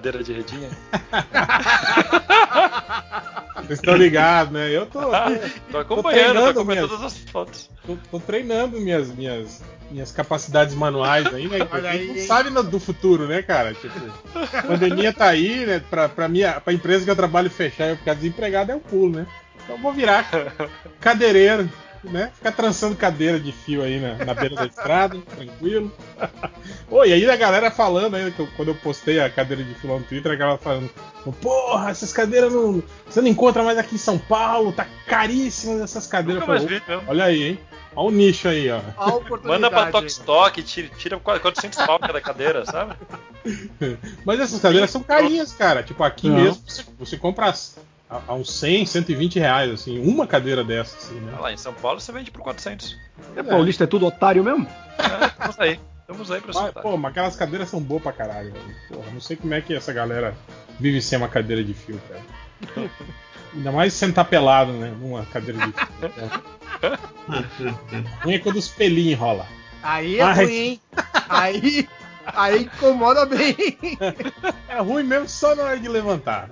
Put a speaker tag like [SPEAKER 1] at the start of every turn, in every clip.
[SPEAKER 1] cadeira de redinha?
[SPEAKER 2] Vocês estão ligados, né? Eu tô.
[SPEAKER 1] tô acompanhando, tô acompanhando
[SPEAKER 2] minhas-
[SPEAKER 1] todas as fotos.
[SPEAKER 2] Tô, tô treinando minhas, minhas, minhas capacidades manuais aí, né?
[SPEAKER 3] Olha
[SPEAKER 2] A gente
[SPEAKER 3] aí,
[SPEAKER 2] não
[SPEAKER 3] hein?
[SPEAKER 2] sabe no- do futuro, né, cara? Tipo, a pandemia tá aí, né? Pra, pra, minha, pra empresa que eu trabalho fechar e eu ficar desempregado é um pulo, né? Então eu vou virar cadeireiro, né? Ficar trançando cadeira de fio aí na, na beira da estrada, tranquilo. Oi, e aí a galera falando eu- quando eu postei a cadeira de fio lá no Twitter, a galera falando, porra, essas cadeiras não, você não encontra mais aqui em São Paulo, tá caríssimas essas cadeiras.
[SPEAKER 1] Nunca
[SPEAKER 2] falei,
[SPEAKER 1] vi.
[SPEAKER 2] Olha aí, hein? Olha o nicho aí, ó.
[SPEAKER 1] Manda pra Tokstok, tira, tira 400 pau cada cadeira, sabe?
[SPEAKER 2] Mas essas cadeiras são carinhas, cara. Tipo, aqui
[SPEAKER 4] Não.
[SPEAKER 2] mesmo você, você compra as- a, a uns 100, 120 reais, assim, uma cadeira dessa, assim, né?
[SPEAKER 1] Lá em São Paulo você vende por 400.
[SPEAKER 4] É, paulista é tudo otário mesmo?
[SPEAKER 1] É, estamos aí. Estamos aí pra
[SPEAKER 2] Mas, pô, mas aquelas cadeiras são boas pra caralho, velho. Porra, não sei como é que essa galera vive sem uma cadeira de fio, cara. Ainda mais sentar pelado, né? Numa cadeira de fio. Né? Ruim é quando os pelinhos enrolam.
[SPEAKER 3] Aí é
[SPEAKER 2] Ai.
[SPEAKER 3] ruim, hein? Aí, aí incomoda bem.
[SPEAKER 2] É ruim mesmo só na hora de levantar.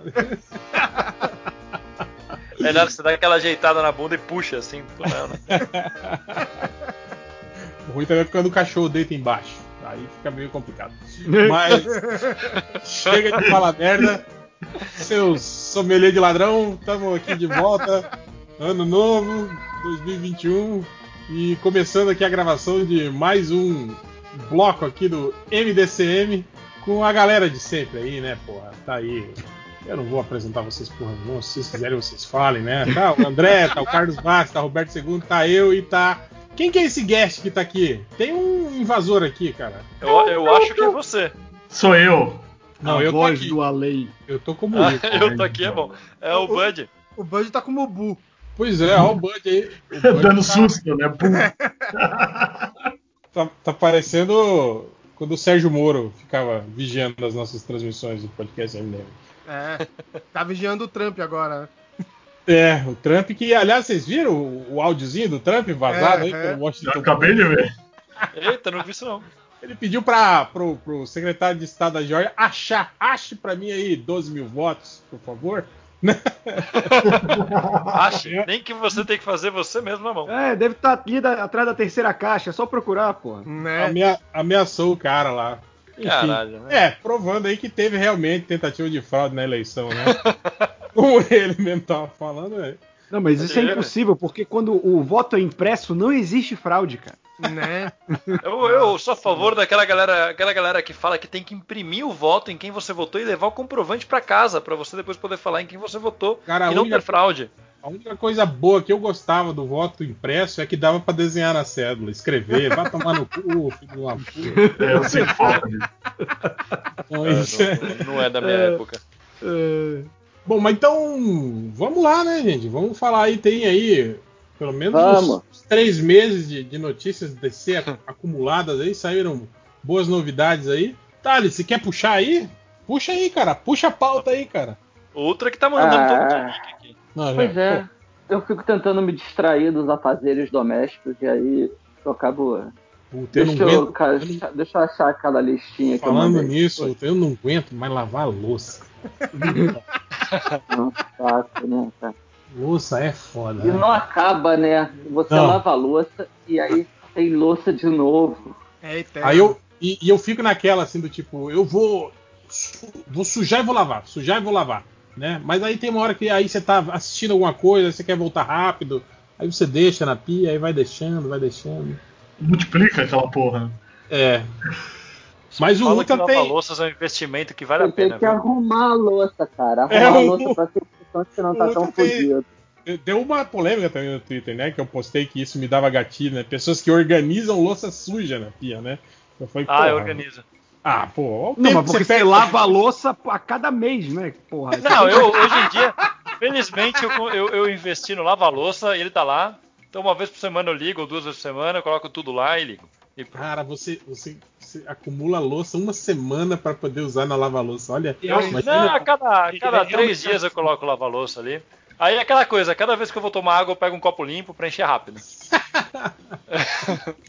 [SPEAKER 1] É nada, você dá aquela ajeitada na bunda e puxa assim. Não, né?
[SPEAKER 2] O ruim também é quando o cachorro deita embaixo. Aí fica meio complicado. Mas chega de falar merda. Seus sommelier de ladrão, estamos aqui de volta. Ano novo, 2021. E começando aqui a gravação de mais um bloco aqui do MDCM com a galera de sempre aí, né, porra? Tá aí. Eu não vou apresentar vocês, porra, não. Se vocês quiserem, vocês falem, né? Tá o André, tá o Carlos Bastos, tá o Roberto II, tá eu e tá. Quem que é esse guest que tá aqui? Tem um invasor aqui, cara.
[SPEAKER 1] Eu, eu acho que é você.
[SPEAKER 5] Sou eu.
[SPEAKER 2] Não,
[SPEAKER 4] a
[SPEAKER 2] eu tô
[SPEAKER 4] voz
[SPEAKER 2] aqui.
[SPEAKER 4] do além.
[SPEAKER 2] Eu tô como
[SPEAKER 1] Ah,
[SPEAKER 2] Ico.
[SPEAKER 1] eu tô aqui, é bom. É o Bud.
[SPEAKER 3] O Bud tá como o Bu.
[SPEAKER 2] Pois é, ó o Bud aí. O Bud
[SPEAKER 5] Dando
[SPEAKER 2] tá-
[SPEAKER 5] susto, né?
[SPEAKER 2] Tá, tá parecendo quando o Sérgio Moro ficava vigiando as nossas transmissões do podcast MDM.
[SPEAKER 3] É. Tá vigiando o Trump agora, né?
[SPEAKER 2] É, o Trump que, aliás, vocês viram o, o áudiozinho do Trump vazado
[SPEAKER 3] É,
[SPEAKER 2] aí
[SPEAKER 3] é.
[SPEAKER 2] pelo
[SPEAKER 5] Eu
[SPEAKER 2] Washington
[SPEAKER 5] acabei de ver.
[SPEAKER 1] Eita, não vi isso não.
[SPEAKER 2] Ele pediu para pro, pro secretário de Estado da Georgia achar, ache pra mim aí 12 mil votos, por favor.
[SPEAKER 1] Acho nem que você tem que fazer você mesmo na mão.
[SPEAKER 4] É, deve estar ali da- atrás da terceira caixa, é só procurar, porra.
[SPEAKER 3] Né?
[SPEAKER 2] Amea- ameaçou o cara lá. Enfim,
[SPEAKER 1] Caralho, né?
[SPEAKER 2] É, provando aí que teve realmente tentativa de fraude na eleição, né? Como ele mesmo tava falando, é.
[SPEAKER 4] Não, mas isso é impossível, porque quando o voto é impresso, não existe fraude, cara.
[SPEAKER 3] Né?
[SPEAKER 1] Eu, eu sou a favor daquela galera, aquela galera que fala que tem que imprimir o voto em quem você votou e levar o comprovante pra casa, pra você depois poder falar em quem você votou
[SPEAKER 2] Cara,
[SPEAKER 1] e não ter fraude.
[SPEAKER 2] A única coisa boa que eu gostava do voto impresso é que dava pra desenhar na cédula, escrever, vai tomar no cu, filho de uma puta.
[SPEAKER 5] É, eu sei.
[SPEAKER 2] Então,
[SPEAKER 1] É,
[SPEAKER 2] é-
[SPEAKER 1] não, não é da minha época.
[SPEAKER 2] Bom, mas então, vamos lá, né, gente? Vamos falar aí, tem aí pelo menos
[SPEAKER 6] Vamos.
[SPEAKER 2] uns três meses de, de notícias DC acumuladas aí, saíram boas novidades aí. Thales, você quer puxar aí? Puxa aí, cara, puxa a pauta aí, cara.
[SPEAKER 1] Outra que tá mandando todo
[SPEAKER 6] Ah.
[SPEAKER 1] link aqui.
[SPEAKER 2] Não,
[SPEAKER 6] Pois
[SPEAKER 2] já-
[SPEAKER 6] é. Eu fico tentando me distrair dos afazeres domésticos e aí eu acabo.
[SPEAKER 2] pô, puta, eu
[SPEAKER 6] Deixa eu,
[SPEAKER 2] aguento. eu não-
[SPEAKER 6] deixa, deixa eu achar aquela listinha que
[SPEAKER 2] Falando
[SPEAKER 6] eu mandei.
[SPEAKER 2] nisso, eu não aguento mais lavar a louça.
[SPEAKER 6] Não, saco, né, cara?
[SPEAKER 2] Louça é foda.
[SPEAKER 6] E
[SPEAKER 2] né?
[SPEAKER 6] não acaba, né? Você
[SPEAKER 2] Não.
[SPEAKER 6] lava a louça e aí tem louça de novo.
[SPEAKER 3] É eterno.
[SPEAKER 2] Aí eu, e, e eu fico naquela assim do tipo, eu vou vou sujar e vou lavar, sujar e vou lavar, né? Mas aí tem uma hora que aí você tá assistindo alguma coisa, você quer voltar rápido, aí você deixa na pia, aí vai deixando, vai deixando.
[SPEAKER 5] Multiplica aquela porra.
[SPEAKER 2] É. Mas o
[SPEAKER 1] Fala que
[SPEAKER 2] tem
[SPEAKER 1] louças é um investimento que vale a
[SPEAKER 6] Você tem
[SPEAKER 1] pena,
[SPEAKER 6] que
[SPEAKER 1] viu?
[SPEAKER 6] arrumar a louça, cara. Arrumar
[SPEAKER 2] É,
[SPEAKER 6] a
[SPEAKER 2] o-
[SPEAKER 6] louça pra ter função que não tá
[SPEAKER 2] o
[SPEAKER 6] tão
[SPEAKER 2] tem-
[SPEAKER 6] fodido.
[SPEAKER 2] deu uma polêmica também no Twitter, né? Que eu postei que isso me dava gatilho, né? Pessoas que organizam louça suja na pia, né? Eu falei,
[SPEAKER 1] Ah, organizo.
[SPEAKER 2] Ah, pô,
[SPEAKER 4] Não, mas
[SPEAKER 2] que
[SPEAKER 4] porque você
[SPEAKER 2] perde-
[SPEAKER 4] lava a louça a cada mês, né? Porra.
[SPEAKER 1] Não, eu hoje em dia, felizmente, eu, eu, eu investi no lava-louça e ele tá lá. Então uma vez por semana eu ligo, ou duas vezes por semana, eu coloco tudo lá e ligo. E.
[SPEAKER 2] Cara, você, você, você acumula louça uma semana pra poder usar na lava-louça. Olha,
[SPEAKER 1] Eu,
[SPEAKER 2] imagina-
[SPEAKER 1] não, a cada, a cada
[SPEAKER 4] É,
[SPEAKER 1] três dias eu coloco o lava-louça ali. Aí é aquela coisa, cada vez que eu vou tomar água, eu pego um copo limpo pra encher rápido.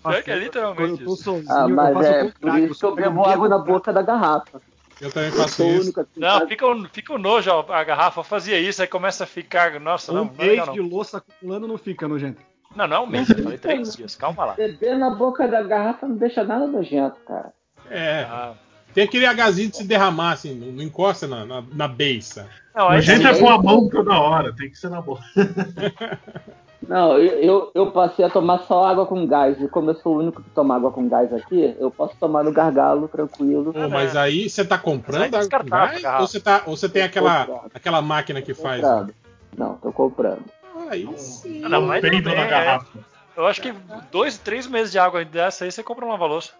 [SPEAKER 1] é que é literalmente
[SPEAKER 4] eu tô
[SPEAKER 1] isso.
[SPEAKER 4] sozinho,
[SPEAKER 6] Ah,
[SPEAKER 4] eu
[SPEAKER 6] mas
[SPEAKER 4] faço
[SPEAKER 6] é por isso que eu bebo água na boca da garrafa.
[SPEAKER 2] Eu também
[SPEAKER 6] Eu
[SPEAKER 2] faço
[SPEAKER 6] o
[SPEAKER 2] isso.
[SPEAKER 6] em
[SPEAKER 1] Não, fica, um- fica um nojo, a garrafa fazia isso, aí começa a ficar. Nossa, não,
[SPEAKER 4] um
[SPEAKER 1] não é
[SPEAKER 4] mês
[SPEAKER 1] legal,
[SPEAKER 4] de
[SPEAKER 1] não.
[SPEAKER 4] louça acumulando não fica nojento.
[SPEAKER 1] Não, não é um mês, eu falei três dias, calma lá.
[SPEAKER 6] Beber na boca da garrafa não deixa nada nojento, cara.
[SPEAKER 2] É.
[SPEAKER 1] Ah,
[SPEAKER 2] Tem aquele Hzinho de se derramar, assim, não, não encosta na, na, na beiça.
[SPEAKER 1] não,
[SPEAKER 5] A gente é com a mão toda hora, tem que ser na boca.
[SPEAKER 6] Não, eu, eu, passei a tomar só água com gás. E como eu sou o único que toma água com gás aqui, eu posso tomar no gargalo, tranquilo.
[SPEAKER 2] Pô, mas aí você tá comprando
[SPEAKER 1] aí
[SPEAKER 2] água com gás? Ou você, tá, ou você tem aquela,
[SPEAKER 6] Comprado.
[SPEAKER 2] aquela máquina que faz?
[SPEAKER 6] Comprado. Não, tô comprando.
[SPEAKER 2] Aí sim.
[SPEAKER 1] Não, mas
[SPEAKER 5] Peido na
[SPEAKER 1] é.
[SPEAKER 5] garrafa.
[SPEAKER 1] eu acho que dois, três meses de água dessa aí você compra um lava-louça.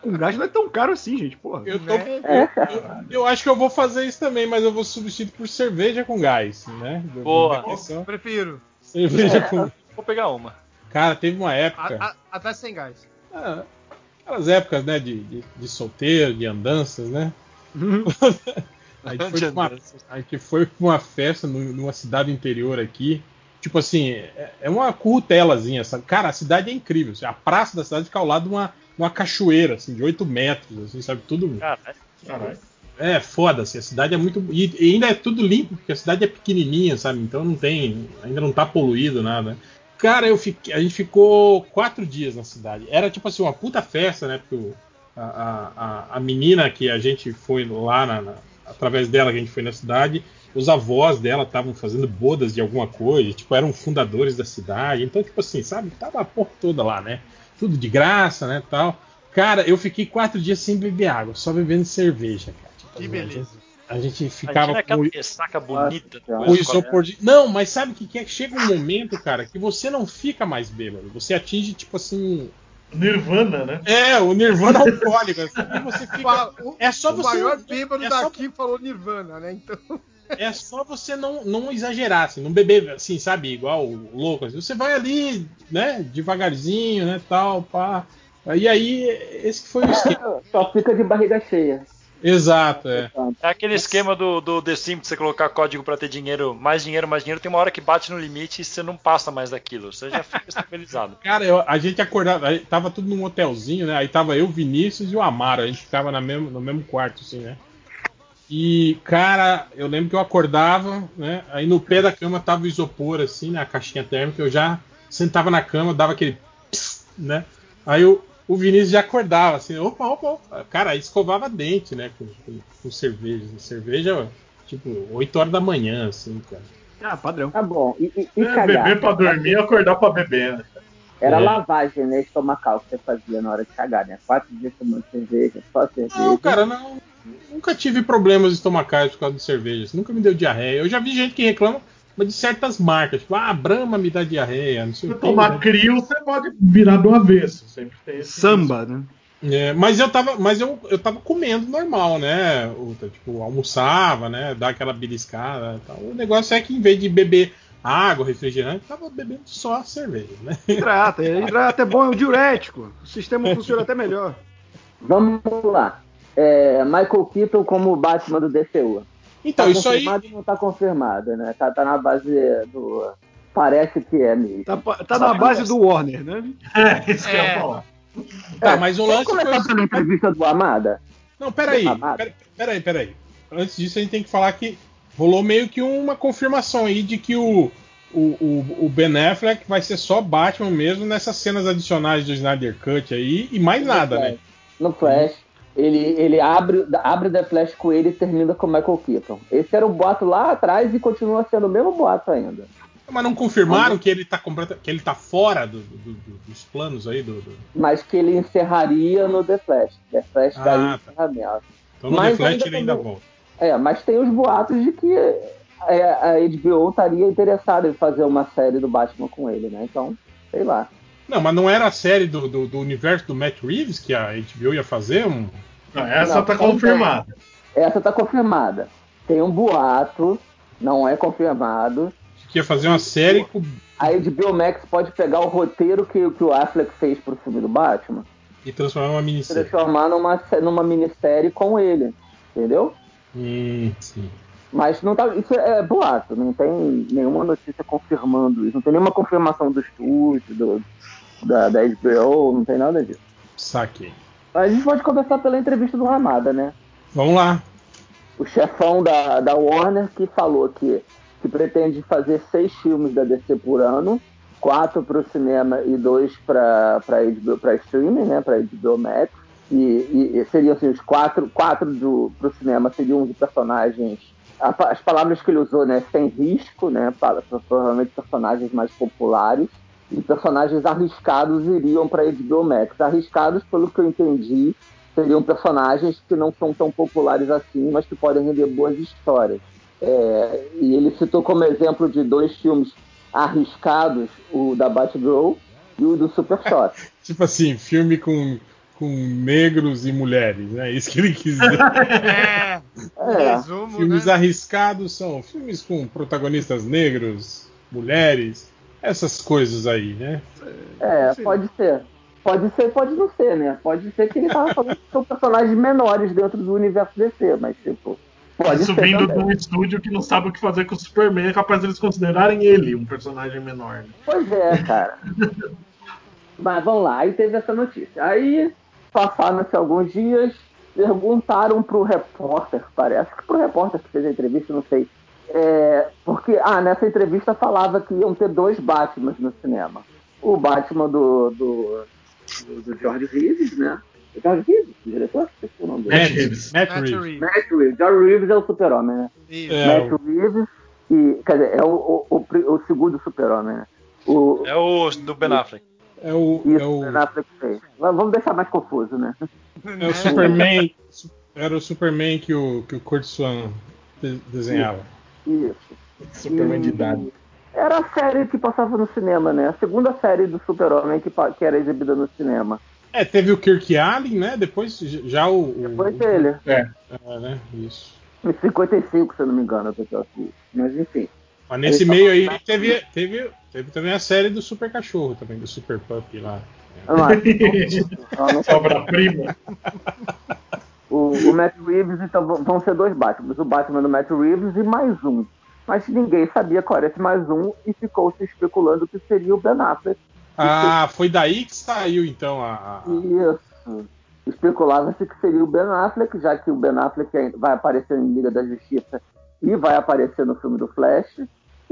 [SPEAKER 4] Com gás não é tão caro assim, gente. Porra.
[SPEAKER 2] Eu, tô,
[SPEAKER 6] É,
[SPEAKER 2] eu, eu acho que eu vou fazer isso também, mas eu vou substituir por cerveja com gás, né?
[SPEAKER 1] Boa.
[SPEAKER 3] Prefiro.
[SPEAKER 2] Cerveja com.
[SPEAKER 1] Vou pegar uma.
[SPEAKER 2] Cara, teve uma
[SPEAKER 3] A-
[SPEAKER 2] época.
[SPEAKER 3] a- até sem gás.
[SPEAKER 2] ah, aquelas épocas, né, de, de, de solteiro, de andanças, né? A gente, foi pra uma, a gente foi pra uma festa nu- numa cidade interior aqui. Tipo assim, é é uma currutelazinha, sabe? Cara, a cidade é incrível. assim, A praça da cidade fica ao lado de uma, uma cachoeira, assim, de 8 metros, assim, sabe? Tudo.
[SPEAKER 1] Caralho.
[SPEAKER 5] Caralho.
[SPEAKER 2] É, foda, assim, a cidade é muito. E, e ainda é tudo limpo, porque a cidade é pequenininha, sabe? Então não tem. Ainda não tá poluído nada. Cara, eu fiquei, a gente ficou quatro dias na cidade. Era tipo assim, uma puta festa, né? Porque a, a- a menina que a gente foi lá, na- na- através dela que a gente foi na cidade, os avós dela estavam fazendo bodas de alguma coisa, tipo, eram fundadores da cidade. Então, tipo assim, sabe? Tava a porra toda lá, né? Tudo de graça, né? Tal. Cara, eu fiquei quatro dias sem beber água, só bebendo cerveja, cara. Tipo,
[SPEAKER 3] Que
[SPEAKER 2] a
[SPEAKER 3] beleza.
[SPEAKER 2] gente- A gente ficava
[SPEAKER 1] aquela
[SPEAKER 2] com,
[SPEAKER 1] ressaca bonita.
[SPEAKER 2] O isopor de. Não, mas sabe o que, que é? Chega um momento, cara, que você não fica mais bêbado. Você atinge, tipo assim.
[SPEAKER 5] Nirvana, né?
[SPEAKER 2] É, o nirvana alcoólico. assim, você fica.
[SPEAKER 3] O,
[SPEAKER 2] É só
[SPEAKER 3] o
[SPEAKER 2] você.
[SPEAKER 3] maior bêbado
[SPEAKER 2] é só-
[SPEAKER 3] daqui falou Nirvana, né? Então.
[SPEAKER 2] É só você não, não exagerar, assim, não beber assim, sabe, igual o louco. Assim. Você vai ali, né, devagarzinho, né, tal, pá. E aí, esse que foi o esquema.
[SPEAKER 6] Só fica de barriga cheia.
[SPEAKER 2] Exato, é.
[SPEAKER 1] É aquele esquema do, do The Sims, você colocar código pra ter dinheiro, mais dinheiro, mais dinheiro, tem uma hora que bate no limite e você não passa mais daquilo, você já fica estabilizado.
[SPEAKER 2] Cara, eu- a gente acordava, aí tava tudo num hotelzinho, né? Aí tava eu, Vinícius e o Amaro, a gente ficava na mesmo, no mesmo quarto, assim, né? E, cara, eu lembro que eu acordava, né? Aí no pé da cama tava o isopor, assim, né? A caixinha térmica, eu já sentava na cama, dava aquele. pss, né? Aí o, o Vinícius já acordava, assim, opa, opa, opa. Cara, aí escovava dente, né? Com, com, com cerveja. Cerveja, tipo, 8 horas da manhã, assim, cara.
[SPEAKER 4] Ah, padrão.
[SPEAKER 6] Tá bom. E, e, e
[SPEAKER 5] É,
[SPEAKER 6] cagar?
[SPEAKER 5] beber pra dormir e acordar pra beber, né?
[SPEAKER 6] Era
[SPEAKER 2] É.
[SPEAKER 6] lavagem, né? Estomacal que você fazia na hora de cagar, né? Quatro dias tomando cerveja, só cerveja.
[SPEAKER 2] Não, cara, não. Nunca tive problemas estomacais por causa de cervejas. Nunca me deu diarreia. Eu já vi gente que reclama mas de certas marcas. Tipo, ah, a Brahma me dá diarreia, não sei
[SPEAKER 5] Se
[SPEAKER 2] o quê.
[SPEAKER 5] tomar
[SPEAKER 2] né?
[SPEAKER 5] crio, você pode virar do avesso. Sempre tem esse
[SPEAKER 4] Samba, né?
[SPEAKER 2] É, mas eu tava, mas eu, eu tava comendo normal, né? Tipo, almoçava, né? Dar aquela beliscada e tal. O negócio é que em vez de beber água, refrigerante, tava bebendo só cerveja, né?
[SPEAKER 4] Hidrata. Hidrata é bom, é um diurético. O sistema funciona até melhor.
[SPEAKER 6] Vamos lá. É, Michael Keaton como Batman do DCU.
[SPEAKER 2] Então,
[SPEAKER 6] tá
[SPEAKER 2] isso aí.
[SPEAKER 6] não tá confirmado, né? Tá, tá na base do. Parece que é mesmo.
[SPEAKER 4] Tá, tá na base do Warner, né?
[SPEAKER 5] É, isso que eu
[SPEAKER 3] É.
[SPEAKER 5] ia falar.
[SPEAKER 2] Tá, mas o
[SPEAKER 6] Vamos
[SPEAKER 2] lance foi.
[SPEAKER 6] começar pela entrevista do Amada?
[SPEAKER 2] Não, peraí,
[SPEAKER 6] Amado.
[SPEAKER 2] pera- peraí, peraí. Antes disso, a gente tem que falar que rolou meio que uma confirmação aí de que o, o, o, o Ben Affleck vai ser só Batman mesmo nessas cenas adicionais do Snyder Cut aí e mais nada, né?
[SPEAKER 6] No Flash. Ele, ele abre, abre The Flash com ele e termina com Michael Keaton. Esse era o boato lá atrás e continua sendo o mesmo boato ainda.
[SPEAKER 2] Mas não confirmaram que ele tá que ele tá fora do- do- do- dos planos aí do.
[SPEAKER 6] Mas que ele encerraria no The Flash. The Flash
[SPEAKER 2] Ah,
[SPEAKER 6] daí
[SPEAKER 2] tá.
[SPEAKER 6] encerramento.
[SPEAKER 2] Então no
[SPEAKER 6] Mas
[SPEAKER 2] The Flash
[SPEAKER 6] ainda
[SPEAKER 2] ele ainda volta.
[SPEAKER 6] É, mas tem os boatos de que é, a HBO estaria interessada em fazer uma série do Batman com ele, né? Então, sei lá.
[SPEAKER 2] Não, mas não era a série do, do, do universo do Matt Reeves que a HBO ia fazer? Um...
[SPEAKER 5] Não, essa
[SPEAKER 6] Não,
[SPEAKER 5] tá confirmada.
[SPEAKER 6] Essa tá confirmada. Tem um boato, não é confirmado.
[SPEAKER 2] Que ia fazer uma série com.
[SPEAKER 6] A HBO Max pode pegar o roteiro que, que o Affleck fez pro filme do Batman
[SPEAKER 2] e transformar em uma
[SPEAKER 6] e
[SPEAKER 2] minissérie.
[SPEAKER 6] transformar numa, numa minissérie com ele. Entendeu?
[SPEAKER 2] Sim.
[SPEAKER 6] Mas não tá, isso é boato, não tem nenhuma notícia confirmando isso, não tem nenhuma confirmação do estúdio, do, da, da HBO, não tem nada disso.
[SPEAKER 2] Saquei.
[SPEAKER 6] A gente pode começar pela entrevista do Ramada, né?
[SPEAKER 2] Vamos lá.
[SPEAKER 6] O chefão da, da Warner que falou que, que pretende fazer seis filmes da DC por ano, quatro para o cinema e dois para para streaming, né? Para HBO Max. E, e, seriam assim, os quatro, quatro para o cinema seriam de personagens as palavras que ele usou, né, sem risco, né, para provavelmente personagens mais populares e personagens arriscados iriam para HBO Max. Arriscados, pelo que eu entendi, seriam personagens que não são tão populares assim, mas que podem render boas histórias. É, e ele citou como exemplo de dois filmes arriscados, o da Batgirl e o do Super Shot.
[SPEAKER 2] Tipo assim, filme com, com negros e mulheres, né? Isso que ele quis dizer.
[SPEAKER 3] É,
[SPEAKER 6] É,
[SPEAKER 3] resumo,
[SPEAKER 2] filmes
[SPEAKER 3] né?
[SPEAKER 2] arriscados são filmes com protagonistas negros, mulheres, essas coisas aí, né?
[SPEAKER 6] É, pode ser. Pode ser, pode não ser, né? Pode ser que ele tava falando que são personagens menores dentro do universo DC, mas tipo, pode
[SPEAKER 5] Isso
[SPEAKER 6] ser
[SPEAKER 5] vindo de um estúdio que não sabe o que fazer com o Superman, é capaz deles considerarem ele um personagem menor. né?
[SPEAKER 6] Pois é, cara. Mas vamos lá, aí teve essa notícia. Aí passaram-se alguns dias, perguntaram pro repórter, parece que pro repórter que fez a entrevista, não sei. É, porque, ah, nessa entrevista falava que iam ter dois Batmans no cinema. O Batman do, do, do, do George Reeves, né? O George Reeves, o diretor? O nome dele.
[SPEAKER 5] Matt Reeves.
[SPEAKER 2] Matt
[SPEAKER 3] Matt
[SPEAKER 2] Reeves.
[SPEAKER 3] Reeves.
[SPEAKER 6] Matt Reeves. George Reeves é o super-homem, né?
[SPEAKER 2] É,
[SPEAKER 6] Matt Reeves, e, quer dizer, é o, o, o, o segundo super-homem, né? O,
[SPEAKER 1] É o do Ben Affleck.
[SPEAKER 2] É o,
[SPEAKER 6] isso,
[SPEAKER 2] é o,
[SPEAKER 6] vamos deixar mais confuso, né?
[SPEAKER 2] é o Superman. Era o Superman que o, que o Kurt Swan de- desenhava.
[SPEAKER 6] Isso.
[SPEAKER 5] Superman de idade.
[SPEAKER 6] Era a série que passava no cinema, né? A segunda série do Super-Homem que, que era exibida no cinema.
[SPEAKER 2] É, teve o Kirk Allen, né? Depois já o. o
[SPEAKER 6] Depois dele.
[SPEAKER 5] É.
[SPEAKER 2] É, né? Isso.
[SPEAKER 6] Em 55, se eu não me engano, eu tô aqui. Mas enfim.
[SPEAKER 2] Mas nesse
[SPEAKER 6] Ele
[SPEAKER 2] meio aí
[SPEAKER 6] na-
[SPEAKER 2] teve, teve, teve também a série do Super Cachorro também, do Super Pup lá.
[SPEAKER 6] Eu não-
[SPEAKER 5] Sobra-prima.
[SPEAKER 6] O, o Matt Reeves, então vão- ser dois Batman. O Batman do Matt Reeves e mais um. Mas ninguém sabia qual era esse mais um e ficou se especulando que seria o Ben Affleck.
[SPEAKER 2] Ah, foi daí que saiu então a.
[SPEAKER 6] Isso. Especulava-se que seria o Ben Affleck, já que o Ben Affleck vai aparecer em Liga da Justiça e vai aparecer no filme do Flash.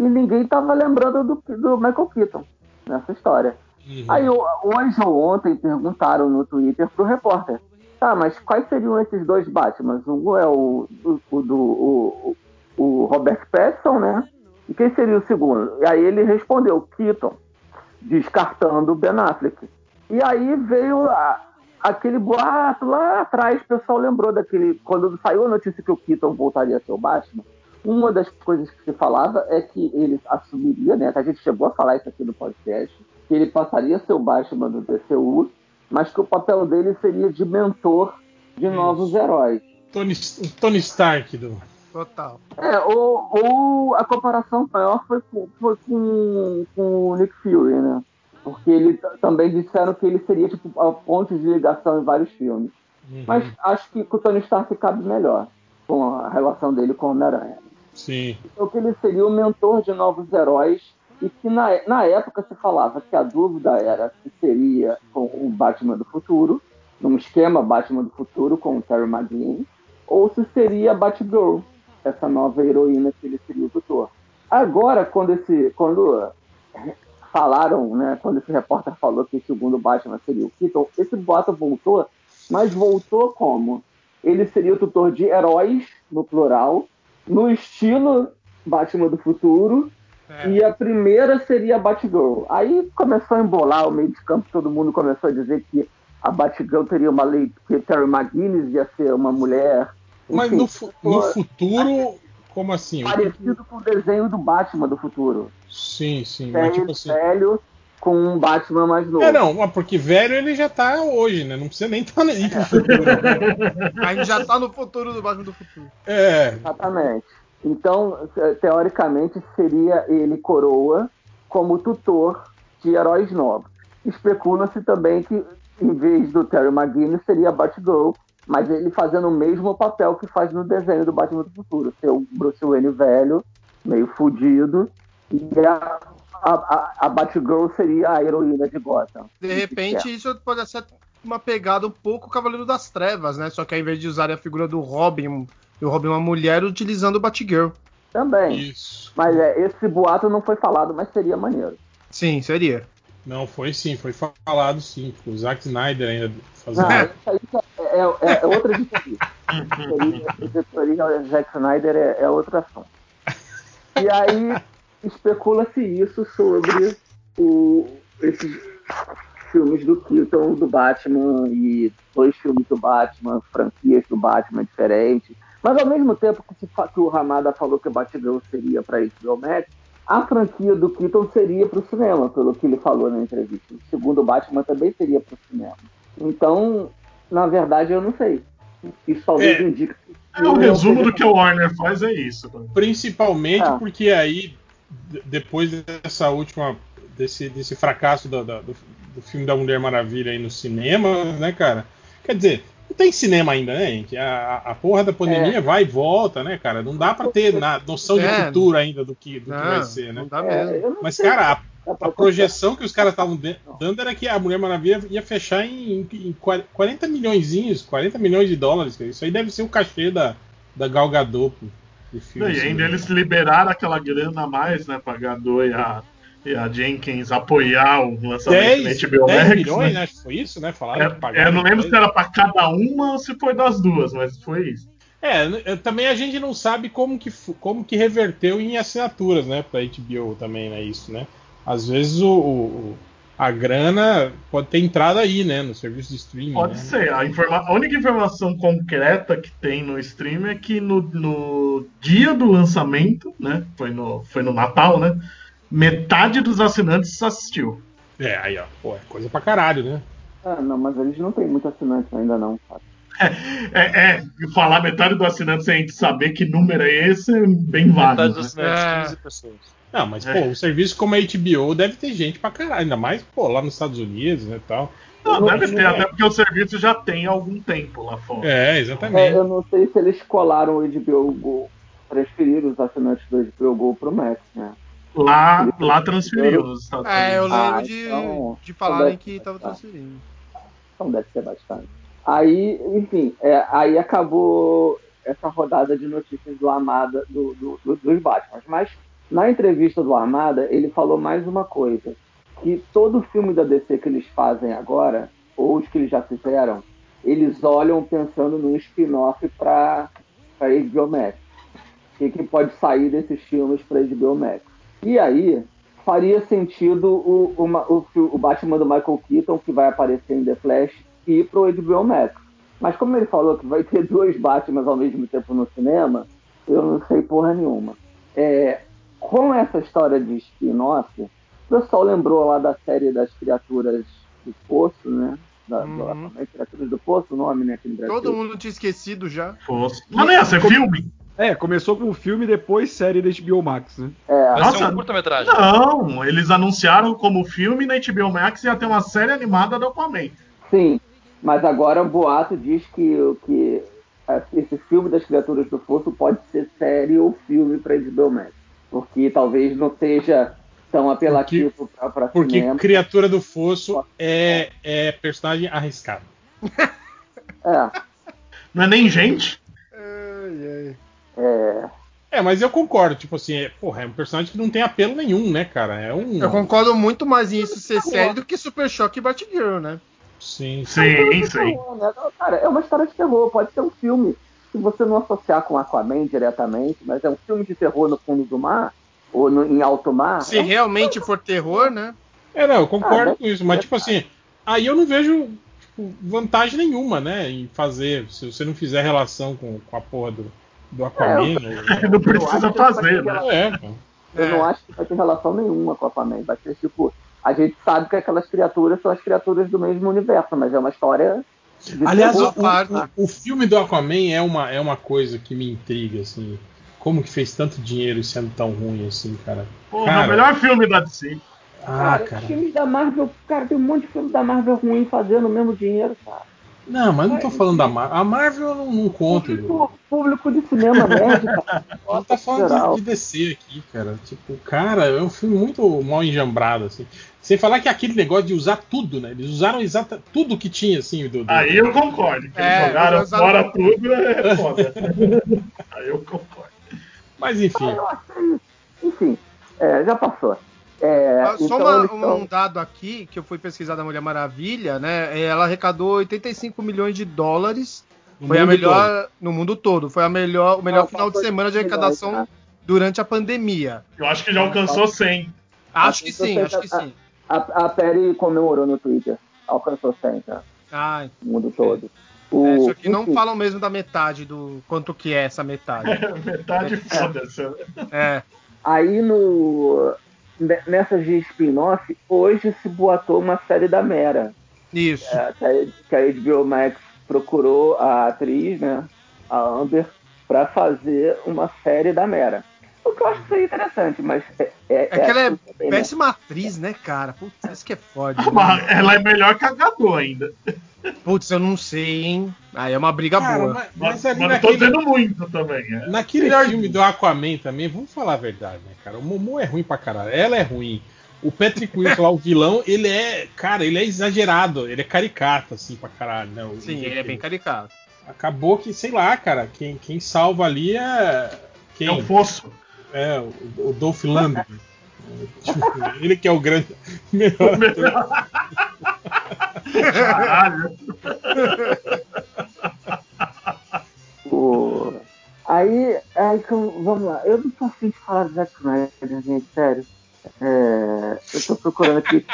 [SPEAKER 6] E ninguém estava lembrando do, do Michael Keaton nessa história.
[SPEAKER 2] Uhum.
[SPEAKER 6] Aí hoje ou ontem perguntaram no Twitter pro repórter. Tá, mas quais seriam esses dois Batmans? Um é o, o, o do o, o Robert Pattinson, né? E quem seria o segundo? E aí ele respondeu, Keaton, descartando o Ben Affleck. E aí veio a- aquele boato lá atrás, o pessoal lembrou daquele. Quando saiu a notícia que o Keaton voltaria a ser o Batman, uma das coisas que se falava é que ele assumiria, né? A gente chegou a falar isso aqui no podcast, que ele passaria a ser o Batman do DCU, mas que o papel dele seria de mentor de novos heróis.
[SPEAKER 2] Tony, Tony Stark do.
[SPEAKER 3] Total.
[SPEAKER 6] É, ou, ou a comparação maior foi com, foi com, com o Nick Fury, né? Porque ele também disseram que ele seria tipo a ponte de ligação em vários filmes.
[SPEAKER 2] Uhum.
[SPEAKER 6] Mas acho que com o Tony Stark cabe melhor com a relação dele com o Homem-Aranha.
[SPEAKER 2] Sim.
[SPEAKER 6] Então que ele seria o mentor de novos heróis e que na, na época se falava que a dúvida era se seria com o Batman do futuro, num esquema Batman do futuro com o Terry McGuinness, ou se seria a Batgirl, essa nova heroína que ele seria o tutor. Agora, quando esse, quando falaram, né, quando esse repórter falou que o segundo Batman seria o Keaton, esse boato voltou, mas voltou como? Ele seria o tutor de heróis, no plural, no estilo Batman do futuro,
[SPEAKER 3] É.
[SPEAKER 6] e a primeira seria a Batgirl. Aí começou a embolar o meio de campo, todo mundo começou a dizer que a Batgirl teria uma lei, que Terry McGuinness ia ser uma mulher.
[SPEAKER 2] Mas
[SPEAKER 6] Enfim,
[SPEAKER 2] no, fu- no futuro, como assim?
[SPEAKER 6] Parecido com o desenho do Batman do futuro.
[SPEAKER 2] Sim, sim.
[SPEAKER 6] Velho,
[SPEAKER 2] Mas tipo assim.
[SPEAKER 6] velho com um Batman mais novo.
[SPEAKER 2] É, não, mas porque velho ele já tá hoje, né? Não precisa nem estar tá aí pro futuro.
[SPEAKER 3] A gente já tá no futuro do Batman do futuro.
[SPEAKER 2] É,
[SPEAKER 6] Exatamente. Então, te- teoricamente, seria ele coroa como tutor de heróis novos. Especula-se também que, em vez do Terry McGuinness, seria a Batgirl, mas ele fazendo o mesmo papel que faz no desenho do Batman do Futuro. Ser o Bruce Wayne velho, meio fudido, e a, a, a, Batgirl seria a heroína de Gotham.
[SPEAKER 3] De repente, isso pode ser, uma pegada um pouco Cavaleiro das Trevas, né? Só que ao invés de usar a figura do Robin, e o Robin é uma mulher, utilizando o Batgirl.
[SPEAKER 6] Também.
[SPEAKER 2] Isso.
[SPEAKER 6] Mas é, esse boato não foi falado, mas seria maneiro.
[SPEAKER 3] Sim, seria.
[SPEAKER 2] Não, foi sim, foi falado sim. O Zack Snyder ainda fazendo.
[SPEAKER 6] Não, isso aí é, é- é outra editoria. editoria Zack Snyder é, é outro assunto. E aí especula-se isso sobre o, esses filmes do Keaton, do Batman, e dois filmes do Batman, franquias do Batman diferentes. Mas ao mesmo tempo que, que o Ramada falou que o Batgirl seria para HBO Max, a franquia do Keaton seria para o cinema, pelo que ele falou na entrevista. O segundo Batman também seria para o cinema. Então, na verdade, eu não sei. Isso talvez
[SPEAKER 2] É.
[SPEAKER 6] indique.
[SPEAKER 5] É, o resumo do que o Warner faz é isso. né?
[SPEAKER 2] Principalmente
[SPEAKER 6] Ah.
[SPEAKER 2] porque aí, depois dessa última. desse, desse fracasso da- da- do, do filme da Mulher Maravilha aí no cinema, né, cara? Quer dizer, não tem cinema ainda, né, gente? A, a- porra da pandemia vai e volta, né, cara? Não dá pra ter na, noção de
[SPEAKER 3] É.
[SPEAKER 2] futuro ainda do que, do que
[SPEAKER 3] Não,
[SPEAKER 2] vai ser, né?
[SPEAKER 3] não dá
[SPEAKER 6] É,
[SPEAKER 3] mesmo.
[SPEAKER 2] Mas, cara, a,
[SPEAKER 6] pra
[SPEAKER 2] a projeção que os caras estavam de- dando era que a Mulher Maravilha ia fechar em, em 40 milhões, 40 milhões de dólares. cara. Isso aí deve ser o cachê da, da Gal Gadot pro- filme.
[SPEAKER 5] E ainda eles liberaram aquela grana a mais, né, pra Gadot e a, e a Jenkins apoiar o lançamento
[SPEAKER 2] 10,
[SPEAKER 5] da HBO
[SPEAKER 2] 10
[SPEAKER 5] Max.
[SPEAKER 2] milhões,
[SPEAKER 5] né?
[SPEAKER 2] né? Acho que foi isso, né? Falaram
[SPEAKER 5] É,
[SPEAKER 2] pagaram
[SPEAKER 5] eu não lembro
[SPEAKER 2] 10.
[SPEAKER 5] se era pra cada uma ou se foi das duas, mas foi isso.
[SPEAKER 2] É, também a gente não sabe como que, como que reverteu em assinaturas, né? Pra HBO também, né? Isso, né? Às vezes o, o- a grana pode ter entrado aí, né? No serviço de streaming.
[SPEAKER 5] Pode
[SPEAKER 2] né?
[SPEAKER 5] ser. A, informa- a única informação concreta que tem no stream é que no, no dia do lançamento, né? Foi no, foi no Natal, né? Metade dos assinantes assistiu.
[SPEAKER 2] É, aí, ó. Pô, é coisa pra caralho, né?
[SPEAKER 6] Ah, não, mas eles não têm muito assinantes ainda não, sabe?
[SPEAKER 5] É, é, falar metade do assinante sem a gente saber que número é esse é bem válido.
[SPEAKER 1] Metade
[SPEAKER 5] né?
[SPEAKER 1] dos assinantes,
[SPEAKER 3] É.
[SPEAKER 1] 15 pessoas.
[SPEAKER 2] Não, mas,
[SPEAKER 5] É.
[SPEAKER 2] pô, um serviço como a HBO deve ter gente pra caralho. Ainda mais, pô, lá nos Estados Unidos, né, tal.
[SPEAKER 5] Não, deve ter,
[SPEAKER 6] é.
[SPEAKER 5] até porque o serviço já tem algum tempo lá fora.
[SPEAKER 2] É,
[SPEAKER 6] É,
[SPEAKER 2] exatamente.
[SPEAKER 6] eu não sei se eles colaram o HBO Go, transferiram os assinantes do HBO Go pro Max, né?
[SPEAKER 5] Lá, lá transferiu nos Estados
[SPEAKER 3] É, eu
[SPEAKER 5] Unidos.
[SPEAKER 3] lembro
[SPEAKER 6] Ah,
[SPEAKER 3] de,
[SPEAKER 6] então-
[SPEAKER 3] de falarem
[SPEAKER 6] então
[SPEAKER 3] que
[SPEAKER 6] deve-
[SPEAKER 3] tava
[SPEAKER 6] tá.
[SPEAKER 3] transferindo.
[SPEAKER 6] Então deve ser bastante. Aí, enfim, é, aí acabou essa rodada de notícias do Armada, do, do- do- dos Batman. Mas na entrevista do Armada, ele falou mais uma coisa: que todo filme da DC que eles fazem agora, ou os que eles já fizeram, eles olham pensando num spin-off para HBO Max. O que, que pode sair desses filmes para HBO Max? E aí, faria sentido o, uma- o, o Batman do Michael Keaton, que vai aparecer em The Flash, ir pro HBO Max. Mas como ele falou que vai ter dois Batmans ao mesmo tempo no cinema, eu não sei porra nenhuma. É, com essa história de spin-off, o pessoal lembrou lá da série das criaturas do Poço, né? Da,
[SPEAKER 3] Uhum.
[SPEAKER 6] Aquaman, Criaturas do Poço, o nome, né?
[SPEAKER 3] Todo mundo tinha esquecido já.
[SPEAKER 5] Fosse. Mas não ia ser filme?
[SPEAKER 4] É, começou com um filme depois série da HBO Max, né?
[SPEAKER 6] É,
[SPEAKER 1] Vai
[SPEAKER 5] Nossa.
[SPEAKER 1] um curta-metragem.
[SPEAKER 5] Não, eles anunciaram como filme na HBO Max ia ter uma série animada do Aquaman.
[SPEAKER 6] Sim, mas agora o boato diz que, que é, esse filme das criaturas do fosso pode ser série ou filme para HBO Max. Porque talvez não seja tão apelativo para
[SPEAKER 2] Porque
[SPEAKER 6] cinema.
[SPEAKER 2] Criatura do Fosso é, é personagem arriscado.
[SPEAKER 6] É,
[SPEAKER 5] Não é nem gente?
[SPEAKER 6] é,
[SPEAKER 2] É, mas eu concordo, tipo assim, é, porra, é um personagem que não tem apelo nenhum, né, cara? É um.
[SPEAKER 3] Eu concordo muito mais em isso ser série do que Super Choque e Batgirl, né?
[SPEAKER 2] Sim.
[SPEAKER 5] Sim, sim.
[SPEAKER 6] terror, né? Cara, é uma história de terror, pode ser um filme. Se você não associar com Aquaman diretamente, mas é um filme de terror no fundo do mar, ou no- em alto mar.
[SPEAKER 3] Se
[SPEAKER 6] é um-
[SPEAKER 3] realmente for terror, né?
[SPEAKER 2] É, não, eu concordo
[SPEAKER 6] Ah,
[SPEAKER 2] com isso, mas tipo assim, aí eu não vejo tipo, vantagem nenhuma, né, em fazer, se você não fizer relação com, com a porra do, do Aquaman. ou-
[SPEAKER 5] Não precisa
[SPEAKER 6] acho que
[SPEAKER 5] fazer, né?
[SPEAKER 2] É.
[SPEAKER 6] Eu
[SPEAKER 3] É.
[SPEAKER 6] não acho que vai ter relação nenhuma com a Aquaman. Vai ser tipo. A gente sabe que aquelas criaturas são as criaturas do mesmo universo, mas é uma história.
[SPEAKER 2] Aliás, o, o- o filme do Aquaman é uma, é uma coisa que me intriga, assim. Como que fez tanto dinheiro sendo tão ruim assim, cara?
[SPEAKER 5] Porra,
[SPEAKER 2] Cara.
[SPEAKER 5] o melhor filme da DC.
[SPEAKER 2] Ah,
[SPEAKER 6] Cara,
[SPEAKER 2] cara.
[SPEAKER 6] os filmes da Marvel, cara, tem um monte de filme da Marvel ruim fazendo o mesmo dinheiro, cara.
[SPEAKER 2] Não, mas não tô falando da Marvel. A Marvel eu não, não conto. Edu.
[SPEAKER 6] Público, de cinema nerd, cara.
[SPEAKER 2] A gente tá falando de, de DC aqui, cara. Tipo, cara, é um filme muito mal enjambrado, assim. Sem falar que é aquele negócio de usar tudo, né? Eles usaram exata tudo que tinha, assim, do. do-
[SPEAKER 5] Aí eu concordo. Que
[SPEAKER 3] É,
[SPEAKER 5] eles jogaram fora tudo é foda. Aí eu concordo.
[SPEAKER 2] Mas enfim.
[SPEAKER 6] Ah, eu achei. Enfim, é, já passou. É,
[SPEAKER 3] Ah, Só
[SPEAKER 6] então
[SPEAKER 3] uma-
[SPEAKER 6] eles tão-
[SPEAKER 3] um dado aqui, que eu fui pesquisar da Mulher Maravilha, né? é, Ela arrecadou 85 milhões de dólares.
[SPEAKER 2] no
[SPEAKER 3] foi a
[SPEAKER 2] mundo
[SPEAKER 3] melhor no mundo todo. Foi a melhor, o melhor
[SPEAKER 6] Não,
[SPEAKER 3] final de semana de
[SPEAKER 6] milhões,
[SPEAKER 3] arrecadação
[SPEAKER 6] tá?
[SPEAKER 3] durante a pandemia.
[SPEAKER 5] Eu acho que já alcançou 100.
[SPEAKER 3] Acho que sim, acho que sim.
[SPEAKER 6] A, a Perry comemorou no Twitter. Alcançou 100, tá?
[SPEAKER 3] Ah,
[SPEAKER 6] No mundo todo. O,
[SPEAKER 3] é, só que não
[SPEAKER 6] enfim,
[SPEAKER 3] falam mesmo da metade do quanto que é essa metade.
[SPEAKER 5] Metade foda-se. né?
[SPEAKER 3] É.
[SPEAKER 6] Aí no. Ne- Nessas de spin-off, hoje se boatou uma série da Mera.
[SPEAKER 3] Isso.
[SPEAKER 6] É, que, a, HBO Max procurou a atriz, né? A Amber, pra fazer uma série da Mera. O que eu acho que seria interessante, mas. É,
[SPEAKER 3] É que ela é
[SPEAKER 6] assim né?
[SPEAKER 3] péssima atriz, né, cara? Putz, isso que é foda. né?
[SPEAKER 5] Mas ela é melhor que a Gadot ainda.
[SPEAKER 3] Putz, eu não sei, hein? Aí é uma briga
[SPEAKER 2] Cara,
[SPEAKER 3] boa.
[SPEAKER 2] mas,
[SPEAKER 5] Mas,
[SPEAKER 2] mas ali
[SPEAKER 5] mas não tô
[SPEAKER 2] naquele,
[SPEAKER 5] dizendo muito também. É.
[SPEAKER 2] naquele
[SPEAKER 5] Melhor
[SPEAKER 2] filme do Aquaman também, vamos falar a verdade, né, cara? O Momo é ruim pra caralho. Ela é ruim. O Patrick Wilson lá, o vilão, ele é. Cara, ele é exagerado. Ele é caricato, assim, pra caralho, né? O-
[SPEAKER 3] Sim,
[SPEAKER 2] o-
[SPEAKER 3] ele é bem caricato.
[SPEAKER 2] Acabou que, sei lá, cara, quem, quem salva ali é. Quem?
[SPEAKER 5] É um fosso.
[SPEAKER 2] É, o, o Dolph Lundgren. Ele que é o grande melhor ator.
[SPEAKER 5] Caralho.
[SPEAKER 6] Aí, aí que eu- vamos lá. Eu não tô afim de falar do Zack Snyder, gente, sério. É, eu tô procurando aqui.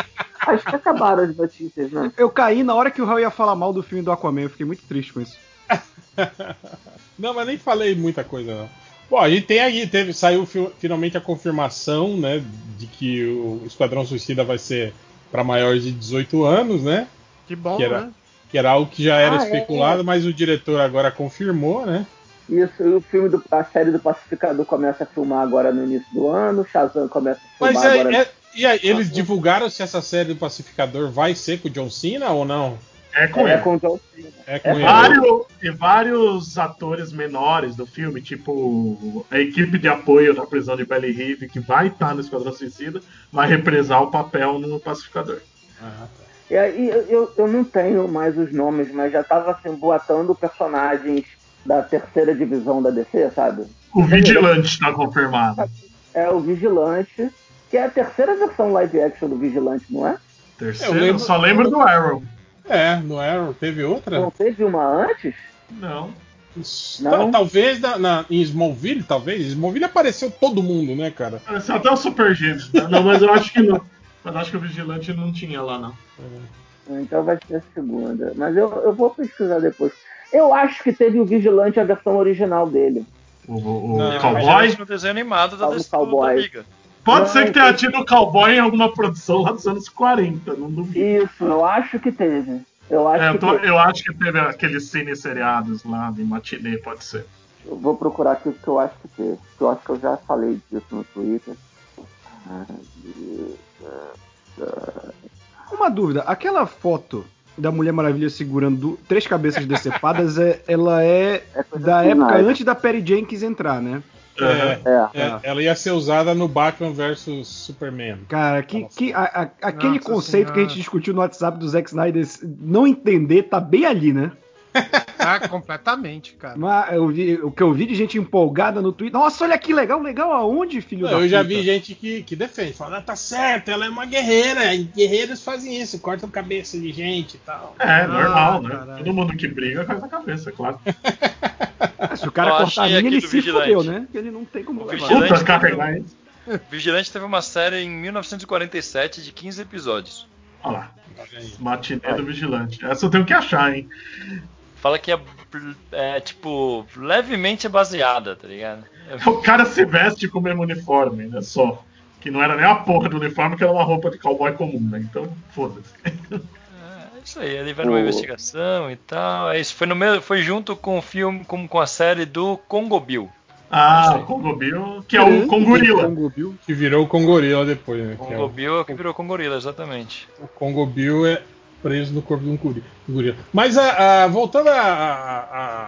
[SPEAKER 6] Acho que acabaram as notícias, né?
[SPEAKER 4] Eu caí na hora que o Raul ia falar mal do filme do Aquaman, eu fiquei muito triste com isso.
[SPEAKER 2] Não, mas nem falei muita coisa, não. Bom, a gente tem aí, teve, saiu fi- finalmente a confirmação, né, de que o Esquadrão Suicida vai ser para maiores de 18 anos, né?
[SPEAKER 3] Que bom,
[SPEAKER 2] Que era-
[SPEAKER 3] né?
[SPEAKER 2] Que era algo que já era
[SPEAKER 6] Ah, é,
[SPEAKER 2] especulado, mas o diretor agora confirmou, né?
[SPEAKER 6] Isso, e o filme do, a série do Pacificador começa a filmar agora no início do ano, Shazam começa a filmar
[SPEAKER 2] Mas é,
[SPEAKER 6] agora.
[SPEAKER 2] é- e aí, eles divulgaram se essa série do Pacificador vai ser com o John Cena ou não?
[SPEAKER 5] É com
[SPEAKER 6] é
[SPEAKER 5] ele.
[SPEAKER 6] com o John Cena.
[SPEAKER 2] É com
[SPEAKER 6] É
[SPEAKER 2] ele.
[SPEAKER 5] Vários, e vários atores menores do filme, tipo a equipe de apoio da prisão de Belly Rive, que vai estar no Esquadrão Suicida, vai represar o papel no Pacificador.
[SPEAKER 2] Ah, tá.
[SPEAKER 6] E aí eu, eu, não tenho mais os nomes, mas já tava assim, boatando personagens da terceira divisão da DC, sabe?
[SPEAKER 5] O Vigilante está confirmado.
[SPEAKER 6] É o Vigilante, que é a terceira versão live action do Vigilante, não é?
[SPEAKER 5] Terceiro,
[SPEAKER 2] Eu lembro-
[SPEAKER 5] só lembro do Arrow.
[SPEAKER 2] É, no Arrow teve outra?
[SPEAKER 6] Não teve uma antes?
[SPEAKER 5] Não.
[SPEAKER 6] Não?
[SPEAKER 2] Tal- Talvez na, na- em Smallville, talvez. Smallville apareceu todo mundo, né, cara?
[SPEAKER 5] Parece até o Super Gêmeos. Né? Não, mas eu acho que não. Mas eu acho que o Vigilante não tinha lá, não.
[SPEAKER 6] Então vai ser a segunda. Mas eu, eu vou pesquisar depois. Eu acho que teve o Vigilante a versão original dele.
[SPEAKER 5] O, o- o
[SPEAKER 2] Não,
[SPEAKER 5] Cowboy.
[SPEAKER 1] no desenho animado da,
[SPEAKER 6] Fala do cowboy.
[SPEAKER 1] da Liga.
[SPEAKER 5] Pode
[SPEAKER 6] Não,
[SPEAKER 5] ser que
[SPEAKER 6] eu-
[SPEAKER 5] tenha tido o Cowboy em alguma produção lá dos anos 40, não duvido.
[SPEAKER 6] Isso, eu acho que teve. Eu acho
[SPEAKER 5] É, eu,
[SPEAKER 6] que
[SPEAKER 5] tô-
[SPEAKER 6] teve.
[SPEAKER 5] eu acho que teve aqueles cine seriados lá de matinê, pode ser.
[SPEAKER 6] Eu vou procurar aqui o que eu acho que teve. Eu acho que eu já falei disso no Twitter. Ah,
[SPEAKER 4] Uma dúvida, aquela foto da Mulher Maravilha segurando três cabeças decepadas, é, ela é
[SPEAKER 6] É
[SPEAKER 4] da época antes da Perry Jenkins entrar, né?
[SPEAKER 2] É,
[SPEAKER 6] É.
[SPEAKER 2] é, ela ia ser usada no Batman vs Superman.
[SPEAKER 4] Cara, que, que, a- a- aquele
[SPEAKER 3] Nossa
[SPEAKER 4] conceito que a gente
[SPEAKER 3] Senhora.
[SPEAKER 4] discutiu no WhatsApp do Zack Snyder, não entender, tá bem ali, né?
[SPEAKER 3] Ah, completamente, cara.
[SPEAKER 4] Mas eu vi, o que eu vi de gente empolgada no Twitter. Nossa, olha que legal, legal aonde, filho da
[SPEAKER 2] eu já
[SPEAKER 4] puta?
[SPEAKER 2] vi gente que, que defende, fala, ah, tá certo, ela é uma guerreira, e guerreiros fazem isso, cortam cabeça de gente e tal.
[SPEAKER 5] É, normal, né?
[SPEAKER 3] caralho.
[SPEAKER 5] Todo mundo que briga corta a cabeça, claro.
[SPEAKER 4] Se o cara
[SPEAKER 1] Eu
[SPEAKER 4] cortar a
[SPEAKER 1] aqui
[SPEAKER 4] ele
[SPEAKER 1] do
[SPEAKER 4] se
[SPEAKER 1] Vigilante.
[SPEAKER 4] fudeu, né? Ele não tem como
[SPEAKER 1] O
[SPEAKER 4] levar.
[SPEAKER 1] Vigilante
[SPEAKER 5] Puta,
[SPEAKER 1] teve
[SPEAKER 5] carregar
[SPEAKER 1] um-
[SPEAKER 5] isso.
[SPEAKER 1] Vigilante teve uma série em 1947 de 15 episódios.
[SPEAKER 5] Olha lá, matinê do Vigilante. Essa eu tenho que achar, hein?
[SPEAKER 1] Fala que é, é, tipo, levemente baseada, tá ligado?
[SPEAKER 5] O cara se veste com o mesmo uniforme, né? Só. Que não era nem a porra do uniforme, que era uma roupa de cowboy comum, né? Então, foda-se.
[SPEAKER 1] É isso aí, ele vai numa investigação e tal. É isso, foi, no mesmo, foi junto com o filme, com, com a série do Congo Bill.
[SPEAKER 5] Ah, o Congo Bill, que é o Congorila.
[SPEAKER 4] Congo Bill.
[SPEAKER 2] Que virou o Congorila depois, né? que é
[SPEAKER 1] Congo
[SPEAKER 2] o,
[SPEAKER 1] Bill é o que virou Congorila, exatamente.
[SPEAKER 2] o Congo Bill é. Preso no corpo de um guri- um gorila. Mas a- a- voltando a- a-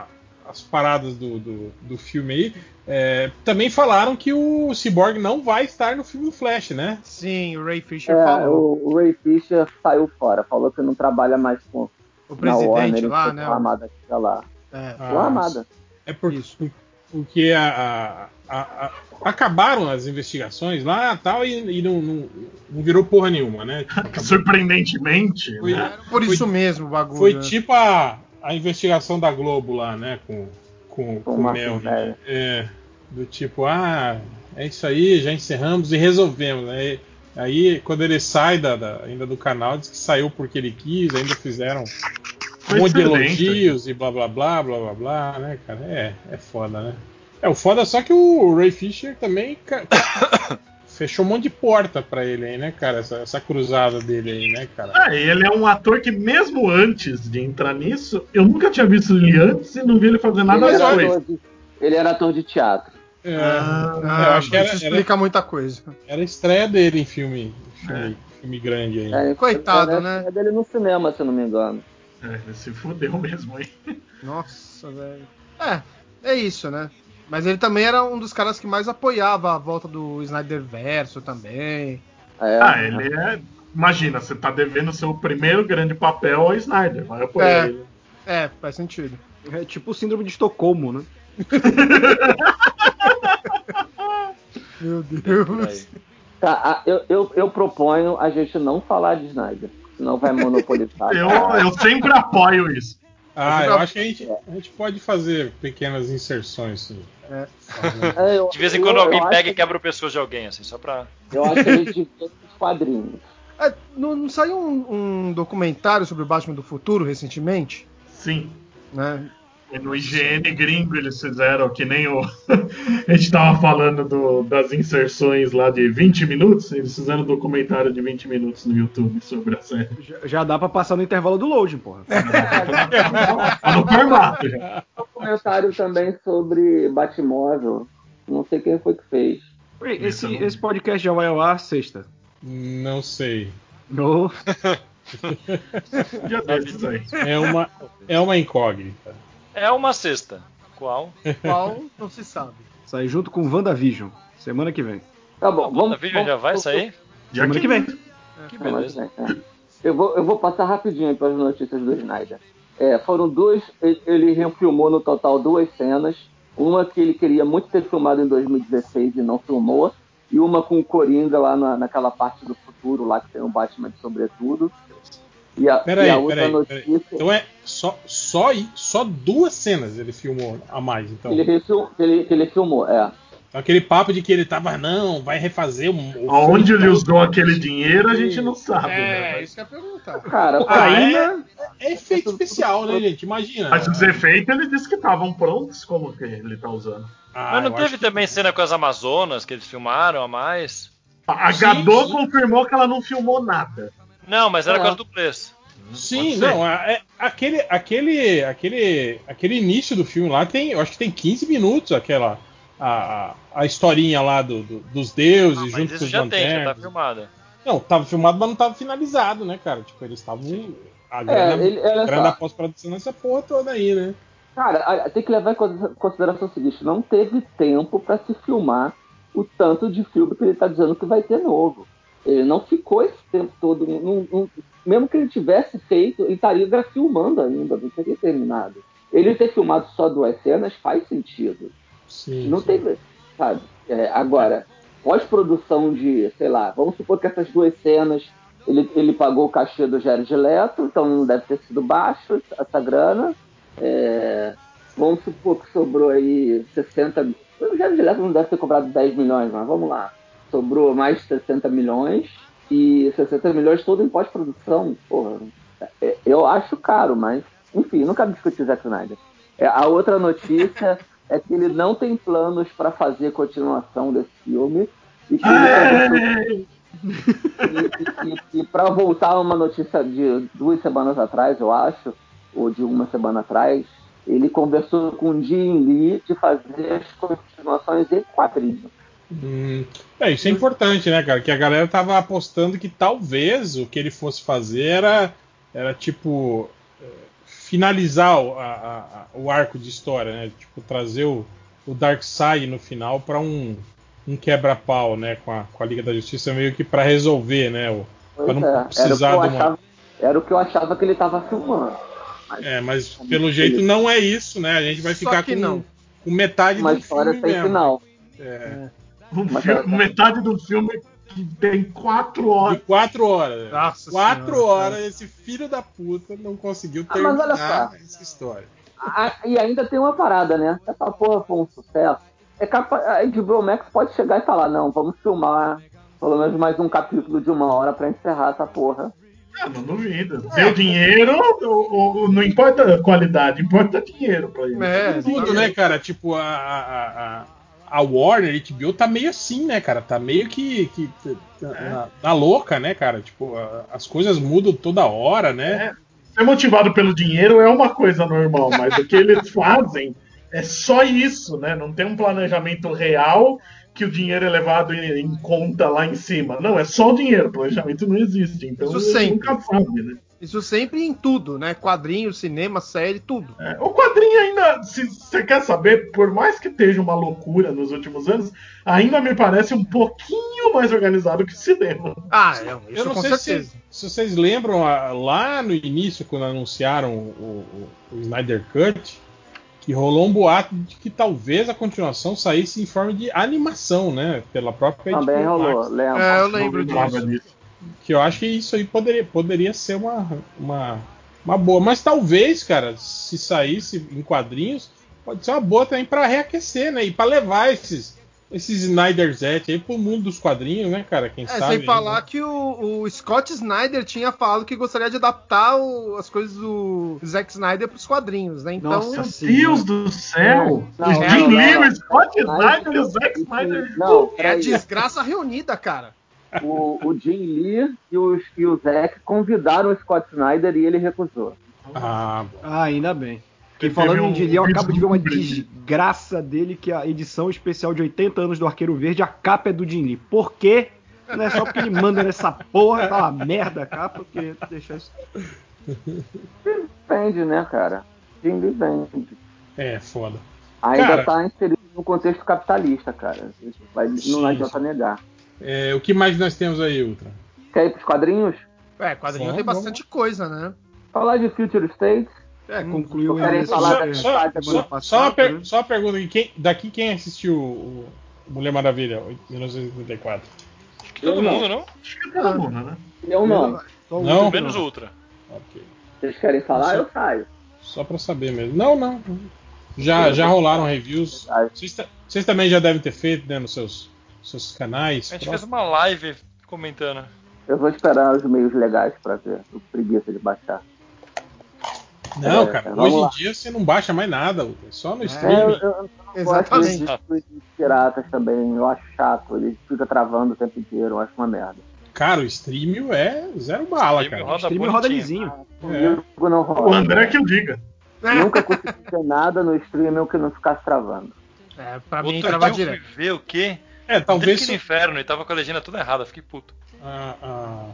[SPEAKER 2] a- as paradas do, do, do filme aí, é, também falaram que o Cyborg não vai estar no filme do Flash, né?
[SPEAKER 3] Sim, o Ray Fisher
[SPEAKER 6] É,
[SPEAKER 3] falou.
[SPEAKER 6] o, o Ray Fisher saiu fora, falou que não trabalha mais com
[SPEAKER 3] O presidente
[SPEAKER 6] Warner,
[SPEAKER 3] lá, né?
[SPEAKER 6] reclamado que lá.
[SPEAKER 3] É.
[SPEAKER 2] Ah,
[SPEAKER 6] Uma amada.
[SPEAKER 2] É por,
[SPEAKER 3] Isso.
[SPEAKER 2] Por- porque a- a- a- a- acabaram as investigações lá tal, e, e não, não- não virou porra nenhuma, né? Acabou-
[SPEAKER 5] Surpreendentemente,
[SPEAKER 2] Foi-
[SPEAKER 5] né?
[SPEAKER 3] Por
[SPEAKER 2] Foi-
[SPEAKER 3] isso mesmo o bagulho.
[SPEAKER 2] Foi
[SPEAKER 3] né?
[SPEAKER 2] tipo a, a investigação da Globo lá, né? Com, com,
[SPEAKER 6] Com
[SPEAKER 2] com
[SPEAKER 6] o. Velho.
[SPEAKER 2] É, do tipo, ah, é isso aí, já encerramos e resolvemos. Aí, aí quando ele sai da, da- ainda do canal, diz que saiu porque ele quis, ainda fizeram um
[SPEAKER 5] Foi
[SPEAKER 2] monte de elogios e blá blá blá blá blá blá, né, cara? É, é foda, né? É, o foda é só que o Ray Fisher também fechou um monte de porta pra ele aí, né, cara? Essa, essa cruzada dele aí, né, cara?
[SPEAKER 5] Ah, e ele é um ator que, mesmo antes de entrar nisso, eu nunca tinha visto ele antes e não vi ele fazer nada
[SPEAKER 6] ele, era
[SPEAKER 5] depois.
[SPEAKER 6] de, ele era ator de teatro.
[SPEAKER 2] É,
[SPEAKER 5] Ah,
[SPEAKER 3] Ah,
[SPEAKER 2] eu acho que era-
[SPEAKER 3] isso
[SPEAKER 2] era-
[SPEAKER 3] explica muita coisa.
[SPEAKER 2] era a estreia dele em filme, filme, filme grande aí.
[SPEAKER 6] É,
[SPEAKER 3] Coitado,
[SPEAKER 6] era-
[SPEAKER 3] né?
[SPEAKER 6] É dele no cinema, se eu não me engano.
[SPEAKER 5] É, ele se fudeu mesmo, hein?
[SPEAKER 3] Nossa, velho. É, é isso, né? Mas ele também era um dos caras que mais apoiava a volta do Snyder Verso também.
[SPEAKER 6] É,
[SPEAKER 5] Ah, ele é. Imagina, você tá devendo seu primeiro grande papel ao Snyder. Vai apoiar
[SPEAKER 3] É.
[SPEAKER 5] ele.
[SPEAKER 3] É, faz sentido.
[SPEAKER 4] É tipo o síndrome de Estocolmo, né?
[SPEAKER 3] Meu Deus.
[SPEAKER 6] Tá, eu, eu, eu proponho a gente não falar de Snyder. Senão vai monopolizar.
[SPEAKER 5] Eu, eu sempre apoio isso.
[SPEAKER 2] Ah, eu acho que a gente, a gente pode fazer pequenas inserções.
[SPEAKER 3] É.
[SPEAKER 6] É, eu-
[SPEAKER 1] De vez em
[SPEAKER 6] eu-
[SPEAKER 1] quando
[SPEAKER 6] eu
[SPEAKER 1] alguém
[SPEAKER 6] acho
[SPEAKER 1] pega e
[SPEAKER 6] que-
[SPEAKER 1] quebra o pescoço de alguém, assim, só pra.
[SPEAKER 6] Eu acho que a gente os quadrinhos.
[SPEAKER 3] É, não, não saiu um, um documentário sobre o Batman do Futuro recentemente?
[SPEAKER 5] Sim.
[SPEAKER 3] Né?
[SPEAKER 5] No IGN gringo eles fizeram que nem o. a gente tava falando do- das inserções lá de 20 minutos. Eles fizeram um documentário de 20 minutos no YouTube sobre a série.
[SPEAKER 4] Já, já dá pra passar no intervalo do loading, porra.
[SPEAKER 5] Tá no formato já.
[SPEAKER 6] Um comentário também sobre Batmóvel. Não sei quem foi que fez.
[SPEAKER 4] Oi, Esse,
[SPEAKER 5] Isso
[SPEAKER 4] esse podcast já vai ao ar sexta.
[SPEAKER 2] Não sei.
[SPEAKER 4] No...
[SPEAKER 5] Já desses aí.
[SPEAKER 2] É uma, é uma incógnita.
[SPEAKER 1] É uma cesta. Qual?
[SPEAKER 3] Qual não se sabe.
[SPEAKER 4] Sai junto com WandaVision. Semana que vem.
[SPEAKER 6] Tá bom, vamos.
[SPEAKER 1] Vídeo já vai sair?
[SPEAKER 5] Já
[SPEAKER 4] Semana que vem.
[SPEAKER 1] Que
[SPEAKER 6] Semana
[SPEAKER 1] beleza.
[SPEAKER 6] que vem, é. Eu vou, eu vou passar rapidinho para as notícias do Snyder. É, foram duas. Ele, ele refilmou no total duas cenas. Uma que ele queria muito ter filmado em 2016 e não filmou. E uma com o Coringa lá na, naquela parte do futuro lá que tem o Batman de sobretudo. E a,
[SPEAKER 2] Peraí,
[SPEAKER 6] e a outra
[SPEAKER 2] peraí,
[SPEAKER 6] notícia.
[SPEAKER 2] peraí. Então é só, só, só duas cenas ele filmou a mais, então.
[SPEAKER 6] que Ele, ele, que ele filmou, é.
[SPEAKER 2] Aquele papo de que ele tava, não, vai refazer um. o
[SPEAKER 5] Aonde ele usou aquele dinheiro a gente não sabe.
[SPEAKER 3] É,
[SPEAKER 5] né?
[SPEAKER 3] isso que eu ia perguntar.
[SPEAKER 6] Cara,
[SPEAKER 2] Ah,
[SPEAKER 4] Ainda.
[SPEAKER 2] É efeito especial, né, gente? Imagina.
[SPEAKER 5] Mas os efeitos ele disse que estavam prontos, como que ele tá usando.
[SPEAKER 2] Ah,
[SPEAKER 1] Mas não teve
[SPEAKER 2] que-
[SPEAKER 1] também cena com as Amazonas que eles filmaram a mais?
[SPEAKER 5] A Gadot confirmou que ela não filmou nada.
[SPEAKER 1] Não, mas era
[SPEAKER 6] É.
[SPEAKER 1] por causa do preço.
[SPEAKER 2] Sim,
[SPEAKER 5] Pode ser.
[SPEAKER 2] não, é, é- aquele, aquele, aquele, aquele início do filme lá tem, eu acho que tem 15 minutos aquela a, a, a historinha lá do, do- dos deuses
[SPEAKER 1] Ah, mas
[SPEAKER 2] junto com
[SPEAKER 1] isso
[SPEAKER 2] os
[SPEAKER 1] já tem, já tá filmado.
[SPEAKER 2] Não, tava filmado, mas não tava finalizado, né, cara? Tipo, eles estavam a grana,
[SPEAKER 6] É, ele,
[SPEAKER 2] a grana
[SPEAKER 6] só.
[SPEAKER 2] da pós-produção nessa porra toda aí, né?
[SPEAKER 6] Cara, tem que levar em considera- consideração o seguinte: não teve tempo pra se filmar o tanto de filme que ele tá dizendo que vai ter novo. Ele não ficou esse tempo todo. não- não- mesmo que ele tivesse feito, ele estaria filmando ainda, não teria terminado. Ele ter filmado só duas cenas faz sentido.
[SPEAKER 2] Sim.
[SPEAKER 6] Não
[SPEAKER 2] sim.
[SPEAKER 6] tem. Sabe? É, agora, pós-produção de, sei lá, vamos supor que essas duas cenas ele, ele pagou o cachê do Jared Leto, então não deve ter sido baixo essa grana. É, vamos supor que sobrou aí 60 mil. O Jared Leto não deve ter cobrado 10 milhões, mas vamos lá. Sobrou mais de 60 milhões e 60 milhões todo em pós-produção. Porra, é- eu acho caro, mas enfim, nunca discuti o Zack Snyder. É, a outra notícia é que ele não tem planos para fazer continuação desse filme e que ele e, e, e para voltar a uma notícia de duas semanas atrás, eu acho, ou de uma semana atrás, ele conversou com o Jim Lee de fazer as continuações em quadrinhos.
[SPEAKER 2] Hum, é, isso é importante, né, cara? Que a galera tava apostando que talvez o que ele fosse fazer era era tipo é, finalizar o, a- a- o arco de história, né? Tipo, trazer o, o Darkseid no final para um, um quebra-pau, né? Com a, com a Liga da Justiça, meio que para resolver, né? O, Pra não
[SPEAKER 6] é, era o, que
[SPEAKER 2] precisar
[SPEAKER 6] eu
[SPEAKER 2] de uma-
[SPEAKER 6] achava, era o que eu achava que ele tava filmando.
[SPEAKER 2] é, mas pelo jeito não é isso, né? A gente vai
[SPEAKER 3] Só
[SPEAKER 2] ficar com,
[SPEAKER 3] não.
[SPEAKER 2] com metade
[SPEAKER 6] Uma
[SPEAKER 2] do
[SPEAKER 6] história
[SPEAKER 2] filme
[SPEAKER 6] sem
[SPEAKER 2] mesmo.
[SPEAKER 6] final.
[SPEAKER 2] É,
[SPEAKER 5] Um filme-
[SPEAKER 6] era-
[SPEAKER 5] metade do filme que tem quatro
[SPEAKER 2] de
[SPEAKER 5] horas.
[SPEAKER 2] quatro horas.
[SPEAKER 3] Nossa
[SPEAKER 2] quatro
[SPEAKER 3] Senhora,
[SPEAKER 2] horas esse filho da puta não conseguiu
[SPEAKER 6] Ah, mas olha
[SPEAKER 2] terminar
[SPEAKER 6] só.
[SPEAKER 2] essa história.
[SPEAKER 6] Ah, e ainda tem uma parada, né? Essa porra for um sucesso, é capaz, a HBO Max pode chegar e falar, não, vamos filmar pelo menos mais um capítulo de uma hora pra encerrar essa porra.
[SPEAKER 5] Ah, não duvido. Deu dinheiro, o- o- não importa a qualidade, importa dinheiro pra ele.
[SPEAKER 3] É,
[SPEAKER 2] Tudo, né, cara? Tipo, a, a, a, a Warner, a HBO, tá meio assim, né, cara? Tá meio que, que tá- na, na louca, né, cara? Tipo, a- as coisas mudam toda hora, né?
[SPEAKER 5] Ser motivado pelo dinheiro é uma coisa normal, mas o que eles fazem é só isso, né? Não tem um planejamento real que o dinheiro é levado em, em conta lá em cima. Não, é só o dinheiro, o planejamento não existe. Então
[SPEAKER 6] é
[SPEAKER 3] Isso sempre.
[SPEAKER 5] nunca sabem, né?
[SPEAKER 3] Isso sempre em tudo, né? Quadrinho, cinema, série, tudo.
[SPEAKER 5] É, o quadrinho ainda, se você quer saber, por mais que esteja uma loucura nos últimos anos, ainda me parece um pouquinho mais organizado que o cinema.
[SPEAKER 3] Ah, é, isso
[SPEAKER 2] Eu não
[SPEAKER 3] com
[SPEAKER 2] sei
[SPEAKER 3] certeza.
[SPEAKER 2] se, se vocês lembram ah, lá no início, quando anunciaram o, o- o Snyder Cut, que rolou um boato de que talvez a continuação saísse em forma de animação, né? Pela própria
[SPEAKER 6] Também
[SPEAKER 2] HBO
[SPEAKER 6] rolou,
[SPEAKER 2] Max.
[SPEAKER 6] lembra?
[SPEAKER 3] É, eu
[SPEAKER 5] Não
[SPEAKER 3] lembro disso.
[SPEAKER 2] Que eu acho que isso aí poderia, poderia ser uma, uma, uma boa. Mas talvez, cara, se saísse em quadrinhos, pode ser uma boa também pra reaquecer, né? E pra levar esses, esses Snyder Zet aí pro mundo dos quadrinhos, né, cara? Quem
[SPEAKER 3] É,
[SPEAKER 2] sabe.
[SPEAKER 3] sem falar
[SPEAKER 2] né?
[SPEAKER 3] que o, o Scott Snyder tinha falado que gostaria de adaptar o- as coisas do Zack Snyder pros quadrinhos, né? Então,
[SPEAKER 4] Nossa Senhora.
[SPEAKER 5] Deus do céu!
[SPEAKER 6] Não,
[SPEAKER 5] o Jim Lee, o Scott Snyder e o Zack Snyder.
[SPEAKER 6] Não,
[SPEAKER 3] é a desgraça reunida, cara.
[SPEAKER 6] O, o Jim Lee e, os, e o Zack convidaram o Scott Snyder e ele recusou.
[SPEAKER 2] Ah.
[SPEAKER 4] Ah, ainda bem. Que falando
[SPEAKER 5] um
[SPEAKER 4] em Dilly, eu acabo de ver uma desgraça dele, que a edição especial de 80 anos do Arqueiro Verde, a capa é do Jim Lee. Por quê? Não é só porque ele manda nessa porra, tá uma merda a capa, porque deixa isso.
[SPEAKER 6] Vende, né, cara? Jim Lee vende.
[SPEAKER 2] É, foda.
[SPEAKER 6] Ainda
[SPEAKER 2] Cara.
[SPEAKER 6] tá inserido no contexto capitalista, cara. Isso vai-
[SPEAKER 2] Sim,
[SPEAKER 6] não adianta negar.
[SPEAKER 2] É, o que mais nós temos aí, Ultra?
[SPEAKER 6] Quer ir pros quadrinhos?
[SPEAKER 3] É, quadrinho
[SPEAKER 2] Vamos,
[SPEAKER 3] tem bastante coisa, né?
[SPEAKER 6] Falar de Future State.
[SPEAKER 4] É,
[SPEAKER 3] Hum,
[SPEAKER 4] concluiu
[SPEAKER 6] eu quero
[SPEAKER 4] esse-
[SPEAKER 6] falar
[SPEAKER 2] Só, só- só-
[SPEAKER 4] passada,
[SPEAKER 2] só uma per-
[SPEAKER 4] né?
[SPEAKER 2] só uma pergunta aqui. Quem, daqui quem assistiu o Mulher Maravilha, 1984?
[SPEAKER 1] Acho que todo mundo, não?
[SPEAKER 5] Acho que todo mundo, né?
[SPEAKER 6] Eu não.
[SPEAKER 4] Só
[SPEAKER 2] Não?
[SPEAKER 4] último,
[SPEAKER 1] Menos Ultra.
[SPEAKER 2] Ok.
[SPEAKER 6] Vocês querem falar? Eu saio.
[SPEAKER 2] Só pra saber mesmo. Não, não. Já, já rolaram reviews. Vocês, vocês também já devem ter feito, né, nos seus, seus canais.
[SPEAKER 1] A gente fez uma live comentando.
[SPEAKER 6] Eu vou esperar os meios legais pra ver. Tô preguiça de baixar.
[SPEAKER 2] Não,
[SPEAKER 6] É,
[SPEAKER 2] cara, hoje em
[SPEAKER 6] lá.
[SPEAKER 2] dia você não baixa mais nada, Ultra, só no
[SPEAKER 6] É, eu,
[SPEAKER 2] streaming.
[SPEAKER 6] eu, eu não gosto
[SPEAKER 3] Exatamente.
[SPEAKER 6] tweets piratas também. Eu acho chato. Ele fica travando o tempo inteiro. Eu acho uma merda.
[SPEAKER 2] Cara, o streaming é zero bala,
[SPEAKER 1] Streaming
[SPEAKER 2] cara.
[SPEAKER 1] roda
[SPEAKER 4] stream roda
[SPEAKER 1] bonitinho.
[SPEAKER 4] lisinho.
[SPEAKER 6] Comigo não
[SPEAKER 5] O
[SPEAKER 6] rola.
[SPEAKER 5] André que o diga.
[SPEAKER 6] Nunca consegui ver nada no streaming que não ficasse travando.
[SPEAKER 3] É, pra mim
[SPEAKER 1] Outro
[SPEAKER 3] trava
[SPEAKER 1] dia eu
[SPEAKER 3] direto.
[SPEAKER 1] fui ver o quê?
[SPEAKER 2] É, talvez.
[SPEAKER 1] Drink no Inferno, e tava com a legenda toda errada, fiquei puto.
[SPEAKER 2] ah, ah,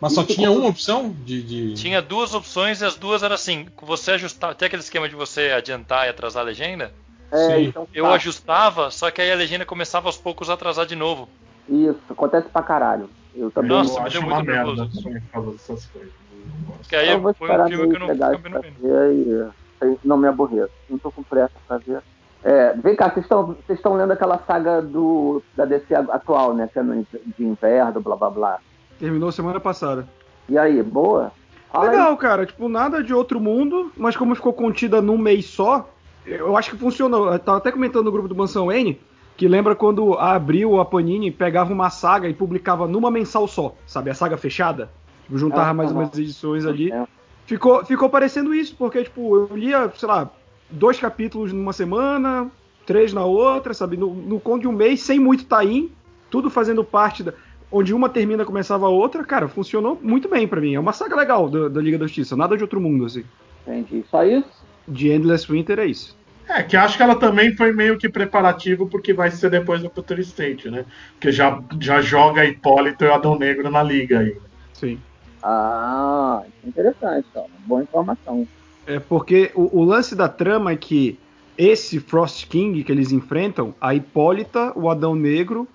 [SPEAKER 2] mas só tinha uma opção de. de-
[SPEAKER 1] Tinha duas opções e as duas eram assim, com você ajustar, tem aquele esquema de você adiantar e atrasar a legenda?
[SPEAKER 6] É,
[SPEAKER 2] Sim.
[SPEAKER 6] então
[SPEAKER 1] Eu
[SPEAKER 6] tá.
[SPEAKER 1] ajustava, só que aí a legenda começava aos poucos a atrasar de novo.
[SPEAKER 6] Isso, acontece pra caralho. Eu também
[SPEAKER 1] Nossa,
[SPEAKER 5] eu
[SPEAKER 1] me deu muito
[SPEAKER 5] merda
[SPEAKER 1] nervoso.
[SPEAKER 5] também por causa dessas coisas. Não gosto.
[SPEAKER 1] Que aí
[SPEAKER 6] eu vou
[SPEAKER 1] foi
[SPEAKER 6] esperar
[SPEAKER 1] um filme que eu não vendo.
[SPEAKER 6] ver e sem- não me aborreço. Não tô com pressa pra ver. É, vem cá, vocês estão lendo aquela saga do, da DC atual, né? Que é no, de inverno, blá blá blá.
[SPEAKER 4] Terminou semana passada.
[SPEAKER 6] E aí, boa? Fala aí.
[SPEAKER 4] Legal, cara. Tipo, nada de outro mundo, mas como ficou contida num mês só, eu acho que funcionou. Eu tava até comentando no grupo do Mansão N que lembra quando a Abril ou a Panini pegava uma saga e publicava numa mensal só, sabe? A saga fechada. Tipo, juntava
[SPEAKER 6] Ah,
[SPEAKER 4] mais
[SPEAKER 6] tá
[SPEAKER 4] umas edições ali.
[SPEAKER 6] É.
[SPEAKER 4] Ficou, ficou parecendo isso, porque, tipo, eu lia, sei lá, dois capítulos numa semana, três na outra, sabe? No, no conto de um mês, sem muito tie tudo fazendo parte da. Onde uma termina, começava a outra, cara, funcionou muito bem pra mim. É uma saga legal da, da Liga da Justiça, nada de outro mundo, assim.
[SPEAKER 6] Entendi. Só isso?
[SPEAKER 4] De Endless Winter é isso.
[SPEAKER 5] É, que acho que ela também foi meio que preparativo porque vai ser depois do Future State, né? Porque já, já joga Hipólito e Adão Negro na liga aí.
[SPEAKER 4] Sim.
[SPEAKER 6] Ah, isso é interessante, então. Boa informação.
[SPEAKER 4] É porque o, o lance da trama é que esse Frost King que eles enfrentam, a Hipólita, o Adão Negro,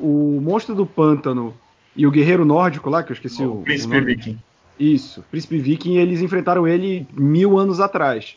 [SPEAKER 4] o Monstro do Pântano e o Guerreiro Nórdico lá, que eu esqueci o,
[SPEAKER 5] o Príncipe
[SPEAKER 4] o.
[SPEAKER 5] Viking.
[SPEAKER 4] Isso, Príncipe Viking, eles enfrentaram ele mil anos atrás.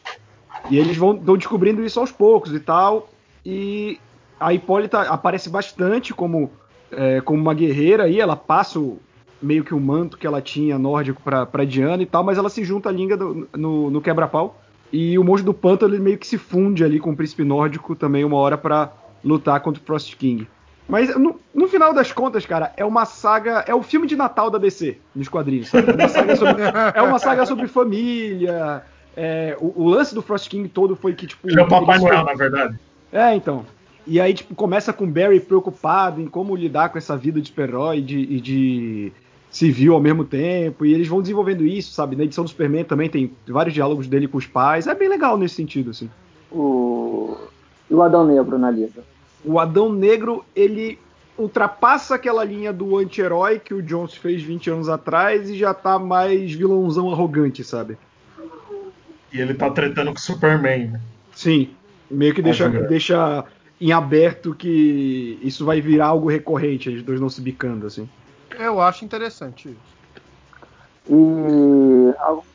[SPEAKER 4] E eles vão estão descobrindo isso aos poucos e tal. E a Hipólita aparece bastante como, é, como uma guerreira aí, ela passa o, meio que o manto que ela tinha nórdico pra, pra Diana e tal, mas ela se junta à Linga do- no, no quebra-pau. E o monstro do pântano ele meio que se funde ali com o príncipe nórdico também uma hora pra lutar contra o Frost King. Mas no, no final das contas, cara, é uma saga. É o filme de Natal da DC nos quadrinhos. sabe? É uma saga sobre, é uma saga sobre família. é, o, o lance do Frost King todo foi que, tipo.
[SPEAKER 5] Ele é o Papai Noel, na verdade.
[SPEAKER 4] é, então. E aí, tipo, começa com o Barry preocupado em como lidar com essa vida de super-herói e de, e de civil ao mesmo tempo. E eles vão desenvolvendo isso, sabe? Na edição do Superman também tem vários diálogos dele com os pais. É bem legal nesse sentido, assim.
[SPEAKER 6] O... E o Adão Negro na liga.
[SPEAKER 4] O Adão Negro, ele ultrapassa aquela linha do anti-herói que o Jones fez 20 anos atrás e já tá mais vilãozão arrogante, sabe?
[SPEAKER 5] E ele tá tretando com o Superman, né?
[SPEAKER 4] Sim. Meio que deixa,
[SPEAKER 5] Ajuda.
[SPEAKER 4] deixa em aberto que isso vai virar algo recorrente, eles dois não se bicando, assim.
[SPEAKER 3] Eu acho interessante isso.
[SPEAKER 6] E algo,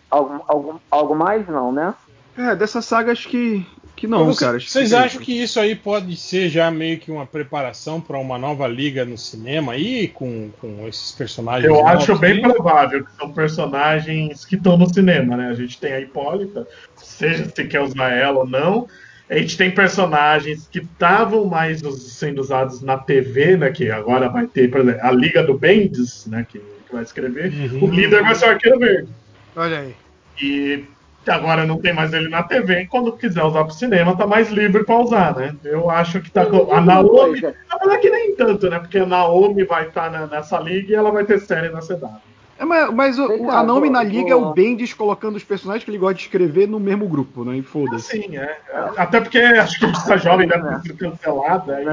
[SPEAKER 6] algo, algo, mais não, né?
[SPEAKER 4] É, dessas sagas que. que não,
[SPEAKER 2] Você-
[SPEAKER 4] cara. acho
[SPEAKER 2] Vocês
[SPEAKER 4] que-
[SPEAKER 2] acham que isso aí pode ser já meio que uma preparação para uma nova liga no cinema aí, com, com esses personagens?
[SPEAKER 5] Eu
[SPEAKER 2] novos
[SPEAKER 5] acho bem
[SPEAKER 2] aí?
[SPEAKER 5] provável que são personagens que estão no cinema, né? A gente tem a Hipólita, seja se quer usar ela ou não. A gente tem personagens que estavam mais sendo usados na TV, né? Que agora vai ter, por exemplo, a Liga do Bendis, né? Que, que vai escrever.
[SPEAKER 2] Uhum.
[SPEAKER 5] O líder vai ser o Arqueiro Verde.
[SPEAKER 3] Olha aí.
[SPEAKER 5] E agora não tem mais ele na TV. E quando quiser usar pro cinema, tá mais livre pra usar, né? Eu acho que tá com. A Naomi. Na verdade, que nem tanto, né? Porque a Naomi vai estar nessa liga e ela vai ter série na CW.
[SPEAKER 4] É, mas mas o, o-
[SPEAKER 6] cá,
[SPEAKER 4] a
[SPEAKER 6] vou-
[SPEAKER 4] na liga é o Bendis colocando os personagens que ele gosta de escrever no mesmo grupo, né? E foda-se.
[SPEAKER 5] Sim, é. Até porque acho que essa jovem deve ter sido cancelada. Aí.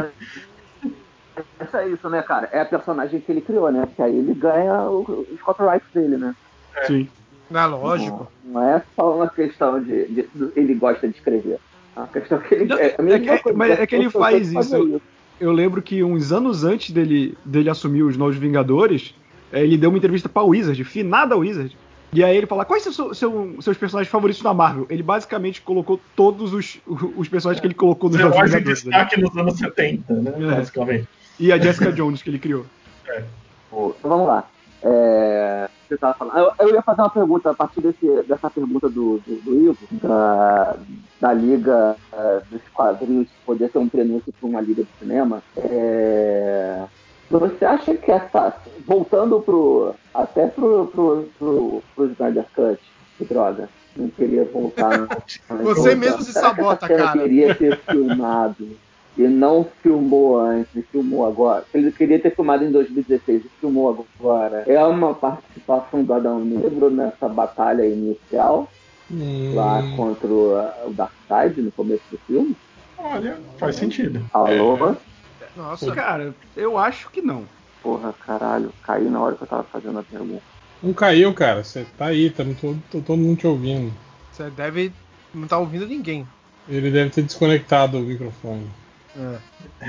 [SPEAKER 6] É isso, né, cara? É a personagem que ele criou, né? Que aí ele ganha o- os copyrights dele, né?
[SPEAKER 4] Sim.
[SPEAKER 3] É lógico.
[SPEAKER 6] Não é só uma questão de, de- de- ele gosta de escrever. É uma questão que ele
[SPEAKER 4] Não,
[SPEAKER 6] é, a
[SPEAKER 4] é que-
[SPEAKER 6] coisa,
[SPEAKER 4] mas é que ele faz isso. Eu lembro que uns anos antes dele, dele assumir os Novos Vingadores, é, ele deu uma entrevista pra Wizard, finada Wizard. E aí ele fala, quais são seu- seu- seus personagens favoritos da Marvel? Ele basicamente colocou todos os, os personagens que ele colocou nos Novos
[SPEAKER 5] Relógio de
[SPEAKER 4] Vingadores. né?
[SPEAKER 5] destaque nos anos 70, né?
[SPEAKER 4] É.
[SPEAKER 5] Basicamente.
[SPEAKER 4] E a Jessica Jones que ele criou.
[SPEAKER 6] Pô, Então vamos lá. É, você tava falando. Eu, eu ia fazer uma pergunta a partir desse, dessa pergunta do, do, do Ivo, da, da liga é, dos quadrinhos poder ser um prenúncio para uma liga de cinema. É, você acha que essa. Voltando pro. até pro, pro, pro, pro Snyder Cut, que droga. Não queria voltar. não.
[SPEAKER 3] Você mesmo se
[SPEAKER 6] Será que
[SPEAKER 3] sabota,
[SPEAKER 6] cena
[SPEAKER 3] cara.
[SPEAKER 6] queria ter filmado e não filmou antes, e filmou agora. Ele queria ter filmado em 2016 e filmou agora. É uma participação do Adão Negro nessa batalha inicial,
[SPEAKER 2] Hum,
[SPEAKER 6] lá contra o, Darkseid, no começo do filme.
[SPEAKER 5] Olha, faz sentido.
[SPEAKER 6] Alô?
[SPEAKER 3] Nossa.
[SPEAKER 4] Cara, eu acho que não.
[SPEAKER 6] Porra, caralho, caí na hora que eu tava fazendo a pergunta.
[SPEAKER 2] Não caiu, cara. Você tá aí, tá todo, tô todo mundo te ouvindo.
[SPEAKER 3] Você deve não tá ouvindo ninguém.
[SPEAKER 2] Ele deve ter desconectado o microfone.
[SPEAKER 3] É.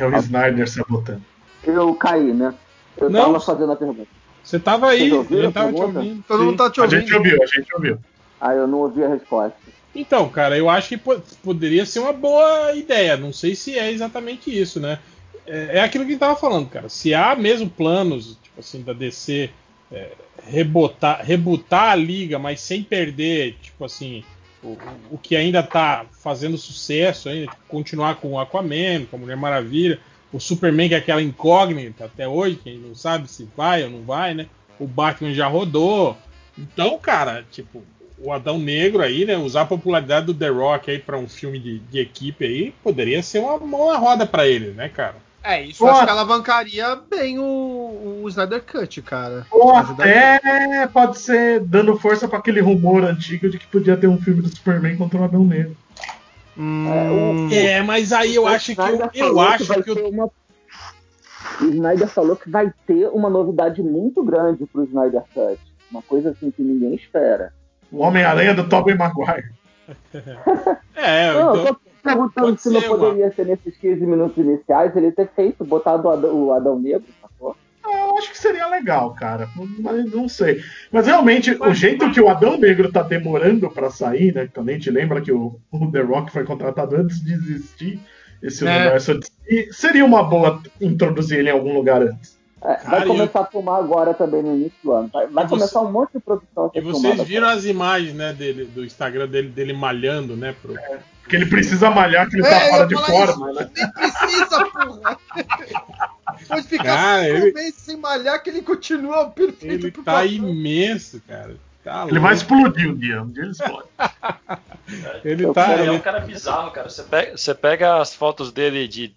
[SPEAKER 5] É o Snyder sabotando.
[SPEAKER 6] Eu caí, né? Eu
[SPEAKER 2] Não.
[SPEAKER 6] tava fazendo a pergunta.
[SPEAKER 2] Você tava aí, ele
[SPEAKER 6] a
[SPEAKER 2] tava te
[SPEAKER 6] pergunta?
[SPEAKER 2] ouvindo.
[SPEAKER 3] Todo
[SPEAKER 2] Sim.
[SPEAKER 3] mundo tá te
[SPEAKER 5] A
[SPEAKER 3] ouvindo.
[SPEAKER 5] gente ouviu, a gente ouviu.
[SPEAKER 6] Ah, eu não ouvi a resposta.
[SPEAKER 2] Então, cara, eu acho que po- poderia ser uma boa ideia. Não sei se é exatamente isso, né? É, é aquilo que a gente tava falando, cara. Se há mesmo planos, tipo assim, da DC é, rebotar, rebutar a liga, mas sem perder, tipo assim, o, o que ainda tá fazendo sucesso ainda, tipo, continuar com o Aquaman, com a Mulher Maravilha, o Superman, que é aquela incógnita até hoje, que a gente não sabe se vai ou não vai, né? O Batman já rodou. Então, cara, tipo, o Adão Negro aí, né? Usar a popularidade do The Rock aí pra um filme de, de equipe aí, poderia ser uma mão na roda pra ele, né, cara?
[SPEAKER 3] É, isso eu acho que alavancaria bem o, o Snyder Cut, cara.
[SPEAKER 5] Ou
[SPEAKER 3] Ajudaria.
[SPEAKER 5] até pode ser dando força para aquele rumor antigo de que podia ter um filme do Superman contra o Adão Negro.
[SPEAKER 3] Hum,
[SPEAKER 2] É, mas aí eu acho que eu,
[SPEAKER 6] Snyder
[SPEAKER 2] eu acho
[SPEAKER 6] vai
[SPEAKER 2] que eu,
[SPEAKER 6] uma... O Snyder falou que vai ter uma novidade muito grande pro Snyder Cut. uma coisa assim que ninguém espera.
[SPEAKER 5] O Homem-Aranha do Tobey Maguire.
[SPEAKER 2] É,
[SPEAKER 6] Não,
[SPEAKER 2] então,
[SPEAKER 6] eu tô perguntando
[SPEAKER 2] pode
[SPEAKER 6] se não
[SPEAKER 2] ser,
[SPEAKER 6] poderia ser nesses 15 minutos iniciais ele ter feito, botado o Adão, o Adão Negro, sacou?
[SPEAKER 5] Ah, Eu acho que seria legal, cara. Mas não sei. Mas realmente, o jeito que o Adão Negro tá demorando pra sair, né? A gente lembra que o, o The Rock foi contratado antes de existir esse
[SPEAKER 3] É.
[SPEAKER 5] universo, e seria uma boa introduzir ele em algum lugar antes.
[SPEAKER 6] É,
[SPEAKER 2] Cara,
[SPEAKER 6] vai começar a filmar agora também no início do ano. Vai, vai
[SPEAKER 2] E você-
[SPEAKER 6] começar um monte de produção
[SPEAKER 2] e vocês viram as imagens, né, dele, do Instagram dele, dele malhando, né, pro,
[SPEAKER 5] Porque ele precisa malhar, que ele
[SPEAKER 3] É,
[SPEAKER 5] tá fora de forma,
[SPEAKER 3] isso.
[SPEAKER 5] né?
[SPEAKER 3] Nem precisa, porra! Pode ficar
[SPEAKER 2] Cara,
[SPEAKER 3] cinco
[SPEAKER 2] ele-
[SPEAKER 3] meses sem malhar que ele continua perfeito
[SPEAKER 2] Ele
[SPEAKER 3] pro
[SPEAKER 2] tá
[SPEAKER 3] papel.
[SPEAKER 2] imenso, cara. Tá
[SPEAKER 5] Ele vai explodir um dia, um dia ele explode.
[SPEAKER 2] Ele
[SPEAKER 6] Eu
[SPEAKER 2] tá.
[SPEAKER 1] Ele é um cara bizarro, cara. Você pega, você pega as fotos dele de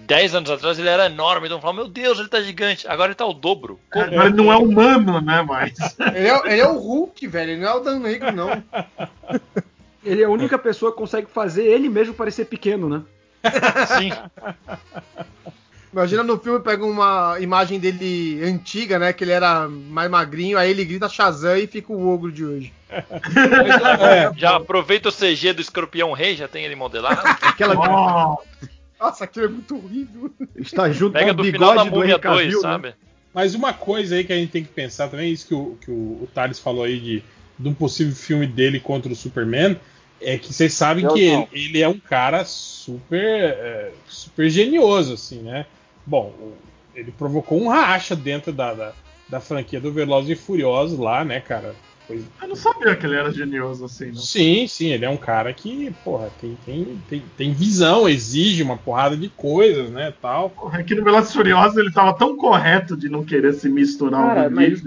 [SPEAKER 1] 10 anos atrás, ele era enorme. Então fala, meu Deus, ele tá gigante. Agora ele tá o dobro. Como?
[SPEAKER 5] Agora ele não é humano, né, mas...
[SPEAKER 3] Ele é, ele é o Hulk, velho. Ele não é o Dan Negro, não.
[SPEAKER 4] Ele é a única pessoa que consegue fazer ele mesmo parecer pequeno, né?
[SPEAKER 1] Sim.
[SPEAKER 3] Imagina no filme, pega uma imagem dele antiga, né? Que ele era mais magrinho, aí ele grita Shazam e fica o ogro de hoje.
[SPEAKER 2] É,
[SPEAKER 1] Já aproveita o CG do escorpião rei, já tem ele modelado.
[SPEAKER 4] Aquela
[SPEAKER 5] Ó,
[SPEAKER 3] Nossa, aquilo é muito horrível.
[SPEAKER 4] está junto
[SPEAKER 1] Pega
[SPEAKER 4] com
[SPEAKER 1] do
[SPEAKER 4] o
[SPEAKER 1] final da
[SPEAKER 4] bigode do
[SPEAKER 1] múmia
[SPEAKER 4] Henry
[SPEAKER 1] 2,
[SPEAKER 4] Cavill, né?
[SPEAKER 1] sabe?
[SPEAKER 2] Mas uma coisa aí que a gente tem que pensar também, isso que o, que o, o Thales falou aí de, de um possível filme dele contra o Superman, é que vocês sabem
[SPEAKER 6] Eu
[SPEAKER 2] que ele, ele é um cara super, é, super genioso, assim, né? Bom, ele provocou um racha dentro da, da, da franquia do Velozes e Furiosos lá, né, cara? Foi-
[SPEAKER 5] eu não sabia que ele era genioso assim, não.
[SPEAKER 2] Sim, sim, ele é um cara que, porra, tem, tem, tem, tem visão, exige uma porrada de coisas, né, tal.
[SPEAKER 5] Porra, Aqui no Velozes e Furiosos ele tava tão correto de não querer se misturar
[SPEAKER 6] Cara,
[SPEAKER 5] ao
[SPEAKER 6] mas-.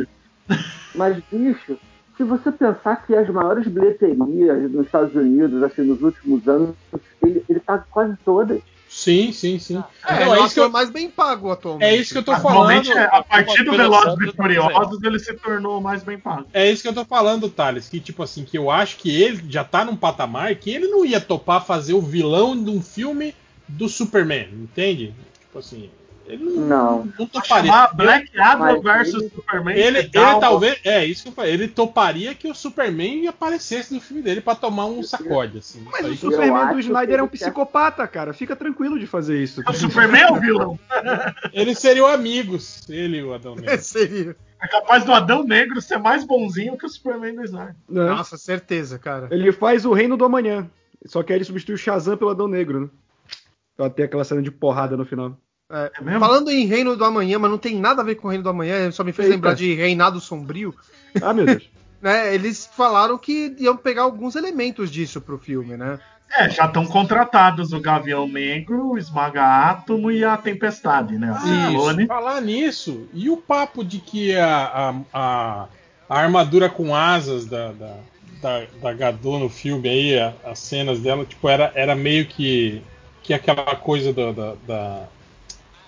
[SPEAKER 6] Mas, bicho, se você pensar que as maiores bilheterias nos Estados Unidos, assim, nos últimos anos, ele, ele tá quase todas.
[SPEAKER 2] Sim, sim, sim.
[SPEAKER 3] É,
[SPEAKER 2] Então,
[SPEAKER 3] é
[SPEAKER 2] é isso que eu,
[SPEAKER 3] ator mais bem pago atualmente.
[SPEAKER 2] é isso que eu tô
[SPEAKER 5] Atualmente,
[SPEAKER 2] falando.
[SPEAKER 5] é, a partir do Velozes e. Furiosos, ele se tornou mais bem pago.
[SPEAKER 2] É isso que eu tô falando, Thales. Que, tipo assim, que eu acho que ele já tá num patamar que ele não ia topar fazer o vilão de um filme do Superman, entende? Tipo assim, ele não,
[SPEAKER 6] Não.
[SPEAKER 2] toparia.
[SPEAKER 5] Chamar Black Adam versus
[SPEAKER 6] ele-
[SPEAKER 5] Superman.
[SPEAKER 2] Ele, ele talvez. É, isso que eu falei. Ele toparia que o Superman aparecesse no filme dele pra tomar um sacode, assim.
[SPEAKER 4] Mas o Superman do Snyder é um psicopata, cara. Fica tranquilo de fazer isso.
[SPEAKER 5] O Superman é o vilão.
[SPEAKER 2] Eles seriam amigos, ele e o Adão Negro.
[SPEAKER 3] Seria.
[SPEAKER 5] É capaz do Adão Negro ser mais bonzinho que o Superman do Snyder.
[SPEAKER 4] né?
[SPEAKER 3] Nossa, certeza, cara.
[SPEAKER 4] Ele faz o Reino do Amanhã. Só que aí ele substitui o Shazam pelo Adão Negro, né? Pra ter aquela cena de porrada no final.
[SPEAKER 3] É,
[SPEAKER 5] É
[SPEAKER 3] falando em Reino do Amanhã, mas não tem nada a ver com o Reino do Amanhã, só me fez
[SPEAKER 4] Eita.
[SPEAKER 3] lembrar de Reinado Sombrio.
[SPEAKER 4] Ah, meu Deus.
[SPEAKER 3] Né, eles falaram que iam pegar alguns elementos disso pro filme, né?
[SPEAKER 5] É, já estão contratados o Gavião Negro, o Esmaga Átomo e a Tempestade, né? A Ciclone.
[SPEAKER 2] Falar nisso, e o papo de que a, a, a, a armadura com asas da, da, da, da Gadot no filme aí, a- as cenas dela, tipo, era, era meio que, que aquela coisa da, da, da,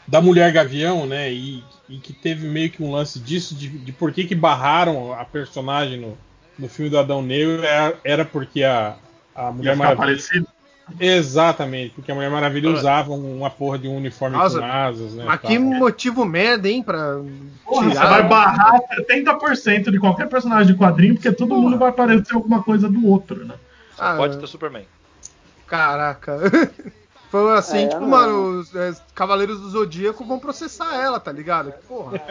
[SPEAKER 2] da mulher gavião, né? E, e que teve meio que um lance disso, de, de por que, que barraram a personagem no, no filme do Adão Negro, era, era porque a, a Mulher Maravilha.
[SPEAKER 5] parecido.
[SPEAKER 2] Exatamente, porque a Mulher Maravilha usava uma porra de um uniforme
[SPEAKER 3] Nossa,
[SPEAKER 2] com asas, né?
[SPEAKER 3] Mas
[SPEAKER 2] tal.
[SPEAKER 3] que motivo merda, hein, pra
[SPEAKER 5] Porra,
[SPEAKER 3] tirar.
[SPEAKER 5] você vai barrar 70% de qualquer personagem de quadrinho, porque todo mundo vai parecer alguma coisa do outro, né?
[SPEAKER 3] Ah,
[SPEAKER 1] Pode ter Superman.
[SPEAKER 3] Caraca. Foi assim,
[SPEAKER 6] É,
[SPEAKER 3] tipo, mano, os é, Cavaleiros do Zodíaco vão processar ela, tá ligado? Que Porra.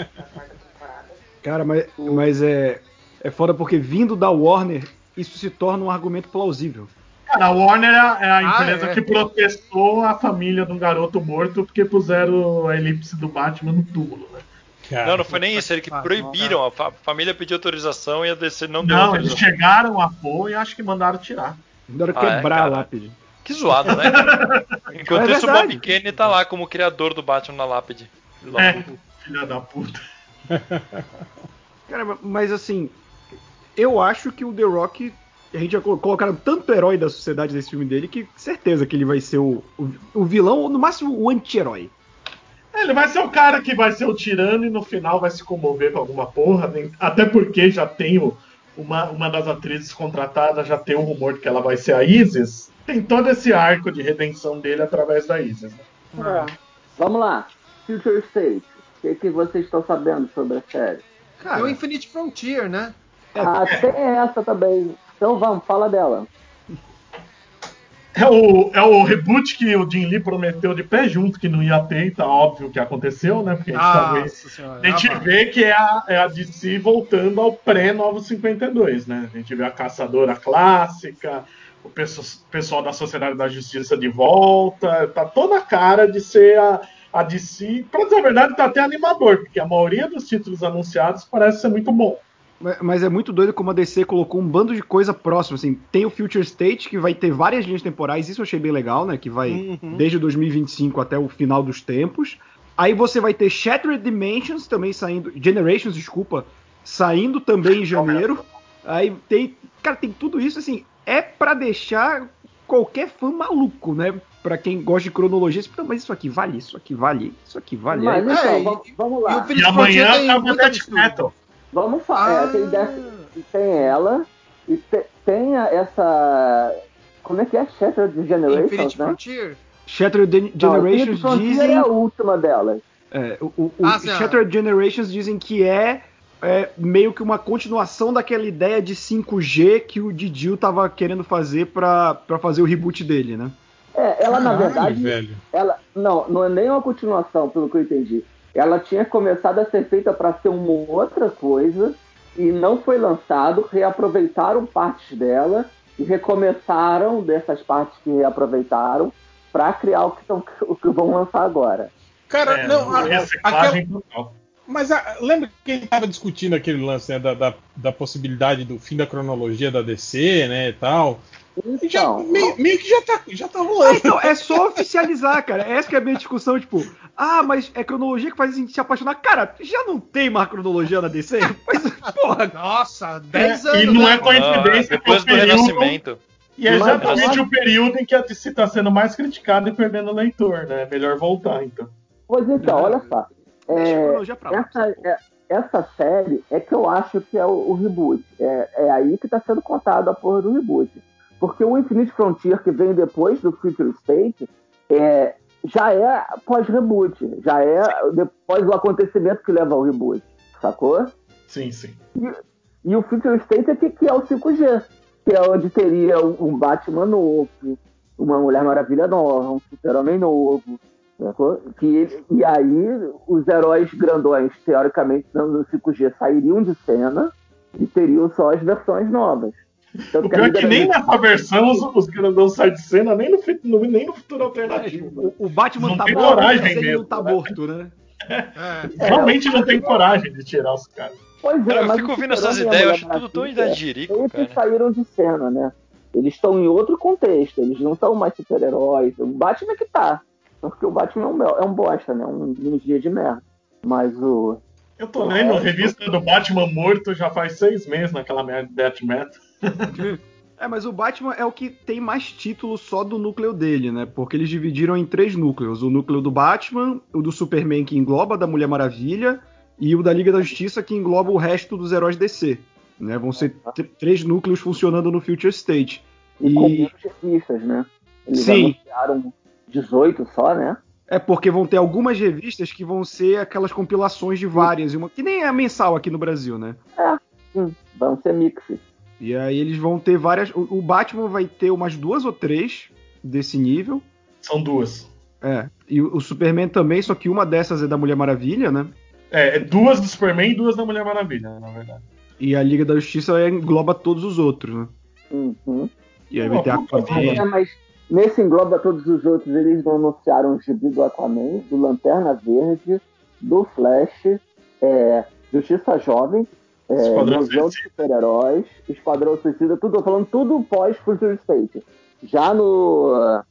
[SPEAKER 4] Cara, mas, mas é, é foda porque vindo da Warner, isso se torna um argumento plausível.
[SPEAKER 5] Cara, a Warner é a, é a
[SPEAKER 3] Ah,
[SPEAKER 5] empresa
[SPEAKER 3] é.
[SPEAKER 5] que protestou a família de um garoto morto porque puseram a elipse do Batman no túmulo, né?
[SPEAKER 2] Cara,
[SPEAKER 1] Não, não foi nem isso, ele que
[SPEAKER 3] Ah,
[SPEAKER 1] proibiram. A fa- família pediu autorização e a DC não deu
[SPEAKER 5] Não, eles chegaram a pôr e acho que mandaram tirar.
[SPEAKER 4] Mandaram
[SPEAKER 1] Ah, é,
[SPEAKER 4] quebrar a
[SPEAKER 1] cara?
[SPEAKER 4] lápide.
[SPEAKER 1] Que zoado, né? Enquanto
[SPEAKER 4] É
[SPEAKER 1] isso, o. Bob Kane tá lá como criador do Batman na lápide.
[SPEAKER 5] É, filha da puta.
[SPEAKER 4] Cara, mas assim, eu acho que o The Rock. A gente já colo- colocaram tanto herói da sociedade nesse filme dele que certeza que ele vai ser o, o, o vilão, ou no máximo o anti-herói.
[SPEAKER 5] Ele vai ser o cara que vai ser o tirano e no final vai se comover com alguma porra. nem- Até porque já tem o- uma, uma das atrizes contratadas, já tem o rumor de que ela vai ser a Isis. Tem todo esse arco de redenção dele através da Isis. né?
[SPEAKER 6] Vamos lá. Future State. O que, que vocês estão sabendo sobre a série?
[SPEAKER 3] Tem o Infinite Frontier, né?
[SPEAKER 6] Ah, tem essa também. Então vamos, fala dela.
[SPEAKER 5] É o, é o reboot que o Jim Lee prometeu de pé junto que não ia ter, tá óbvio que aconteceu, né? Porque a gente, tá vendo-
[SPEAKER 3] Nossa senhora.
[SPEAKER 5] a gente
[SPEAKER 3] Ah,
[SPEAKER 5] vê que é a, é a DC voltando ao pré-Novo 52, né? A gente vê a caçadora clássica, o pesso- pessoal da Sociedade da Justiça de volta, tá toda a cara de ser a, a DC. Pra dizer a verdade, tá até animador, porque a maioria dos títulos anunciados parece ser muito bom.
[SPEAKER 4] Mas- Mas é muito doido como a DC colocou um bando de coisa próxima, assim. Tem o Future State, que vai ter várias linhas temporais, isso eu achei bem legal, né? Que vai
[SPEAKER 3] Uhum.
[SPEAKER 4] desde 2025 até o final dos tempos. Aí você vai ter Shattered Dimensions também saindo. Generations, desculpa. Saindo também em janeiro. Aí tem. Cara, tem tudo isso, assim. É pra deixar qualquer fã maluco, né? Pra quem gosta de cronologia, "Não, mas isso aqui vale, isso aqui vale, isso aqui vale.
[SPEAKER 6] Mas então,
[SPEAKER 3] É, e-
[SPEAKER 6] vamos, vamos
[SPEAKER 3] E
[SPEAKER 6] lá.
[SPEAKER 3] o
[SPEAKER 5] E
[SPEAKER 3] Felipe
[SPEAKER 5] amanhã
[SPEAKER 3] tem
[SPEAKER 5] acaba
[SPEAKER 3] muito
[SPEAKER 5] Death
[SPEAKER 3] absurdo.
[SPEAKER 5] Metal.
[SPEAKER 6] Vamos falar.
[SPEAKER 3] Ah.
[SPEAKER 6] tem, Death- tem ela e te- tem essa. Como é que é? Shattered Generations,
[SPEAKER 3] Infinity
[SPEAKER 6] né?
[SPEAKER 3] Frontier.
[SPEAKER 4] Shattered
[SPEAKER 6] Não,
[SPEAKER 4] Generations dizem.
[SPEAKER 6] é a última delas.
[SPEAKER 4] É, o, o, o
[SPEAKER 3] Ah, ah.
[SPEAKER 4] Shattered Generations dizem que é, é, meio que uma continuação daquela ideia de 5G que o Didio tava querendo fazer pra, pra fazer o reboot dele, né?
[SPEAKER 6] É, ela na
[SPEAKER 2] Caralho,
[SPEAKER 6] verdade.
[SPEAKER 2] velho.
[SPEAKER 6] Ela, não, não é nem uma continuação, pelo que eu entendi. Ela tinha começado a ser feita para ser uma outra coisa e não foi lançado. Reaproveitaram partes dela e recomeçaram dessas partes que reaproveitaram para criar o que, tão, o que vão lançar agora.
[SPEAKER 2] Cara,
[SPEAKER 5] É,
[SPEAKER 2] não, a- a- aquela,
[SPEAKER 5] reciclagem total.
[SPEAKER 2] Mas a- lembra que a gente tava discutindo aquele lance né, da, da, da possibilidade do fim da cronologia da DC, né, e tal. E já,
[SPEAKER 6] Então,
[SPEAKER 2] meio, meio que já tá, já tá
[SPEAKER 4] Ah,
[SPEAKER 2] rolando.
[SPEAKER 4] então, é só oficializar, cara. Essa que é a minha discussão, tipo, ah, mas é cronologia que faz a gente se apaixonar. Cara, já não tem mais cronologia na DC? Mas, porra,
[SPEAKER 3] Nossa, 10 anos.
[SPEAKER 5] E não é
[SPEAKER 3] né?
[SPEAKER 5] coincidência
[SPEAKER 1] Ah, depois
[SPEAKER 5] é
[SPEAKER 1] do
[SPEAKER 5] período,
[SPEAKER 1] Renascimento.
[SPEAKER 5] E é
[SPEAKER 6] Mas
[SPEAKER 5] exatamente o período em que a DC tá sendo mais criticada e perdendo leitor, né? É melhor voltar, então.
[SPEAKER 6] Pois então, olha só. É,
[SPEAKER 4] pra lá.
[SPEAKER 6] essa, é- essa série é que eu acho que é o, o reboot. É, é aí que tá sendo contado a porra do reboot. Porque o Infinite Frontier, que vem depois do Future State, é, já é pós-reboot. Já é depois do acontecimento que leva ao reboot. Sacou?
[SPEAKER 5] Sim, sim.
[SPEAKER 6] E o Future State é que, que é o 5G. Que é onde teria um um Batman novo, uma Mulher Maravilha nova, um Super-Homem novo. Que, ele- e aí os heróis grandões, teoricamente, no 5G, sairiam de cena e teriam só as versões novas. Tanto
[SPEAKER 5] O pior é que nem nessa versão os, os grandão saem de cena, nem no, no- nem no futuro alternativo.
[SPEAKER 4] O, o Batman
[SPEAKER 5] Não
[SPEAKER 4] tá
[SPEAKER 5] tem
[SPEAKER 4] morto,
[SPEAKER 5] coragem mesmo,
[SPEAKER 4] não tá
[SPEAKER 5] né?
[SPEAKER 4] morto, né?
[SPEAKER 3] É.
[SPEAKER 5] Realmente não tem coragem de tirar os caras.
[SPEAKER 6] Pois é,
[SPEAKER 1] Cara, eu
[SPEAKER 6] mas
[SPEAKER 1] fico ouvindo essas
[SPEAKER 6] a
[SPEAKER 1] ideias, eu acho tudo tão
[SPEAKER 6] Maravilha,
[SPEAKER 1] idadirico,
[SPEAKER 6] Eles
[SPEAKER 1] cara.
[SPEAKER 6] saíram de cena, né? Eles estão em outro contexto, eles não são mais super-heróis. O Batman é que tá. Porque o Batman é um, é um bosta, né? Um, um dia de merda. Mas o.
[SPEAKER 5] Eu tô lendo a revista do Batman morto já faz seis meses naquela merda de Death Metal.
[SPEAKER 4] É, mas o Batman é o que tem mais títulos só do núcleo dele, né? Porque eles dividiram em três núcleos: o núcleo do Batman, o do Superman que engloba da Mulher Maravilha e o da Liga da Justiça que engloba o resto dos heróis DC. Né? Vão ser tr- três núcleos funcionando no Future State.
[SPEAKER 6] E, com
[SPEAKER 4] E
[SPEAKER 6] menos revistas, né? Eles
[SPEAKER 4] Sim.
[SPEAKER 6] anunciaram 18 só, né?
[SPEAKER 4] é porque vão ter algumas revistas que vão ser aquelas compilações de várias, e uma que nem é mensal aqui no Brasil, né?
[SPEAKER 6] Sim, vão ser mix.
[SPEAKER 4] E aí eles vão ter várias. O Batman vai ter umas duas ou três desse nível.
[SPEAKER 5] São duas.
[SPEAKER 4] É. E o Superman também, só que uma dessas é da Mulher Maravilha, né?
[SPEAKER 5] É, é duas do Superman e duas da Mulher Maravilha, na verdade.
[SPEAKER 4] E a Liga da Justiça é, engloba todos os outros, né?
[SPEAKER 6] Uhum.
[SPEAKER 4] E aí vai ter
[SPEAKER 5] puta
[SPEAKER 4] Aquaman.
[SPEAKER 6] É, mas nesse engloba todos os outros, eles não anunciaram o gibi do Aquaman, do Lanterna Verde, do Flash, é, Justiça Jovem, é,
[SPEAKER 5] Esquadrão
[SPEAKER 6] Museu Super-Heróis, Esquadrão Suicida, tudo, tô falando tudo pós-Future State. Já no,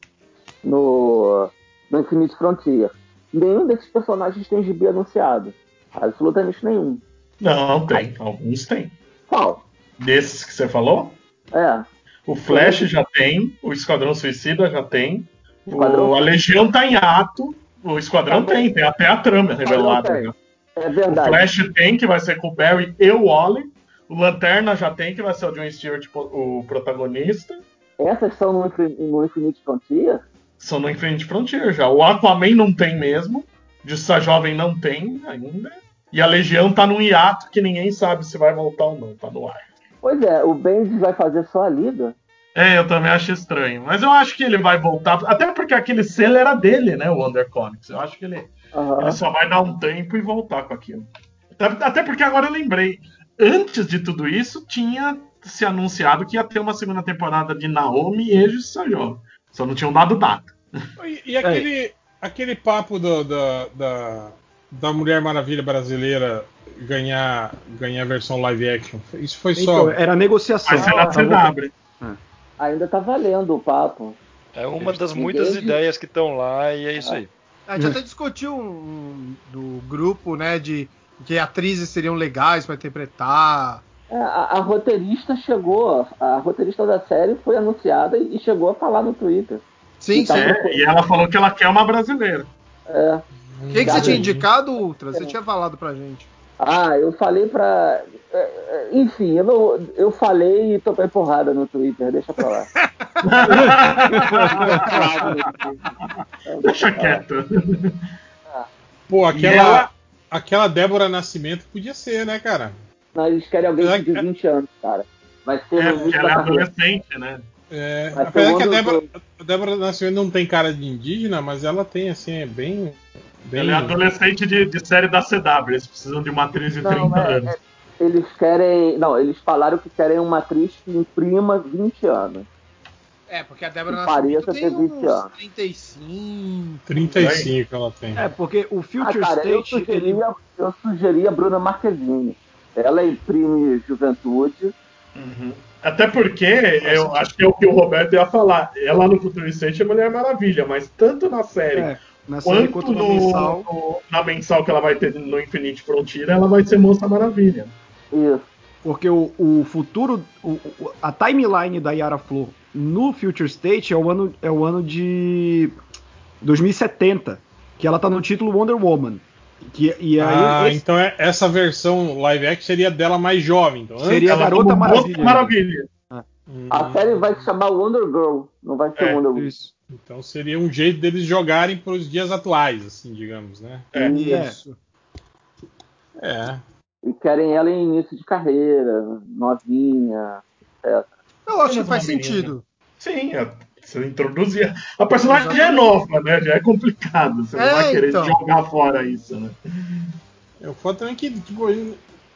[SPEAKER 6] no, no Infinite Frontier. Nenhum desses personagens tem gibi anunciado. Absolutamente nenhum.
[SPEAKER 5] Não, tem. Alguns tem.
[SPEAKER 6] Qual?
[SPEAKER 5] Desses que você falou,
[SPEAKER 6] É.
[SPEAKER 5] o Flash já tem, o Esquadrão Suicida já tem,
[SPEAKER 6] Esquadrão-
[SPEAKER 5] o, a Legião tá em ato, o Esquadrão
[SPEAKER 6] Tá
[SPEAKER 5] tem, tem até a trama revelada. né?
[SPEAKER 6] É
[SPEAKER 5] O
[SPEAKER 6] verdade.
[SPEAKER 5] Flash tem, que vai ser com o Barry e o Wally. O Lanterna já tem, que vai ser o John Stewart o protagonista.
[SPEAKER 6] Essas são no, no Infinite Frontier?
[SPEAKER 5] São no Infinite Frontier já. O Aquaman não tem mesmo. Justiça Jovem não tem ainda. E a Legião tá num hiato que ninguém sabe se vai voltar ou não. Tá no ar.
[SPEAKER 6] Pois é, o Bendis vai fazer só a Liga?
[SPEAKER 5] É, eu também acho estranho. Mas eu acho que ele vai voltar. Até porque aquele selo era dele, né? O Wonder Comics. Eu acho que ele,
[SPEAKER 6] Aham.
[SPEAKER 5] ele só vai dar um tempo e voltar com aquilo. Até- porque agora eu lembrei. Antes de tudo isso, tinha se anunciado que ia ter uma segunda temporada de Naomi e Eiji Sayori. Só não tinham dado data.
[SPEAKER 2] E, e aquele, aquele papo do- da, da, da Mulher Maravilha brasileira ganhar, ganhar a versão live action, isso foi só.
[SPEAKER 4] Então, era negociação.
[SPEAKER 5] Vai ser na
[SPEAKER 4] Tava-
[SPEAKER 5] CW.
[SPEAKER 6] Ainda tá valendo o papo.
[SPEAKER 1] É uma das
[SPEAKER 6] Ninguém
[SPEAKER 1] muitas ideias que estão lá e é isso aí.
[SPEAKER 3] A gente até discutiu um, um- do grupo, né, de que atrizes seriam legais pra interpretar.
[SPEAKER 6] É, a, a roteirista chegou, a roteirista da série foi anunciada e chegou a falar no Twitter.
[SPEAKER 3] Sim,
[SPEAKER 6] Então,
[SPEAKER 3] sim.
[SPEAKER 5] É, e ela falou que ela quer uma brasileira.
[SPEAKER 6] É.
[SPEAKER 3] Quem que você tinha indicado, Ultra? Você tinha falado pra gente.
[SPEAKER 6] Ah, eu falei pra. é, é, Enfim, eu, não- eu falei e tomei porrada no Twitter, deixa pra lá.
[SPEAKER 5] Deixa quieto.
[SPEAKER 2] Pô, aquela,
[SPEAKER 5] ela-
[SPEAKER 2] aquela Débora Nascimento podia ser, né, cara?
[SPEAKER 6] Não, eles querem alguém
[SPEAKER 2] Apesar
[SPEAKER 6] de
[SPEAKER 2] que-
[SPEAKER 6] 20 anos, cara. Vai ser
[SPEAKER 5] É,
[SPEAKER 6] no
[SPEAKER 5] ela é adolescente, né?
[SPEAKER 2] É, apesar que a Débora, a Débora Nascimento não tem cara de indígena, mas ela tem, assim, é bem. Bem...
[SPEAKER 5] Ela é adolescente de, de série da CW. Eles precisam de uma atriz de 30
[SPEAKER 6] Não, é,
[SPEAKER 5] anos.
[SPEAKER 6] é- eles querem. Não, eles falaram que querem uma atriz que imprima 20 anos.
[SPEAKER 3] É, porque a Débora Nascimento tem
[SPEAKER 6] ter 20
[SPEAKER 3] uns
[SPEAKER 6] anos.
[SPEAKER 3] 35.
[SPEAKER 2] 35 ela tem.
[SPEAKER 4] É, porque o
[SPEAKER 6] Ah,
[SPEAKER 4] Future
[SPEAKER 6] cara, eu
[SPEAKER 4] State. ele-
[SPEAKER 6] sugeria, eu sugeria a Bruna Marquezine. Ela imprime juventude.
[SPEAKER 5] Uhum. Até porque eu acho que é o que o Roberto ia falar. Ela no Futuro State é Mulher Maravilha, mas tanto na série
[SPEAKER 4] É, na série
[SPEAKER 5] quanto
[SPEAKER 4] quanto no
[SPEAKER 5] no,
[SPEAKER 4] mensal.
[SPEAKER 5] no- na mensal que ela vai ter no Infinite Frontier, ela vai ser Moça Maravilha.
[SPEAKER 6] Isso.
[SPEAKER 4] Porque o, o futuro, o- o- a timeline da Yara Flor no Future State é o ano, é o ano de 2070, que ela tá no título Wonder Woman. Que, e aí
[SPEAKER 2] ah,
[SPEAKER 4] esse
[SPEAKER 2] então é- essa versão live action seria dela mais jovem. Então,
[SPEAKER 4] seria a Garota Maravilha.
[SPEAKER 5] Maravilha.
[SPEAKER 2] Hum,
[SPEAKER 6] A série vai se chamar Wonder Girl. Não vai ser
[SPEAKER 5] É,
[SPEAKER 6] Wonder Woman.
[SPEAKER 4] Isso.
[SPEAKER 2] Então seria um jeito deles jogarem para os dias atuais, assim, digamos, né?
[SPEAKER 5] É.
[SPEAKER 4] Isso.
[SPEAKER 2] É.
[SPEAKER 6] E querem ela em início de carreira, novinha.
[SPEAKER 3] Eu acho que
[SPEAKER 5] Apenas
[SPEAKER 3] faz
[SPEAKER 5] menina.
[SPEAKER 3] sentido.
[SPEAKER 5] Sim, é, você introduzir. A personagem já é nova, né? Já é complicado. Você não
[SPEAKER 3] É,
[SPEAKER 5] vai querer
[SPEAKER 3] então.
[SPEAKER 5] jogar fora isso, né?
[SPEAKER 2] É, O foda também é que, tipo,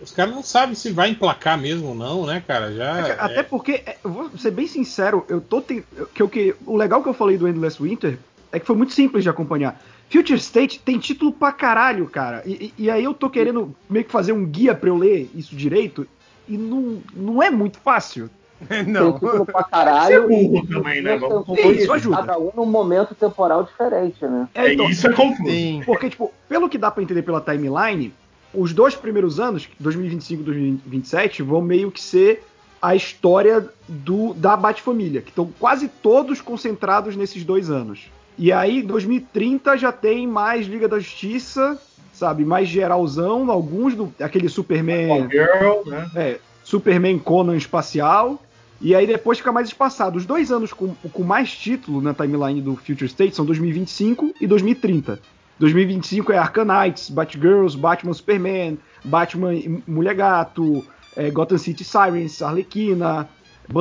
[SPEAKER 2] os caras não sabem se vai emplacar mesmo ou não, né, cara? Já.
[SPEAKER 4] Até porque, é, eu vou ser bem sincero, eu tô ten- que, o que o legal que eu falei do Endless Winter é que foi muito simples de acompanhar. Future State tem título pra caralho, cara. E, e- e aí eu tô querendo meio que fazer um guia pra eu ler isso direito. E não, não é muito fácil.
[SPEAKER 3] Não.
[SPEAKER 6] Tem título pra caralho.
[SPEAKER 5] burro também, né? Vamos
[SPEAKER 6] e-
[SPEAKER 4] Isso ajuda.
[SPEAKER 6] Cada um num momento temporal diferente, né?
[SPEAKER 4] É,
[SPEAKER 5] É,
[SPEAKER 4] então,
[SPEAKER 5] isso é confuso.
[SPEAKER 4] Porque, tipo, pelo que dá pra entender pela timeline, os dois primeiros anos, 2025 e 2027, vão meio que ser a história do da Bat-Família, que estão quase todos concentrados nesses dois anos. E aí, 2030 já tem mais Liga da Justiça, sabe? Mais geralzão, alguns do. aquele Superman.
[SPEAKER 5] Girl, né?
[SPEAKER 4] É, Superman Conan espacial. E aí depois fica mais espaçado. Os dois anos com, com mais título na timeline do Future State são 2025 e 2030. 2025 é Arkanites, Batgirls, Batman Superman, Batman Mulher Gato, é, Gotham City Sirens, Arlequina,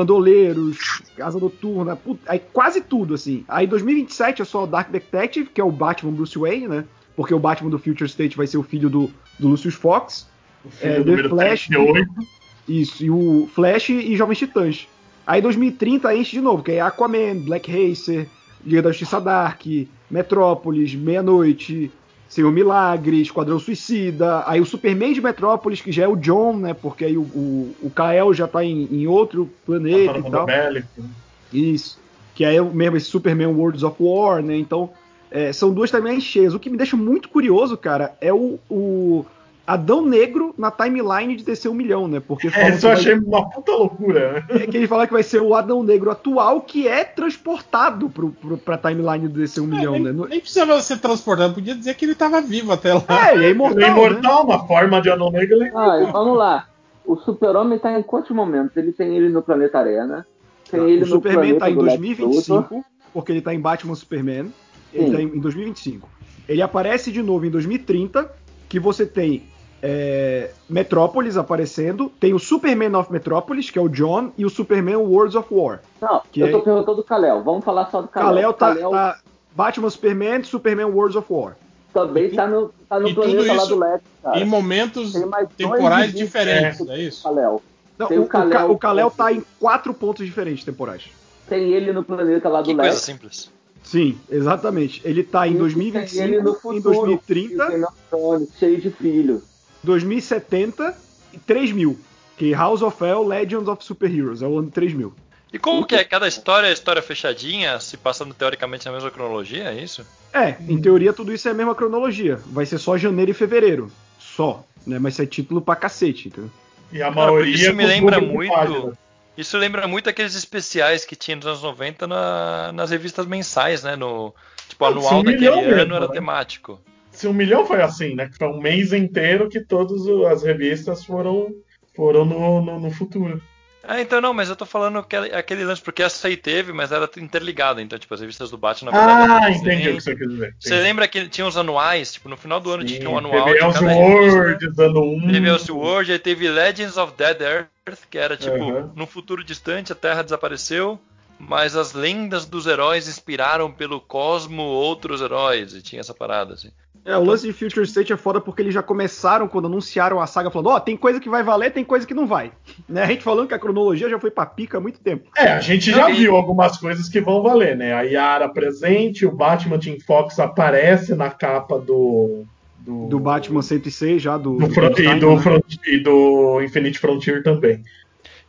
[SPEAKER 4] Bandoleiros, Casa Noturna, put- aí quase tudo, assim. Aí 2027 é só Dark Detective, que é o Batman Bruce Wayne, né? Porque o Batman do Future State vai ser o filho do, do Lucius Fox.
[SPEAKER 5] O filho
[SPEAKER 4] É,
[SPEAKER 5] do
[SPEAKER 4] The Flash.
[SPEAKER 5] 38.
[SPEAKER 4] Isso, e o Flash e Jovens Titãs. Aí 2030 enche de novo, que é Aquaman, Black Racer, Liga da Justiça Dark, Metrópolis, Meia-Noite, Senhor Milagre, Esquadrão Suicida. Aí o Superman de Metrópolis, que já é o John, né? Porque aí o, o, o Kael já tá em, em outro planeta
[SPEAKER 5] Tá
[SPEAKER 4] e tal.
[SPEAKER 5] bélico.
[SPEAKER 4] Isso. Que aí é o mesmo esse Superman Worlds of War, né? Então, é, são duas também cheias. O que me deixa muito curioso, cara, é o, o Adão Negro na timeline de descer um milhão, né? Porque
[SPEAKER 5] É, isso eu
[SPEAKER 4] vai-
[SPEAKER 5] achei uma puta loucura. né?
[SPEAKER 4] é que ele fala que vai ser o Adão Negro atual que é transportado pro, pro, pra timeline do DC 1 milhão,
[SPEAKER 2] nem,
[SPEAKER 4] né? No-
[SPEAKER 2] nem precisava ser transportado, podia dizer que ele tava vivo até lá.
[SPEAKER 4] É, ele é imortal,
[SPEAKER 5] Ele é
[SPEAKER 4] né?
[SPEAKER 5] imortal, uma forma de anão negro. Ele é
[SPEAKER 6] Ah, e vamos lá. O Super-Homem tá em quantos momentos? Ele tem ele no planeta Arena. Tem ele
[SPEAKER 4] O
[SPEAKER 6] no
[SPEAKER 4] Superman
[SPEAKER 6] planeta
[SPEAKER 4] tá em
[SPEAKER 6] do Lex
[SPEAKER 4] 2025,
[SPEAKER 6] Luthor.
[SPEAKER 4] porque ele tá em Batman Superman. Ele
[SPEAKER 6] Sim.
[SPEAKER 4] tá em, em 2025. Ele aparece de novo em 2030, que você tem é, Metrópolis aparecendo, tem o Superman of Metropolis, que é o John, e o Superman Worlds of War.
[SPEAKER 6] Não,
[SPEAKER 4] Que
[SPEAKER 6] eu
[SPEAKER 4] é-
[SPEAKER 6] tô perguntando do Kalel. Vamos falar só do Kalel.
[SPEAKER 4] Kalel tá,
[SPEAKER 6] Kal-El
[SPEAKER 4] tá Batman Superman, Superman Worlds of War.
[SPEAKER 6] também tá no, tá no
[SPEAKER 2] e tudo
[SPEAKER 6] planeta lá
[SPEAKER 2] isso
[SPEAKER 6] do Lex, cara.
[SPEAKER 2] Em momentos temporais diferentes, não é isso?
[SPEAKER 6] Kal-El.
[SPEAKER 4] Não,
[SPEAKER 6] Tem
[SPEAKER 4] o,
[SPEAKER 6] o
[SPEAKER 4] o Ka-
[SPEAKER 6] Kal-El,
[SPEAKER 4] o Kal-El tá em quatro pontos diferentes temporais.
[SPEAKER 6] Tem ele no planeta lá do
[SPEAKER 1] Que
[SPEAKER 6] Lex.
[SPEAKER 1] simples.
[SPEAKER 4] Sim, exatamente. Ele tá em
[SPEAKER 6] E tem
[SPEAKER 4] 2025,
[SPEAKER 6] ele no
[SPEAKER 4] em
[SPEAKER 6] futuro, que
[SPEAKER 4] 2030,
[SPEAKER 6] tem Neurônio, cheio de filho.
[SPEAKER 4] 2070 e 3000. Que House of Hell, Legends of Superheroes, é o ano 3000.
[SPEAKER 1] E como que é? Cada história é história fechadinha, se passando teoricamente na mesma cronologia, é isso?
[SPEAKER 4] É, em teoria tudo isso é a mesma cronologia. Vai ser só janeiro e fevereiro. Só. Né? Mas é título pra cacete, entendeu?
[SPEAKER 5] E a
[SPEAKER 1] Cara,
[SPEAKER 5] maioria.
[SPEAKER 1] isso me lembra muito. Isso lembra muito aqueles especiais que tinha nos anos 90 na- nas revistas mensais, né? No, tipo,
[SPEAKER 5] Ah,
[SPEAKER 1] anual daquele ano
[SPEAKER 5] mesmo,
[SPEAKER 1] era
[SPEAKER 5] né?
[SPEAKER 1] temático.
[SPEAKER 5] Se um milhão foi assim, né? Que foi um mês inteiro que todas as revistas foram, foram no, no, no futuro.
[SPEAKER 1] Ah, então não, mas eu tô falando aquele, aquele lance, porque essa aí teve, mas era interligada. Então, tipo, as revistas do Batman, na verdade.
[SPEAKER 5] Ah, entendi o que você quer dizer.
[SPEAKER 1] Você lembra que tinha os anuais? Tipo, no final do ano
[SPEAKER 5] Sim,
[SPEAKER 1] tinha um anual
[SPEAKER 5] Teve. Elseworlds, ano 1.
[SPEAKER 1] Teve Elseworld, aí teve Legends of Dead Earth, que era tipo,
[SPEAKER 5] Uhum.
[SPEAKER 1] num futuro distante a Terra desapareceu, mas as lendas dos heróis inspiraram pelo cosmo outros heróis, e tinha essa parada, assim.
[SPEAKER 4] É, o lance de Future State é foda porque eles já começaram quando anunciaram a saga falando, ó, tem coisa que vai valer, tem coisa que não vai. Né? A gente falando que a cronologia já foi pra pica há muito tempo.
[SPEAKER 5] É, a gente já viu algumas coisas que vão valer, né? A Yara presente, o Batman Team Fox aparece na capa do. Do,
[SPEAKER 4] Do Batman 106 já, do,
[SPEAKER 5] do
[SPEAKER 4] do
[SPEAKER 5] e, do
[SPEAKER 4] né?
[SPEAKER 5] Front- e do Infinite Frontier também.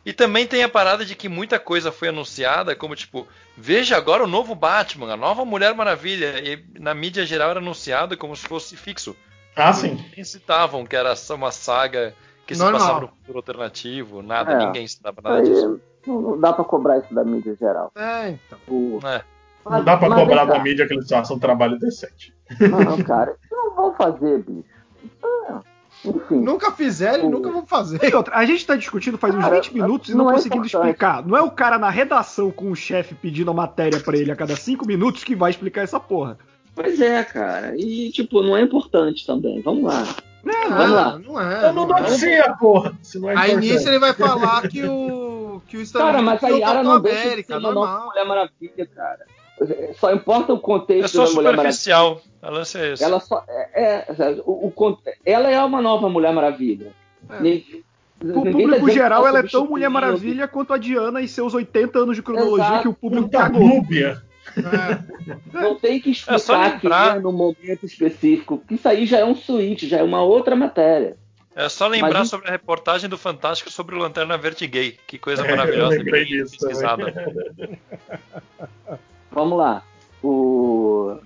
[SPEAKER 1] E também tem a parada de que muita coisa foi anunciada, como tipo, veja agora o novo Batman, a nova Mulher Maravilha, e na mídia geral era anunciado como se fosse fixo.
[SPEAKER 5] Ah, sim.
[SPEAKER 1] Nem citavam que era só uma saga que se
[SPEAKER 3] Normal.
[SPEAKER 1] passava no futuro alternativo, nada,
[SPEAKER 6] É.
[SPEAKER 1] ninguém citava nada disso.
[SPEAKER 6] não, não dá pra cobrar isso da mídia geral.
[SPEAKER 3] É, então.
[SPEAKER 6] O-
[SPEAKER 1] É.
[SPEAKER 5] Não dá pra
[SPEAKER 6] mas
[SPEAKER 5] cobrar da mídia que eles façam um trabalho decente.
[SPEAKER 6] Não, cara, isso não vão fazer, bicho. Ah, Enfim.
[SPEAKER 3] Nunca fizeram e
[SPEAKER 6] O-
[SPEAKER 3] nunca vão fazer.
[SPEAKER 4] E outra, a gente tá discutindo faz uns
[SPEAKER 6] Cara,
[SPEAKER 4] 20 minutos e não,
[SPEAKER 6] não é
[SPEAKER 4] conseguindo
[SPEAKER 6] importante.
[SPEAKER 4] explicar. Não é o cara na redação com o chefe pedindo a matéria pra ele a cada 5 minutos que vai explicar essa porra.
[SPEAKER 6] Pois é, cara. E, tipo, não é importante também. Vamos lá.
[SPEAKER 4] É,
[SPEAKER 6] Vamos lá.
[SPEAKER 3] Ah, não é.
[SPEAKER 5] Eu não
[SPEAKER 3] não é.
[SPEAKER 5] noticia, porra! Se não é
[SPEAKER 3] Aí
[SPEAKER 5] importante.
[SPEAKER 3] nisso ele vai falar que o. Que o
[SPEAKER 6] Cara, mas a Yara não deixa de
[SPEAKER 3] América,
[SPEAKER 6] ser uma nova. Mulher Maravilha, cara. Só importa o
[SPEAKER 1] É
[SPEAKER 6] contexto
[SPEAKER 1] só
[SPEAKER 6] da Mulher Maravilha.
[SPEAKER 1] superficial. A lance é.
[SPEAKER 6] Ela só é, é, o, o ela é uma nova Mulher Maravilha.
[SPEAKER 3] É.
[SPEAKER 6] Ninguém tá
[SPEAKER 4] público
[SPEAKER 6] que
[SPEAKER 4] geral,
[SPEAKER 6] tá
[SPEAKER 4] ela é tão Mulher Maravilha quanto a Diana e seus 80 anos de cronologia
[SPEAKER 6] Exato.
[SPEAKER 4] que o público cagou.
[SPEAKER 5] núbia.
[SPEAKER 3] É.
[SPEAKER 6] Não tem que
[SPEAKER 1] É
[SPEAKER 6] explicar que
[SPEAKER 1] lembrar.
[SPEAKER 6] é no momento específico. porque Isso aí já é um suíte, já é uma outra matéria.
[SPEAKER 1] É só lembrar
[SPEAKER 6] Mas-
[SPEAKER 1] sobre a reportagem do Fantástico sobre o Lanterna Verde Gay. Que coisa
[SPEAKER 5] É, eu
[SPEAKER 1] maravilhosa.
[SPEAKER 5] lembrei
[SPEAKER 1] bem
[SPEAKER 5] disso também.
[SPEAKER 1] pesquisada.
[SPEAKER 6] Vamos lá. O...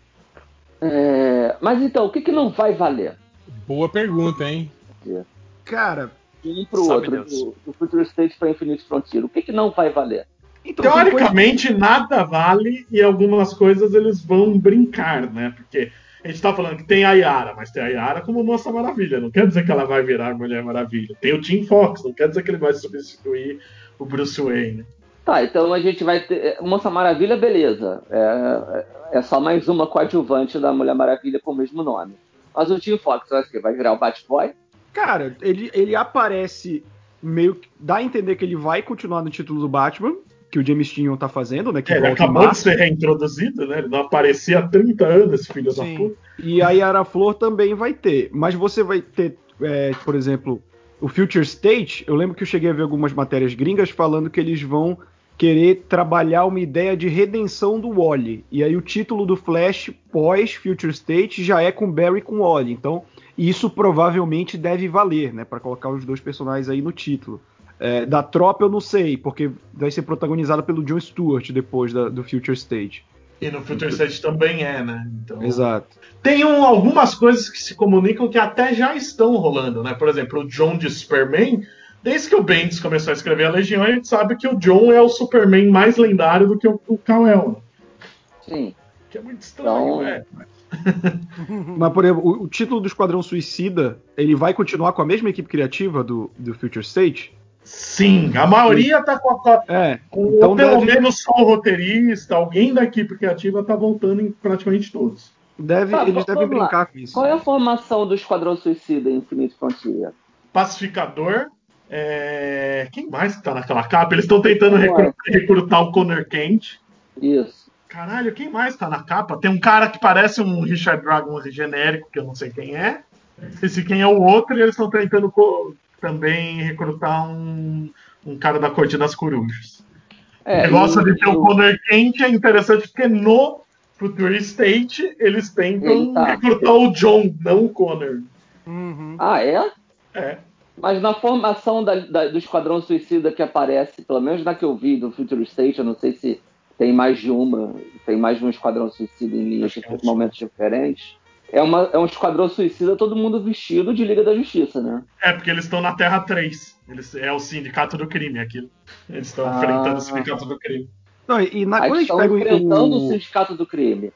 [SPEAKER 6] É, Mas então, o que, que não vai valer?
[SPEAKER 2] Boa pergunta, hein?
[SPEAKER 4] Cara,
[SPEAKER 6] De um pro outro, do, do Future State para Infinite Frontier. O que, que não vai valer?
[SPEAKER 4] então
[SPEAKER 5] Teoricamente, nada vale e algumas coisas eles vão brincar, né? Porque a gente tá falando que tem a Yara, mas tem a Yara como Moça Maravilha. Não quer dizer que ela vai virar Mulher Maravilha. Tem o Team Fox, não quer dizer que ele vai substituir o Bruce Wayne.
[SPEAKER 6] Tá, então a gente vai ter. Moça Maravilha, beleza. É, é só mais uma coadjuvante da Mulher Maravilha com o mesmo nome. Mas o Team Fox vai, ser- vai virar o Batboy?
[SPEAKER 4] Cara, ele, ele aparece meio que. dá a entender que ele vai continuar no título do Batman, que o James Tynion tá fazendo, né? Que
[SPEAKER 5] É, ele acabou de ser reintroduzido, né? Ele não aparecia há 30 anos, esse filho
[SPEAKER 3] Sim.
[SPEAKER 5] da puta.
[SPEAKER 4] E a Yara Flor também vai ter. Mas você vai ter, é, por exemplo, o Future State. Eu lembro que eu cheguei a ver algumas matérias gringas falando que eles vão querer trabalhar uma ideia de redenção do Wally. E aí o título do Flash pós Future State já é com Barry com Wally. Então isso provavelmente deve valer, né? Para colocar os dois personagens aí no título. É, da tropa eu não sei, porque vai ser protagonizada pelo John Stewart depois da- do Future State.
[SPEAKER 5] E no Future State também é, né? Então...
[SPEAKER 4] Exato.
[SPEAKER 5] Tem um- algumas coisas que se comunicam que até já estão rolando, né? Por exemplo, o John de Superman. Desde que o Bendis começou a escrever a Legião, a gente sabe que o John é o Superman mais lendário do que o, o Kal-El. né?
[SPEAKER 6] Sim.
[SPEAKER 5] Que é muito estranho,
[SPEAKER 6] Então-
[SPEAKER 5] né?
[SPEAKER 4] Mas, por exemplo, o, o título do Esquadrão Suicida, ele vai continuar com a mesma equipe criativa do, do Future State?
[SPEAKER 5] Sim, a maioria tá com, a,
[SPEAKER 4] É.
[SPEAKER 5] com-
[SPEAKER 4] Então
[SPEAKER 5] ou pelo
[SPEAKER 4] deve-
[SPEAKER 5] menos só o roteirista, alguém da equipe criativa tá voltando em praticamente todos.
[SPEAKER 4] Deve,
[SPEAKER 6] Ah,
[SPEAKER 4] eles devem
[SPEAKER 6] lá.
[SPEAKER 4] brincar com isso.
[SPEAKER 6] Qual é a formação do Esquadrão Suicida em Infinite Frontier?
[SPEAKER 5] Pacificador. É, Quem mais que tá naquela capa? Eles estão tentando
[SPEAKER 6] Quem
[SPEAKER 5] recru- recrutar o Connor Kent.
[SPEAKER 6] Isso.
[SPEAKER 5] Caralho, quem mais tá na capa? Tem um cara que parece um Richard Dragon genérico, que eu não sei quem é. Esse quem é o outro, e eles estão tentando co- também recrutar um, um cara da Corte das Corujas.
[SPEAKER 6] É,
[SPEAKER 5] o negócio
[SPEAKER 6] e
[SPEAKER 5] de ter o
[SPEAKER 6] o-
[SPEAKER 5] Connor Kent é interessante porque no Future State eles tentam
[SPEAKER 6] Ele tá.
[SPEAKER 5] recrutar o John, não o Connor.
[SPEAKER 3] Uhum.
[SPEAKER 6] Ah, é?
[SPEAKER 5] É.
[SPEAKER 6] Mas na formação da- da- do Esquadrão Suicida que aparece, pelo menos na que eu vi do Future State, eu não sei se tem mais de uma, tem mais de um Esquadrão Suicida em
[SPEAKER 5] é
[SPEAKER 6] em momentos diferentes. É, uma, é um Esquadrão Suicida todo mundo vestido de Liga da Justiça, né?
[SPEAKER 5] É, porque eles estão na Terra 3. Eles, é o Sindicato do Crime aquilo. Eles estão
[SPEAKER 6] Ah.
[SPEAKER 5] enfrentando o Sindicato do Crime.
[SPEAKER 4] Não, e na, quando a gente
[SPEAKER 6] estão
[SPEAKER 4] pega
[SPEAKER 6] enfrentando o
[SPEAKER 4] o,
[SPEAKER 6] Sindicato do Crime.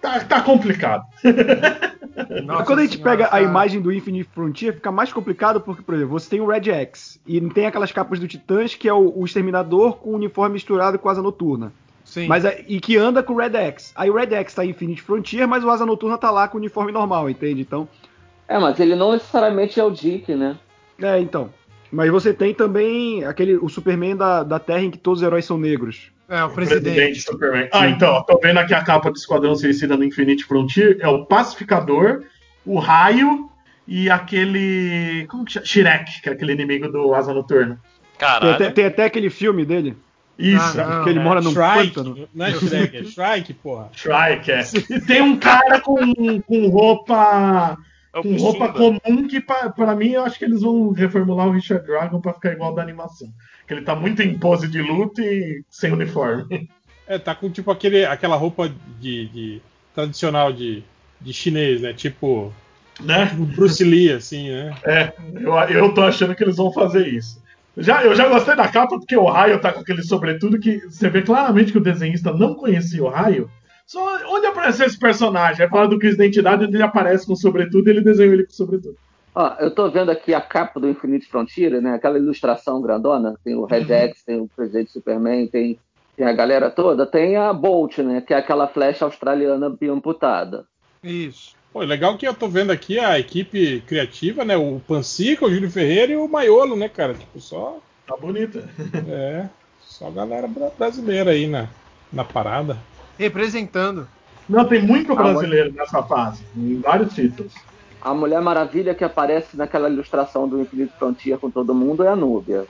[SPEAKER 5] Tá, tá complicado.
[SPEAKER 3] Nossa
[SPEAKER 4] quando a gente
[SPEAKER 3] senhora,
[SPEAKER 4] pega a imagem do Infinite Frontier, fica mais complicado porque, por exemplo, você tem o Red X e tem aquelas capas do Titãs que é o, o Exterminador com o uniforme misturado com a Asa Noturna.
[SPEAKER 3] Sim.
[SPEAKER 4] Mas, a- e que anda com o Red X. Aí o Red X tá em Infinite Frontier, mas o Asa Noturna tá lá com o uniforme normal, entende? Então,
[SPEAKER 6] É, mas ele não necessariamente é o Dick, né?
[SPEAKER 4] é, então. Mas você tem também aquele o Superman da, da Terra em que todos os heróis são negros.
[SPEAKER 3] É, o presidente.
[SPEAKER 5] Superman. Ah, então, ó, tô vendo aqui a capa do Esquadrão Suicida no Infinite Frontier. É o Pacificador, o Raio e aquele. Como que chama? Shrek, que é aquele inimigo do Asa Noturna.
[SPEAKER 4] Tem
[SPEAKER 1] Caralho.
[SPEAKER 4] até, tem até aquele filme dele,
[SPEAKER 5] Isso.
[SPEAKER 3] Ah, não.
[SPEAKER 4] que ele mora num
[SPEAKER 2] Shrike.
[SPEAKER 4] pântano.
[SPEAKER 2] Não é Shrek, é Shrike, porra.
[SPEAKER 5] Shrike, é. E tem um cara com, com roupa.
[SPEAKER 1] É o
[SPEAKER 5] Com roupa
[SPEAKER 1] Bussunda.
[SPEAKER 5] comum que, pra, pra mim, eu acho que eles vão reformular o Richard Dragon pra ficar igual da animação. Que ele tá muito em pose de luta e sem uniforme.
[SPEAKER 2] É, tá com tipo aquele, aquela roupa de, de- tradicional de, de chinês, né? Tipo
[SPEAKER 5] Né?
[SPEAKER 2] Bruce Lee, assim, né?
[SPEAKER 5] É, eu, eu tô achando que eles vão fazer isso. Já, eu já gostei da capa porque o Raio tá com aquele sobretudo que você vê claramente que o desenhista não conhecia o Raio. Só onde apareceu esse personagem? É fora do Crise da Identidade, onde ele aparece com sobretudo e ele desenhou ele com sobretudo.
[SPEAKER 6] Ó, eu tô vendo aqui a capa do Infinite Frontier, né? Aquela ilustração grandona. Tem o Red X, tem o presidente Superman, tem, tem a galera toda. Tem a Bolt, né? Que é aquela flecha australiana biamputada.
[SPEAKER 3] Isso.
[SPEAKER 2] Pô, legal que eu tô vendo aqui a equipe criativa, né? O Pancica, o Júlio Ferreira e o Maiolo, né, cara? Tipo, só.
[SPEAKER 5] Tá bonita.
[SPEAKER 2] É. Só galera bra- brasileira aí na, na parada.
[SPEAKER 3] Representando.
[SPEAKER 5] Não, tem muito brasileiro nessa fase, em vários títulos.
[SPEAKER 6] A Mulher Maravilha que aparece naquela ilustração do Infinite Frontier com todo mundo é a Núbia.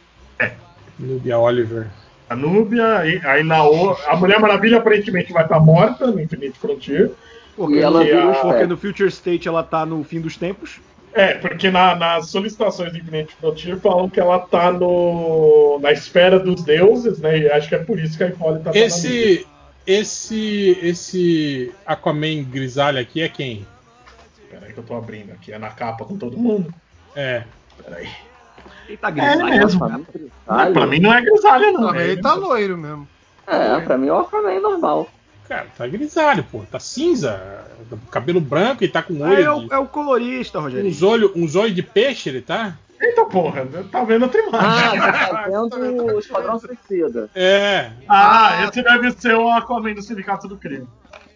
[SPEAKER 2] Nubia Oliver.
[SPEAKER 5] A Núbia, e- aí na o, a Mulher Maravilha aparentemente vai estar morta no Infinite Frontier.
[SPEAKER 4] Porque,
[SPEAKER 6] E ela vira os
[SPEAKER 4] porque no Future State ela tá no fim dos tempos.
[SPEAKER 5] É, porque na- nas solicitações do Infinite Frontier falam que ela tá no, na esfera dos deuses, né? E acho que é por isso que a Hipólita tá na Núbia.
[SPEAKER 2] Esse. Esse. Esse Aquaman grisalho aqui é quem?
[SPEAKER 5] Peraí que eu tô abrindo aqui, é na capa com todo mundo.
[SPEAKER 2] É.
[SPEAKER 5] Peraí.
[SPEAKER 4] Ele tá
[SPEAKER 5] É
[SPEAKER 4] grisalho.
[SPEAKER 5] mesmo.
[SPEAKER 6] Pra mim,
[SPEAKER 5] Não, pra mim não é grisalha, não. É
[SPEAKER 3] ele tá loiro mesmo.
[SPEAKER 6] É, pra mim é o Aquaman normal.
[SPEAKER 2] Cara, tá grisalho, pô. Tá cinza. Cabelo branco e tá com
[SPEAKER 4] É,
[SPEAKER 2] olho.
[SPEAKER 4] é, o,
[SPEAKER 2] de-
[SPEAKER 4] é o colorista, Rogério.
[SPEAKER 2] uns olhos uns olhos de peixe, ele tá?
[SPEAKER 5] Eita porra, tá vendo outra imagem.
[SPEAKER 6] Ah, tá vendo o Esquadrão Suicida.
[SPEAKER 2] É.
[SPEAKER 5] Ah, esse deve ser o Aquaman do Sindicato do Crime.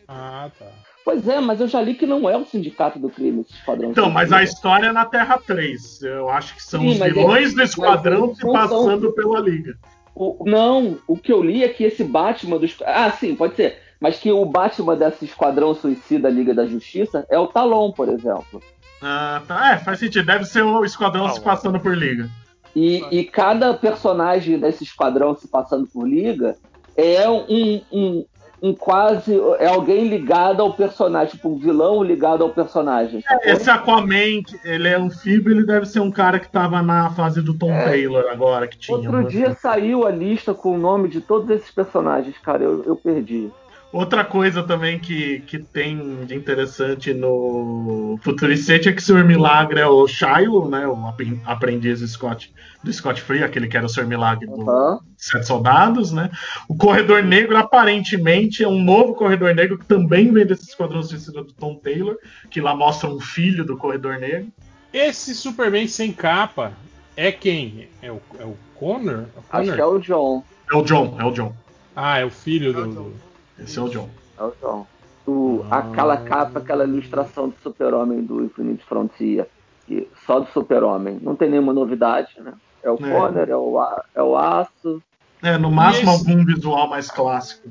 [SPEAKER 2] Ah, tá.
[SPEAKER 6] Pois é, mas eu já li que não é o Sindicato do Crime esse Esquadrão
[SPEAKER 5] Então, mas a história é na Terra 3. Eu acho que são
[SPEAKER 6] Sim,
[SPEAKER 5] os
[SPEAKER 6] mas
[SPEAKER 5] vilões
[SPEAKER 6] é-
[SPEAKER 5] do Esquadrão se passando pela Liga.
[SPEAKER 6] O- não, o que eu li é que esse Batman dos. Ah, sim, pode ser. Mas que o Batman desse Esquadrão Suicida Liga da Justiça é o Talon, por exemplo.
[SPEAKER 5] Ah, tá. É, faz sentido. Deve ser o Esquadrão
[SPEAKER 1] Ah,
[SPEAKER 5] se passando por Liga.
[SPEAKER 6] E, e cada personagem desse esquadrão se passando por liga é um, um, um quase. É alguém ligado ao personagem, tipo um vilão ligado ao personagem. sacou?
[SPEAKER 5] Esse Aquaman, ele é anfíbio, ele deve ser um cara que tava na fase do Tom Taylor agora, que tinha.
[SPEAKER 6] Outro
[SPEAKER 5] né?
[SPEAKER 6] dia saiu a lista com o nome de todos esses personagens, cara, eu, eu perdi.
[SPEAKER 5] Outra coisa também que, que tem de interessante no Futuricete é que o Sr. Milagre é o Shiloh, né? O apren- aprendiz do Scott, do Scott Free, aquele que era o Sr. Milagre do. Sete Soldados, né? O Corredor Negro, aparentemente, é um novo Corredor Negro que também vem desse Esquadrão Suicida do Tom Taylor, que lá mostra um filho do Corredor Negro.
[SPEAKER 2] Esse Superman sem capa é quem? É o, é o Connor? É o
[SPEAKER 6] Acho
[SPEAKER 2] Connor?
[SPEAKER 6] que é o John.
[SPEAKER 5] É o John, é o John.
[SPEAKER 2] Ah, é o filho
[SPEAKER 3] É o
[SPEAKER 2] do.
[SPEAKER 5] Esse é o John.
[SPEAKER 6] É o John. o, aquela capa, aquela ilustração do Super-Homem do Infinite Frontier, que, só do Super-Homem. Não tem nenhuma novidade, né? É o
[SPEAKER 5] É.
[SPEAKER 6] Conner, é o, é o Aço.
[SPEAKER 5] É, no máximo
[SPEAKER 2] esse-
[SPEAKER 5] algum visual mais clássico.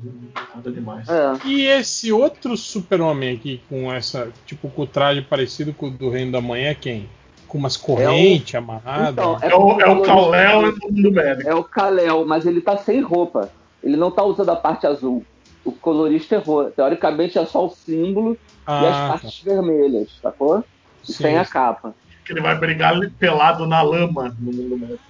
[SPEAKER 5] Nada demais.
[SPEAKER 6] É.
[SPEAKER 2] E esse outro super-homem aqui, com essa, tipo, com o traje parecido com o do Reino da Manhã, é quem? Com umas correntes amarradas.
[SPEAKER 6] Então,
[SPEAKER 5] É o, é o Kal-El e o mundo médico.
[SPEAKER 6] É o Kal-El, mas ele tá sem roupa. Ele não tá usando a parte azul. O colorista errou. Teoricamente é só o símbolo e as
[SPEAKER 2] ah, tá.
[SPEAKER 6] partes vermelhas, sacou? E
[SPEAKER 2] Sim.
[SPEAKER 6] sem a capa.
[SPEAKER 5] Que ele vai brigar pelado na lama no mundo médico.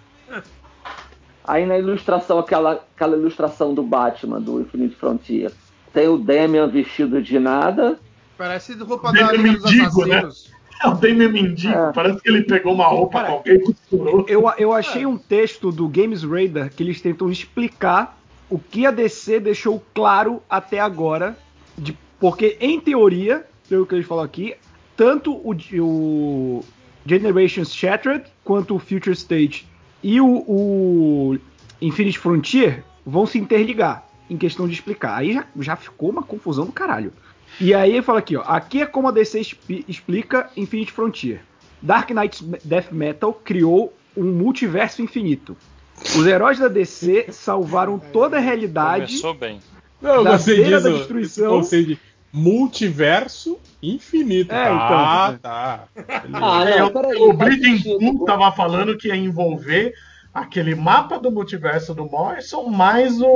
[SPEAKER 6] Aí na ilustração, aquela, aquela ilustração do Batman, do Infinite Frontier, tem o Damian vestido de nada.
[SPEAKER 3] Parece roupa da Liga dos
[SPEAKER 5] mendigo, né?
[SPEAKER 3] Assassinos.
[SPEAKER 5] É o Damian Mendigo.
[SPEAKER 6] É.
[SPEAKER 5] Parece que ele pegou uma roupa
[SPEAKER 4] Cara,
[SPEAKER 5] qualquer e costurou.
[SPEAKER 4] Eu, eu achei um texto do Games Radar que eles tentam explicar o que a DC deixou claro até agora. de- porque, em teoria, pelo que eles falam aqui, tanto o, o Generations Shattered quanto o Future State e o, o Infinite Frontier vão se interligar em questão de explicar. Aí já, já ficou uma confusão do caralho. E aí ele fala aqui, ó. Aqui é como a DC explica Infinite Frontier. Dark Knight's Death Metal criou um multiverso infinito. Os heróis da DC salvaram toda a realidade.
[SPEAKER 1] Começou bem.
[SPEAKER 2] Não, eu
[SPEAKER 4] Da
[SPEAKER 2] gostei disso.
[SPEAKER 4] da Destruição.
[SPEAKER 2] conceito de multiverso infinito.
[SPEAKER 4] É,
[SPEAKER 2] ah,
[SPEAKER 4] então.
[SPEAKER 2] tá.
[SPEAKER 6] Ah,
[SPEAKER 5] É,
[SPEAKER 6] não,
[SPEAKER 5] o-
[SPEAKER 6] peraí.
[SPEAKER 5] o
[SPEAKER 6] faz
[SPEAKER 5] Bleeding
[SPEAKER 6] sentido.
[SPEAKER 5] Cool tava falando que ia envolver aquele mapa do multiverso do Morrison mais o,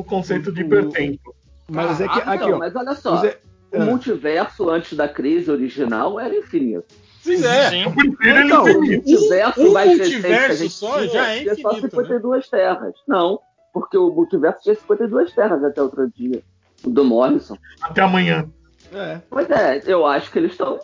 [SPEAKER 5] o conceito de hipertempo.
[SPEAKER 4] Mas é que
[SPEAKER 6] Ah,
[SPEAKER 4] aqui,
[SPEAKER 6] não,
[SPEAKER 4] ó.
[SPEAKER 6] mas olha só. O multiverso antes da crise original era infinito.
[SPEAKER 2] Sim, é.
[SPEAKER 1] Sim.
[SPEAKER 4] Então,
[SPEAKER 5] infinito.
[SPEAKER 6] O multiverso
[SPEAKER 2] um multiverso
[SPEAKER 6] recente que a gente
[SPEAKER 2] só
[SPEAKER 6] tinha,
[SPEAKER 2] já é
[SPEAKER 6] tinha só
[SPEAKER 2] infinito,
[SPEAKER 6] 52 terras. Não, porque o multiverso tinha 52 terras até outro dia. O do Morrison.
[SPEAKER 5] Até amanhã.
[SPEAKER 4] É.
[SPEAKER 6] Pois é, eu acho que eles estão.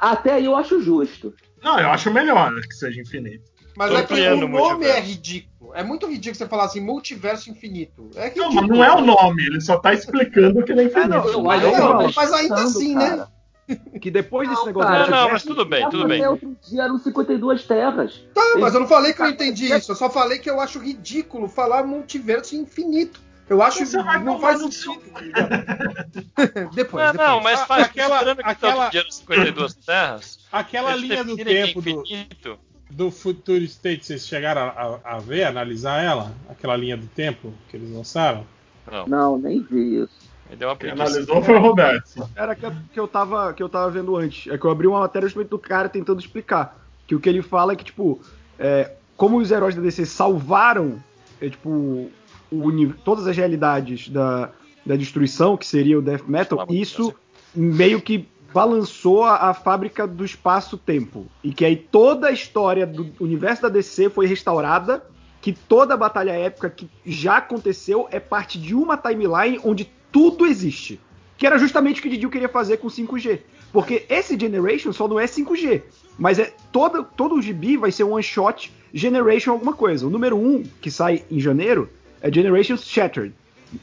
[SPEAKER 6] Até aí eu acho justo.
[SPEAKER 5] Não, eu acho melhor que seja infinito.
[SPEAKER 3] Mas
[SPEAKER 1] Tô
[SPEAKER 3] é que o nome
[SPEAKER 1] multiverso.
[SPEAKER 3] é ridículo. É muito ridículo você falar assim, multiverso infinito. É
[SPEAKER 5] Não, mas não é o nome, ele só tá explicando que ele é infinito.
[SPEAKER 4] não,
[SPEAKER 6] Eu
[SPEAKER 4] mas
[SPEAKER 6] tá
[SPEAKER 3] mas ainda assim, né?
[SPEAKER 4] Que depois desse
[SPEAKER 6] Não,
[SPEAKER 4] negócio
[SPEAKER 6] cara,
[SPEAKER 1] Não,
[SPEAKER 4] multiverso-
[SPEAKER 1] mas tudo bem, tudo bem.
[SPEAKER 6] outro dia eram 52 terras.
[SPEAKER 3] Tá, mas eu não falei que eu entendi isso. Eu só falei que eu acho ridículo falar multiverso infinito. Eu acho que não faz sentido. depois,
[SPEAKER 1] Não,
[SPEAKER 3] depois.
[SPEAKER 1] não, mas faz
[SPEAKER 2] aquela-
[SPEAKER 1] que
[SPEAKER 2] aquela-
[SPEAKER 1] todo dia eram 52 terras.
[SPEAKER 2] Aquela linha do
[SPEAKER 1] definirem
[SPEAKER 2] tempo do, do Future State, vocês chegaram a, a- a ver, analisar ela? Aquela linha do tempo que eles lançaram?
[SPEAKER 1] Não,
[SPEAKER 6] Não, nem vi isso.
[SPEAKER 1] Me deu uma
[SPEAKER 5] Quem analisou foi o Roberto.
[SPEAKER 4] Era que, eu- que eu tava, que eu tava vendo antes. É que eu abri uma matéria justamente do cara tentando explicar. Que o que ele fala é que, tipo, é, como os heróis da DC salvaram, é, tipo, o todas as realidades da, da destruição, que seria o Death Metal, isso meio que balançou a, a fábrica do espaço-tempo. E que aí toda a história do universo da DC foi restaurada, que toda a batalha épica que já aconteceu é parte de uma timeline onde tudo existe. Que era justamente o que o Didio queria fazer com 5G. Porque esse Generation só não é 5G. Mas é todo, todo o gibi vai ser um one shot Generation alguma coisa. O número 1, que sai em janeiro, é Generations Shattered.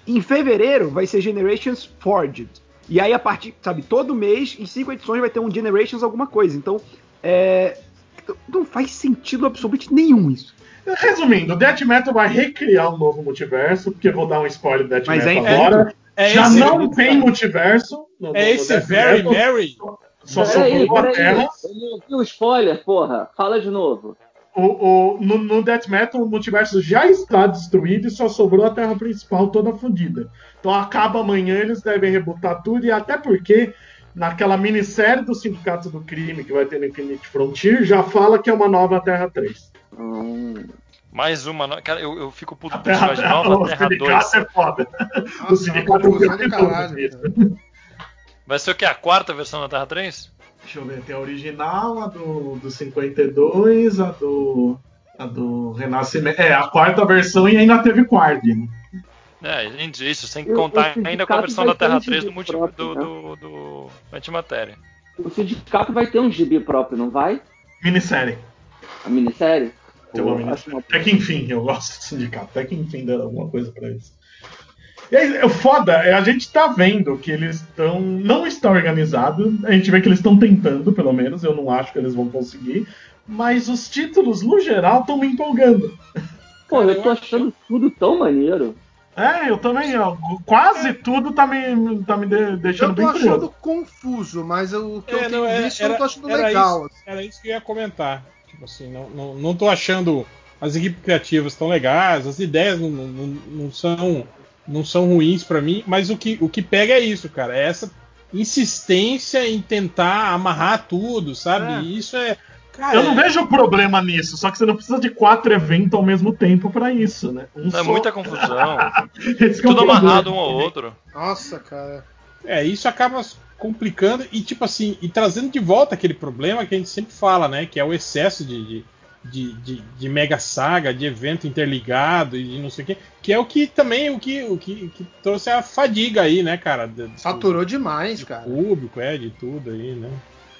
[SPEAKER 4] Em fevereiro vai ser Generations Forged. E aí, a partir, sabe, todo mês, em cinco edições, vai ter um Generations alguma coisa. Então, é. Não faz sentido absolutamente nenhum isso.
[SPEAKER 5] Resumindo, o Death Metal vai recriar um novo multiverso, porque eu vou dar um spoiler do Death
[SPEAKER 4] Mas
[SPEAKER 5] Metal
[SPEAKER 4] é
[SPEAKER 5] agora.
[SPEAKER 2] É
[SPEAKER 5] Já
[SPEAKER 2] esse,
[SPEAKER 5] não tem multiverso. No,
[SPEAKER 2] é
[SPEAKER 5] no
[SPEAKER 2] esse Very
[SPEAKER 5] Metal,
[SPEAKER 2] Mary?
[SPEAKER 5] Só sobrou a. Terra.
[SPEAKER 6] Eu não vi o spoiler, porra. Fala de novo.
[SPEAKER 5] O, o- no, no Death Metal, o multiverso já está destruído e só sobrou a Terra principal toda fodida. Então acaba amanhã, eles devem rebutar tudo, e até porque naquela minissérie do Sindicato do Crime que vai ter no Infinite Frontier, já fala que é uma nova Terra 3.
[SPEAKER 6] Hum.
[SPEAKER 1] Mais uma. no- Cara, eu, eu fico puto com
[SPEAKER 5] Terra,
[SPEAKER 1] de nova
[SPEAKER 5] o
[SPEAKER 1] Terra 2.
[SPEAKER 5] Sindicato é foda. o
[SPEAKER 3] Nossa,
[SPEAKER 5] Sindicato
[SPEAKER 3] uma confusão
[SPEAKER 5] é
[SPEAKER 3] do
[SPEAKER 5] o
[SPEAKER 3] caralho.
[SPEAKER 5] disso.
[SPEAKER 1] Vai ser o que? A quarta versão da Terra 3?
[SPEAKER 5] Deixa eu ver, tem a original, a do, do 52, a do. A do Renascimento. É, a quarta versão e ainda teve Quard. né?
[SPEAKER 1] É, gente, isso, sem
[SPEAKER 6] Eu-
[SPEAKER 1] contar
[SPEAKER 6] o
[SPEAKER 1] ainda com a
[SPEAKER 6] sindicato
[SPEAKER 1] versão da Terra
[SPEAKER 6] ter um
[SPEAKER 1] 3 do, multi,
[SPEAKER 6] próprio,
[SPEAKER 1] do,
[SPEAKER 6] né?
[SPEAKER 1] do, do Antimatéria.
[SPEAKER 6] O sindicato vai ter um gibi próprio, não vai?
[SPEAKER 5] Minissérie.
[SPEAKER 6] A minissérie? Pô,
[SPEAKER 5] uma Até que enfim, eu gosto do sindicato. Até que enfim deram alguma coisa pra eles. E aí, o foda é a gente tá vendo que eles estão. Não está organizado. A gente vê que eles estão tentando, pelo menos. Eu não acho que eles vão conseguir. Mas os títulos, no geral, estão me empolgando.
[SPEAKER 6] Pô, eu tô achando tudo tão maneiro.
[SPEAKER 5] É, eu também, ó, quase tudo tá me, tá me de- deixando
[SPEAKER 3] Eu tô
[SPEAKER 5] bem
[SPEAKER 3] achando
[SPEAKER 5] curioso.
[SPEAKER 3] confuso, mas o que
[SPEAKER 2] É,
[SPEAKER 3] eu tenho
[SPEAKER 2] não, era-
[SPEAKER 3] visto eu não tô achando
[SPEAKER 2] era
[SPEAKER 3] legal.
[SPEAKER 2] Isso, era isso que eu ia comentar. Assim, não, não, não tô achando as equipes criativas tão legais, as ideias não, não, não- são não são ruins pra mim, mas o que, o que pega é isso, cara. É essa insistência em tentar amarrar tudo, sabe?
[SPEAKER 3] É.
[SPEAKER 2] Isso é. Cara,
[SPEAKER 5] Eu não vejo problema nisso, só que você não precisa de quatro eventos ao mesmo tempo pra isso, né? Um
[SPEAKER 1] É
[SPEAKER 5] só.
[SPEAKER 1] muita confusão.
[SPEAKER 5] É
[SPEAKER 1] Tudo amarrado um ao outro.
[SPEAKER 3] Nossa, cara.
[SPEAKER 2] É, isso acaba complicando e, tipo assim, e trazendo de volta aquele problema que a gente sempre fala, né? Que é o excesso de, de, de, de- de mega saga, de evento interligado e de não sei o quê. Que é o que também o que, o que, que trouxe a fadiga aí, né, cara? Do,
[SPEAKER 3] Saturou demais,
[SPEAKER 2] do
[SPEAKER 3] cara.
[SPEAKER 2] público, é, de tudo aí, né?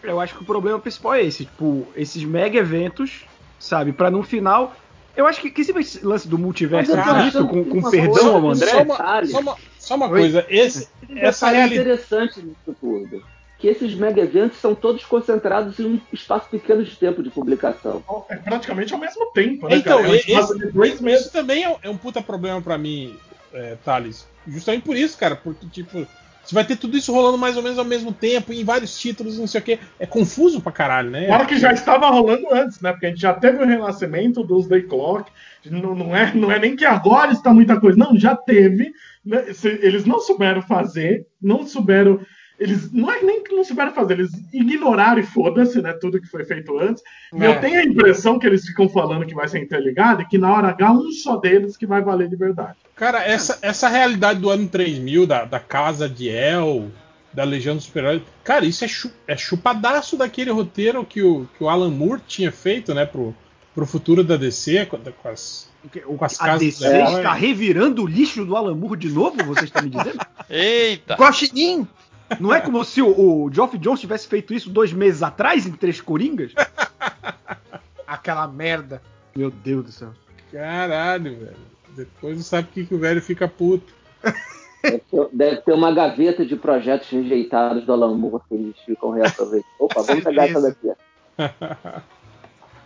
[SPEAKER 4] Eu acho que o problema principal é esse, tipo, esses mega eventos, sabe, Pra no final. Eu acho que, que esse lance do multiverso infinito,
[SPEAKER 6] achando
[SPEAKER 4] com, com perdão ao André,
[SPEAKER 2] Só uma, só uma, só uma
[SPEAKER 3] Oi?
[SPEAKER 2] coisa, esse,
[SPEAKER 6] Um
[SPEAKER 2] essa realidade.
[SPEAKER 6] interessante nisso tudo. Que esses mega eventos são todos concentrados em um espaço pequeno de tempo de publicação.
[SPEAKER 5] É praticamente ao mesmo tempo, né,
[SPEAKER 2] Então,
[SPEAKER 5] cara? É um
[SPEAKER 2] esse-
[SPEAKER 5] espaço de dois meses.
[SPEAKER 2] Isso também é, é um puta problema pra mim, é, Thales. Justamente por isso, cara, porque, tipo, você vai ter tudo isso rolando mais ou menos ao mesmo tempo, em vários títulos, não sei o quê. É confuso pra caralho, né?
[SPEAKER 5] Fora que já estava rolando antes, né? Porque a gente já teve o renascimento dos Day Clock. Não, não, é, não é nem que agora está muita coisa. Não, já teve. Né? Eles não souberam fazer, não souberam. Eles não é nem que não souberam fazer, eles ignoraram e foda-se, né? Tudo que foi feito antes.
[SPEAKER 3] É.
[SPEAKER 5] eu tenho a impressão que eles ficam falando que vai ser interligado e que na hora H um só deles que vai valer de verdade.
[SPEAKER 2] Cara, essa, essa realidade do ano 3000, da, da casa de El, da Legião dos Super-Heróis, cara, isso é, chu- é chupadaço daquele roteiro que o, que o Alan Moore tinha feito, né, pro, pro futuro da DC, com, com as, com as
[SPEAKER 4] a DC
[SPEAKER 2] heróis.
[SPEAKER 4] está revirando o lixo do Alan Moore de novo, você está me dizendo?
[SPEAKER 1] Eita!
[SPEAKER 3] Guaxinim!
[SPEAKER 4] Não é como se o, o Geoff Jones tivesse feito isso dois meses atrás em Três Coringas?
[SPEAKER 3] Aquela merda.
[SPEAKER 4] Meu Deus do céu.
[SPEAKER 2] Caralho, velho. Depois não sabe o que, que o velho fica puto.
[SPEAKER 6] Deve ter, deve ter uma gaveta de projetos rejeitados do Alan Moore que eles ficam reaproveitando. Opa, vamos pegar essa daqui.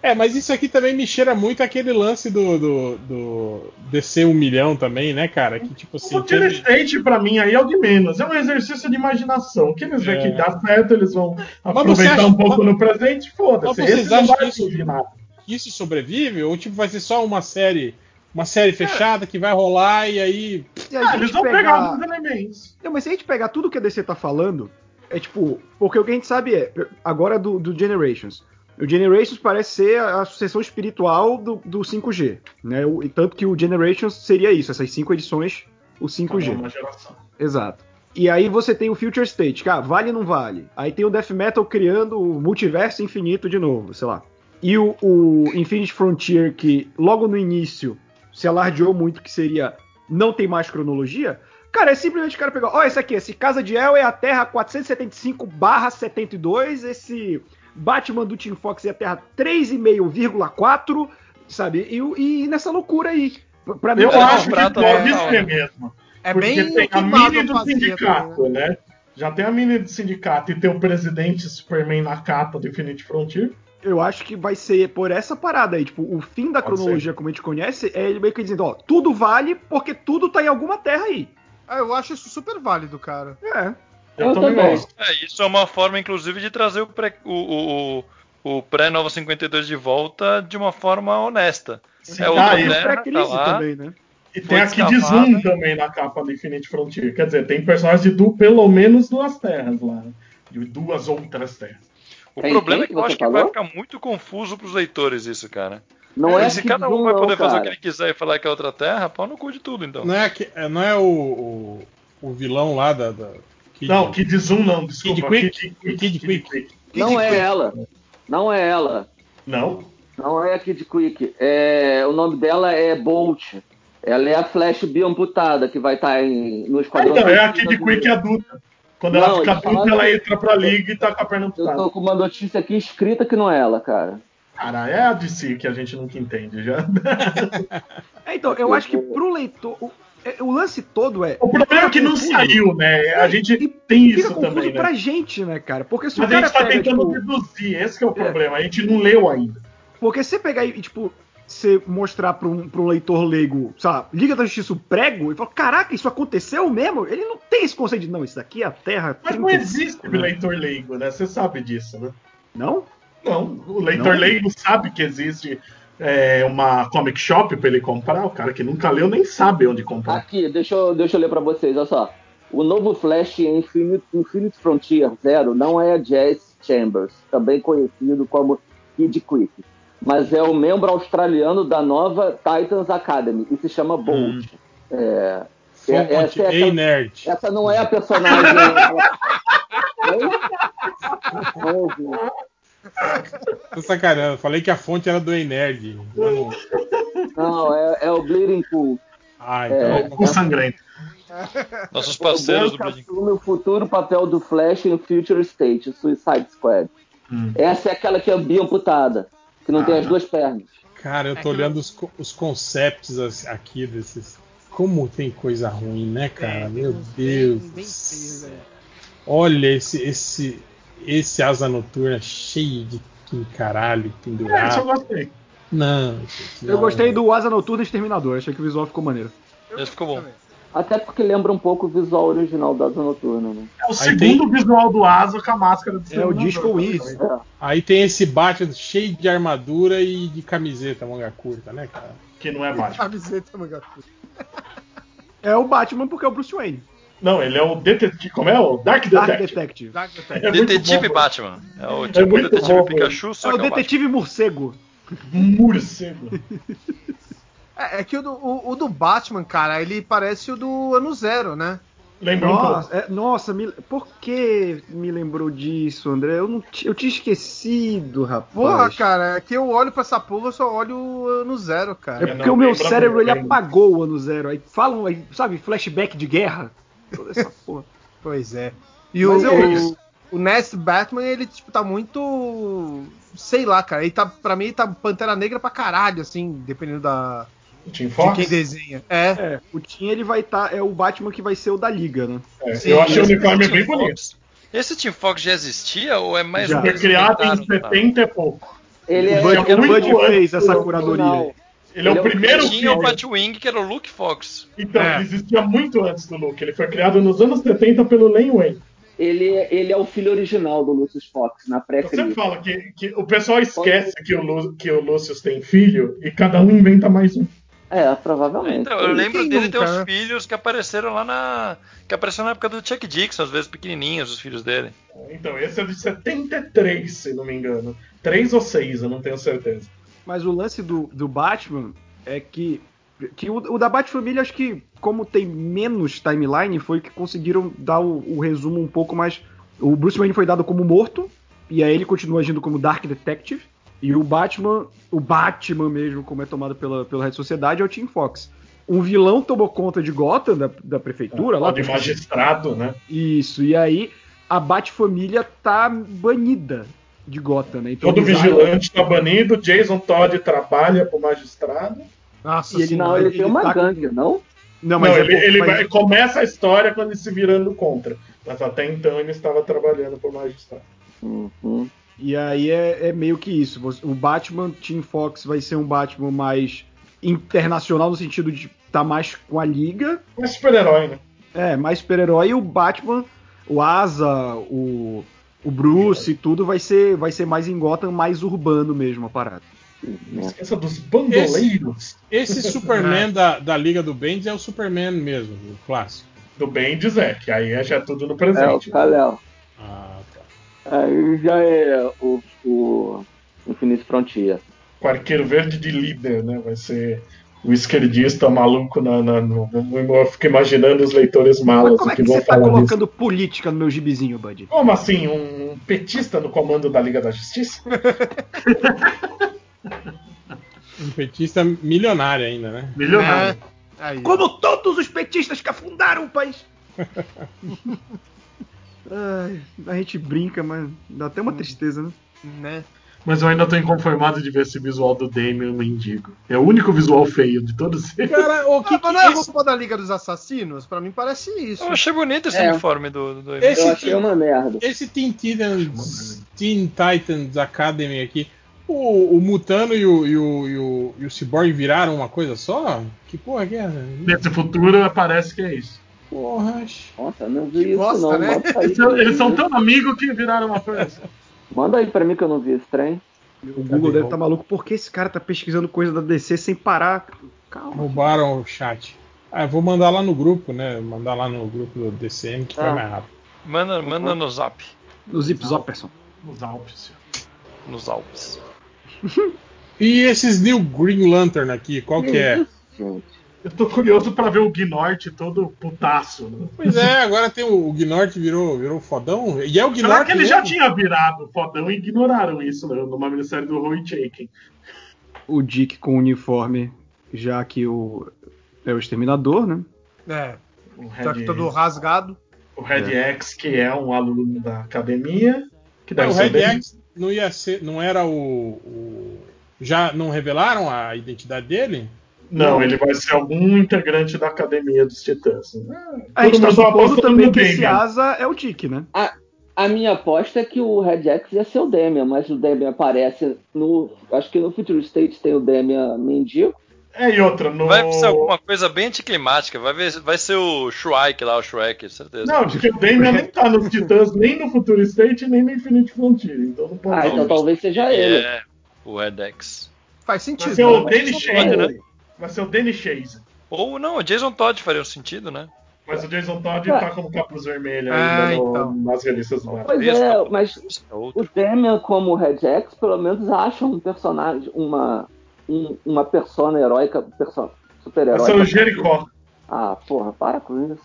[SPEAKER 2] É, mas isso aqui também me cheira muito aquele lance do, do, do DC 1 milhão também, né, cara? Que tipo assim.
[SPEAKER 5] o State, pra mim, aí é o de menos. É um exercício de imaginação. O que eles veem
[SPEAKER 2] É.
[SPEAKER 5] que dá certo, eles vão
[SPEAKER 2] você
[SPEAKER 5] aproveitar
[SPEAKER 2] acha-
[SPEAKER 5] um pouco no presente, foda-se.
[SPEAKER 2] Mas vocês acham
[SPEAKER 5] vai
[SPEAKER 2] que isso-
[SPEAKER 5] nada.
[SPEAKER 2] isso sobrevive? Ou tipo, vai ser só uma série. Uma série fechada que vai rolar e aí.
[SPEAKER 4] A
[SPEAKER 5] Ah,
[SPEAKER 4] gente
[SPEAKER 5] eles vão pegar
[SPEAKER 4] pegar-
[SPEAKER 5] alguns elementos.
[SPEAKER 4] Não, mas se a gente pegar tudo que a DC tá falando, é tipo, porque o que a gente sabe é, agora do, do Generations. O Generations parece ser a, sucessão espiritual do, do 5G, né? O- e tanto que o Generations seria isso, essas cinco edições, o 5G.
[SPEAKER 5] Uma geração.
[SPEAKER 4] Exato. E aí você tem o Future State, que ah, vale ou não vale? Aí tem o Death Metal criando o multiverso infinito de novo, sei lá. E o, o Infinite Frontier, que logo no início se alardeou muito que seria não tem mais cronologia. Cara, é simplesmente o cara pegar, ó, esse aqui, esse Casa de El é a Terra 475/72, esse Batman do Team Fox é a Terra 3,5,4, sabe? E, e nessa loucura aí. Pra mim,
[SPEAKER 5] Eu
[SPEAKER 1] Não,
[SPEAKER 5] acho que pode ser mesmo.
[SPEAKER 3] É
[SPEAKER 5] Porque
[SPEAKER 3] bem
[SPEAKER 5] tem a mini do sindicato,
[SPEAKER 3] também, né?
[SPEAKER 5] né? Já tem a mini do sindicato e tem o presidente Superman na capa do Infinite Frontier.
[SPEAKER 4] Eu acho que vai ser por essa parada aí. Tipo, o fim da
[SPEAKER 5] Pode
[SPEAKER 4] cronologia, como a gente conhece, é ele meio que dizendo, ó, tudo vale porque tudo tá em alguma terra aí.
[SPEAKER 3] Ah, eu acho isso super válido, cara.
[SPEAKER 4] É.
[SPEAKER 5] Eu, também.
[SPEAKER 1] É, isso é uma forma, inclusive, de trazer o pré- o, o, o, o pré-Nova 52 de volta de uma forma honesta.
[SPEAKER 5] Sim,
[SPEAKER 1] é outra
[SPEAKER 5] ah, e-
[SPEAKER 1] terra, tá lá.
[SPEAKER 4] também, né?
[SPEAKER 5] E tem a Kid
[SPEAKER 1] descavada.
[SPEAKER 5] Zoom também na capa do Infinite Frontier. Quer dizer, tem personagens de du pelo menos duas terras lá. né? De duas outras terras.
[SPEAKER 1] O
[SPEAKER 6] Tem
[SPEAKER 1] problema é que
[SPEAKER 6] que
[SPEAKER 1] eu acho que
[SPEAKER 6] falou?
[SPEAKER 1] vai ficar muito confuso pros leitores isso, cara.
[SPEAKER 6] Não é
[SPEAKER 1] Se
[SPEAKER 6] Kid
[SPEAKER 1] cada um vai
[SPEAKER 6] não,
[SPEAKER 1] poder fazer o que ele quiser e falar que é outra terra, pau no cu de tudo, então.
[SPEAKER 2] Não é, que- é- não é o, o, o vilão lá da. da Kid-
[SPEAKER 5] Não, Kid Zoom não, desculpa.
[SPEAKER 2] Kid Quick?
[SPEAKER 5] Kid Quick.
[SPEAKER 2] Kid Quick.
[SPEAKER 6] Não é ela. Não é ela.
[SPEAKER 5] Não?
[SPEAKER 6] Não é a Kid Quick. É, o nome dela é Bolt. Ela é a Flash biamputada que vai estar em, no Esquadrão
[SPEAKER 5] Então, é a Kid Quick adulta. Quando
[SPEAKER 6] Não,
[SPEAKER 5] ela fica adulta, ela
[SPEAKER 6] que-
[SPEAKER 5] entra pra liga e tá com a perna
[SPEAKER 6] Eu
[SPEAKER 5] amputada.
[SPEAKER 6] tô com uma notícia aqui escrita que não é ela, cara.
[SPEAKER 5] Cara, é a DC que a gente nunca entende já.
[SPEAKER 4] É, então, eu acho que pro leitor. O, é, o lance todo é.
[SPEAKER 5] O problema é que não saiu, né? A gente tem
[SPEAKER 4] Fica
[SPEAKER 5] isso
[SPEAKER 4] confuso
[SPEAKER 5] também, né?
[SPEAKER 4] pra gente, né, cara? Porque se
[SPEAKER 5] Mas
[SPEAKER 4] o
[SPEAKER 5] a
[SPEAKER 4] cara
[SPEAKER 5] gente tá
[SPEAKER 4] pega,
[SPEAKER 5] tentando
[SPEAKER 4] tipo,
[SPEAKER 5] deduzir, esse que é o problema. A gente não leu ainda.
[SPEAKER 4] Porque se você pegar e, tipo, você mostrar pra um, pra um leitor leigo, sabe, Liga da Justiça o prego, e fala, caraca, isso aconteceu mesmo? Ele não tem esse conceito de, não, isso daqui é a Terra.
[SPEAKER 5] Mas não
[SPEAKER 4] 30.
[SPEAKER 5] existe leitor leigo, né? Você sabe disso, né?
[SPEAKER 4] Não?
[SPEAKER 5] Não, o leitor
[SPEAKER 4] Não?
[SPEAKER 5] leigo sabe que existe é, uma comic shop pra ele comprar. O cara que nunca leu nem sabe onde comprar.
[SPEAKER 6] Aqui, deixa eu, deixa eu ler pra vocês, olha só. O novo Flash em Infinite, Infinite Frontier Zero não é Jess Chambers, também conhecido como Kid Quick, mas é o membro australiano da nova Titans Academy e se chama Bolt. É,
[SPEAKER 2] Fonte,
[SPEAKER 6] essa é
[SPEAKER 2] Ei, nerd.
[SPEAKER 6] essa não é a personagem.
[SPEAKER 2] Tô. Falei que a fonte era do Ei, nerd. Eu não-
[SPEAKER 6] Não, é, é o Bleeding Pool.
[SPEAKER 2] Ah,
[SPEAKER 6] É.
[SPEAKER 2] então.
[SPEAKER 5] O sangrento.
[SPEAKER 1] Nossos parceiros do Bleeding.
[SPEAKER 6] assume o futuro papel do Flash em Future State, Suicide Squad.
[SPEAKER 5] Hum.
[SPEAKER 6] Essa é aquela que é biamputada, que não tem as duas pernas.
[SPEAKER 2] Cara, eu tô olhando os, os concepts as- aqui desses. Como tem coisa ruim, né, cara? Meu Deus. Olha esse esse esse asa noturna cheio de caralho
[SPEAKER 5] É, isso eu
[SPEAKER 2] pendurado.
[SPEAKER 5] gostei.
[SPEAKER 2] Não, gente,
[SPEAKER 4] Eu
[SPEAKER 2] não.
[SPEAKER 4] gostei do Asa Noturna Exterminador, achei que o visual ficou maneiro.
[SPEAKER 1] Esse ficou bom.
[SPEAKER 6] Até porque lembra um pouco o visual original da Asa Noturna, né?
[SPEAKER 5] É o
[SPEAKER 2] Aí
[SPEAKER 5] segundo visual do Asa com a máscara de
[SPEAKER 4] É o Disco. Wiz.
[SPEAKER 2] Aí tem esse Batman cheio de armadura e de camiseta manga curta, né, cara?
[SPEAKER 5] Que não é Batman.
[SPEAKER 3] Camiseta, manga curta.
[SPEAKER 4] É o Batman porque é o Bruce Wayne.
[SPEAKER 5] Não, ele é o detetive. Como é? O Dark
[SPEAKER 4] Dark
[SPEAKER 5] Detective.
[SPEAKER 4] Detective.
[SPEAKER 3] Dark Detective.
[SPEAKER 5] É
[SPEAKER 1] Detetive
[SPEAKER 5] bom,
[SPEAKER 1] Batman. É o tipo
[SPEAKER 5] muito
[SPEAKER 1] Detetive
[SPEAKER 5] bom,
[SPEAKER 1] Pikachu, só
[SPEAKER 4] É o
[SPEAKER 1] que é o Batman.
[SPEAKER 4] Detetive Morcego.
[SPEAKER 5] Morcego.
[SPEAKER 3] É, é que o do, o- o do Batman, cara, ele parece o do ano zero, né?
[SPEAKER 5] Lembra um pouco.
[SPEAKER 4] Nossa, é- nossa me- por que me lembrou disso, André? Eu, não eu tinha esquecido, rapaz.
[SPEAKER 3] Porra, cara, é que eu olho pra essa porra, eu só olho o ano zero,
[SPEAKER 4] É
[SPEAKER 3] cara.
[SPEAKER 4] porque
[SPEAKER 5] não,
[SPEAKER 4] o meu cérebro ele apagou o ano zero. Aí falam, aí, sabe, flashback de guerra. Toda essa porra.
[SPEAKER 3] Pois é. E
[SPEAKER 4] Mas
[SPEAKER 3] o,
[SPEAKER 4] é
[SPEAKER 3] o, o Nest Batman, ele, tipo, tá muito. Sei lá, cara. Ele tá, pra mim, ele tá Pantera Negra pra caralho, assim, dependendo da,
[SPEAKER 5] O Team
[SPEAKER 3] de
[SPEAKER 5] Fox?
[SPEAKER 3] quem desenha. É.
[SPEAKER 4] É, o Tim ele vai estar. é o Batman que vai ser o da Liga, né?
[SPEAKER 5] É, eu achei o uniforme
[SPEAKER 1] Team
[SPEAKER 5] bem
[SPEAKER 1] Fox-
[SPEAKER 5] bonito.
[SPEAKER 1] Esse Team Fox já existia ou é mais
[SPEAKER 4] Já.
[SPEAKER 1] um
[SPEAKER 5] Foi criado em
[SPEAKER 1] eles inventaram?
[SPEAKER 5] 70 e pouco.
[SPEAKER 6] Ele
[SPEAKER 4] O
[SPEAKER 6] é,
[SPEAKER 4] Bud,
[SPEAKER 5] é
[SPEAKER 4] o
[SPEAKER 5] muito
[SPEAKER 4] Bud fez essa
[SPEAKER 6] do
[SPEAKER 4] curadoria.
[SPEAKER 6] original.
[SPEAKER 5] Ele é
[SPEAKER 6] Ele
[SPEAKER 5] o
[SPEAKER 6] é o
[SPEAKER 5] primeiro
[SPEAKER 1] Tinha o
[SPEAKER 5] filme.
[SPEAKER 1] Batwing, que era o Luke Fox.
[SPEAKER 5] Então,
[SPEAKER 4] É.
[SPEAKER 5] ele existia muito antes do Luke. Ele foi criado nos anos 70 pelo Len Wayne.
[SPEAKER 6] Ele, ele é o filho original do Lucius Fox, na
[SPEAKER 5] Eu sempre
[SPEAKER 6] pré-crise.
[SPEAKER 5] falo que, que o pessoal esquece que o, Lu, que o Lucius tem filho e cada um inventa mais um.
[SPEAKER 6] É, provavelmente.
[SPEAKER 1] Então, eu lembro
[SPEAKER 3] quem
[SPEAKER 1] dele ter
[SPEAKER 3] nunca,
[SPEAKER 1] uns
[SPEAKER 3] né?
[SPEAKER 1] filhos que apareceram lá na. Que apareceram na época do Chuck Dixon, às vezes pequenininhos, os filhos dele.
[SPEAKER 5] Então, esse é de 73, se não me engano. 3 ou 6, eu não tenho certeza.
[SPEAKER 4] Mas o lance do, do Batman é que. que o, o da Batfamília, acho que, como tem menos timeline, foi que conseguiram dar o, o resumo um pouco mais. O Bruce Wayne foi dado como morto, e aí ele continua agindo como Dark Detective. E o Batman, o Batman mesmo, como é tomado pela, pela Rede Sociedade, é o Team Fox. Um vilão tomou conta de Gotham, da, da prefeitura, lá.
[SPEAKER 5] de magistrado, né?
[SPEAKER 4] Isso, e aí a Batfamília tá banida de Gotham, né? Então
[SPEAKER 5] Todo vigilante tá banido, Jason Todd trabalha pro magistrado.
[SPEAKER 3] Nossa
[SPEAKER 4] E ele
[SPEAKER 3] senhora.
[SPEAKER 6] Não, ele
[SPEAKER 4] Ele
[SPEAKER 6] tem uma
[SPEAKER 4] tá
[SPEAKER 6] gangue, não?
[SPEAKER 4] Não,
[SPEAKER 5] Não,
[SPEAKER 4] é
[SPEAKER 5] ele, ele
[SPEAKER 4] mas-
[SPEAKER 5] vai- começa a história quando ele se virando contra. Mas até então ele estava trabalhando pro magistrado.
[SPEAKER 6] Uhum.
[SPEAKER 4] E aí é, é meio que isso. O Batman Team Fox vai ser um Batman mais internacional no sentido de estar mais com a liga,
[SPEAKER 5] É super-herói, né?
[SPEAKER 4] é, mais super-herói. E o Batman, o Asa, o, o Bruce e tudo vai ser, vai ser mais em Gotham, mais urbano mesmo a parada.
[SPEAKER 5] Não esqueça dos bandoleiros.
[SPEAKER 2] Esse Superman da, da Liga do Bendis é o Superman mesmo, o clássico.
[SPEAKER 5] Do Bendis é, que aí é já tudo no
[SPEAKER 6] É, o
[SPEAKER 5] presente.
[SPEAKER 6] Kal-El.
[SPEAKER 2] Ah, tá.
[SPEAKER 6] Aí já é o, o Infinite Frontier.
[SPEAKER 5] Com arqueiro verde de líder, né? Vai ser o esquerdista maluco na. na- no- eu fico imaginando os leitores malas
[SPEAKER 4] como é
[SPEAKER 5] que
[SPEAKER 4] que
[SPEAKER 5] vão
[SPEAKER 4] você tá
[SPEAKER 5] falar disso.
[SPEAKER 4] colocando política no meu gibizinho, Bud?
[SPEAKER 5] Como assim? Um petista no comando da Liga da Justiça?
[SPEAKER 2] Um petista milionário ainda, né?
[SPEAKER 5] Milionário.
[SPEAKER 3] É. Aí,
[SPEAKER 4] Como todos os petistas que afundaram o país! Ai, a gente brinca, mas dá até uma tristeza, né?
[SPEAKER 3] né?
[SPEAKER 5] Mas eu ainda tô inconformado de ver esse visual do Damien Mendigo. É o único visual feio de todos eles.
[SPEAKER 2] Cara, o que,
[SPEAKER 3] Ah,
[SPEAKER 2] que
[SPEAKER 3] mas não é a
[SPEAKER 2] esse,
[SPEAKER 3] roupa da Liga dos Assassinos? Pra mim parece isso.
[SPEAKER 1] Eu achei bonito esse
[SPEAKER 6] É.
[SPEAKER 1] uniforme do, do
[SPEAKER 2] Esse
[SPEAKER 6] Eu achei uma merda.
[SPEAKER 2] esse Teen Titans, Teen Titans Academy aqui, O, o Mutano e o, e, o, e, o, e o Cyborg viraram uma coisa só? Que porra que é? essa?
[SPEAKER 5] Nesse futuro parece que é isso.
[SPEAKER 2] Porra.
[SPEAKER 6] Nossa, não vi
[SPEAKER 3] Que
[SPEAKER 6] isso
[SPEAKER 3] bosta,
[SPEAKER 6] não.
[SPEAKER 3] né?
[SPEAKER 5] Eles são, eles são tão amigos que viraram uma coisa.
[SPEAKER 6] Manda aí pra mim que eu não vi esse trem.
[SPEAKER 4] O Google deve estar maluco. Por que esse cara tá pesquisando coisa da DC sem parar? Calma.
[SPEAKER 2] Roubaram o chat. Ah, eu vou mandar lá no grupo, né? Mandar lá no grupo do DCM que foi
[SPEAKER 6] Ah.
[SPEAKER 2] mais rápido.
[SPEAKER 1] Manda, manda no zap,
[SPEAKER 4] No Zip Zopperson.
[SPEAKER 5] Nos Alpes.
[SPEAKER 1] nos Alpes.
[SPEAKER 2] E esses New Green Lantern aqui, qual que é?
[SPEAKER 6] isso, gente?
[SPEAKER 5] Eu tô curioso pra ver o Gnort todo putaço. Né?
[SPEAKER 2] Pois é, agora tem o, o Gnort virou, virou fodão. E é o
[SPEAKER 5] Será
[SPEAKER 2] Gnort
[SPEAKER 5] que ele
[SPEAKER 2] mesmo?
[SPEAKER 5] já tinha virado fodão e ignoraram isso né, numa minissérie do Roy Chaikin?
[SPEAKER 4] O Dick com o uniforme, já que o é o exterminador, né?
[SPEAKER 3] É,
[SPEAKER 5] O
[SPEAKER 3] só que
[SPEAKER 5] Red,
[SPEAKER 3] todo rasgado.
[SPEAKER 5] o Red X, que é um aluno da academia, que deve
[SPEAKER 2] o Red
[SPEAKER 5] bem-
[SPEAKER 2] X não ia ser, não era o, o- já não revelaram a identidade dele?
[SPEAKER 5] Não, ele vai ser algum integrante da academia dos Titãs.
[SPEAKER 4] A gente tá supondo
[SPEAKER 5] apostando
[SPEAKER 4] também
[SPEAKER 5] no
[SPEAKER 4] que esse asa é o Dick, né?
[SPEAKER 6] A minha aposta é que o Red X ia ser o Damian, mas o Damian aparece no. Acho que no Future State tem o Damian mendigo.
[SPEAKER 5] É, e outra, no.
[SPEAKER 1] Vai ser alguma coisa bem anticlimática. Vai, ver, vai ser o Shrike lá, o Shrek, certeza.
[SPEAKER 5] Não, porque o Damian nem tá nos Titãs, nem no Future State, nem no Infinite Frontier. Então não pode
[SPEAKER 6] Ah, então talvez seja ele.
[SPEAKER 1] É, o Red X.
[SPEAKER 3] Faz
[SPEAKER 5] Vai
[SPEAKER 3] sentido.
[SPEAKER 5] o
[SPEAKER 3] né?
[SPEAKER 5] Danny
[SPEAKER 6] Só
[SPEAKER 5] Chase,
[SPEAKER 6] pode,
[SPEAKER 5] né? Vai ser o Danny Chase.
[SPEAKER 1] Ou não, o Jason Todd faria um sentido, né?
[SPEAKER 5] Mas o Jason Todd
[SPEAKER 6] Ah.
[SPEAKER 5] tá como capuz vermelho
[SPEAKER 3] Ah,
[SPEAKER 5] ainda no-
[SPEAKER 3] então.
[SPEAKER 5] nas revistas do.
[SPEAKER 6] Pois é,
[SPEAKER 1] tá-
[SPEAKER 6] mas
[SPEAKER 1] é
[SPEAKER 6] o. Damian como o Red X, pelo menos acha um personagem, uma, um- uma persona heróica, perso
[SPEAKER 5] Vai
[SPEAKER 6] super-heróica.
[SPEAKER 5] ser o Jericó.
[SPEAKER 6] Ah, porra, para com isso.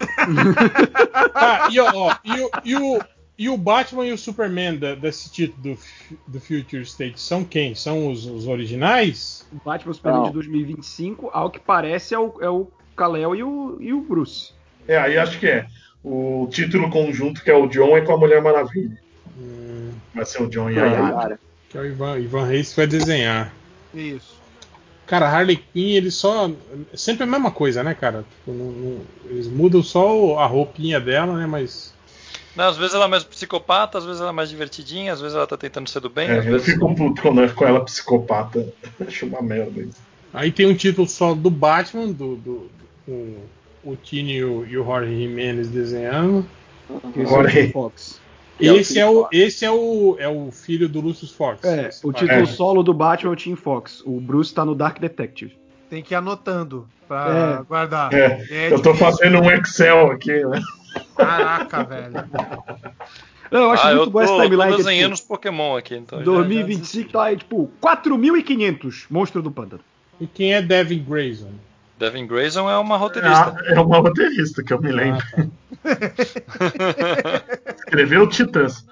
[SPEAKER 2] Tá, e, ó, ó, e, e, o, e o Batman e o Superman da- desse título do, do Future State são quem? São os, os originais?
[SPEAKER 4] O Batman Superman
[SPEAKER 6] Não.
[SPEAKER 4] de 2025, ao que parece, é o, é o Kal-El e o, e o Bruce.
[SPEAKER 5] É, aí acho que é. O título conjunto que é o John é com a Mulher Maravilha.
[SPEAKER 2] Hum,
[SPEAKER 5] Vai ser o John e a Yara.
[SPEAKER 2] Que é o Ivan, Ivan Reis que vai desenhar.
[SPEAKER 3] Isso.
[SPEAKER 2] Cara, Harley Quinn, eles só. Sempre a mesma coisa, né, cara? Tipo, não- não- eles mudam só o- a roupinha dela, né? Mas.
[SPEAKER 1] Não, às vezes ela é mais psicopata, às vezes ela é mais divertidinha, às vezes ela tá tentando ser do bem,
[SPEAKER 5] É,
[SPEAKER 1] às
[SPEAKER 5] eu
[SPEAKER 1] vezes.
[SPEAKER 5] fico puto quando é com ela psicopata. Acho uma merda isso.
[SPEAKER 2] Aí tem um título só do Batman, do, do, com o Tini e o, e o Jorge Jimenez desenhando.
[SPEAKER 4] É
[SPEAKER 5] aí.
[SPEAKER 4] Tim Fox.
[SPEAKER 6] é
[SPEAKER 2] Esse é o,
[SPEAKER 6] Fox.
[SPEAKER 2] esse é o, é o filho do Lucius Fox.
[SPEAKER 4] É, o título
[SPEAKER 5] É.
[SPEAKER 4] solo do Batman é o Tim Fox. O Bruce tá no Dark Detective.
[SPEAKER 3] Tem que ir anotando pra
[SPEAKER 4] É.
[SPEAKER 3] guardar.
[SPEAKER 5] É,
[SPEAKER 3] É
[SPEAKER 5] eu tô fazendo um Excel aqui, né?
[SPEAKER 3] Caraca, velho.
[SPEAKER 4] Não, eu acho
[SPEAKER 1] ah,
[SPEAKER 4] muito
[SPEAKER 1] eu
[SPEAKER 4] bom essa
[SPEAKER 1] tô,
[SPEAKER 4] timeline.
[SPEAKER 1] tô
[SPEAKER 4] que é,
[SPEAKER 1] desenhando
[SPEAKER 4] tipo,
[SPEAKER 1] os Pokémon aqui, então. já-
[SPEAKER 4] 2025 tá aí, tipo, 4.500 monstro do pântano.
[SPEAKER 2] E quem é Devin Grayson?
[SPEAKER 1] Devin Grayson é uma roteirista.
[SPEAKER 5] É, é uma roteirista que eu me lembro.
[SPEAKER 2] Ah, tá.
[SPEAKER 5] Escreveu Titãs.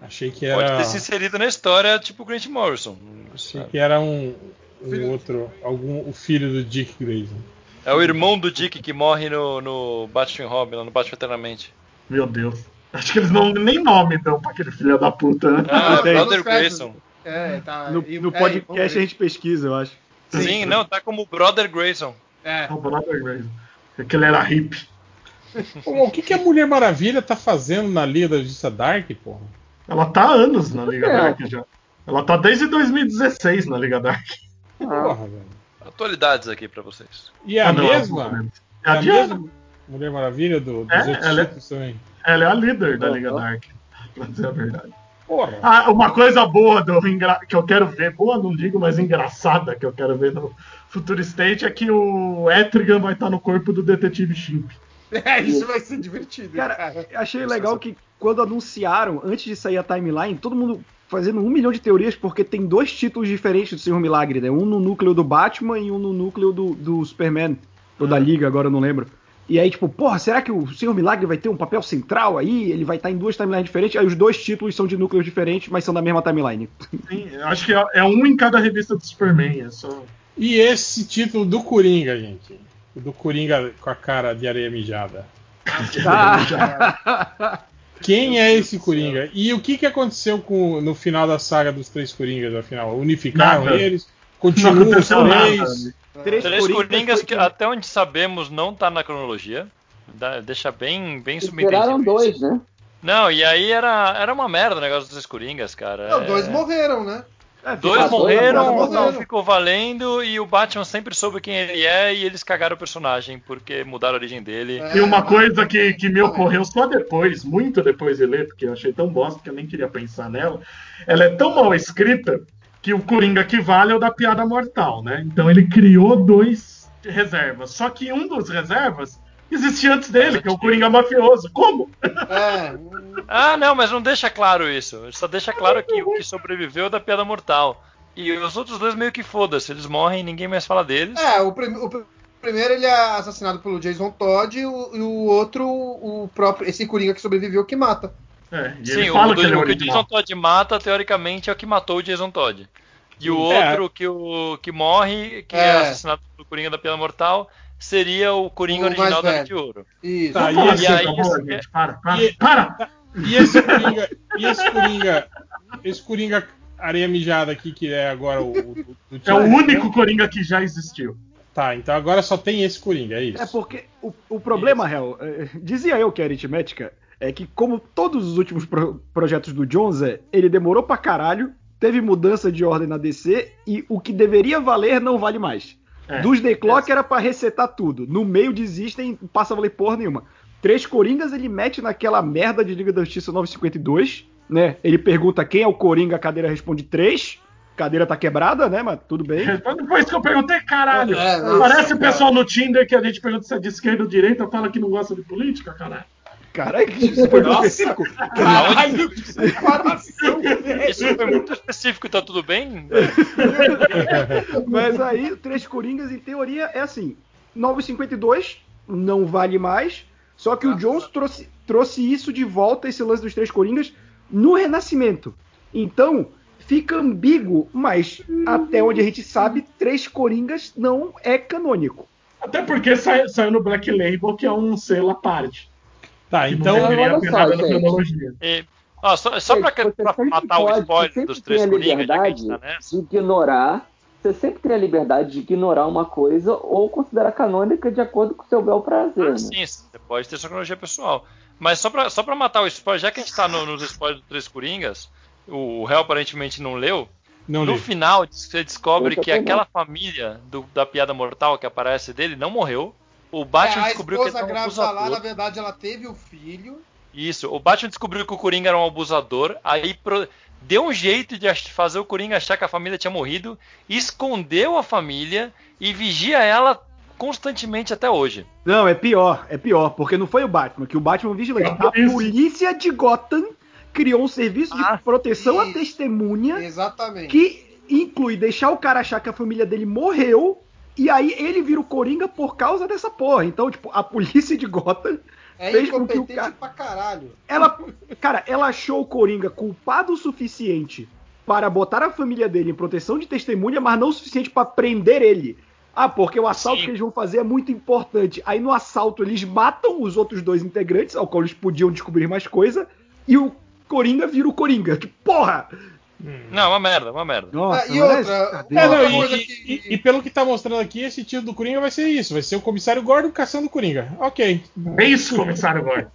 [SPEAKER 2] Achei que
[SPEAKER 1] Pode
[SPEAKER 2] era.
[SPEAKER 1] ter se inserido na história, tipo Grant Morrison.
[SPEAKER 2] Achei que era um, um outro. Algum, o filho do Dick Grayson.
[SPEAKER 1] É o irmão do Dick que morre no, no Batman Robin, lá no Batman Eternamente.
[SPEAKER 5] Meu Deus. Acho que eles não nem nome dão pra aquele filho da puta, né?
[SPEAKER 1] Ah,
[SPEAKER 4] tem.
[SPEAKER 1] Brother. Grayson.
[SPEAKER 3] É, tá.
[SPEAKER 4] No, no
[SPEAKER 3] é,
[SPEAKER 4] podcast
[SPEAKER 3] vamos
[SPEAKER 4] a gente pesquisa, eu acho.
[SPEAKER 1] Sim, não, tá como Brother Grayson.
[SPEAKER 3] É.
[SPEAKER 5] O Brother Grayson. Porque ele era hippie.
[SPEAKER 2] Pô, o que, que a Mulher Maravilha tá fazendo na Liga da Justiça Dark, porra?
[SPEAKER 5] Ela tá há anos na Liga
[SPEAKER 6] É.
[SPEAKER 5] Dark já. Ela tá desde 2016 na Liga Dark.
[SPEAKER 2] Porra, velho.
[SPEAKER 1] Atualidades aqui pra vocês.
[SPEAKER 2] E é a
[SPEAKER 5] Ah, não,
[SPEAKER 2] mesma?
[SPEAKER 5] É a
[SPEAKER 2] É a mesma Mulher Maravilha do, dos
[SPEAKER 5] É,
[SPEAKER 2] outros
[SPEAKER 5] ela é-. Ela é a líder da. Liga Dark. Pra dizer a verdade.
[SPEAKER 2] Porra.
[SPEAKER 5] Ah, uma coisa boa do que eu quero ver, boa não digo, mas engraçada que eu quero ver no Future State é que o Etrigan vai estar no corpo do Detetive Chimp.
[SPEAKER 3] É, isso vai ser divertido.
[SPEAKER 4] Cara, eu achei legal que quando anunciaram, antes de sair a timeline, todo mundo fazendo um milhão de teorias, porque tem dois títulos diferentes do Senhor Milagre, né? Um no núcleo do Batman e um no núcleo do, do Superman. Ou da Liga, agora eu não lembro. E aí, tipo, porra, será que o Senhor Milagre vai ter um papel central aí? Ele vai estar em duas timelines diferentes? Aí os dois títulos são de núcleos diferentes, mas são da mesma timeline.
[SPEAKER 5] Sim, eu acho que é, é um em cada revista do Superman. É só...
[SPEAKER 2] E esse título do Coringa, gente? Do Coringa com a cara de areia mijada.
[SPEAKER 4] Ah,
[SPEAKER 2] Quem é esse Coringa? E o que, que aconteceu com, no final da saga dos três Coringas, afinal? Unificaram
[SPEAKER 5] Nada.
[SPEAKER 2] eles? Continuam os três?
[SPEAKER 4] três,
[SPEAKER 1] Três Coringas que, até onde sabemos, não tá na cronologia. Dá- deixa bem, bem subentendido.
[SPEAKER 6] dois, né?
[SPEAKER 1] Não, e aí era, era uma merda o negócio dos três Coringas, cara.
[SPEAKER 3] Não,
[SPEAKER 1] É-
[SPEAKER 3] dois morreram, né?
[SPEAKER 4] É,
[SPEAKER 1] Dois
[SPEAKER 6] dois
[SPEAKER 1] morreram,
[SPEAKER 6] morreram.
[SPEAKER 1] um não ficou valendo e o Batman sempre soube quem ele é e eles cagaram o personagem porque mudaram a origem dele.
[SPEAKER 5] E uma coisa que, que me ocorreu só depois, muito depois de ler, porque eu achei tão bosta que eu nem queria pensar nela. Ela é tão mal escrita que o Coringa que vale é o da piada mortal, né? Então ele criou dois reservas. Só que um dos reservas existia antes dele, que é o Coringa mafioso. Como?
[SPEAKER 3] É,
[SPEAKER 1] Ah, não, mas não deixa claro isso. Só deixa claro que o que sobreviveu é da piada mortal. E os outros dois meio que foda-se, eles morrem e ninguém mais fala deles.
[SPEAKER 3] é o, prim- o pr- primeiro ele é assassinado pelo Jason Todd e o, e o outro, o próprio, esse Coringa que sobreviveu que mata.
[SPEAKER 5] É, e
[SPEAKER 1] Sim,
[SPEAKER 5] ele
[SPEAKER 1] o,
[SPEAKER 5] fala que ele é
[SPEAKER 1] o que o Jason. Todd mata, teoricamente, é o que matou o Jason Todd. E o
[SPEAKER 2] É.
[SPEAKER 1] outro que, o, que morre, que é,
[SPEAKER 3] É.
[SPEAKER 1] assassinado pelo Coringa da Piada Mortal, seria o Coringa
[SPEAKER 3] O
[SPEAKER 1] original da Era
[SPEAKER 3] velho.
[SPEAKER 1] de Ouro.
[SPEAKER 3] Isso.
[SPEAKER 2] Tá,
[SPEAKER 5] Vamos falar
[SPEAKER 2] e
[SPEAKER 1] aí, isso é-
[SPEAKER 5] gente. Para, para,
[SPEAKER 2] E-
[SPEAKER 5] para!
[SPEAKER 2] E esse Coringa. e esse Coringa. Esse Coringa areia mijada aqui, que é agora o. o, o
[SPEAKER 5] É o único Coringa que já existiu.
[SPEAKER 2] Tá, então agora só tem esse Coringa, é isso.
[SPEAKER 4] É porque o, o problema, Hel, é, dizia eu que a aritmética é que, como todos os últimos pro- projetos do Jones, é, ele demorou pra caralho, teve mudança de ordem na DC e o que deveria valer não vale mais.
[SPEAKER 5] É.
[SPEAKER 4] Dos The Clock era pra resetar tudo. No meio desistem, não passa a valer porra nenhuma. Três Coringas ele mete naquela merda de Liga da Justiça 952, né? Ele pergunta quem é o Coringa, a cadeira responde três. Cadeira tá quebrada, né? Mas tudo bem.
[SPEAKER 5] Depois que eu perguntei, caralho,
[SPEAKER 3] É, nossa,
[SPEAKER 5] parece o
[SPEAKER 3] cara.
[SPEAKER 5] pessoal no Tinder que a gente pergunta se é de esquerda ou direita, fala que não gosta de política, caralho.
[SPEAKER 4] Caralho, isso foi muito
[SPEAKER 3] Nossa.
[SPEAKER 4] específico.
[SPEAKER 3] Caralho, que separação!
[SPEAKER 1] Isso foi muito específico, tá tudo bem?
[SPEAKER 4] Mas aí, Três Coringas, em teoria, é assim: 952 não vale mais. Só que o Jones trouxe, trouxe isso de volta, esse lance dos Três Coringas, no Renascimento. Então, fica ambíguo, mas até onde a gente sabe, Três Coringas não é canônico.
[SPEAKER 5] Até porque sai- saiu no Black Label, que é um selo à parte.
[SPEAKER 2] Tá, então.
[SPEAKER 5] não ter
[SPEAKER 6] só,
[SPEAKER 5] na cronologia.
[SPEAKER 1] E, ó,
[SPEAKER 6] sempre
[SPEAKER 1] matar o
[SPEAKER 6] pode-
[SPEAKER 1] spoiler
[SPEAKER 6] você
[SPEAKER 1] dos três Coringas, já que a gente tá nessa.
[SPEAKER 6] de ignorar. Você sempre tem a liberdade de ignorar uma coisa ou considerar canônica de acordo com o seu bel prazer.
[SPEAKER 1] Ah,
[SPEAKER 6] né?
[SPEAKER 1] sim, você pode ter sua cronologia pessoal. Mas só pra, só pra matar o spoiler, já que a gente tá no- nos spoilers dos Três Coringas, o, o réu aparentemente não leu.
[SPEAKER 2] Não
[SPEAKER 1] no
[SPEAKER 2] li.
[SPEAKER 1] final, você descobre que aquela família do- da piada mortal que aparece dele não morreu. O Batman
[SPEAKER 3] É, a
[SPEAKER 1] descobriu que ele era um
[SPEAKER 3] grávida lá,
[SPEAKER 1] abusador.
[SPEAKER 3] na verdade, ela teve o filho.
[SPEAKER 1] Isso, o Batman descobriu que o Coringa era um abusador, aí pro- deu um jeito de fazer o Coringa achar que a família tinha morrido, escondeu a família e vigia ela constantemente até hoje.
[SPEAKER 4] Não, é pior, é pior, porque não foi o Batman, que o Batman vigilante.
[SPEAKER 5] É a
[SPEAKER 4] A
[SPEAKER 5] polícia.
[SPEAKER 4] polícia de Gotham criou um serviço de
[SPEAKER 1] Ah,
[SPEAKER 4] proteção à testemunha
[SPEAKER 3] Exatamente.
[SPEAKER 4] que inclui deixar o cara achar que a família dele morreu e aí ele vira o Coringa por causa dessa porra. Então, tipo, a polícia de Gotham,
[SPEAKER 3] É
[SPEAKER 4] fez com que o cara-
[SPEAKER 3] pra caralho.
[SPEAKER 4] ela, cara, ela achou o Coringa culpado o suficiente para botar a família dele em proteção de testemunha, mas não o suficiente para prender ele. Ah, porque o assalto
[SPEAKER 1] Sim.
[SPEAKER 4] que eles vão fazer é muito importante. Aí no assalto eles matam os outros dois integrantes, ao qual eles podiam descobrir mais coisa, e o Coringa vira o Coringa. Que porra!
[SPEAKER 1] Não, uma merda, uma merda.
[SPEAKER 4] Nossa,
[SPEAKER 3] Ah, e outra?
[SPEAKER 2] É, não,
[SPEAKER 3] Outra
[SPEAKER 2] e, e-
[SPEAKER 3] que-
[SPEAKER 2] e- e pelo que tá mostrando aqui, esse tio do Coringa vai ser isso: vai ser o comissário Gordon caçando o Coringa. Ok.
[SPEAKER 5] É isso, comissário Gordon.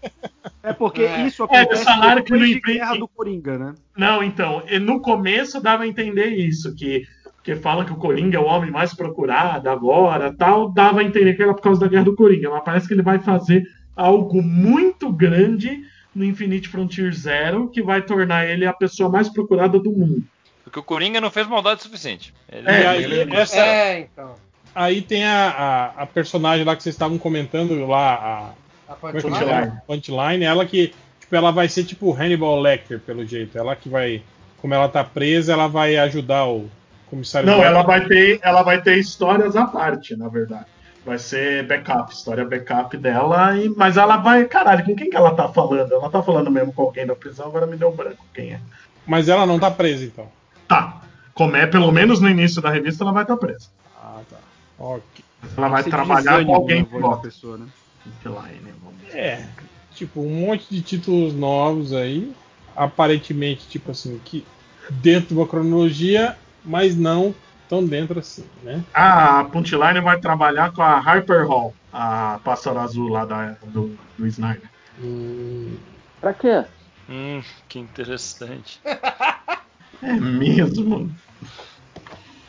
[SPEAKER 4] É porque
[SPEAKER 3] É.
[SPEAKER 4] isso
[SPEAKER 5] É,
[SPEAKER 4] acontece
[SPEAKER 5] eles falaram que
[SPEAKER 4] depois
[SPEAKER 5] no
[SPEAKER 4] de
[SPEAKER 5] emprego-
[SPEAKER 4] guerra do Coringa, né?
[SPEAKER 5] Não, então, e no começo dava a entender isso, que porque falam que o Coringa é o homem mais procurado agora, tal, dava a entender que era por causa da guerra do Coringa, mas parece que ele vai fazer algo muito grande no Infinite Frontier Zero, que vai tornar ele a pessoa mais procurada do mundo.
[SPEAKER 1] Porque o Coringa não fez maldade o suficiente. Ele-
[SPEAKER 5] É,
[SPEAKER 2] aí,
[SPEAKER 5] ele-
[SPEAKER 2] essa,
[SPEAKER 3] É, então.
[SPEAKER 2] aí tem a, a, a personagem lá que vocês estavam comentando lá, a,
[SPEAKER 3] A
[SPEAKER 2] é que
[SPEAKER 3] Punchline.
[SPEAKER 2] chama? Punchline, ela que tipo, ela vai ser tipo Hannibal Lecter, pelo jeito. Ela que vai, como ela tá presa, ela vai ajudar o comissário.
[SPEAKER 5] Não, ela vai ter, ela vai ter histórias à parte, na verdade. Vai ser backup, história backup dela, e, mas ela vai, caralho, com quem que ela tá falando? Ela tá falando mesmo com alguém da prisão, agora me deu branco quem é.
[SPEAKER 2] Mas ela não tá presa, então.
[SPEAKER 5] Tá, como é, pelo menos no início da revista, ela vai estar presa.
[SPEAKER 2] Ah, tá. Ok.
[SPEAKER 5] Ela vai trabalhar com alguém
[SPEAKER 4] voz da pessoa, né?
[SPEAKER 2] É, tipo, um monte de títulos novos aí. Aparentemente, tipo assim, que dentro de uma cronologia, mas não tão dentro assim, né?
[SPEAKER 5] A Punchline vai trabalhar com a Harper Hall, a pássaro azul lá da, do, do Snyder.
[SPEAKER 2] Hum,
[SPEAKER 6] Pra quê?
[SPEAKER 1] Hum, que interessante.
[SPEAKER 5] É mesmo?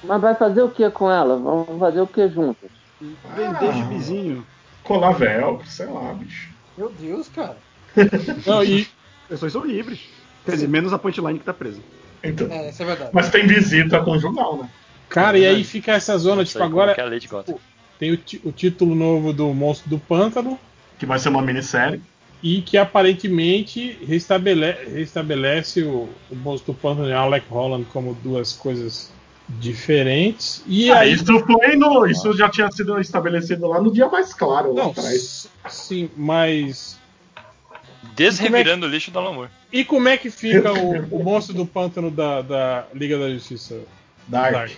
[SPEAKER 6] Mas vai fazer o que com ela? Vamos fazer o que juntas?
[SPEAKER 4] Vender gibizinho.
[SPEAKER 5] Colar velcro, sei lá, bicho.
[SPEAKER 3] Meu Deus, cara.
[SPEAKER 2] Não, e,
[SPEAKER 4] Pessoas são livres. Quer dizer, menos a punchline que tá presa.
[SPEAKER 5] Então,
[SPEAKER 3] É, isso é verdade.
[SPEAKER 5] mas tem visita conjugal, né?
[SPEAKER 2] Cara, e aí fica essa zona, tipo, agora
[SPEAKER 1] que é a lei de Gotham.
[SPEAKER 2] tem o, o título novo do Monstro do Pântano
[SPEAKER 5] Que vai ser uma minissérie.
[SPEAKER 2] e que aparentemente restabele- restabelece o, o Monstro do Pântano e Alec Holland como duas coisas diferentes. E
[SPEAKER 5] Ah,
[SPEAKER 2] aí.
[SPEAKER 5] isso foi no. Isso já tinha sido estabelecido lá no dia mais claro, lá
[SPEAKER 2] Não,
[SPEAKER 5] atrás.
[SPEAKER 2] s- sim, mas.
[SPEAKER 1] Desrevirando o lixo do Moore.
[SPEAKER 2] E como é que fica o, o Monstro do Pântano da, da Liga da Justiça?
[SPEAKER 5] Dark.
[SPEAKER 2] Dark.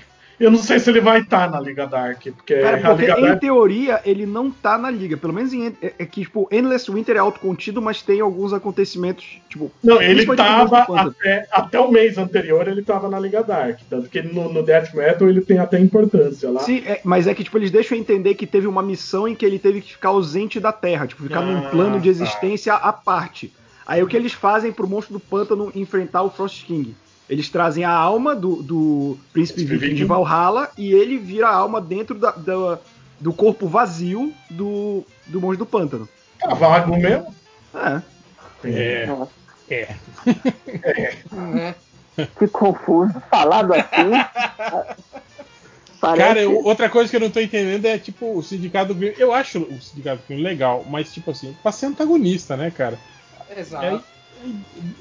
[SPEAKER 5] Eu não sei se ele vai estar na Liga Dark, porque
[SPEAKER 4] Cara,
[SPEAKER 5] a
[SPEAKER 4] porque em
[SPEAKER 5] Dark.
[SPEAKER 4] teoria ele não tá na liga. Pelo menos em, é, é que, tipo, Endless Winter é autocontido, mas tem alguns acontecimentos, tipo.
[SPEAKER 5] Não, ele tava até, até o mês anterior, ele tava na Liga Dark. Tanto que no, no Death Metal ele tem até importância lá.
[SPEAKER 4] Sim, é, mas é que, tipo, eles deixam entender que teve uma missão em que ele teve que ficar ausente da Terra, tipo, ficar num
[SPEAKER 5] Ah,
[SPEAKER 4] plano de
[SPEAKER 5] tá.
[SPEAKER 4] existência à parte. Aí o que eles fazem pro monstro do pântano enfrentar o Frost King? Eles trazem a alma do, do príncipe viking de. Valhalla e ele vira a alma dentro da- da- do corpo vazio do, do monstro do pântano.
[SPEAKER 5] Tá vago mesmo.
[SPEAKER 4] É.
[SPEAKER 2] É,
[SPEAKER 6] Nossa,
[SPEAKER 2] é.
[SPEAKER 3] Né?
[SPEAKER 6] que confuso. Falado assim. Parece...
[SPEAKER 2] Cara, eu- outra coisa que eu não tô entendendo é, tipo, o Sindicato. Eu acho o Sindicato legal, mas, tipo assim, pra ser antagonista, né, cara?
[SPEAKER 3] Exato.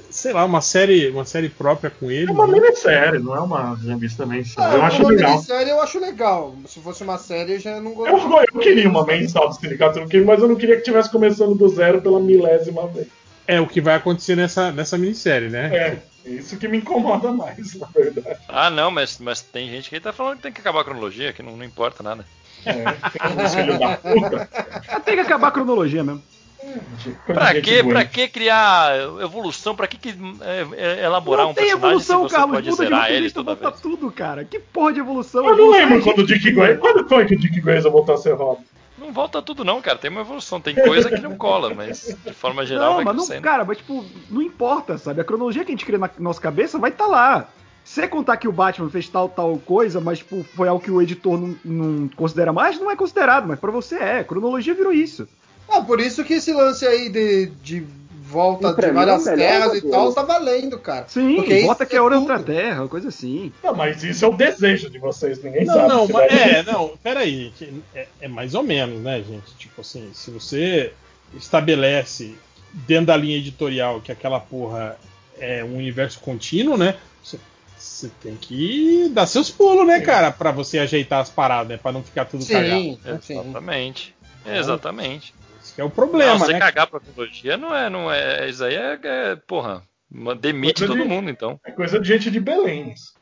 [SPEAKER 2] Sei lá, uma série, uma série própria com ele.
[SPEAKER 5] É uma
[SPEAKER 2] né?
[SPEAKER 5] minissérie, não é uma revista mensal.
[SPEAKER 3] Ah,
[SPEAKER 5] eu acho
[SPEAKER 3] uma
[SPEAKER 5] legal.
[SPEAKER 3] minissérie eu acho legal. Se fosse uma série, eu já não
[SPEAKER 5] Eu,
[SPEAKER 3] gostaria.
[SPEAKER 5] eu queria uma mensal do Sindicato do Crime, mas eu não queria que tivesse começando do zero pela milésima vez.
[SPEAKER 2] É o que vai acontecer nessa, nessa minissérie, né?
[SPEAKER 5] É, isso que me incomoda mais, na verdade.
[SPEAKER 1] Ah, não, mas, mas tem gente que tá falando que tem que acabar a cronologia, que não, não importa nada.
[SPEAKER 5] É, tem filhos da puta.
[SPEAKER 4] Tem que acabar a cronologia mesmo.
[SPEAKER 1] Pra que, pra que criar evolução? Pra que, que é, é, elaborar
[SPEAKER 4] não
[SPEAKER 1] um
[SPEAKER 4] tem
[SPEAKER 1] personagem
[SPEAKER 4] evolução,
[SPEAKER 1] se você
[SPEAKER 4] Carlos.
[SPEAKER 1] pode
[SPEAKER 4] Muda de
[SPEAKER 1] zerar ele toda
[SPEAKER 4] volta
[SPEAKER 1] vez?
[SPEAKER 4] tudo, cara. Que porra de evolução?
[SPEAKER 5] Eu não
[SPEAKER 4] Evolução
[SPEAKER 5] lembro
[SPEAKER 4] é
[SPEAKER 5] quando o Dick Grayson. Quando foi que o Dick Grayson voltou a ser Robin?
[SPEAKER 1] Não volta tudo não, cara. Tem uma evolução. Tem coisa que não cola, mas de forma geral
[SPEAKER 4] Não,
[SPEAKER 1] vai
[SPEAKER 4] mas não, cara, mas tipo, não importa, sabe? A cronologia que a gente cria na nossa cabeça vai estar lá. Se você contar que o Batman fez tal, tal coisa, mas tipo, foi algo que o editor não, não considera mais, não é considerado, mas pra você é. A cronologia virou isso.
[SPEAKER 3] Ah, por isso que esse lance aí de, de volta de
[SPEAKER 6] mim,
[SPEAKER 3] várias
[SPEAKER 6] é
[SPEAKER 3] terras e tal tá valendo, cara.
[SPEAKER 4] Sim,
[SPEAKER 3] Porque
[SPEAKER 4] bota que é hora
[SPEAKER 3] tudo.
[SPEAKER 4] outra terra, coisa assim.
[SPEAKER 5] Não, mas isso é o desejo de vocês, ninguém
[SPEAKER 2] Não,
[SPEAKER 5] sabe.
[SPEAKER 2] não, mas, é, não, peraí, é, é mais ou menos, né, gente? Tipo assim, se você estabelece dentro da linha editorial que aquela porra é um universo contínuo, né? Você, você tem que dar seus pulos, né, cara? Pra você ajeitar as paradas, né? Pra não ficar tudo cagado.
[SPEAKER 3] Sim, sim.
[SPEAKER 1] Exatamente.
[SPEAKER 2] Que é o problema,
[SPEAKER 1] não, você
[SPEAKER 2] né?
[SPEAKER 1] cagar pra cronologia não é, não é. Isso aí é, é porra. Demite
[SPEAKER 5] Coisa
[SPEAKER 1] todo
[SPEAKER 5] de-
[SPEAKER 1] mundo, então.
[SPEAKER 5] É coisa de gente de Belém. isso.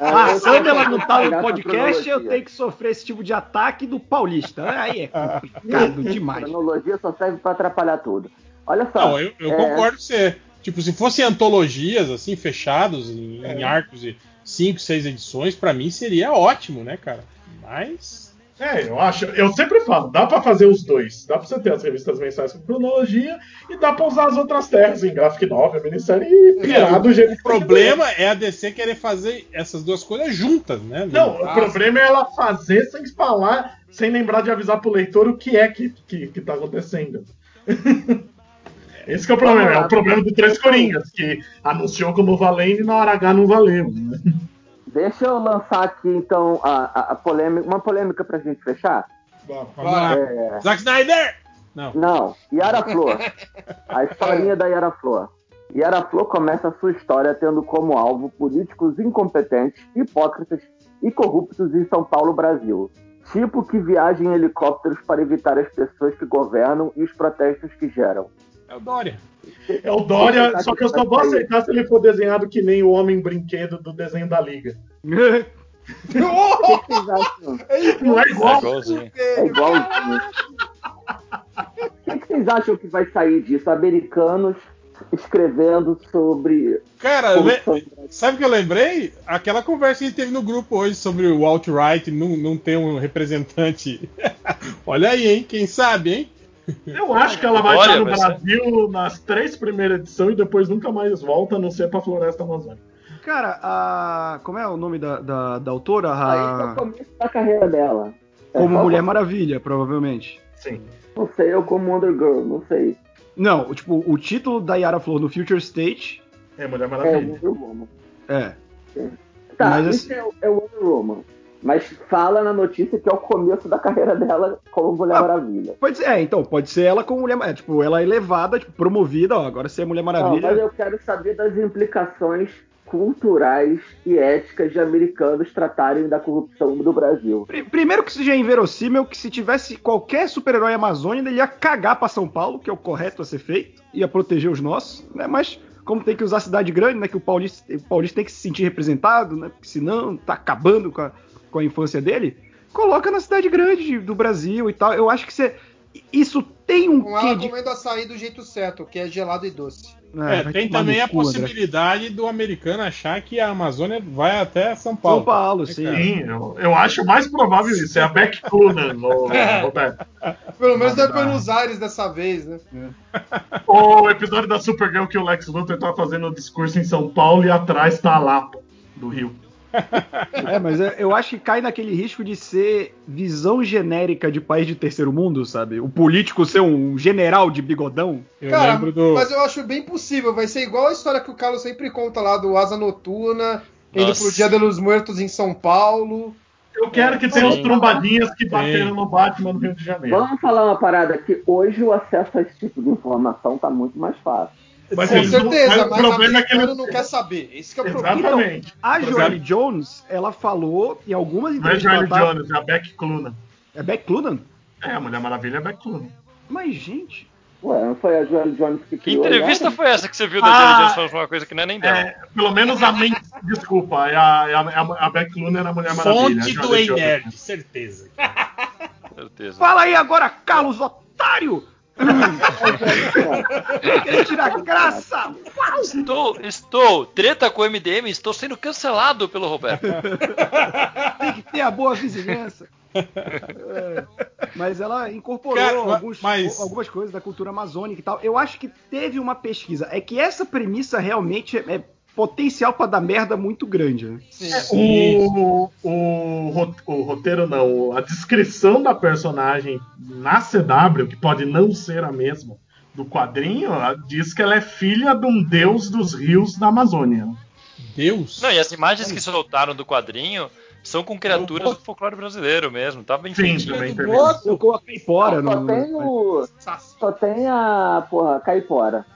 [SPEAKER 4] Ah,
[SPEAKER 6] eu
[SPEAKER 4] Sandra não tá no podcast, eu tenho que sofrer esse tipo de ataque do paulista. Aí é complicado demais.
[SPEAKER 6] cronologia só serve pra atrapalhar tudo. Olha só.
[SPEAKER 2] Não, eu, eu
[SPEAKER 6] é,
[SPEAKER 2] concordo com você. Tipo, se fossem antologias, assim, fechados em, em arcos de 5, 6 edições, pra mim seria ótimo, né, cara? Mas.
[SPEAKER 5] É, eu acho. Eu sempre falo, dá pra fazer os dois. Dá pra você ter as revistas mensais com cronologia e dá pra usar as outras terras em graphic novel, minissérie e pirar do jeito
[SPEAKER 2] O
[SPEAKER 5] que que
[SPEAKER 2] problema é a DC querer fazer essas duas coisas juntas, né?
[SPEAKER 5] Não,
[SPEAKER 3] Ah,
[SPEAKER 5] o problema é ela fazer sem falar, sem lembrar de avisar pro leitor o que é que, que, que tá acontecendo. Esse que é o problema, é o problema do Três Coringas, que anunciou como valendo e na hora H não valeu. né?
[SPEAKER 6] Deixa eu lançar aqui, então, a, a, a polêmica, uma polêmica pra gente fechar. É,
[SPEAKER 2] Zack Snyder! Não.
[SPEAKER 6] Não, Yara Flor. A historinha da Yara Flor. Yara Flor começa a sua história tendo como alvo políticos incompetentes, hipócritas e corruptos em São Paulo, Brasil. Tipo que viaja em helicópteros para evitar as pessoas que governam e os protestos que geram.
[SPEAKER 2] É o Dória.
[SPEAKER 5] É o Dória, só que eu só vou aceitar se ele for desenhado que nem o Homem Brinquedo do desenho da Liga.
[SPEAKER 6] O que vocês acham?
[SPEAKER 5] Não é
[SPEAKER 1] É
[SPEAKER 5] igual.
[SPEAKER 1] igualzinho.
[SPEAKER 6] É igualzinho. O que vocês acham que vai sair disso? Americanos escrevendo sobre
[SPEAKER 2] Cara, le- sabe o que eu lembrei? Aquela conversa que a gente teve no grupo hoje sobre o alt-right não, não ter um representante. Olha aí, hein? Quem sabe, hein?
[SPEAKER 5] Eu acho que ela vai
[SPEAKER 1] Olha,
[SPEAKER 5] estar no
[SPEAKER 1] ser-
[SPEAKER 5] Brasil nas três primeiras edições e depois nunca mais volta, a não ser pra Floresta Amazônica.
[SPEAKER 4] Cara, a. Como é o nome da, da, da autora?
[SPEAKER 6] Aí é o
[SPEAKER 4] A...
[SPEAKER 6] começo da carreira dela. É
[SPEAKER 4] Como Mulher Maravilha, provavelmente.
[SPEAKER 5] Sim.
[SPEAKER 6] Não sei, eu como Wonder Girl, não sei.
[SPEAKER 4] Não, tipo, o título da Yara Flor no Future State
[SPEAKER 5] É Mulher
[SPEAKER 6] É
[SPEAKER 5] Maravilha.
[SPEAKER 6] Wonder Woman.
[SPEAKER 4] é.
[SPEAKER 6] Tá,
[SPEAKER 4] Mas
[SPEAKER 6] isso é, é Wonder Woman. Mas fala na notícia que é o começo da carreira dela como Mulher
[SPEAKER 4] Ah,
[SPEAKER 6] Maravilha.
[SPEAKER 4] Pode ser, é, então, pode ser ela como Mulher Maravilha. Tipo, ela é elevada, tipo, promovida, ó, agora você é Mulher
[SPEAKER 6] Não,
[SPEAKER 4] Maravilha.
[SPEAKER 6] mas eu quero saber das implicações culturais e éticas de americanos tratarem da corrupção do Brasil.
[SPEAKER 4] Pri- Primeiro que isso já é inverossímil, que se tivesse qualquer super-herói amazônico, ele ia cagar pra São Paulo, que é o correto a ser feito, ia proteger os nossos, né? Mas como tem que usar cidade grande, né? Que o paulista, o paulista tem que se sentir representado, né? Porque senão tá acabando com a, com a infância dele. Coloca na cidade grande do Brasil e tal. Eu acho que você. Isso tem um
[SPEAKER 3] Com ela
[SPEAKER 4] de.
[SPEAKER 3] comendo açaí do jeito certo, que é gelado e doce.
[SPEAKER 2] É,
[SPEAKER 4] vai
[SPEAKER 2] tem também a
[SPEAKER 4] cu, André.
[SPEAKER 2] possibilidade do americano achar que a Amazônia vai até São Paulo.
[SPEAKER 4] São Paulo,
[SPEAKER 2] É,
[SPEAKER 4] sim.
[SPEAKER 5] Sim, eu, eu acho mais provável isso. É a Beck Clunan, ô, Roberto.
[SPEAKER 3] Pelo menos é
[SPEAKER 5] dá.
[SPEAKER 3] Buenos Aires dessa vez, né?
[SPEAKER 5] O episódio da Supergirl que o Lex Luthor tá fazendo o discurso em São Paulo e atrás tá a Lapa, do Rio.
[SPEAKER 4] É, mas é- eu acho que cai naquele risco de ser visão genérica de país de terceiro mundo, sabe? O político ser um general de bigodão.
[SPEAKER 2] Eu
[SPEAKER 3] Cara,
[SPEAKER 2] lembro do.
[SPEAKER 3] mas eu acho bem possível. Vai ser igual a história que o Carlos sempre conta lá do Asa Noturna, indo
[SPEAKER 1] Nossa.
[SPEAKER 3] pro Dia dos Mortos em São Paulo.
[SPEAKER 5] Eu quero que tenha os trombadinhas que bateram no Batman no Rio de Janeiro.
[SPEAKER 6] Vamos falar uma parada que hoje o acesso a esse tipo de informação tá muito mais fácil.
[SPEAKER 5] Mas
[SPEAKER 3] Com
[SPEAKER 5] não-
[SPEAKER 3] certeza,
[SPEAKER 5] mas o
[SPEAKER 3] mas o
[SPEAKER 5] problema é que ele-
[SPEAKER 3] não quer saber. Esse que é o problema.
[SPEAKER 5] Exatamente.
[SPEAKER 4] A
[SPEAKER 5] Por
[SPEAKER 4] Joanne
[SPEAKER 5] exemplo,
[SPEAKER 4] Jones, ela falou em algumas
[SPEAKER 5] Não é
[SPEAKER 4] entrevistas.
[SPEAKER 5] Johnny
[SPEAKER 4] que ela tá-
[SPEAKER 5] Jones, é a Beck Clunan.
[SPEAKER 4] É Beck Clunan?
[SPEAKER 5] É, a Mulher Maravilha é a Beck Clunan.
[SPEAKER 4] Mas, gente.
[SPEAKER 6] Ué, não foi a Joelle Jones que
[SPEAKER 1] Que
[SPEAKER 6] criou
[SPEAKER 1] entrevista
[SPEAKER 6] ela?
[SPEAKER 1] foi essa que você viu da
[SPEAKER 5] Ah,
[SPEAKER 1] Jenny Jones falando uma coisa que não é nem dela?
[SPEAKER 5] É, pelo menos a mente. Desculpa, é a, é a, é a- a Beck Clunan era a Mulher Maravilha.
[SPEAKER 2] Fonte
[SPEAKER 5] a
[SPEAKER 2] do Ei. Nerd, certeza.
[SPEAKER 1] Certeza.
[SPEAKER 4] Fala aí agora, Carlos Otário! Querer tirar graça!
[SPEAKER 1] Estou, estou, treta com o MDM, estou sendo cancelado pelo Roberto.
[SPEAKER 4] Tem que ter a boa vizinhança. É, mas ela incorporou
[SPEAKER 2] Cara,
[SPEAKER 4] alguns-
[SPEAKER 2] mas-
[SPEAKER 4] algumas coisas da cultura amazônica e tal. Eu acho que teve uma pesquisa. É que essa premissa realmente é potencial pra dar merda muito grande. Né?
[SPEAKER 3] Sim.
[SPEAKER 5] O, o, o roteiro não, a descrição da personagem na CW, que pode não ser a mesma do quadrinho, diz que ela é filha de um deus dos rios da Amazônia.
[SPEAKER 2] Deus.
[SPEAKER 1] Não, e as imagens que soltaram do quadrinho são com criaturas do folclore brasileiro mesmo. Tá bem
[SPEAKER 5] Sim,
[SPEAKER 1] feitinho.
[SPEAKER 5] também.
[SPEAKER 2] Boto.
[SPEAKER 4] Eu coloquei fora
[SPEAKER 6] Só
[SPEAKER 4] no.
[SPEAKER 6] tem o. Só tem a. Porra, Caipora.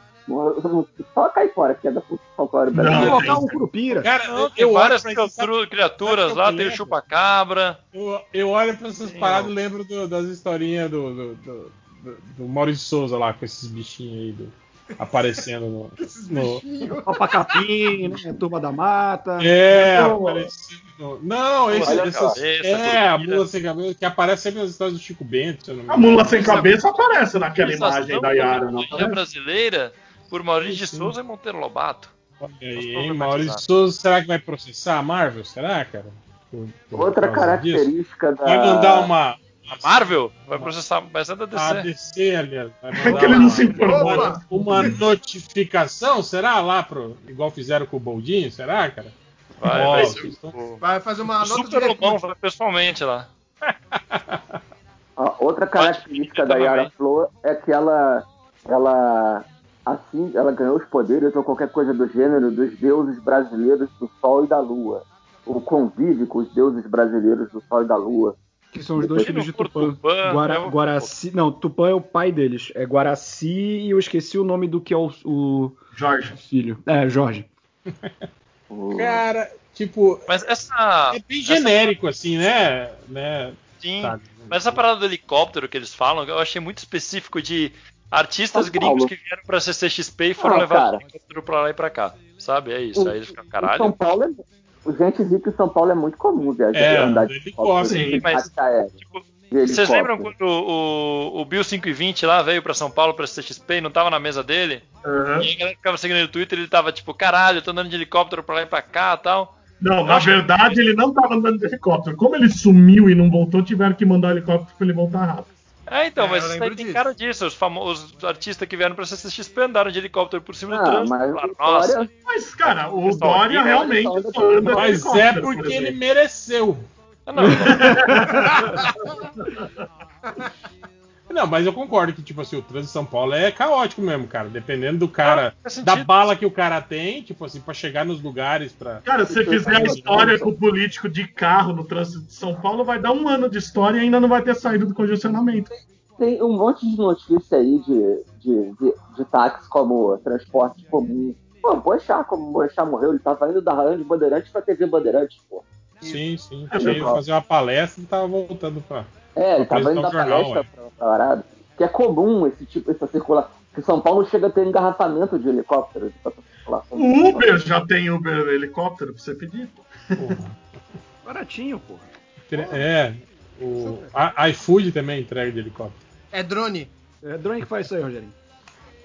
[SPEAKER 6] Só a Caipora, que é da folclore
[SPEAKER 4] Vou
[SPEAKER 5] Não,
[SPEAKER 6] brasileiro.
[SPEAKER 4] colocar
[SPEAKER 5] tem.
[SPEAKER 4] um curupira.
[SPEAKER 2] Cara,
[SPEAKER 1] Não,
[SPEAKER 2] eu,
[SPEAKER 1] tem
[SPEAKER 2] eu
[SPEAKER 1] várias
[SPEAKER 2] olho pra essas-
[SPEAKER 1] criatura- criaturas lá, tem o chupacabra.
[SPEAKER 2] Eu, eu olho pra essas paradas e lembro do- das historinhas do, do, do, do- do Maurício Souza lá, com esses bichinhos aí do- aparecendo no. no-
[SPEAKER 4] Copa Capim, né? Turma da Mata.
[SPEAKER 2] é,
[SPEAKER 6] Não.
[SPEAKER 2] aparecendo. no- Não, esse,
[SPEAKER 1] Mula sem
[SPEAKER 2] essas,
[SPEAKER 1] cabeça,
[SPEAKER 2] é, a mula sem cabeça, que aparece sempre nas histórias do Chico Bento. se eu não me
[SPEAKER 5] A mula sem cabeça aparece naquela imagem da Yara, aparece?
[SPEAKER 1] brasileira por Maurício de. Souza e Monteiro Lobato.
[SPEAKER 2] Olha aí. Maurício Souza, será que vai processar a Marvel? Será, cara? Por- por
[SPEAKER 6] Outra
[SPEAKER 2] causa disso?
[SPEAKER 6] característica da.
[SPEAKER 2] Vai mandar uma.
[SPEAKER 1] A Marvel vai processar mais nada
[SPEAKER 2] A
[SPEAKER 1] DC.
[SPEAKER 2] DC, aliás. Vai
[SPEAKER 5] É que ele não
[SPEAKER 2] uma-
[SPEAKER 5] se informou. Né?
[SPEAKER 2] uma notificação, será lá pro. Igual fizeram com o Boldinho, será, cara?
[SPEAKER 1] Vai, vai ser
[SPEAKER 3] Vai fazer uma
[SPEAKER 1] o
[SPEAKER 3] nota de
[SPEAKER 1] Super Lobão vai pessoalmente lá.
[SPEAKER 6] Outra característica da Yara Flor é que ela, ela, assim, ela ganhou os poderes ou qualquer coisa do gênero dos deuses brasileiros do Sol e da Lua. Ou convive com os deuses brasileiros do Sol e da Lua.
[SPEAKER 4] Que são os dois filhos de Tupã.
[SPEAKER 1] Tupã,
[SPEAKER 4] Guara,
[SPEAKER 1] é o-
[SPEAKER 4] Guaraci. Não, Tupã é o pai deles. É Guaraci e eu esqueci o nome do que é o, o
[SPEAKER 5] Jorge.
[SPEAKER 4] filho. É, Jorge.
[SPEAKER 2] Cara, tipo,
[SPEAKER 1] Mas essa.
[SPEAKER 2] é bem
[SPEAKER 1] essa-
[SPEAKER 2] genérico, assim, né? né?
[SPEAKER 1] Sim.
[SPEAKER 2] Sabe?
[SPEAKER 1] Mas essa parada do helicóptero que eles falam, eu achei muito específico de artistas
[SPEAKER 6] São
[SPEAKER 1] gringos
[SPEAKER 6] Paulo.
[SPEAKER 1] que vieram pra CCXP e foram
[SPEAKER 6] Ah,
[SPEAKER 1] levados
[SPEAKER 6] cara.
[SPEAKER 1] de helicóptero pra lá e pra cá. Sabe? É isso. Aí eles ficam, caralho.
[SPEAKER 6] São Paulo é. Gente rica em São Paulo é muito comum viajar,
[SPEAKER 2] É,
[SPEAKER 6] andar
[SPEAKER 2] de helicóptero.
[SPEAKER 1] Sim, mas-
[SPEAKER 6] aérea,
[SPEAKER 1] Tipo, Vocês lembram quando o, o Bill 520 lá veio pra São Paulo pra CXP e não tava na mesa dele?
[SPEAKER 5] Aham.
[SPEAKER 1] E a galera ficava seguindo no Twitter ele tava tipo, caralho, eu tô andando de helicóptero pra lá e pra cá e tal.
[SPEAKER 5] Não, na verdade ele não tava andando de helicóptero. Como ele sumiu e não voltou, tiveram que mandar o helicóptero pra ele voltar rápido.
[SPEAKER 1] É, então,
[SPEAKER 3] É,
[SPEAKER 1] mas isso tem
[SPEAKER 3] disso.
[SPEAKER 1] cara disso. Os, famo- os artistas que vieram pra CCXP andaram de helicóptero por cima do
[SPEAKER 6] Ah,
[SPEAKER 1] trânsito.
[SPEAKER 6] mas
[SPEAKER 1] Falaram, Nossa,
[SPEAKER 5] Mas, cara, o
[SPEAKER 1] Pessoal,
[SPEAKER 5] Dória
[SPEAKER 1] aqui, né,
[SPEAKER 5] realmente de
[SPEAKER 2] Mas é
[SPEAKER 5] helicóptero, por
[SPEAKER 2] porque ele mereceu.
[SPEAKER 1] Ah, não, não.
[SPEAKER 2] Não, mas eu concordo que, tipo assim, o trânsito de São Paulo é caótico mesmo, cara. Dependendo do cara,
[SPEAKER 1] sentido.
[SPEAKER 2] da bala que o cara tem, tipo assim, pra chegar nos lugares pra.
[SPEAKER 5] Cara, se você fizer a história com o político de carro no trânsito de São Paulo, vai dar um ano de história e ainda não vai ter saído do congestionamento.
[SPEAKER 6] Tem um monte de notícia aí de, de, de, de táxi como transporte comum. Pô, Boechat, como o Boechat morreu, ele tava indo da Rádio Bandeirantes pra TV Bandeirantes, pô.
[SPEAKER 2] Sim, sim.
[SPEAKER 5] É
[SPEAKER 2] fazer uma palestra e tava voltando pra.
[SPEAKER 6] É, ele tava indo da
[SPEAKER 2] jornal,
[SPEAKER 6] palestra pra, pra parada. Que é comum esse tipo, essa circulação. Que São Paulo chega a ter engarrafamento de helicópteros.
[SPEAKER 5] O Uber já tem Uber helicóptero pra você pedir.
[SPEAKER 2] Porra.
[SPEAKER 4] Baratinho, porra.
[SPEAKER 2] É. O a- iFood também entrega de helicóptero.
[SPEAKER 3] É drone.
[SPEAKER 4] É drone que faz isso aí, Rogerinho.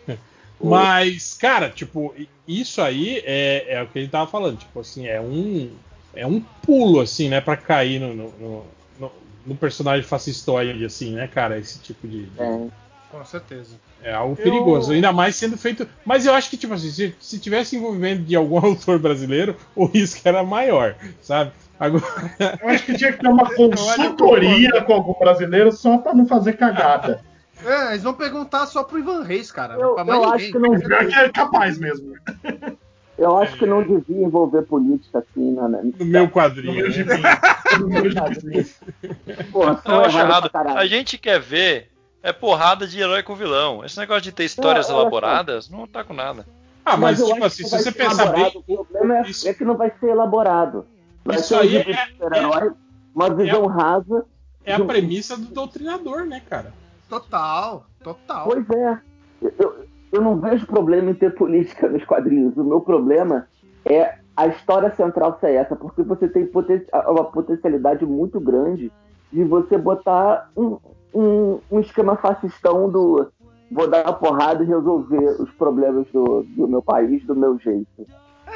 [SPEAKER 2] Mas, cara, tipo, isso aí é, é o que ele tava falando. Tipo assim, é um. É um pulo, assim, né, pra cair no, no, no- personagem fascistoide, assim, né, cara? Esse tipo de.
[SPEAKER 6] É.
[SPEAKER 3] Com certeza.
[SPEAKER 2] É algo perigoso, ainda mais sendo feito. Mas eu acho que, tipo assim, se, se tivesse envolvimento de algum autor brasileiro, o risco era maior, sabe? Agora.
[SPEAKER 5] Eu acho que tinha que ter uma consultoria com algum brasileiro só pra não fazer cagada.
[SPEAKER 3] É, eles vão perguntar só pro Ivan Reis, cara.
[SPEAKER 6] Eu,
[SPEAKER 3] pra mais
[SPEAKER 6] eu acho que não,
[SPEAKER 5] é capaz mesmo.
[SPEAKER 6] Eu acho que não devia envolver política assim na. na
[SPEAKER 2] No meu
[SPEAKER 5] No
[SPEAKER 2] quadrinho.
[SPEAKER 5] meu
[SPEAKER 2] né?
[SPEAKER 5] gibi. No meu gibi.
[SPEAKER 6] Porra,
[SPEAKER 1] Eu acho errado. A gente quer ver é porrada de herói com vilão. Esse negócio de ter histórias
[SPEAKER 6] olha só.
[SPEAKER 1] elaboradas não tá com nada.
[SPEAKER 2] Ah, mas,
[SPEAKER 6] eu
[SPEAKER 2] tipo assim, se você pensar bem.
[SPEAKER 6] O problema é,
[SPEAKER 2] isso-
[SPEAKER 6] é que não vai ser elaborado. Vai
[SPEAKER 2] Isso
[SPEAKER 6] ser um
[SPEAKER 2] aí é-
[SPEAKER 6] de super-herói, uma visão rasa.
[SPEAKER 2] É a premissa do doutrinador, né, cara?
[SPEAKER 3] Total, total.
[SPEAKER 6] Pois é. Eu, eu não vejo problema em ter política nos quadrinhos. O meu problema é a história central ser essa, porque você tem poten- uma potencialidade muito grande de você botar um, um, um esquema fascistão do vou dar uma porrada e resolver os problemas do, do meu país do meu jeito.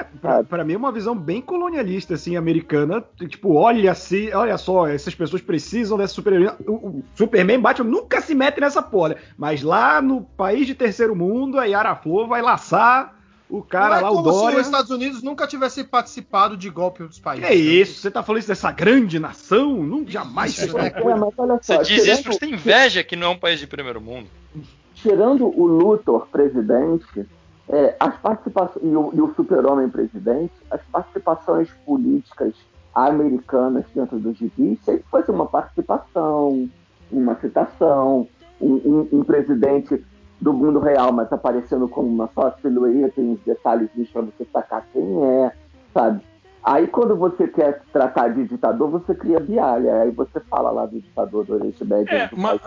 [SPEAKER 4] Pra, pra mim é uma visão bem colonialista, assim, americana. Tipo, olha se, olha só, essas pessoas precisam dessa super o, o Superman e Batman nunca se metem nessa porra. Mas lá no país de terceiro mundo, a Yara Flor vai laçar o cara
[SPEAKER 3] não é
[SPEAKER 4] lá, o
[SPEAKER 3] como se
[SPEAKER 4] Dória.
[SPEAKER 3] os Estados Unidos nunca tivesse participado de golpe dos países.
[SPEAKER 4] Que é isso? Você tá falando isso dessa grande nação? Não, jamais
[SPEAKER 3] Isso, né?
[SPEAKER 4] é
[SPEAKER 6] É, mas olha
[SPEAKER 1] Você
[SPEAKER 6] só,
[SPEAKER 1] diz isso porque você tem inveja que não é um país de primeiro mundo.
[SPEAKER 6] tirando o Luthor presidente, é, as participações e o, e o super-homem presidente, as participações políticas americanas dentro dos gibis sempre foi uma participação, uma citação, um, um- um presidente do mundo real, mas aparecendo como uma só silhueta e uns detalhes para você sacar quem é, sabe? Aí quando você quer tratar de ditador, você cria bialha. Aí você fala lá do ditador do Oriente Médio,
[SPEAKER 2] É,
[SPEAKER 6] do
[SPEAKER 2] mas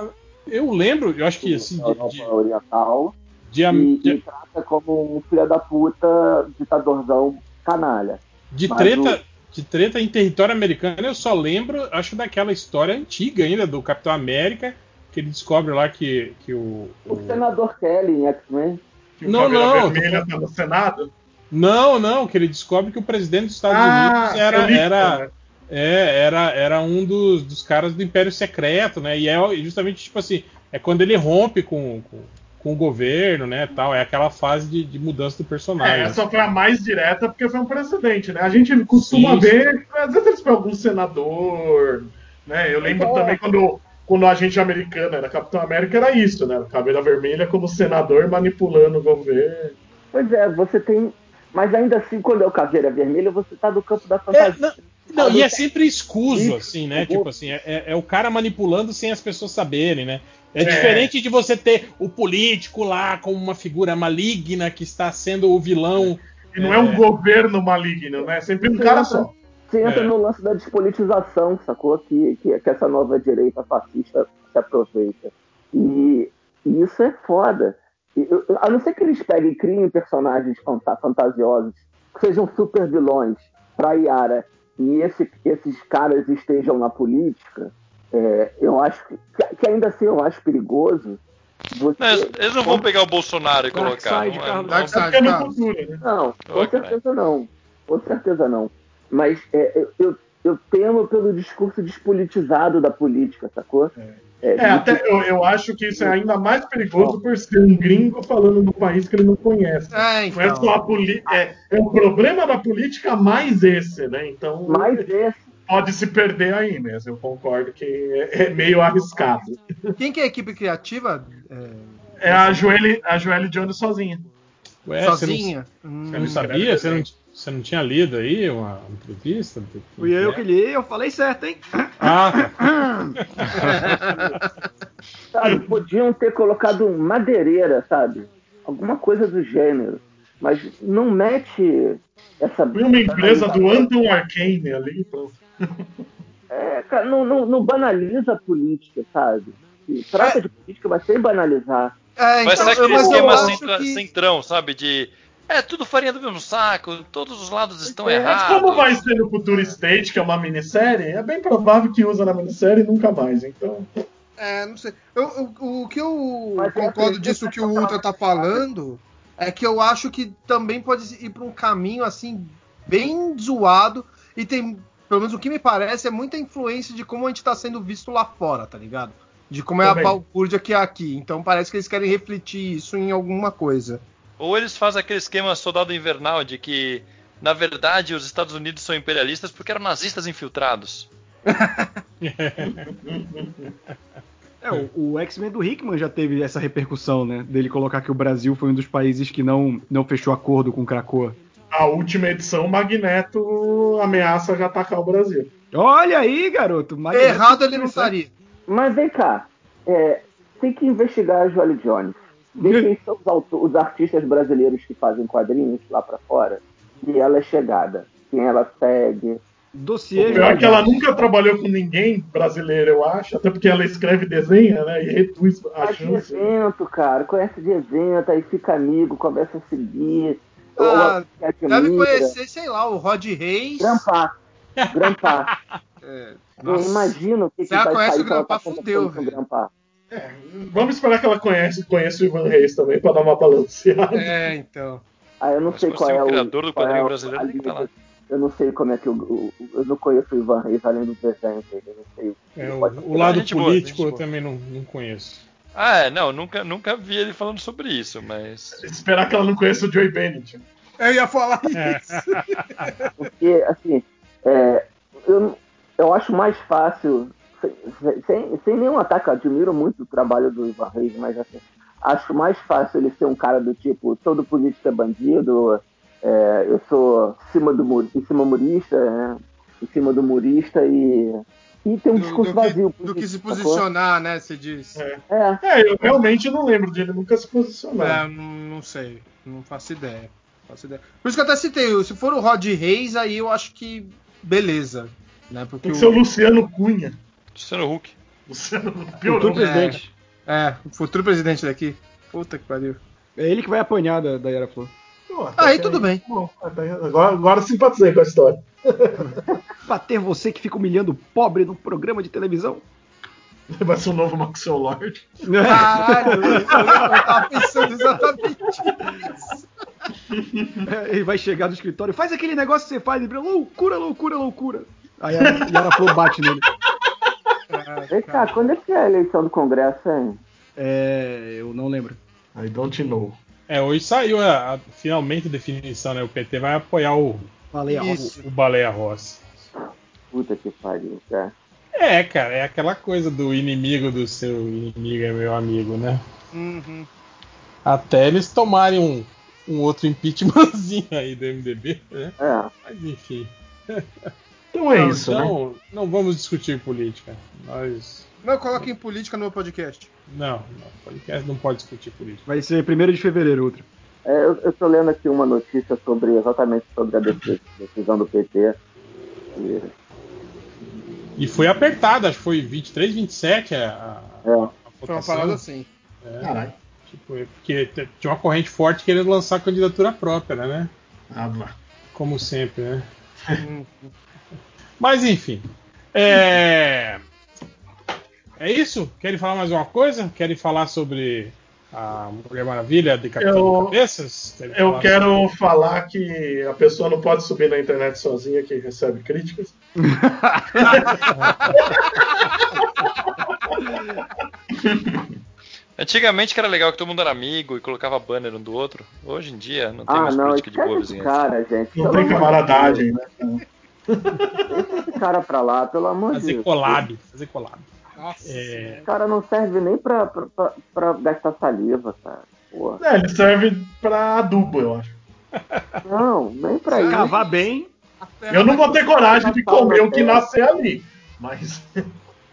[SPEAKER 2] eu lembro, eu acho que assim, de,
[SPEAKER 6] Europa
[SPEAKER 2] de,
[SPEAKER 6] Oriental
[SPEAKER 2] de,
[SPEAKER 6] e,
[SPEAKER 2] de-
[SPEAKER 6] e trata como um filho da puta ditadorzão canalha.
[SPEAKER 2] de
[SPEAKER 6] mas
[SPEAKER 2] treta, de treta em território americano, eu só lembro, acho daquela história antiga ainda do Capitão América, que ele descobre lá que, que o,
[SPEAKER 6] O
[SPEAKER 2] o-
[SPEAKER 6] senador Kelly em X-Men.
[SPEAKER 5] O
[SPEAKER 2] Não, não,
[SPEAKER 5] Vermelha tá no Senado.
[SPEAKER 2] Não, não, que ele descobre que o presidente dos Estados
[SPEAKER 5] Ah,
[SPEAKER 2] Unidos era,
[SPEAKER 5] li,
[SPEAKER 2] era, é, era, era um dos, dos caras do Império Secreto, né? E é justamente tipo assim, é quando ele rompe com, com, com o governo, né? Tal, é aquela fase de, de mudança do
[SPEAKER 5] É,
[SPEAKER 2] personagem.
[SPEAKER 5] essa foi a mais direta porque foi um precedente, né? A gente costuma
[SPEAKER 2] Sim,
[SPEAKER 5] ver, às vezes eles pegam algum senador, né? Eu lembro
[SPEAKER 6] É.
[SPEAKER 5] também quando, quando a gente americano era Capitão América, era isso, né? Caveira Vermelha como senador manipulando o governo.
[SPEAKER 6] Pois é, você tem. Mas ainda assim, quando é o Caveira Vermelha, você tá do campo da
[SPEAKER 2] É,
[SPEAKER 6] fantasia.
[SPEAKER 2] não, não,
[SPEAKER 6] Ah,
[SPEAKER 2] e é
[SPEAKER 6] não-
[SPEAKER 2] sempre escuso,
[SPEAKER 6] Isso,
[SPEAKER 2] assim, né? Tipo assim, é, é- é o cara manipulando sem as pessoas saberem, né? É,
[SPEAKER 5] É.
[SPEAKER 2] diferente de você ter o político lá como uma figura maligna que está sendo o vilão.
[SPEAKER 5] E não é um governo maligno, né? É sempre um cara só.
[SPEAKER 6] Você entra
[SPEAKER 2] É.
[SPEAKER 6] no lance da despolitização, sacou? Que, que, que essa nova direita fascista se aproveita. E, e isso é foda. E eu- a não ser que eles peguem e criem personagens fanta- fantasiosos, que sejam super vilões pra Yara, e esse- esses caras estejam na política, é, eu acho que, que ainda assim eu acho perigoso. Você...
[SPEAKER 1] Não, eles, não vão pegar o Bolsonaro e colocar.
[SPEAKER 4] Darkseid,
[SPEAKER 1] não é- não-
[SPEAKER 5] É é no futuro, né?
[SPEAKER 6] Não, com certeza não. Com certeza não. Mas é, eu, eu, eu temo pelo discurso despolitizado da política, sacou?
[SPEAKER 5] É,
[SPEAKER 6] muito-
[SPEAKER 5] até eu, eu acho que isso é ainda mais perigoso por ser um gringo falando no país que ele não conhece.
[SPEAKER 3] É,
[SPEAKER 5] Não é
[SPEAKER 3] então.
[SPEAKER 5] só a política. É, é o problema da política mais esse, né? Então
[SPEAKER 6] Mas esse,
[SPEAKER 5] pode se perder aí mesmo. Eu concordo que é, é meio arriscado.
[SPEAKER 3] Quem que é a equipe criativa? É,
[SPEAKER 5] É a Joelle, a Joelle Jones sozinha.
[SPEAKER 2] Ué, você não-
[SPEAKER 3] sozinha? Hum.
[SPEAKER 2] Você não sabia? Você não, você não tinha lido aí uma entrevista?
[SPEAKER 4] Fui eu que li, eu falei certo, hein?
[SPEAKER 2] Ah,
[SPEAKER 6] sabe, podiam ter colocado um madeireira, sabe? Alguma coisa do gênero. Mas não mete essa.
[SPEAKER 5] Foi uma empresa do Anton Arcane ali. pronto.
[SPEAKER 6] É, cara, não, não, não banaliza a política, sabe? Se trata de política, mas sem banalizar.
[SPEAKER 3] É,
[SPEAKER 1] Vai
[SPEAKER 3] então,
[SPEAKER 1] aquele
[SPEAKER 3] mas eu
[SPEAKER 1] esquema
[SPEAKER 3] acho
[SPEAKER 1] centra-
[SPEAKER 3] que-
[SPEAKER 1] centrão, sabe? De. É tudo farinha do mesmo saco, todos os lados estão
[SPEAKER 6] É,
[SPEAKER 5] Mas
[SPEAKER 1] errados.
[SPEAKER 5] como vai ser no Futuro State, que é uma minissérie, é bem provável que usa na minissérie e nunca mais. Então,
[SPEAKER 3] É, não sei. Eu- eu- o que eu
[SPEAKER 6] Mas é
[SPEAKER 3] concordo disso que o Ultra tá falando é que eu acho que também pode ir para um caminho assim bem zoado e tem, pelo menos o que me parece, é muita influência de como a gente tá sendo visto lá fora, tá ligado? De como é
[SPEAKER 5] Também.
[SPEAKER 3] a balbúrdia que é aqui. Então parece que eles querem refletir isso em alguma coisa.
[SPEAKER 1] Ou eles fazem aquele esquema soldado invernal de que, na verdade, os Estados Unidos são imperialistas porque eram nazistas infiltrados.
[SPEAKER 4] É, o, o X-Men do Hickman já teve essa repercussão, né? Dele colocar que o Brasil foi um dos países que não, não fechou acordo com Krakoa.
[SPEAKER 5] A última edição, o Magneto ameaça já atacar o Brasil.
[SPEAKER 4] Olha aí, garoto. Magneto
[SPEAKER 3] Errado ele não estaria.
[SPEAKER 6] Mas vem cá, é, tem que investigar a Joelle Jones. Ver quem são os, auto- os artistas brasileiros que fazem quadrinhos lá pra fora. E ela é chegada. Quem ela segue.
[SPEAKER 4] Dossiê
[SPEAKER 5] O pior é que ela nunca trabalhou com ninguém brasileiro, eu acho, até porque ela escreve e desenha, né? E reduz a
[SPEAKER 6] Faz de
[SPEAKER 5] chance.
[SPEAKER 6] evento, cara. Conhece de evento, aí fica amigo, começa a seguir.
[SPEAKER 3] Ah, Deve conhecer, sei lá, o Rod Reis.
[SPEAKER 6] Grampar. Grampar.
[SPEAKER 3] É,
[SPEAKER 6] Eu
[SPEAKER 3] nossa.
[SPEAKER 6] imagino o que, que
[SPEAKER 3] Se ela
[SPEAKER 6] vai
[SPEAKER 3] conhece
[SPEAKER 6] sair
[SPEAKER 3] o Grampar, fudeu,
[SPEAKER 6] com o
[SPEAKER 3] velho.
[SPEAKER 6] Grampar.
[SPEAKER 5] Vamos esperar que ela conhece, conheça o Ivan Reis também, pra dar uma balanceada.
[SPEAKER 3] É, então.
[SPEAKER 6] Ah, eu não
[SPEAKER 1] Mas
[SPEAKER 6] sei qual é
[SPEAKER 1] o criador do
[SPEAKER 6] é
[SPEAKER 1] quadrinho
[SPEAKER 6] o-
[SPEAKER 1] brasileiro,
[SPEAKER 6] a
[SPEAKER 1] tem que tá lá.
[SPEAKER 6] Eu não sei como é que o, Eu não conheço o Ivan Reis além do desenho dele. Eu não sei.
[SPEAKER 2] É, o, o lado
[SPEAKER 1] boa,
[SPEAKER 2] político
[SPEAKER 1] gente
[SPEAKER 2] eu
[SPEAKER 1] boa.
[SPEAKER 2] também não, não conheço.
[SPEAKER 1] Ah, é, não, nunca, nunca vi ele falando sobre isso, mas.
[SPEAKER 5] Esperar que ela não conheça o Joey Bennett.
[SPEAKER 3] Eu ia falar
[SPEAKER 2] É.
[SPEAKER 3] isso.
[SPEAKER 6] Porque, assim, é, eu, eu acho mais fácil, sem, sem, sem nenhum ataque, eu admiro muito o trabalho do Ivan Reis, mas assim, acho mais fácil ele ser um cara do tipo, todo político é bandido, é, eu sou cima do, em cima murista, né? Em cima do murista e, e tem um
[SPEAKER 3] Do,
[SPEAKER 6] discurso
[SPEAKER 3] do que,
[SPEAKER 6] vazio.
[SPEAKER 3] do que se posicionar, né? Você diz.
[SPEAKER 5] É.
[SPEAKER 6] É,
[SPEAKER 5] É, eu realmente não lembro de ele nunca se posicionar.
[SPEAKER 3] É, não, não sei. Não faço ideia. Não faço ideia. Por isso que eu até citei, se for o Rod Reis, aí eu acho que beleza. Né? Porque
[SPEAKER 5] Tem que
[SPEAKER 3] o,
[SPEAKER 5] ser o Luciano Cunha.
[SPEAKER 1] Luciano Huck.
[SPEAKER 5] Luciano
[SPEAKER 4] Futuro
[SPEAKER 5] piorou.
[SPEAKER 4] presidente.
[SPEAKER 3] é, o futuro presidente daqui. Puta que pariu.
[SPEAKER 4] É ele que vai apanhar da, da Yara Flor.
[SPEAKER 5] Pô,
[SPEAKER 3] Aí tudo bem.
[SPEAKER 5] Bom, agora, agora simpatizei com a história.
[SPEAKER 4] Bater você que fica humilhando o pobre num programa de televisão.
[SPEAKER 5] Vai ser o novo Maxwell Lord.
[SPEAKER 3] Caralho, eu, eu tava pensando exatamente nisso.
[SPEAKER 4] É, Ele vai chegar no escritório, faz aquele negócio que você faz, ele loucura, loucura, loucura. Aí a Yara Flor bate nele.
[SPEAKER 6] vem cá, quando é que é a eleição do Congresso, hein?
[SPEAKER 4] É, eu não lembro.
[SPEAKER 5] I don't know.
[SPEAKER 2] É, hoje saiu a, a- finalmente a definição, né? O PT vai apoiar o,
[SPEAKER 4] Falei a
[SPEAKER 3] Isso.
[SPEAKER 2] o Baleia Rossi.
[SPEAKER 6] Puta que pariu, cara.
[SPEAKER 2] É, cara, é aquela coisa do inimigo do seu inimigo é meu amigo, né?
[SPEAKER 3] Uhum.
[SPEAKER 2] Até eles tomarem um, um outro impeachmentzinho aí do MDB, né?
[SPEAKER 6] É.
[SPEAKER 2] Mas enfim.
[SPEAKER 5] Então é
[SPEAKER 2] Não,
[SPEAKER 5] isso, né?
[SPEAKER 2] então, não vamos discutir política. Nós.
[SPEAKER 3] Não coloquem política no meu podcast.
[SPEAKER 2] Não, não. Podcast não pode discutir política.
[SPEAKER 4] Vai ser 1 de fevereiro, outro.
[SPEAKER 6] É, eu, eu tô lendo aqui uma notícia sobre exatamente sobre a decis- decisão do PT. E,
[SPEAKER 2] E foi apertada, acho que foi 23, 27 a, a,
[SPEAKER 6] é,
[SPEAKER 2] a
[SPEAKER 3] Foi uma
[SPEAKER 2] votação.
[SPEAKER 3] parada assim.
[SPEAKER 2] É,
[SPEAKER 5] Caralho.
[SPEAKER 2] tipo, é porque tinha uma corrente forte querendo lançar candidatura própria, né?
[SPEAKER 5] Ah.
[SPEAKER 2] Como sempre, né?
[SPEAKER 3] Uhum.
[SPEAKER 2] Mas enfim. É... é isso? Querem falar mais uma coisa? Querem falar sobre a Mulher Maravilha decapitando
[SPEAKER 5] Eu-
[SPEAKER 2] cabeças? Quer
[SPEAKER 5] Eu
[SPEAKER 2] falar
[SPEAKER 5] quero falar que a pessoa não pode subir na internet sozinha que recebe críticas.
[SPEAKER 1] Antigamente que era legal que todo mundo era amigo e colocava banner um do outro. Hoje em dia não tem
[SPEAKER 6] Ah,
[SPEAKER 1] mais
[SPEAKER 6] não,
[SPEAKER 1] política de boa vizinhança.
[SPEAKER 6] cara, gente.
[SPEAKER 5] Não
[SPEAKER 6] pelo
[SPEAKER 5] tem
[SPEAKER 6] amor de
[SPEAKER 5] camaradagem,
[SPEAKER 6] Deus.
[SPEAKER 5] né?
[SPEAKER 6] Deixa esse cara pra lá, pelo amor de
[SPEAKER 2] Fazer
[SPEAKER 6] Deus.
[SPEAKER 2] collab, fazer collab.
[SPEAKER 3] Nossa.
[SPEAKER 2] É,
[SPEAKER 6] Esse cara não serve nem pra, pra, pra, pra gastar saliva, cara. Porra.
[SPEAKER 5] É, ele serve pra adubo, eu acho.
[SPEAKER 6] Não, nem pra
[SPEAKER 4] Se
[SPEAKER 6] isso.
[SPEAKER 4] cavar bem.
[SPEAKER 5] Eu não vou ter coragem de comer o que nascer ali. Mas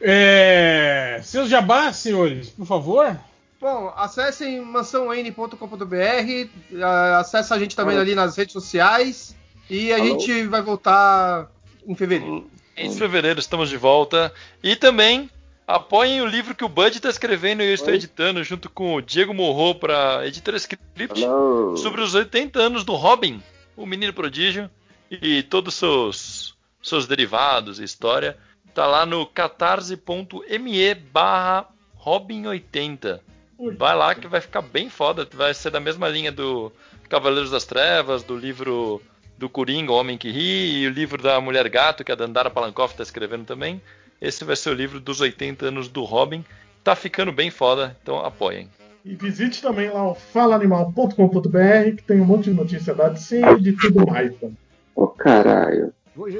[SPEAKER 2] é, seus jabás, senhores, por favor.
[SPEAKER 3] Bom, acessem mansãon.com.br, acessa a gente também ali nas redes sociais e a
[SPEAKER 6] Alô?
[SPEAKER 3] gente vai voltar em fevereiro.
[SPEAKER 1] Em fevereiro estamos de volta. E também apoiem o livro que o Bud está escrevendo e eu estou
[SPEAKER 6] Oi.
[SPEAKER 1] editando junto com o Diego Morro para Editora Script
[SPEAKER 6] Hello.
[SPEAKER 1] sobre os 80 anos do Robin, o menino prodígio e todos os seus, seus derivados e história. Tá lá no catarse.me barra Robin80. Vai lá que vai ficar bem foda. Vai ser da mesma linha do Cavaleiros das Trevas, do livro do Coringa, O Homem que Ri, e o livro da Mulher Gato, que a Dandara Palankoff tá escrevendo também. Esse vai ser o livro dos 80 anos do Robin. Tá ficando bem foda, então apoiem.
[SPEAKER 5] E visite também lá o falaanimal.com.br, que tem um monte de notícia da DC e de tudo mais.
[SPEAKER 6] Ô, caralho.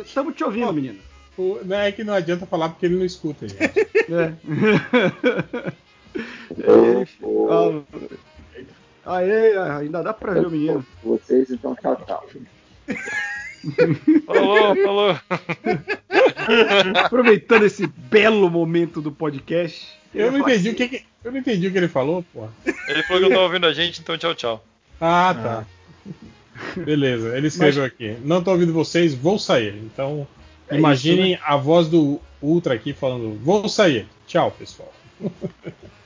[SPEAKER 4] Estamos te ouvindo, menino.
[SPEAKER 2] O- Não é que não adianta falar porque ele não escuta, gente.
[SPEAKER 4] É. Aê, ainda dá pra ver o menino.
[SPEAKER 6] Vocês então, tchau, tchau.
[SPEAKER 1] Falou, falou.
[SPEAKER 4] Aproveitando esse belo momento do podcast.
[SPEAKER 2] Eu não entendi o
[SPEAKER 4] assim,
[SPEAKER 2] que, que- eu não entendi o que ele falou, porra.
[SPEAKER 1] Ele falou que não tá ouvindo a gente, então tchau, tchau.
[SPEAKER 2] Ah, tá. Beleza, ele escreveu aqui. Não tô ouvindo vocês, vou sair. Então,
[SPEAKER 4] É
[SPEAKER 2] imaginem a voz do Ultra aqui falando: vou sair. Tchau, pessoal.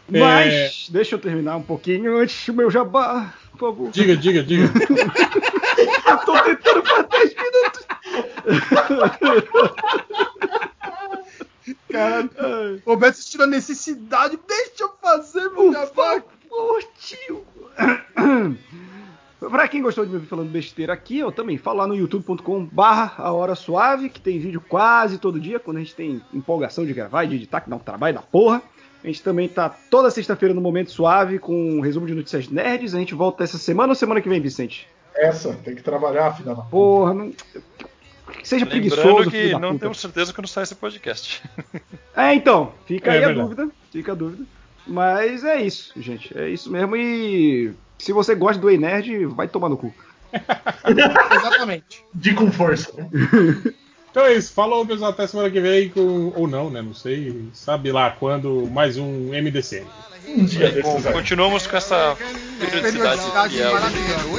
[SPEAKER 4] Mas,
[SPEAKER 2] É,
[SPEAKER 4] deixa eu terminar um pouquinho antes do meu jabá, por favor.
[SPEAKER 2] Diga, diga, diga.
[SPEAKER 4] Eu tô tentando por 10 minutos.
[SPEAKER 3] Cara, o Roberto sentiu a necessidade, deixa eu fazer meu jabá.
[SPEAKER 4] favor, tio. Pra quem gostou de me ouvir falando besteira aqui, eu também falo lá no youtube.com barra a hora suave, que tem vídeo quase todo dia, quando a gente tem empolgação de gravar e de editar, que dá um trabalho da porra. A gente também tá toda sexta-feira no Momento Suave com um resumo de notícias nerds. A gente volta essa semana ou semana que vem, Vicente?
[SPEAKER 5] Essa, tem que trabalhar, filha da.
[SPEAKER 4] Porra, não... Seja
[SPEAKER 1] Lembrando
[SPEAKER 4] preguiçoso,
[SPEAKER 1] que não
[SPEAKER 4] puta.
[SPEAKER 1] temos certeza quando sai esse podcast.
[SPEAKER 4] É, então, fica
[SPEAKER 2] É
[SPEAKER 4] aí a
[SPEAKER 2] verdade.
[SPEAKER 4] dúvida, fica a dúvida. Mas é isso, gente, é isso mesmo e se você gosta do Ei Nerd, vai tomar no cu.
[SPEAKER 3] Exatamente.
[SPEAKER 5] De com força. né?
[SPEAKER 2] Então é isso. Falou, pessoal. Até semana que vem. Com... Ou não, né? Não sei. Sabe lá quando mais um MDC.
[SPEAKER 5] Um dia
[SPEAKER 1] Bom, continuamos com essa periodicidade
[SPEAKER 3] Periodicidade
[SPEAKER 1] é
[SPEAKER 3] maravilhosa.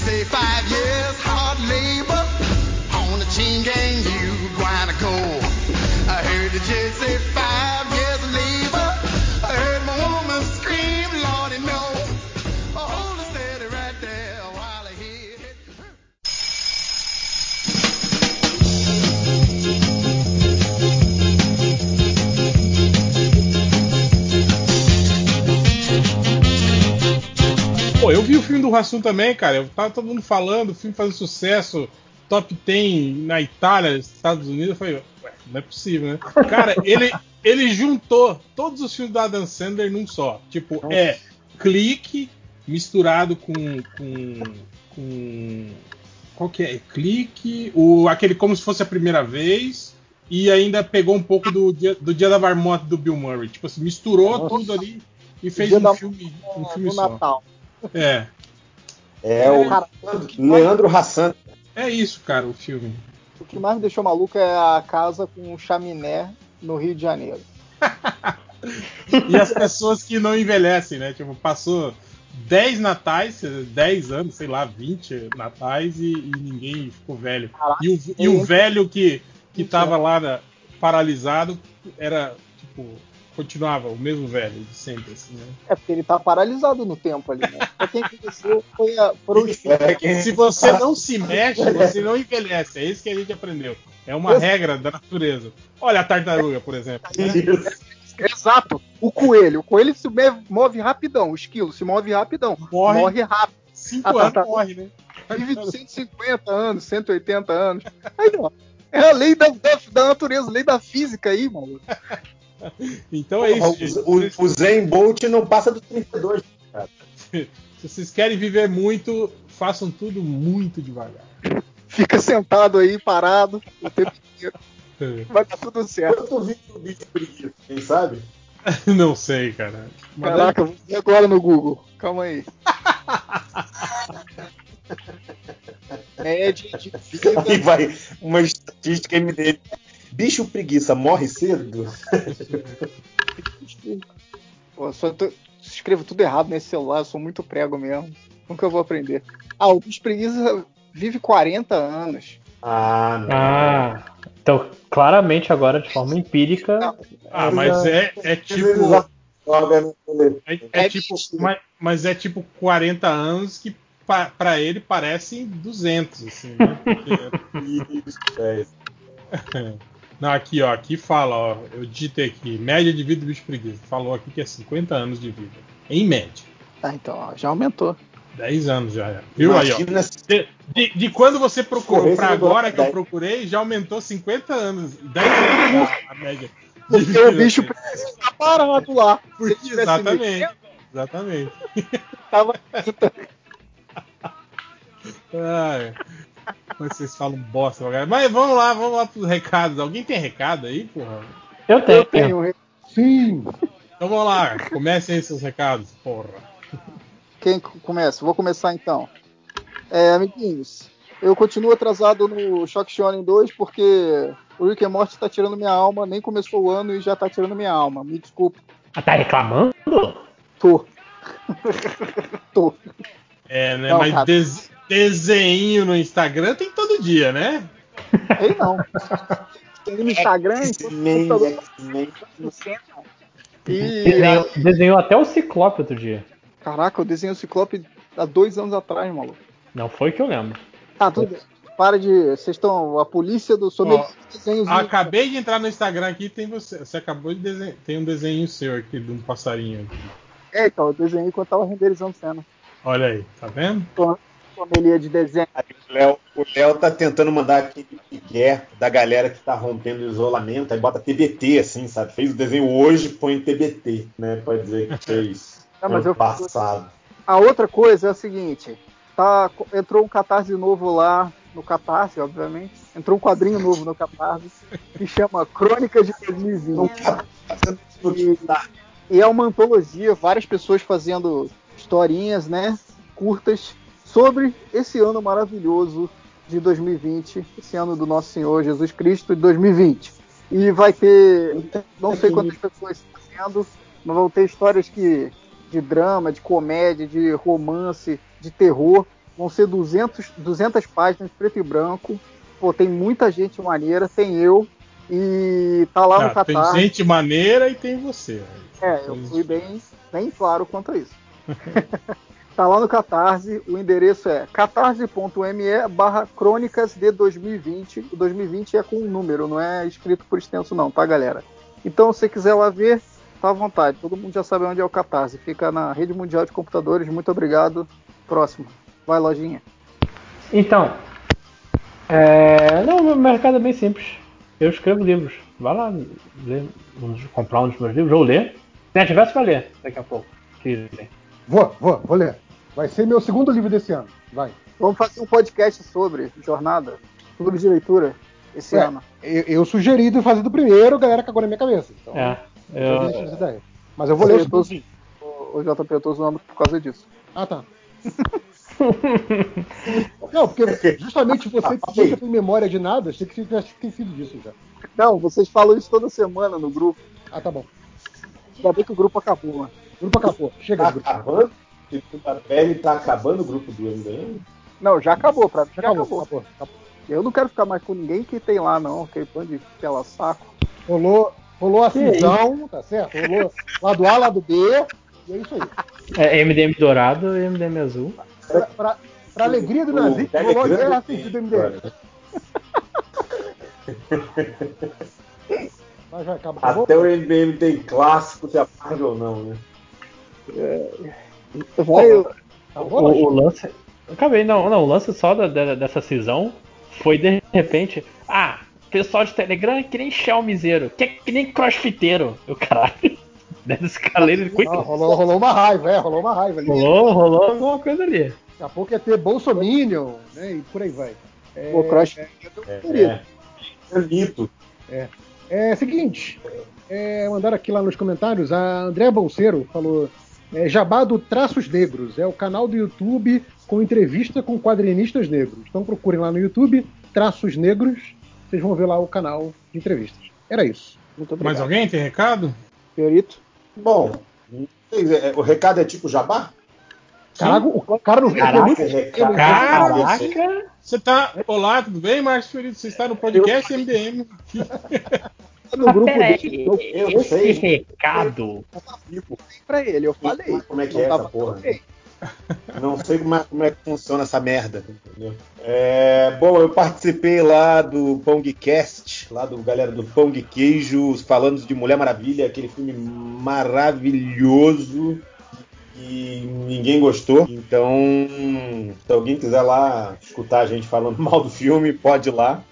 [SPEAKER 7] Say five years
[SPEAKER 2] Pô, eu vi o filme do Rassum também, cara. Eu tava todo mundo falando, o filme fazendo sucesso, top 10 na Itália, Estados Unidos. Eu falei, ué, não é possível, né? Cara, ele, ele juntou todos os filmes do Adam Sandler num só. Tipo, é clique misturado com. com. com qual que é? Clique, o, aquele como se fosse a primeira vez. E ainda pegou um pouco do dia, do dia da marmota do Bill Murray. Tipo assim, misturou
[SPEAKER 8] Nossa.
[SPEAKER 2] tudo ali e fez um
[SPEAKER 8] da
[SPEAKER 2] filme, um
[SPEAKER 8] no
[SPEAKER 2] filme só.
[SPEAKER 8] Natal.
[SPEAKER 2] É.
[SPEAKER 9] É o
[SPEAKER 8] Cara,
[SPEAKER 9] Leandro Hassan.
[SPEAKER 2] É isso, cara, o filme.
[SPEAKER 8] o que mais me deixou maluco é a casa com um chaminé no Rio de Janeiro.
[SPEAKER 2] E as pessoas que não envelhecem, né? Tipo, passou 10 natais, 10 anos, sei lá, 20 natais e, e ninguém ficou velho.
[SPEAKER 8] Caraca,
[SPEAKER 2] E o, e o velho que, que tava lá na- paralisado era, tipo, continuava o mesmo velho de sempre, assim, né?
[SPEAKER 8] É porque ele tá paralisado no tempo ali, né? Pra quem conheceu foi a, foram os
[SPEAKER 9] É,
[SPEAKER 2] Se você não se mexe, você não envelhece. É isso que a gente aprendeu. É uma regra da natureza. Olha a tartaruga, por exemplo. né?
[SPEAKER 8] Exato. O coelho. O coelho se move rapidão. O esquilo se move rapidão.
[SPEAKER 2] Morre.
[SPEAKER 8] Morre rápido.
[SPEAKER 2] Cinco
[SPEAKER 8] tá,
[SPEAKER 2] anos
[SPEAKER 8] tá.
[SPEAKER 2] morre, né?
[SPEAKER 8] Vive de 150 anos, 180 anos. Aí, ó. É a lei da, da, da natureza, lei da física aí, mano.
[SPEAKER 2] Então é isso.
[SPEAKER 9] O, o, o Zen Bolt não passa do 32.
[SPEAKER 2] Se vocês querem viver muito, façam tudo muito devagar.
[SPEAKER 8] Fica sentado aí, parado, o tempo inteiro. Vai dar tudo certo.
[SPEAKER 9] Quanto vídeo do bicho preguiça, quem sabe?
[SPEAKER 2] Não sei, cara. Mas
[SPEAKER 8] Caraca, eu vou ver agora no Google. Calma aí. Média de vida.
[SPEAKER 9] Aí vai uma estatística MDM. Bicho preguiça morre cedo?
[SPEAKER 8] Pô, só tô- escrevo tudo errado nesse celular, eu sou muito prego mesmo. Nunca vou aprender. Ah, o bicho preguiça vive 40 anos.
[SPEAKER 9] Ah, não.
[SPEAKER 10] Ah, então claramente agora de forma empírica.
[SPEAKER 2] Ah, mas é, é tipo. É, é tipo. Mas, mas é tipo 40 anos que pa, pra ele parecem 200, assim, né? Porque-
[SPEAKER 9] É,
[SPEAKER 2] Não, aqui, ó. Aqui fala, ó. Eu digitei aqui. Média de vida do bicho preguiça. Falou aqui que é 50 anos de vida. Em média.
[SPEAKER 8] Ah, então, ó, já aumentou.
[SPEAKER 2] 10 anos já. é. Viu aí, ó.
[SPEAKER 9] Imagina
[SPEAKER 2] De, de- de quando você procurou
[SPEAKER 9] você
[SPEAKER 2] agora que eu procurei, já aumentou 50 anos. 10 anos a, a média.
[SPEAKER 8] Porque o bicho preguiça tá parado lá.
[SPEAKER 2] Porque- Exatamente. Exatamente.
[SPEAKER 8] Tava...
[SPEAKER 2] Ai, mas vocês falam bosta. Mas vamos lá, vamos lá pros recados. Alguém tem recado aí, porra?
[SPEAKER 10] Eu tenho.
[SPEAKER 8] Eu tenho.
[SPEAKER 3] Sim.
[SPEAKER 2] Então vamos lá, comecem aí seus recados, porra.
[SPEAKER 8] Quem começa? Vou começar então. É, amiguinhos, eu continuo atrasado no Shock Shonen 2 porque o Rick and Morty tá tirando minha alma, nem começou o ano e já tá tirando minha alma. Me desculpa.
[SPEAKER 10] Ah, tá reclamando?
[SPEAKER 8] Tô. Tô.
[SPEAKER 2] É, né?
[SPEAKER 8] Não,
[SPEAKER 2] mas des- desenho no Instagram tem todo dia, né?
[SPEAKER 8] Ei, não. Tem no Instagram,
[SPEAKER 9] X-Men.
[SPEAKER 8] no centro. E.
[SPEAKER 10] Desenhou, desenhou até o Ciclope outro dia.
[SPEAKER 8] Caraca, eu desenhei o Ciclope há dois anos atrás, maluco.
[SPEAKER 10] Não foi que eu lembro.
[SPEAKER 8] Tá, tudo bem. Para de. Vocês estão. A polícia do.
[SPEAKER 2] Ó,
[SPEAKER 8] meio desenhos.
[SPEAKER 2] Acabei de entrar no Instagram aqui tem você. Você acabou de desenhar. Tem um desenho seu aqui de um passarinho aqui.
[SPEAKER 8] É, então, eu desenhei enquanto tava renderizando cena.
[SPEAKER 2] Olha aí, tá vendo?
[SPEAKER 8] Sommelier de desenho.
[SPEAKER 9] O Léo, o Léo tá tentando mandar aquele guerra da galera que tá rompendo o isolamento, aí bota TBT, assim, sabe? Fez o desenho hoje, põe TBT, né? Pode dizer que fez
[SPEAKER 8] mas
[SPEAKER 9] ano
[SPEAKER 8] eu-
[SPEAKER 9] passado.
[SPEAKER 8] A outra coisa é a seguinte: tá, entrou um catarse novo lá no Catarse, obviamente. Entrou um quadrinho novo no Catarse que chama Crônicas de 2020. E, e é uma antologia, várias pessoas fazendo historinhas, né? Curtas sobre esse ano maravilhoso de 2020, esse ano do nosso Senhor Jesus Cristo de 2020. E vai ter, não sei quantas pessoas fazendo, mas vão ter histórias que de drama, de comédia, de romance, de terror. Vão ser 200, 200 páginas preto e branco. Pô, tem muita gente maneira, tem eu. E tá lá no
[SPEAKER 2] Tá, tem
[SPEAKER 8] Catar.
[SPEAKER 2] gente maneira e tem você.
[SPEAKER 8] É, eu fui bem, bem claro quanto a isso. tá lá no Catarse, o endereço é catarse.me barra crônicas de 2020. O 2020 é com um número, não é escrito por extenso não, tá galera? Então se você quiser lá ver, tá à vontade. Todo mundo já sabe onde é o Catarse. Fica na Rede Mundial de Computadores. Muito obrigado. Próximo. Vai, lojinha.
[SPEAKER 10] Então, é... não, meu mercado é bem simples. Eu escrevo livros. Vai lá ler, comprar um dos meus livros ou ler. Se tivesse, vai ler daqui a pouco. Que.
[SPEAKER 3] Vou, vou, vou ler. Vai ser meu segundo livro desse ano. Vai.
[SPEAKER 8] Vamos fazer um podcast sobre jornada, clube de leitura esse
[SPEAKER 3] Ué,
[SPEAKER 8] ano.
[SPEAKER 3] Eu, eu sugeri de fazer do primeiro, a galera cagou na minha cabeça. Então,
[SPEAKER 10] É,
[SPEAKER 3] eu
[SPEAKER 10] eu,
[SPEAKER 3] deixo essa ideia. Mas eu vou ler o
[SPEAKER 8] Eu tô-
[SPEAKER 3] segundo.
[SPEAKER 8] O, o JP eu tô zoando por causa disso.
[SPEAKER 3] Ah, tá. Não, porque justamente você que nunca tem memória de nada, achei que você tivesse esquecido disso já.
[SPEAKER 8] Não, vocês falam isso toda semana no grupo.
[SPEAKER 3] Ah, tá bom.
[SPEAKER 8] Ainda bem que o grupo acabou, mano.
[SPEAKER 3] O grupo acabou. Chega
[SPEAKER 9] Tá
[SPEAKER 3] de grupo.
[SPEAKER 9] acabando? A pele tá acabando o grupo do MDM?
[SPEAKER 8] Não, já acabou, pra mim já,
[SPEAKER 3] Já acabou,
[SPEAKER 8] acabou.
[SPEAKER 3] acabou, acabou.
[SPEAKER 8] Eu não quero ficar mais com ninguém que tem lá, não. Aquele bando de pela saco.
[SPEAKER 3] Rolou,
[SPEAKER 11] Rolou a cisão, tá certo? Rolou lado A, lado B, e é isso aí.
[SPEAKER 10] É MDM dourado e MDM azul.
[SPEAKER 11] Pra, pra- pra alegria do nazismo, rolou a guerra
[SPEAKER 9] história,
[SPEAKER 11] MDM. Mas já acaba. acabou?
[SPEAKER 9] Até o MDM tem clássico, se apaga ou não, né?
[SPEAKER 8] Vai, eu-
[SPEAKER 11] Acabou,
[SPEAKER 10] O, o lance. Acabei, não, não. O lance só da- da- dessa cisão foi de repente. Ah, pessoal de Telegram é que nem Xiaomizeiro, que é que nem crossfiteiro. Eu caralho. Dessa escaleira ele
[SPEAKER 11] Ah, rolou, rolou uma raiva, é, rolou uma raiva ali.
[SPEAKER 10] Rolou, rolou alguma coisa ali.
[SPEAKER 11] Daqui a pouco ia ter Bolsominion, né? E por aí vai. É,
[SPEAKER 8] o Crush.
[SPEAKER 9] É, é. É mito.
[SPEAKER 11] É seguinte, é, mandaram aqui lá nos comentários, a Andréa Bolseiro falou, é, Jabá do Traços Negros, é o canal do YouTube com entrevista com quadrinistas negros. Então procurem lá no YouTube, Traços Negros, vocês vão ver lá o canal de entrevistas. Era isso.
[SPEAKER 2] Mais alguém tem recado?
[SPEAKER 8] Fiorito.
[SPEAKER 9] Bom, é, o recado é tipo jabá?
[SPEAKER 11] Caraca, o cara não
[SPEAKER 10] Caraca,
[SPEAKER 11] muito-
[SPEAKER 9] recado.
[SPEAKER 10] Caraca!
[SPEAKER 2] Você tá. Olá, tudo bem, Marcos Felipe? Você está no podcast MDM.
[SPEAKER 11] no grupo dele,
[SPEAKER 9] Eu
[SPEAKER 10] esse
[SPEAKER 9] sei.
[SPEAKER 10] recado.
[SPEAKER 8] Pra ele, eu falei.
[SPEAKER 9] Como é que
[SPEAKER 8] Não
[SPEAKER 9] é essa
[SPEAKER 8] tava
[SPEAKER 9] porra? Não sei como é, como é que funciona essa merda? É, bom, eu participei lá do Pongcast, lá do galera do Pong Queijo, falando de Mulher Maravilha, aquele filme maravilhoso e ninguém gostou. Então, se alguém quiser lá escutar a gente falando mal do filme, pode ir lá.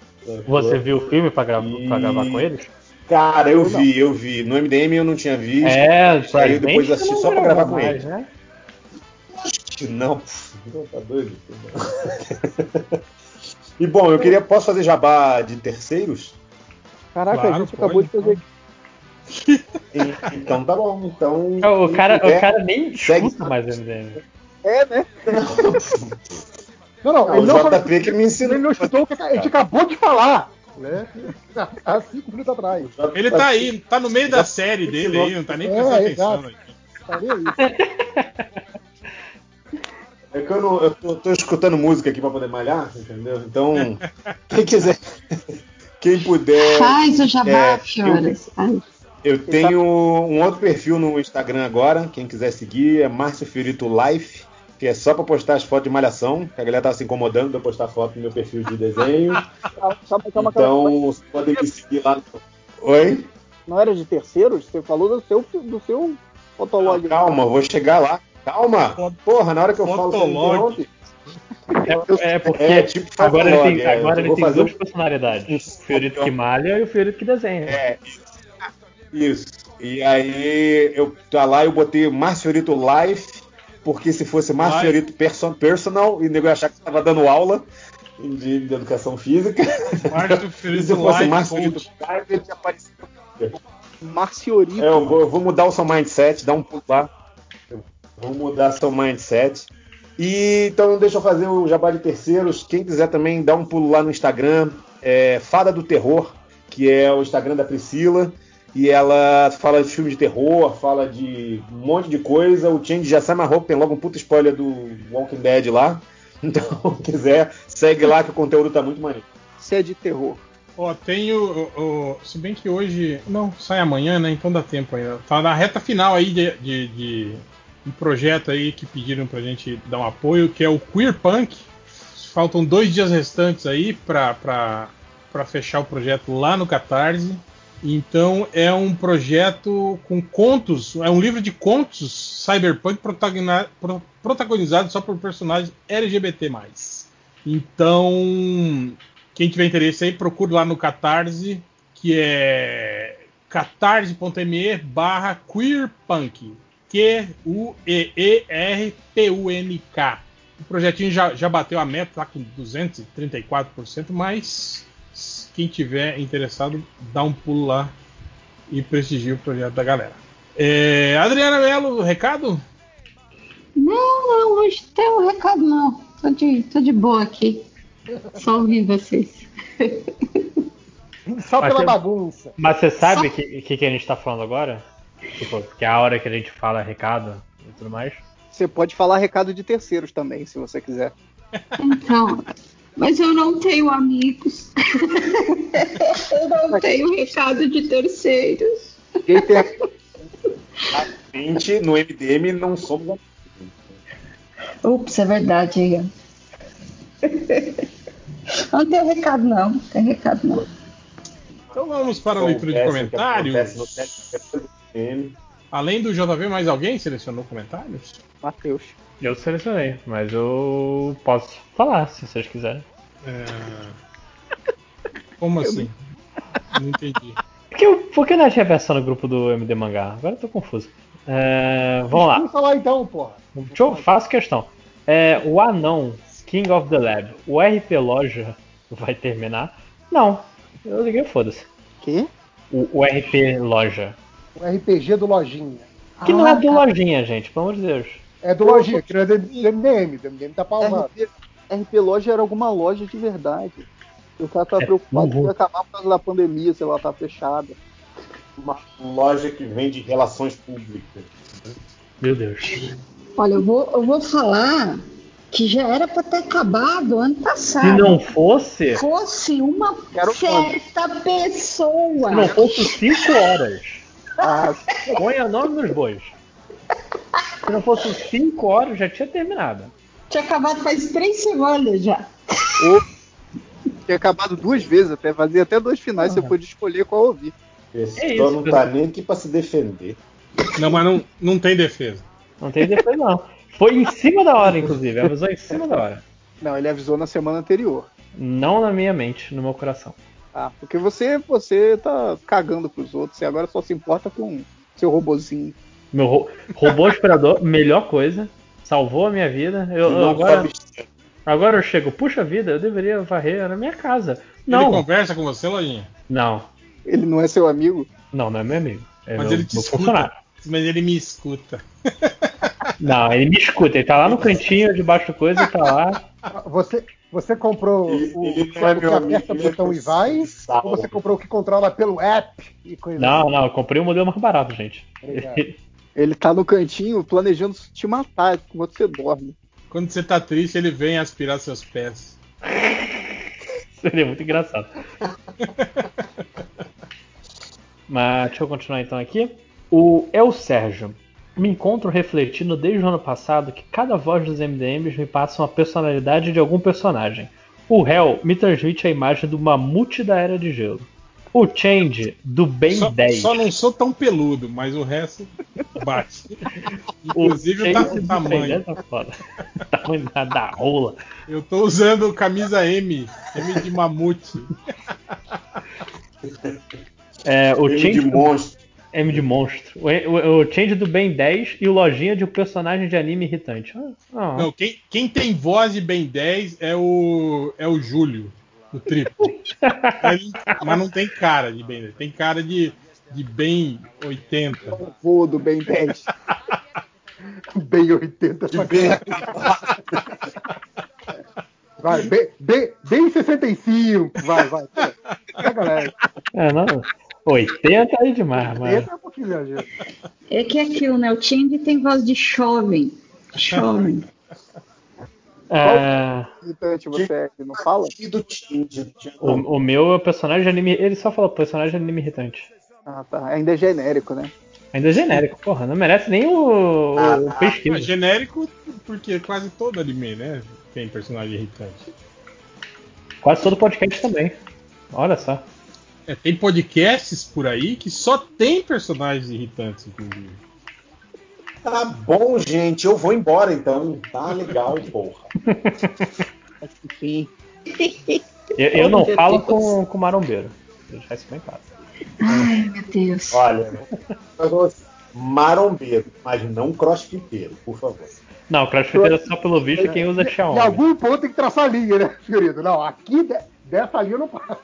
[SPEAKER 10] Você viu o filme pra, gra
[SPEAKER 9] E-
[SPEAKER 10] pra gravar com eles?
[SPEAKER 9] Cara, eu vi, eu vi. No MDM eu não tinha visto.
[SPEAKER 10] É,
[SPEAKER 9] Aí depois
[SPEAKER 10] gente
[SPEAKER 9] assisti só pra
[SPEAKER 10] grava
[SPEAKER 9] gravar com
[SPEAKER 10] mais,
[SPEAKER 9] ele.
[SPEAKER 10] né?
[SPEAKER 9] Que não, tá doido. E bom, eu queria. Posso fazer jabá de terceiros?
[SPEAKER 8] Caraca,
[SPEAKER 2] Claro,
[SPEAKER 8] a gente acabou de
[SPEAKER 2] pode,
[SPEAKER 8] fazer.
[SPEAKER 9] Então tá bom. Então.
[SPEAKER 10] O
[SPEAKER 9] quem
[SPEAKER 10] cara, o
[SPEAKER 9] puder,
[SPEAKER 10] cara nem
[SPEAKER 9] segue-
[SPEAKER 10] escuta mais MDM.
[SPEAKER 8] É, né?
[SPEAKER 11] Não, não,
[SPEAKER 9] Não,
[SPEAKER 11] ele
[SPEAKER 9] o
[SPEAKER 11] não, falou-
[SPEAKER 9] JP que me ensinou.
[SPEAKER 11] ele não o que a gente acabou de falar. Né? Há cinco minutos atrás.
[SPEAKER 2] Ele tá aí, tá no meio da série dele aí, não tá nem prestando
[SPEAKER 11] É,
[SPEAKER 2] atenção.
[SPEAKER 11] exato.
[SPEAKER 2] aí.
[SPEAKER 11] Faria isso.
[SPEAKER 9] É que eu, não, eu tô, tô escutando música aqui pra poder malhar, entendeu? Então, quem quiser. Quem puder.
[SPEAKER 12] Faz o jabá,
[SPEAKER 9] é,
[SPEAKER 12] Fioras.
[SPEAKER 9] Eu tenho um outro perfil no Instagram agora, quem quiser seguir é Márcio Fiorito Life, que é só pra postar as fotos de malhação, que a galera tá se incomodando de eu postar foto no meu perfil de desenho.
[SPEAKER 8] Calma, calma, calma, calma.
[SPEAKER 9] Então, vocês podem me seguir lá. Oi?
[SPEAKER 8] Não era de terceiros? Você falou do seu, do seu fotolog.
[SPEAKER 9] Calma, eu vou chegar lá. Calma! Porra, na hora que eu falo,
[SPEAKER 2] Fotolog.
[SPEAKER 9] interrompe.
[SPEAKER 10] É, é porque
[SPEAKER 9] É, tipo
[SPEAKER 10] agora ele tem,
[SPEAKER 9] é,
[SPEAKER 10] agora ele tem
[SPEAKER 9] fazer
[SPEAKER 10] duas
[SPEAKER 9] um-
[SPEAKER 10] personalidades. O Fiorito que malha e o Fiorito que desenha.
[SPEAKER 9] É, isso. E aí eu tá lá, eu botei Márcio Fiorito Life, porque se fosse. Fiorito person, Personal, e o nego ia achar que tava dando aula de, de educação física. E se fosse. Fiorito Life, tinha aparecido.
[SPEAKER 8] Marciorito.
[SPEAKER 9] É, eu, vou, eu vou mudar o seu mindset, dar um pulo lá. Eu vou mudar seu mindset. E então deixa eu fazer o jabá de terceiros. Quem quiser também dá um pulo lá no Instagram, é Fada do Terror, que é o Instagram da Priscila. E ela fala de filme de terror, fala de um monte de coisa. O Change já se amarrou, tem logo um puta spoiler do Walking Dead lá. Então, quem quiser, segue lá que o conteúdo tá muito maneiro.
[SPEAKER 8] Se é de terror.
[SPEAKER 2] Ó, tem o, o- o- Se bem que hoje. Não, sai amanhã, né? Então dá tempo ainda. Tá na reta final aí de, de- de um projeto aí que pediram pra gente dar um apoio, que é o Queer Punk. Faltam dois dias restantes aí pra, pra, pra fechar o projeto lá no Catarse. Então é um projeto com contos, é um livro de contos cyberpunk protagonizado só por personagens LGBT+. Então, quem tiver interesse aí, procure lá no Catarse, que é catarse.me barra queerpunk. Q-U-E-E-R-P-U-N-K. O projetinho já, já bateu a meta, tá com 234%, mas quem tiver interessado, dá um pulo lá e prestigia o projeto da galera. É, Adriana Mello, recado?
[SPEAKER 12] Não, não, hoje tem um recado não. Tô de, tô de boa aqui. Só ouvir vocês.
[SPEAKER 11] Só
[SPEAKER 10] Mas
[SPEAKER 11] pela bagunça.
[SPEAKER 10] Mas você sabe o que, que, que a gente tá falando agora? Tipo, que é a hora que a gente fala recado e tudo mais.
[SPEAKER 8] Você pode falar recado de terceiros também, se você quiser.
[SPEAKER 12] Então, Mas eu não tenho amigos. eu não tenho recado de terceiros.
[SPEAKER 8] Quem tem
[SPEAKER 9] A gente, no MDM, não somos amigos.
[SPEAKER 12] Ups, é verdade, Ian. Não tem recado não, não tem recado não.
[SPEAKER 2] Então vamos para a leitura de comentários. Além do JV, mais alguém selecionou comentários?
[SPEAKER 8] Matheus.
[SPEAKER 10] Eu selecionei, mas eu posso falar se vocês quiserem.
[SPEAKER 2] É... Como assim? Não entendi.
[SPEAKER 10] Por que, eu- por que não tinha versão no grupo do MD Mangá? Agora eu tô confuso. É, vamos lá.
[SPEAKER 11] Vamos falar então, porra.
[SPEAKER 10] Deixa eu faço questão. É, o Anão, King of the Lab, o RP Loja vai terminar? Não. Eu liguei, foda-se.
[SPEAKER 8] Que?
[SPEAKER 10] O, o RP Loja.
[SPEAKER 11] O RPG do Lojinha.
[SPEAKER 10] Que não é do Lojinha, gente, pelo amor de Deus.
[SPEAKER 11] É do Lojinha, que não é do MDM. Do MDM tá pausado.
[SPEAKER 8] RP, RP Loja era alguma loja de verdade. O cara tá
[SPEAKER 10] É,
[SPEAKER 8] preocupado que ia acabar por causa da pandemia, sei lá, tá fechada.
[SPEAKER 9] Uma loja que vende relações públicas.
[SPEAKER 10] Meu Deus.
[SPEAKER 12] Olha, eu vou, eu vou falar que já era pra ter acabado ano passado.
[SPEAKER 10] Se não fosse, se
[SPEAKER 12] fosse uma
[SPEAKER 8] Quero
[SPEAKER 12] certa pessoa.
[SPEAKER 10] não fosse 5 horas.
[SPEAKER 8] Ah,
[SPEAKER 10] Põe o nome nos bois. Se não fosse 5 horas, já tinha terminado.
[SPEAKER 12] Tinha acabado faz três semanas já.
[SPEAKER 8] tinha acabado duas vezes até, fazia até dois finais, você podia escolher qual ouvir.
[SPEAKER 9] Esse
[SPEAKER 10] É isso,
[SPEAKER 9] não tá nem aqui pra se defender.
[SPEAKER 2] Não, mas não, não tem defesa.
[SPEAKER 10] Não tem depois, não. Foi em cima da hora, inclusive. Avisou em cima da hora.
[SPEAKER 8] Não, ele avisou na semana anterior.
[SPEAKER 10] Não na minha mente, no meu coração.
[SPEAKER 8] Ah, porque você, você tá cagando pros outros e agora só se importa com seu robozinho.
[SPEAKER 10] Meu ro- robô aspirador, melhor coisa. Salvou a minha vida. Eu, eu agora, agora eu chego, puxa vida, eu deveria varrer na minha casa.
[SPEAKER 2] Ele
[SPEAKER 10] Não,
[SPEAKER 2] conversa com você, Lojinha?
[SPEAKER 10] não,
[SPEAKER 8] Ele não é seu amigo?
[SPEAKER 10] não, não é meu amigo. É
[SPEAKER 2] Mas
[SPEAKER 10] meu,
[SPEAKER 2] ele te
[SPEAKER 10] meu
[SPEAKER 2] escuta.
[SPEAKER 10] funcionário.
[SPEAKER 2] Mas ele me escuta.
[SPEAKER 10] Não, ele me escuta, ele tá lá no cantinho debaixo do coisa e tá lá.
[SPEAKER 11] Você, você comprou
[SPEAKER 9] Ele-
[SPEAKER 11] o,
[SPEAKER 9] ele
[SPEAKER 11] o
[SPEAKER 9] é
[SPEAKER 11] que
[SPEAKER 9] meu amigo,
[SPEAKER 11] aperta o
[SPEAKER 9] ele é
[SPEAKER 11] botão e vai?
[SPEAKER 9] salvo.
[SPEAKER 11] Ou você comprou o que controla pelo app e coisa
[SPEAKER 10] Não, não, eu comprei um modelo mais barato, gente.
[SPEAKER 11] Obrigado.
[SPEAKER 8] Ele tá no cantinho planejando te matar enquanto você dorme.
[SPEAKER 2] Quando você tá triste, ele vem aspirar seus pés.
[SPEAKER 10] Seria muito engraçado. Mas deixa eu continuar então aqui. O El Sérgio. Me encontro refletindo desde o ano passado que cada voz dos MDMs me passa uma personalidade de algum personagem. O Hell me transmite a imagem do mamute da Era de Gelo. O Change, do Ben
[SPEAKER 2] Só,
[SPEAKER 10] 10.
[SPEAKER 2] só não sou tão peludo, mas o resto bate.
[SPEAKER 10] O
[SPEAKER 2] Inclusive tá com
[SPEAKER 10] do
[SPEAKER 2] tamanho.
[SPEAKER 10] Ben 10 tá foda. tamanho da, da rola.
[SPEAKER 2] Eu tô usando camisa M, M de mamute.
[SPEAKER 10] É, o
[SPEAKER 9] M
[SPEAKER 10] Change
[SPEAKER 9] de
[SPEAKER 10] do-
[SPEAKER 9] monstro.
[SPEAKER 10] M de monstro. O, o, o Change do Ben 10 e o Lojinha de um personagem de anime irritante. Ah, ah.
[SPEAKER 2] Não, quem, quem tem voz de Ben 10 é o é o Júlio, o triplo. Ele- mas não tem cara de Ben 10, tem cara de, de Ben 80.
[SPEAKER 8] O voo do Ben 10.
[SPEAKER 11] bem 80.
[SPEAKER 9] De bem acabado.
[SPEAKER 11] Vai, bem, bem, bem 65. Vai, vai. Pega, galera.
[SPEAKER 10] É, não. 80 aí demais, mas.
[SPEAKER 11] 80 é um pouquinho exagero.
[SPEAKER 12] É que é aquilo, né? O Change tem voz de jovem. Jovem.
[SPEAKER 10] É,
[SPEAKER 8] Irritante você é que não fala?
[SPEAKER 10] O, o meu é o personagem de anime. Ele só falou personagem de anime irritante.
[SPEAKER 8] Ah, tá. Ainda é genérico, né?
[SPEAKER 10] Ainda é genérico, porra. Não merece nem o, o
[SPEAKER 2] É
[SPEAKER 10] pesquisa.
[SPEAKER 2] genérico porque quase todo anime, né? Tem personagem irritante.
[SPEAKER 10] Quase todo podcast também. Olha só.
[SPEAKER 2] É, tem podcasts por aí que só tem personagens irritantes, inclusive.
[SPEAKER 9] Tá bom, gente. Eu vou embora então. Tá legal, porra.
[SPEAKER 8] Enfim.
[SPEAKER 10] Eu, eu não falo com, com marombeiro. Vou deixar isso bem claro.
[SPEAKER 12] Ai, meu Deus.
[SPEAKER 9] Olha, marombeiro, mas não crossfiteiro, por favor.
[SPEAKER 10] Não, crossfiteiro é só pelo visto quem usa
[SPEAKER 11] Em
[SPEAKER 10] Xiaomi.
[SPEAKER 11] algum ponto tem que traçar a linha, né, querido? Não, aqui de- dessa linha eu não passo.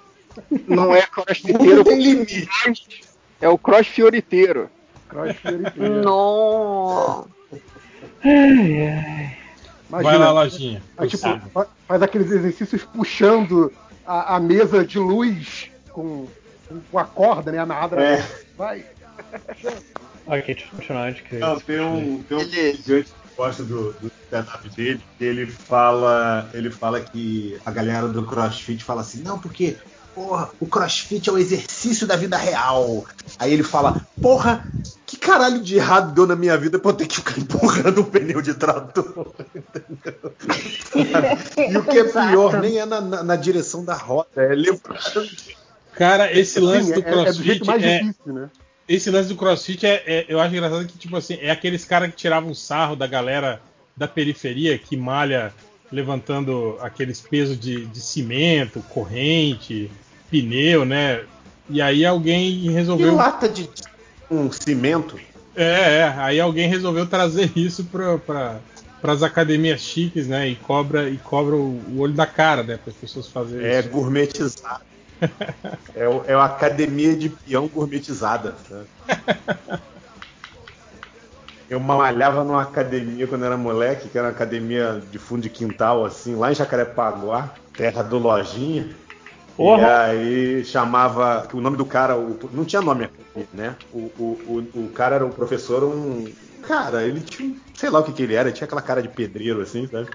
[SPEAKER 8] Não é crossfiteiro,
[SPEAKER 9] Tudo tem limite.
[SPEAKER 8] é o cross
[SPEAKER 12] Não.
[SPEAKER 2] Vai lá, lojinha.
[SPEAKER 11] Aí, tipo, fa- faz aqueles exercícios puxando a, a mesa de luz com, com a corda, né? Amarrada. na-
[SPEAKER 9] É.
[SPEAKER 11] Vai.
[SPEAKER 10] Ok, deixa eu continuar antes que.
[SPEAKER 9] Não, tem um, tem um
[SPEAKER 8] Ele-
[SPEAKER 9] de gosto do, do stand-up dele, que ele fala, ele fala que a galera do CrossFit fala assim, não, porque porra, o CrossFit é o exercício da vida real. Aí ele fala, porra, que caralho de errado deu na minha vida pra eu ter que ficar empurrando um pneu de trator. Entendeu? e o que é pior, nem é na, na- na direção da roda, é.
[SPEAKER 2] Cara, esse lance
[SPEAKER 11] Sim,
[SPEAKER 2] do
[SPEAKER 11] é, é do
[SPEAKER 2] CrossFit
[SPEAKER 11] jeito mais
[SPEAKER 2] é,
[SPEAKER 11] difícil, né?
[SPEAKER 2] esse lance do CrossFit é, é- eu acho engraçado que tipo assim é aqueles caras que tiravam sarro da galera da periferia que malha levantando aqueles pesos de, de cimento, corrente, pneu, né? E aí alguém
[SPEAKER 9] Que
[SPEAKER 2] resolveu
[SPEAKER 9] lata de um cimento.
[SPEAKER 2] é, é, aí alguém resolveu trazer isso para as academias chiques, né? E cobra e cobra o, olho da cara, né? Para as pessoas fazerem
[SPEAKER 9] É
[SPEAKER 2] isso.
[SPEAKER 9] gourmetizado. É, o- é uma academia de peão gourmetizada. tá? Eu malhava numa academia quando era moleque, que era uma academia de fundo de quintal, assim, lá em Jacarepaguá, terra do Lojinha.
[SPEAKER 10] Porra.
[SPEAKER 9] E aí chamava. O nome do cara, o- não tinha nome, né? O, o, o, o cara era um professor, um. Cara, ele tinha. Sei lá o que, que ele era, tinha aquela cara de pedreiro, assim, sabe?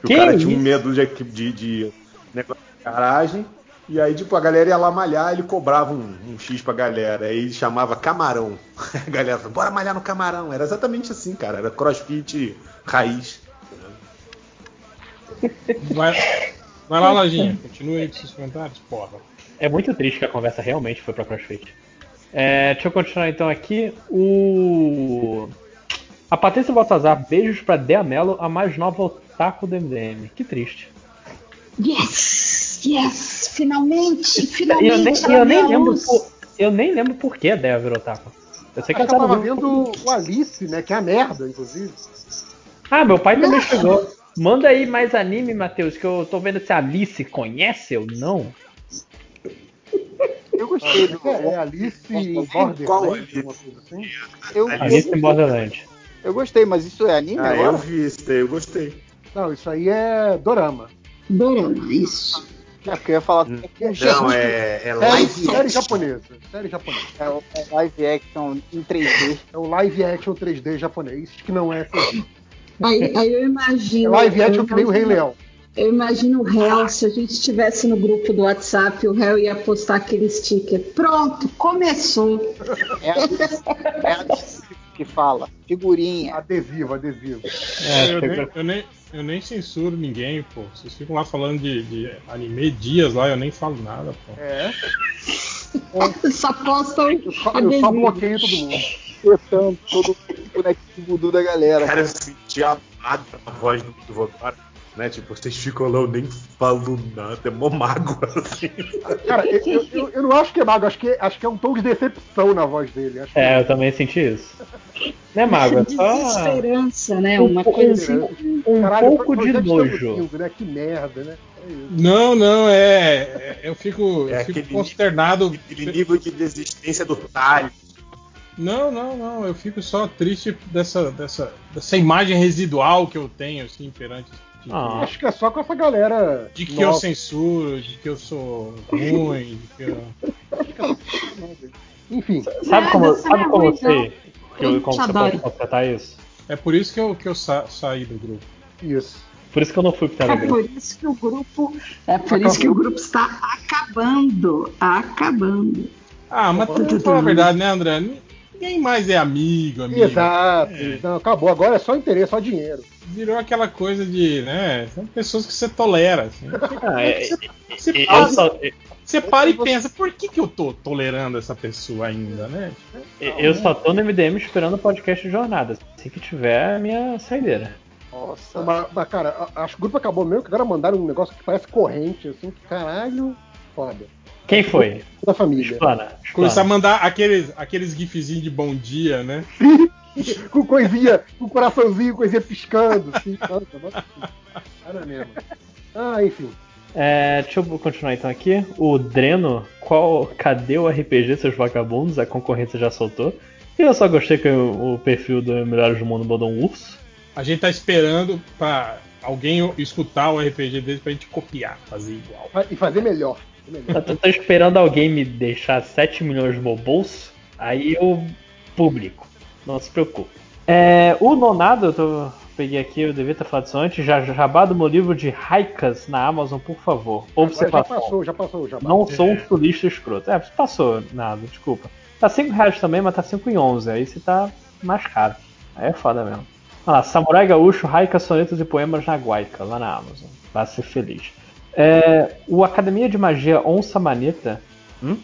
[SPEAKER 10] Que
[SPEAKER 9] o cara tinha um medo de, de, de negócio de garagem. E aí, tipo, a galera ia lá malhar, ele cobrava um, um X pra galera. Aí ele chamava camarão. A galera falou, bora malhar no camarão. Era exatamente assim, cara. Era crossfit raiz.
[SPEAKER 2] Vai, vai lá, Lojinha, continua aí com seus comentários, porra.
[SPEAKER 10] É muito triste que a conversa realmente foi pra CrossFit. É, deixa eu continuar então aqui. O. A Patrícia Baltazar, beijos pra Dea Mello, a mais nova otaku do MDM. Que triste.
[SPEAKER 12] Yes! Yes! Finalmente!
[SPEAKER 10] E eu
[SPEAKER 12] Finalmente!
[SPEAKER 10] nem, eu nem lembro por, eu nem lembro por que a Dea virou otaku. Eu sei que
[SPEAKER 11] Acho
[SPEAKER 10] ela
[SPEAKER 11] tava vendo o Alice, né? Que é a merda, inclusive.
[SPEAKER 10] Ah, meu pai também chegou. Manda aí mais anime, Matheus, que eu tô vendo se a Alice conhece ou não.
[SPEAKER 8] Eu gostei do.
[SPEAKER 11] É, é Alice em Borderlands,
[SPEAKER 9] Qual
[SPEAKER 11] alguma
[SPEAKER 9] Alice?
[SPEAKER 11] coisa assim.
[SPEAKER 8] Eu,
[SPEAKER 10] Alice em Borderlands.
[SPEAKER 8] eu gostei, mas isso é anime
[SPEAKER 9] Ah, eu
[SPEAKER 8] agora?
[SPEAKER 9] vi isso daí, eu gostei.
[SPEAKER 11] Não, isso aí é Dorama.
[SPEAKER 12] Dorama, isso.
[SPEAKER 8] É, porque eu ia falar
[SPEAKER 9] Hum.
[SPEAKER 8] que é,
[SPEAKER 9] Não, é, é
[SPEAKER 11] Série,
[SPEAKER 9] live
[SPEAKER 11] série
[SPEAKER 9] action.
[SPEAKER 11] japonesa. Série japonesa.
[SPEAKER 8] é o- é live action em 3D.
[SPEAKER 11] É o live action 3D japonês, que não é CG.
[SPEAKER 12] Aí, aí eu
[SPEAKER 11] É
[SPEAKER 12] imagino.
[SPEAKER 11] live action
[SPEAKER 12] eu
[SPEAKER 11] que nem o Rei Leão.
[SPEAKER 12] Eu imagino o réu, se a gente estivesse no grupo do WhatsApp, o réu ia postar aquele sticker. Pronto, começou.
[SPEAKER 8] É a, é a que fala. Figurinha.
[SPEAKER 11] Adesivo, adesivo.
[SPEAKER 10] É,
[SPEAKER 2] eu, nem, eu, nem, eu nem censuro ninguém, pô. Vocês ficam lá falando de, de anime dias lá, eu nem falo nada, pô.
[SPEAKER 11] É.
[SPEAKER 12] Só postam
[SPEAKER 11] Eu só, eu só
[SPEAKER 12] adesivo.
[SPEAKER 11] bloqueio todo mundo.
[SPEAKER 8] Cortando todo o bonequinho voodoo da galera.
[SPEAKER 9] Cara, eu senti amado na voz do, do Vogara. Né? Tipo, vocês ficam lá, eu nem falo nada. É mó mágoa, assim.
[SPEAKER 11] Cara, eu, eu, eu- eu não acho que é mago, acho que, acho que é um tom de decepção na voz dele. Acho que
[SPEAKER 10] É, eu também senti isso. Né, Mago? É só
[SPEAKER 12] Desesperança, né?
[SPEAKER 10] Um
[SPEAKER 12] Uma coisa assim.
[SPEAKER 10] um
[SPEAKER 11] Caralho,
[SPEAKER 10] pouco de
[SPEAKER 11] é
[SPEAKER 10] nojo.
[SPEAKER 11] né? Que merda, né? É.
[SPEAKER 2] Não, não, é. é- eu fico,
[SPEAKER 9] É
[SPEAKER 2] eu fico
[SPEAKER 9] aquele-
[SPEAKER 2] consternado.
[SPEAKER 9] Aquele nível de desistência do talho.
[SPEAKER 2] Não, não, não. Eu fico só triste dessa, dessa, dessa imagem residual que eu tenho, assim, perante. De,
[SPEAKER 10] Ah.
[SPEAKER 11] Acho que é só com essa galera.
[SPEAKER 2] de que eu
[SPEAKER 11] nova.
[SPEAKER 2] censuro, de que eu sou ruim, de que eu.
[SPEAKER 11] Enfim,
[SPEAKER 10] Sabe como,
[SPEAKER 12] Nada,
[SPEAKER 10] sabe
[SPEAKER 12] é
[SPEAKER 10] como eu sei que eu,
[SPEAKER 12] Eu
[SPEAKER 10] como você pode constatar isso?
[SPEAKER 2] É por isso que eu, que eu sa- saí do grupo.
[SPEAKER 11] isso.
[SPEAKER 10] Por isso que eu não fui pro
[SPEAKER 12] É
[SPEAKER 10] Telegram.
[SPEAKER 12] por isso que o grupo. É por isso que o grupo está acabando. Acabando.
[SPEAKER 2] Ah, mas vamos falar a verdade, né, André? Ninguém mais é amigo, amigo.
[SPEAKER 11] Exato. Não, acabou. Agora é só interesse, só dinheiro.
[SPEAKER 2] Virou aquela coisa de, né? São pessoas que você tolera. Assim.
[SPEAKER 10] Ah, é-
[SPEAKER 2] Você,
[SPEAKER 10] eu
[SPEAKER 2] para,
[SPEAKER 10] só,
[SPEAKER 2] você para e pensa, por que, que eu tô tolerando essa pessoa ainda, né?
[SPEAKER 10] eu só tô no MDM esperando o podcast de jornada. Assim que tiver a minha saideira.
[SPEAKER 8] Nossa.
[SPEAKER 11] Mas, mas, cara, acho que o grupo acabou mesmo, que agora mandaram um negócio que parece corrente, assim, que caralho, foda.
[SPEAKER 10] Quem foi?
[SPEAKER 11] Da família.
[SPEAKER 10] Explana.
[SPEAKER 2] Começar a
[SPEAKER 10] explana.
[SPEAKER 2] mandar aqueles, aqueles gifzinhos de bom dia, né?
[SPEAKER 11] com coisinha, com coraçãozinho, coisinha piscando, assim. Nossa, nossa, Cara mesmo. Ah, enfim.
[SPEAKER 10] É, deixa eu continuar então aqui. O Dreno, qual, cadê o RPG, seus vagabundos? A concorrência já soltou. E eu só gostei que o, o perfil do Melhores do Mundo mandou um urso.
[SPEAKER 2] A gente tá esperando pra alguém escutar o RPG deles pra gente copiar, fazer igual.
[SPEAKER 11] E fazer melhor.
[SPEAKER 10] Eu tô, tô esperando alguém me deixar 7 milhões no meu bolso, aí eu publico. Não se preocupe. É, o Nonado, eu tô peguei aqui, eu devia ter falado isso antes. Já, jabá do meu livro de Haikas na Amazon, por favor.
[SPEAKER 11] Agora já
[SPEAKER 10] passou?
[SPEAKER 11] já passou, já
[SPEAKER 10] Não sou um turista escroto. É, você passou, nada, desculpa. Tá 5 reais também, mas tá 5 em 11. Aí você tá mais caro. Aí é foda mesmo. Olha lá, Samurai Gaúcho, Raika, Sonetos e Poemas na Guaica, lá na Amazon. Vai ser feliz. É, o Academia de Magia Onça Maneta hum?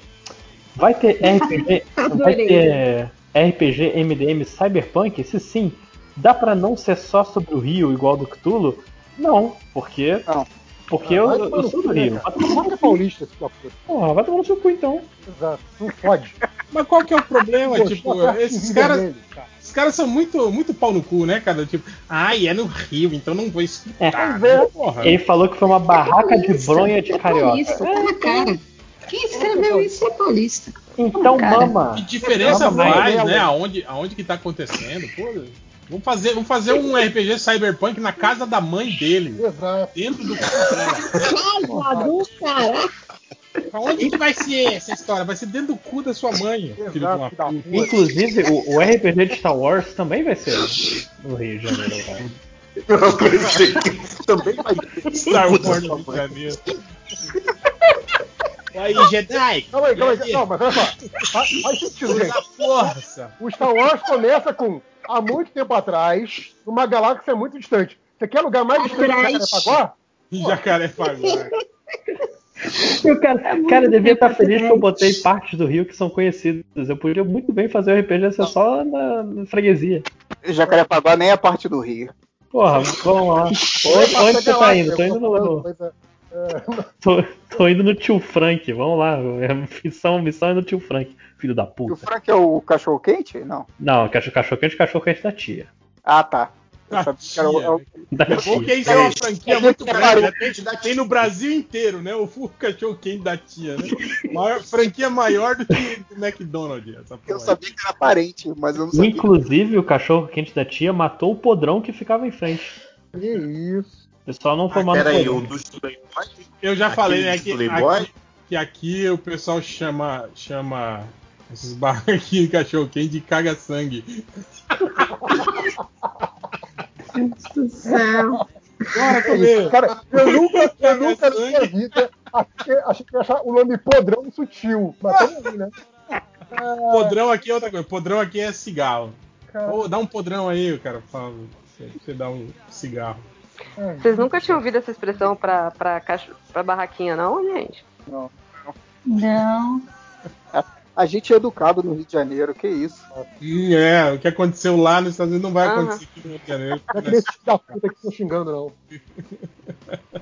[SPEAKER 10] vai ter RPG. vai ter RPG MDM Cyberpunk? Se sim, dá pra não ser só sobre o Rio igual do Cthulhu? Não, porque.
[SPEAKER 8] Não.
[SPEAKER 10] Porque
[SPEAKER 11] Ah,
[SPEAKER 10] eu, eu sou do
[SPEAKER 11] né,
[SPEAKER 10] Rio.
[SPEAKER 11] cara?
[SPEAKER 10] Vai tomar no
[SPEAKER 11] Não é paulista esse papo.
[SPEAKER 10] Porra, vai tomar no seu cu então.
[SPEAKER 11] Exato. Não pode.
[SPEAKER 2] Mas qual que é o problema?
[SPEAKER 11] Pô,
[SPEAKER 2] tipo, esses caras.
[SPEAKER 11] cara.
[SPEAKER 2] Esses caras são muito, muito pau no cu, né, cara? Tipo, ai, é no Rio, então não vou escutar.
[SPEAKER 10] É.
[SPEAKER 2] Porra.
[SPEAKER 10] Ele falou que foi uma barraca de bronha de
[SPEAKER 12] É
[SPEAKER 10] carioca.
[SPEAKER 12] paulista, tá na cara. Quem escreveu isso é paulista.
[SPEAKER 10] Então,
[SPEAKER 12] Cara,
[SPEAKER 10] mama.
[SPEAKER 2] Que diferença
[SPEAKER 10] Mama mais.
[SPEAKER 2] faz, né? Aonde, aonde que tá acontecendo? Pô, vamos fazer, vamos fazer um RPG Cyberpunk na casa da mãe dele.
[SPEAKER 11] Exato.
[SPEAKER 2] Dentro do
[SPEAKER 12] Casa do caralho.
[SPEAKER 2] Aonde que vai ser essa história? Vai ser dentro do cu da sua mãe, filho de uma
[SPEAKER 11] Exato,
[SPEAKER 2] puta.
[SPEAKER 10] Inclusive, o, o RPG de Star Wars também vai ser no Rio de Janeiro. Cara.
[SPEAKER 9] Eu pensei que também vai ter.
[SPEAKER 2] Star Wars no Rio de Janeiro. Aí, Jedi!
[SPEAKER 11] Calma aí, calma aí. Não, mas olha só. Faz, faz sentido, gente.
[SPEAKER 2] Força!
[SPEAKER 11] O Star Wars começa com há muito tempo atrás, numa galáxia muito distante. Você quer lugar mais distante que. Jacarepaguá?
[SPEAKER 2] Jacarepaguá.
[SPEAKER 10] E o cara,
[SPEAKER 12] É
[SPEAKER 10] cara devia estar
[SPEAKER 12] tempo
[SPEAKER 10] feliz que eu botei partes do Rio que são conhecidas. Eu podia muito bem fazer o RPG ser só na, na freguesia.
[SPEAKER 8] Jacarepaguá nem é parte do Rio.
[SPEAKER 10] Porra, vamos lá. Onde, onde você tá indo? Tô indo no,
[SPEAKER 11] Coisa-
[SPEAKER 10] tô, tô indo no tio Frank. Vamos lá. É missão, missão é no tio Frank. Filho da
[SPEAKER 8] E o
[SPEAKER 10] puta.
[SPEAKER 8] Frank é o cachorro quente? Não.
[SPEAKER 10] Não, cachorro cachorro quente, cachorro quente da tia.
[SPEAKER 8] Ah, tá. O- é o-
[SPEAKER 10] Da
[SPEAKER 2] É bom
[SPEAKER 10] tia.
[SPEAKER 2] que isso é uma franquia
[SPEAKER 8] É
[SPEAKER 2] muito grande, né? Tem, tem no Brasil inteiro, né? O cachorro quente da tia, né? Maior, franquia maior do que do McDonald's. Essa
[SPEAKER 8] Eu
[SPEAKER 2] porra.
[SPEAKER 8] sabia que era parente, mas eu não sabia.
[SPEAKER 10] Inclusive, o cachorro quente da tia matou o podrão que ficava em frente.
[SPEAKER 11] Que isso.
[SPEAKER 10] O pessoal não foi
[SPEAKER 9] Ah, peraí, o dos Playboy?
[SPEAKER 2] Eu já falei, né? Que aqui, que aqui o pessoal chama, chama esses barraquinhos de cachorro quente de caga-sangue.
[SPEAKER 12] do céu.
[SPEAKER 2] Bora comer!
[SPEAKER 11] Cara, eu nunca, eu nunca na minha vida achei, achei que ia achar o nome podrão sutil. Mas tamo aí, né?
[SPEAKER 2] Podrão aqui é outra coisa. Podrão aqui é cigarro. Ô, dá um podrão aí, o cara fala. Você, você dá um cigarro.
[SPEAKER 13] Vocês nunca tinham ouvido essa expressão pra, pra, cacho- pra barraquinha, não, gente?
[SPEAKER 12] Não.
[SPEAKER 8] A gente é educado no Rio de Janeiro, que isso.
[SPEAKER 2] Hum, é, o que aconteceu lá nos Estados Unidos não vai acontecer aqui no Rio de Janeiro.
[SPEAKER 11] não é aquele filho da puta que tô xingando, não.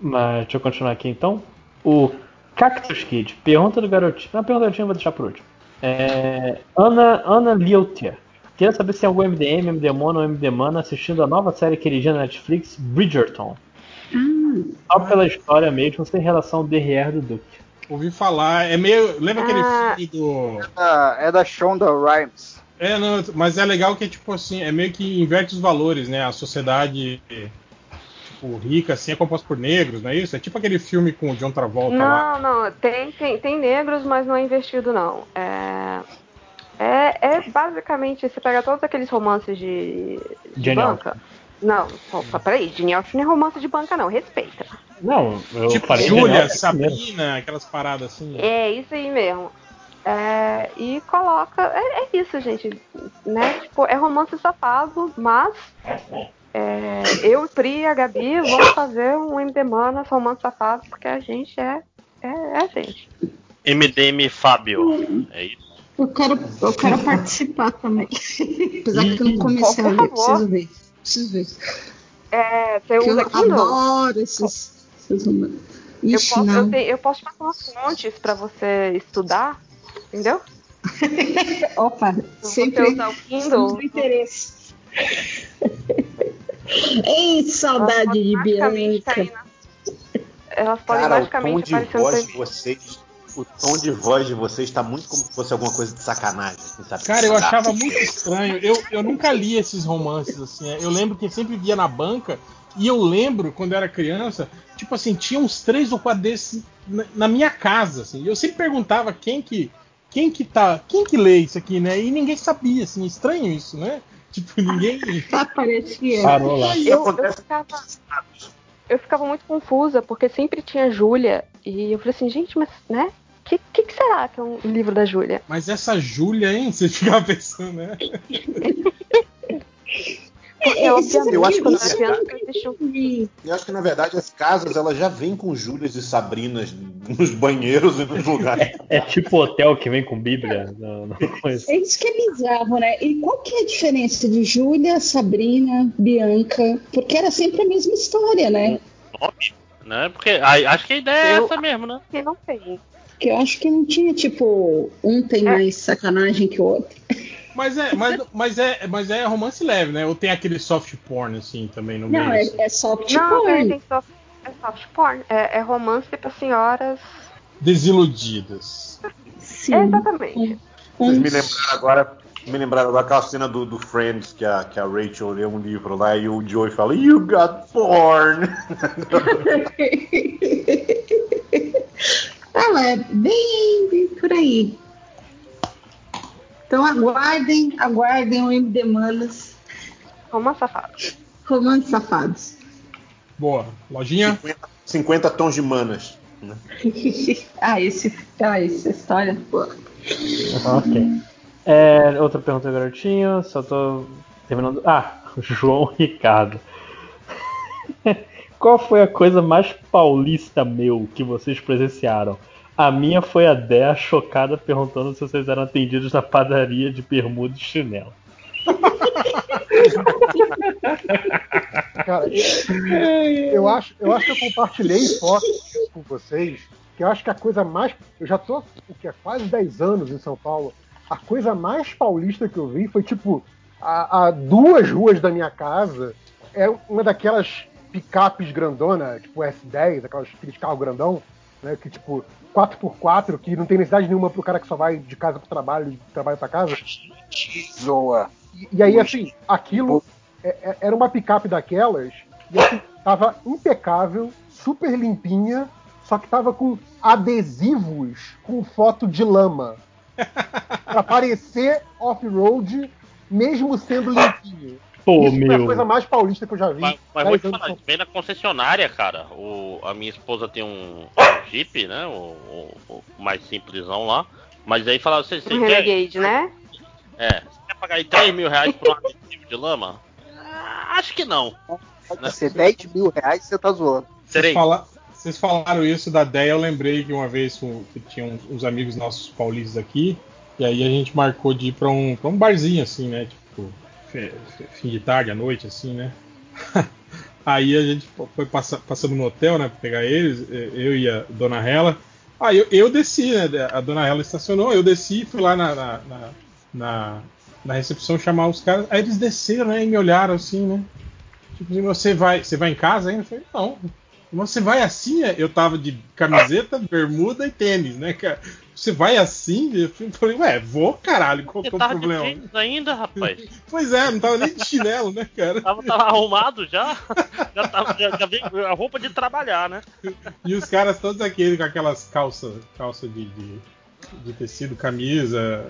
[SPEAKER 10] Mas deixa eu continuar aqui então. O Cactus Kid, pergunta do garotinho. Não, a pergunta do garotinho eu vou deixar por último. É, Ana, Ana Lieltier. Queria saber se tem algum MDM, MDMona ou MDMana assistindo a nova série queridinha da Netflix, Bridgerton. Só pela história mesmo, sem relação ao derrière do Duke.
[SPEAKER 2] Ouvi falar, é meio. Lembra aquele
[SPEAKER 13] Ah.
[SPEAKER 2] filme do.
[SPEAKER 8] Ah, é da Shonda Rhimes.
[SPEAKER 2] É, não, mas é legal que é tipo assim, é meio que inverte os valores, né? A sociedade tipo, rica assim é composta por negros, não é isso? É tipo aquele filme com o John Travolta lá.
[SPEAKER 13] Não, não, tem, tem, tem negros, mas não é investido, não. É, é, é basicamente, você pega todos aqueles romances de, de banca. Não, opa, peraí, Jane Austen não é romance de banca, não, respeita.
[SPEAKER 10] Não, eu
[SPEAKER 2] Tipo Júlia. Sabrina, aquelas paradas assim.
[SPEAKER 13] É isso aí mesmo. É, e coloca. É, é isso, gente. Né? Tipo, é romance safado, mas é, eu, Pri e a Gabi vamos fazer um MD Manas romance safado, porque a gente é, é, é a gente.
[SPEAKER 1] MDM Fábio. É isso.
[SPEAKER 12] Eu quero, eu quero participar também. Apesar que eu não comecei a ver, preciso ver. Preciso ver.
[SPEAKER 13] É, você
[SPEAKER 12] eu
[SPEAKER 13] usa Kindle?
[SPEAKER 12] adoro esses. Romances.
[SPEAKER 13] Eu
[SPEAKER 12] Ixi,
[SPEAKER 13] posso, eu, tenho- eu posso te passar umas fontes pra você estudar, entendeu?
[SPEAKER 12] Opa,
[SPEAKER 13] Se
[SPEAKER 12] sempre
[SPEAKER 13] usar o Kindle,
[SPEAKER 12] sempre interesse. Ei, saudade de
[SPEAKER 13] magicamente
[SPEAKER 12] Bianca.
[SPEAKER 13] na- Elas podem
[SPEAKER 9] Cara, o tom
[SPEAKER 13] magicamente
[SPEAKER 9] de voz de vocês. O tom de voz de vocês tá muito como se fosse alguma coisa de sacanagem, assim, sabe?
[SPEAKER 2] Cara, eu
[SPEAKER 9] Sabe?
[SPEAKER 2] achava muito estranho. Eu, eu nunca li esses romances, assim. é. Eu lembro que sempre via na banca. E eu lembro, quando eu era criança, tipo assim, tinha uns três ou quatro desses na, na minha casa, assim. Eu sempre perguntava quem que. Quem que tá. Quem que lê isso aqui, né? E ninguém sabia, assim, estranho isso, né? Tipo, ninguém.
[SPEAKER 12] Aparecia.
[SPEAKER 10] Parou lá.
[SPEAKER 13] Eu, eu ficava, eu ficava muito confusa, porque sempre tinha Júlia. E eu falei assim, gente, mas, né? O que, que, que será que é um livro da Júlia?
[SPEAKER 2] Mas essa Júlia, hein? Você ficava pensando, né?
[SPEAKER 13] Porque,
[SPEAKER 12] É,
[SPEAKER 13] obviamente,
[SPEAKER 9] eu acho que
[SPEAKER 13] eu
[SPEAKER 9] é-
[SPEAKER 13] eu
[SPEAKER 9] Eu acho que na verdade as casas elas já vêm com Júlias e Sabrinas nos banheiros e nos lugares.
[SPEAKER 10] É tipo hotel que vem com Bíblia. Não, não.
[SPEAKER 12] É isso que é bizarro, né? E qual que é a diferença de Júlia, Sabrina, Bianca? Porque era sempre a mesma história, né?
[SPEAKER 14] Nome, né? Porque a- acho que a ideia é
[SPEAKER 13] Eu-
[SPEAKER 14] essa mesmo, né?
[SPEAKER 13] que não tem.
[SPEAKER 12] Que eu acho que não tinha, tipo, um tem mais sacanagem que o outro.
[SPEAKER 2] Mas é, mas, mas é, mas é romance leve, né? Ou tem aquele soft porn, assim, também no
[SPEAKER 12] Não,
[SPEAKER 2] meio.
[SPEAKER 12] é,
[SPEAKER 2] assim.
[SPEAKER 12] é soft
[SPEAKER 13] Não,
[SPEAKER 12] porn.
[SPEAKER 13] é, tem soft, é soft porn. É, é romance pra senhoras.
[SPEAKER 2] Desiludidas.
[SPEAKER 12] Sim.
[SPEAKER 13] É, exatamente.
[SPEAKER 9] Vocês me lembraram agora, me lembraram agora aquela cena do, do Friends que a, que a Rachel lê um livro lá e o Joey fala You got porn.
[SPEAKER 12] Ela é bem, bem por aí. Então aguardem, aguardem o MD Manas,
[SPEAKER 13] Romance safado.
[SPEAKER 12] Romances Safados.
[SPEAKER 2] Boa. Lojinha?
[SPEAKER 9] 50, 50 tons de manas. né?
[SPEAKER 12] ah, esse, ah, essa história, pô.
[SPEAKER 10] Ok. É, outra pergunta, garotinho. Só tô terminando. Ah, João Ricardo. Qual foi a coisa mais paulista meu que vocês presenciaram? A minha foi a Dea chocada perguntando se vocês eram atendidos na padaria de bermuda e chinelo.
[SPEAKER 11] Cara, eu, acho, eu acho que eu compartilhei fotos com vocês, que eu acho que a coisa mais. Eu já tô o que, há quase 10 anos em São Paulo. A coisa mais paulista que eu vi foi tipo a, a duas ruas da minha casa. É uma daquelas picapes grandona, tipo S10, aquelas, aqueles carros grandão, né? Que tipo 4x4, que não tem necessidade nenhuma pro cara que só vai de casa pro trabalho, de trabalho pra casa.
[SPEAKER 8] Zoa.
[SPEAKER 11] E, e aí, assim, aquilo é- é- era uma picape daquelas, e assim, tava impecável, super limpinha, só que tava com adesivos com foto de lama. pra parecer off-road, mesmo sendo limpinho.
[SPEAKER 10] Pô,
[SPEAKER 11] Isso foi a
[SPEAKER 10] meu.
[SPEAKER 11] coisa mais paulista que eu já vi.
[SPEAKER 14] Mas, mas
[SPEAKER 11] 10
[SPEAKER 14] vou te falar,
[SPEAKER 11] de
[SPEAKER 14] vem na concessionária, cara. O, a minha esposa tem um, um Jeep, né? O, o- o mais simplesão lá. Mas aí fala, você, você
[SPEAKER 13] Um
[SPEAKER 14] quer,
[SPEAKER 13] Renegade, né?
[SPEAKER 14] é, você quer pagar aí 3 mil reais por um adesivo de lama? Ah, acho que não.
[SPEAKER 8] Vai ser 10 mil reais você tá zoando.
[SPEAKER 2] Vocês, fala- vocês falaram isso da Deia, eu lembrei que uma vez que tinha uns, uns amigos nossos paulistas aqui, e aí a gente marcou de ir pra um, pra um barzinho, assim, né? Tipo, fim de tarde, à noite, assim, né? aí a gente foi passa, passando no hotel, né? Pra pegar eles, eu e a dona Hela. Aí eu, eu desci, né? A dona Hela estacionou, eu desci, fui lá na, na, na, na- na recepção chamar os caras. Aí eles desceram, né? E me olharam assim, né? Tipo assim, você vai, você vai em casa ainda? Eu falei, não. Você vai assim? é? Eu tava de camiseta, bermuda e tênis, né, cara? Você vai assim? Eu falei, ué, vou, caralho, qual que é o
[SPEAKER 14] tava de
[SPEAKER 2] problema?
[SPEAKER 14] tênis ainda, rapaz.
[SPEAKER 2] Pois é, não tava nem de chinelo, né, cara?
[SPEAKER 14] Tava, tava arrumado já. Já, tava, já, já veio a roupa de trabalhar, né?
[SPEAKER 2] E os caras todos aqueles com aquelas calças calça de, de, de tecido, camisa,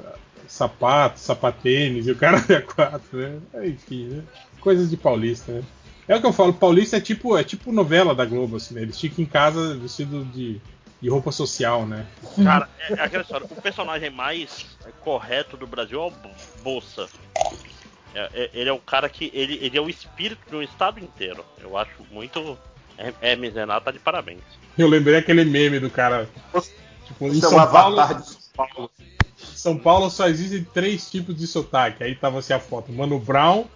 [SPEAKER 2] sapato, sapatênis, e o cara é quatro, né? Enfim, né? Coisas de paulista, né? É o que eu falo, paulista é tipo, é tipo novela da Globo, assim, né? Eles ficam em casa vestido de, de roupa social, né?
[SPEAKER 14] Cara, é, é aquela história. O personagem mais correto do Brasil é o Bo- Bolsa. É- é- ele é o cara que. Ele, ele é o espírito de um estado inteiro. Eu acho muito. É, Hermes Renato tá de parabéns.
[SPEAKER 2] Eu lembrei aquele meme do cara. Tipo, em
[SPEAKER 9] é
[SPEAKER 2] São Paulo,
[SPEAKER 9] São Paulo.
[SPEAKER 2] São Paulo só existem três tipos de sotaque. Aí tava assim a foto: Mano Brown,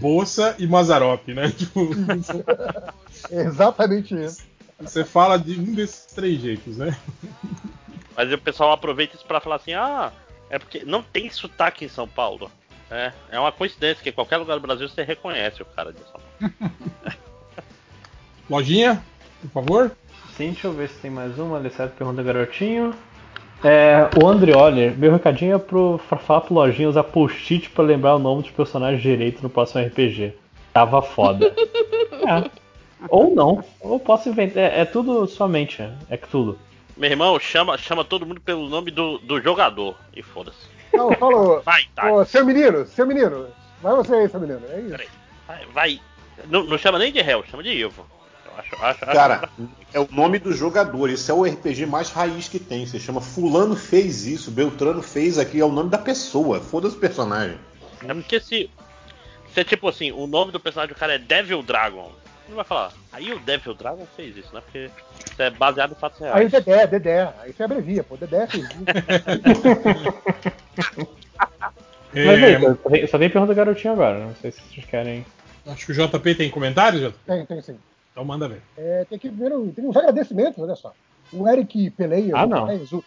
[SPEAKER 2] Bolsa e Mazarop, né? Tipo,
[SPEAKER 11] É exatamente isso.
[SPEAKER 2] você fala de um desses três jeitos, né?
[SPEAKER 14] Mas o pessoal aproveita isso pra falar assim: ah, é porque não tem sotaque em São Paulo. É, é uma coincidência que em qualquer lugar do Brasil você reconhece o cara de São Paulo.
[SPEAKER 2] Lojinha, por favor.
[SPEAKER 10] Sim, deixa eu ver se tem mais uma. Alessandro pergunta garotinho. É, o Andrioli, meu recadinho é pro pra falar pro Lojinha usar post-it pra lembrar o nome dos personagens direito no próximo RPG. Tava foda. É. Ou não. Ou posso inventar. É, é tudo sua mente, é, é tudo.
[SPEAKER 14] Meu irmão, chama, chama todo mundo pelo nome do, do jogador. E foda-se.
[SPEAKER 11] Não, falou.
[SPEAKER 14] Vai, tá.
[SPEAKER 11] Ô, seu menino, seu menino, Vai você aí, Sabelino. É isso.
[SPEAKER 14] Peraí. Vai. vai. Não, não chama nem de réu, chama de Ivo. Acho, acho, acho-
[SPEAKER 9] Cara, é o nome do jogador. Esse é o RPG mais raiz que tem. Você chama Fulano fez isso, Beltrano fez aqui. É o nome da pessoa. Foda-se o personagem.
[SPEAKER 14] É porque se. Se é tipo assim, o nome do personagem do cara é Devil Dragon. Não vai falar. Aí o Devil Dragon fez isso, né? Porque isso é baseado em fatos
[SPEAKER 11] Aí o
[SPEAKER 14] reais.
[SPEAKER 11] Dedé, Dedé. Aí você abrevia, pô. Dedé fez isso.
[SPEAKER 10] Mas
[SPEAKER 2] É,
[SPEAKER 10] aí, só tem- pergunta garotinho agora. Não sei se vocês querem.
[SPEAKER 2] acho que o JP tem comentários, JP?
[SPEAKER 11] Tem, tem sim.
[SPEAKER 2] Então manda ver.
[SPEAKER 11] É, tem que primeiro, tem uns agradecimentos, olha só. O Eric Peleias.
[SPEAKER 10] Ah,
[SPEAKER 11] o
[SPEAKER 10] não.
[SPEAKER 11] Peleias, o-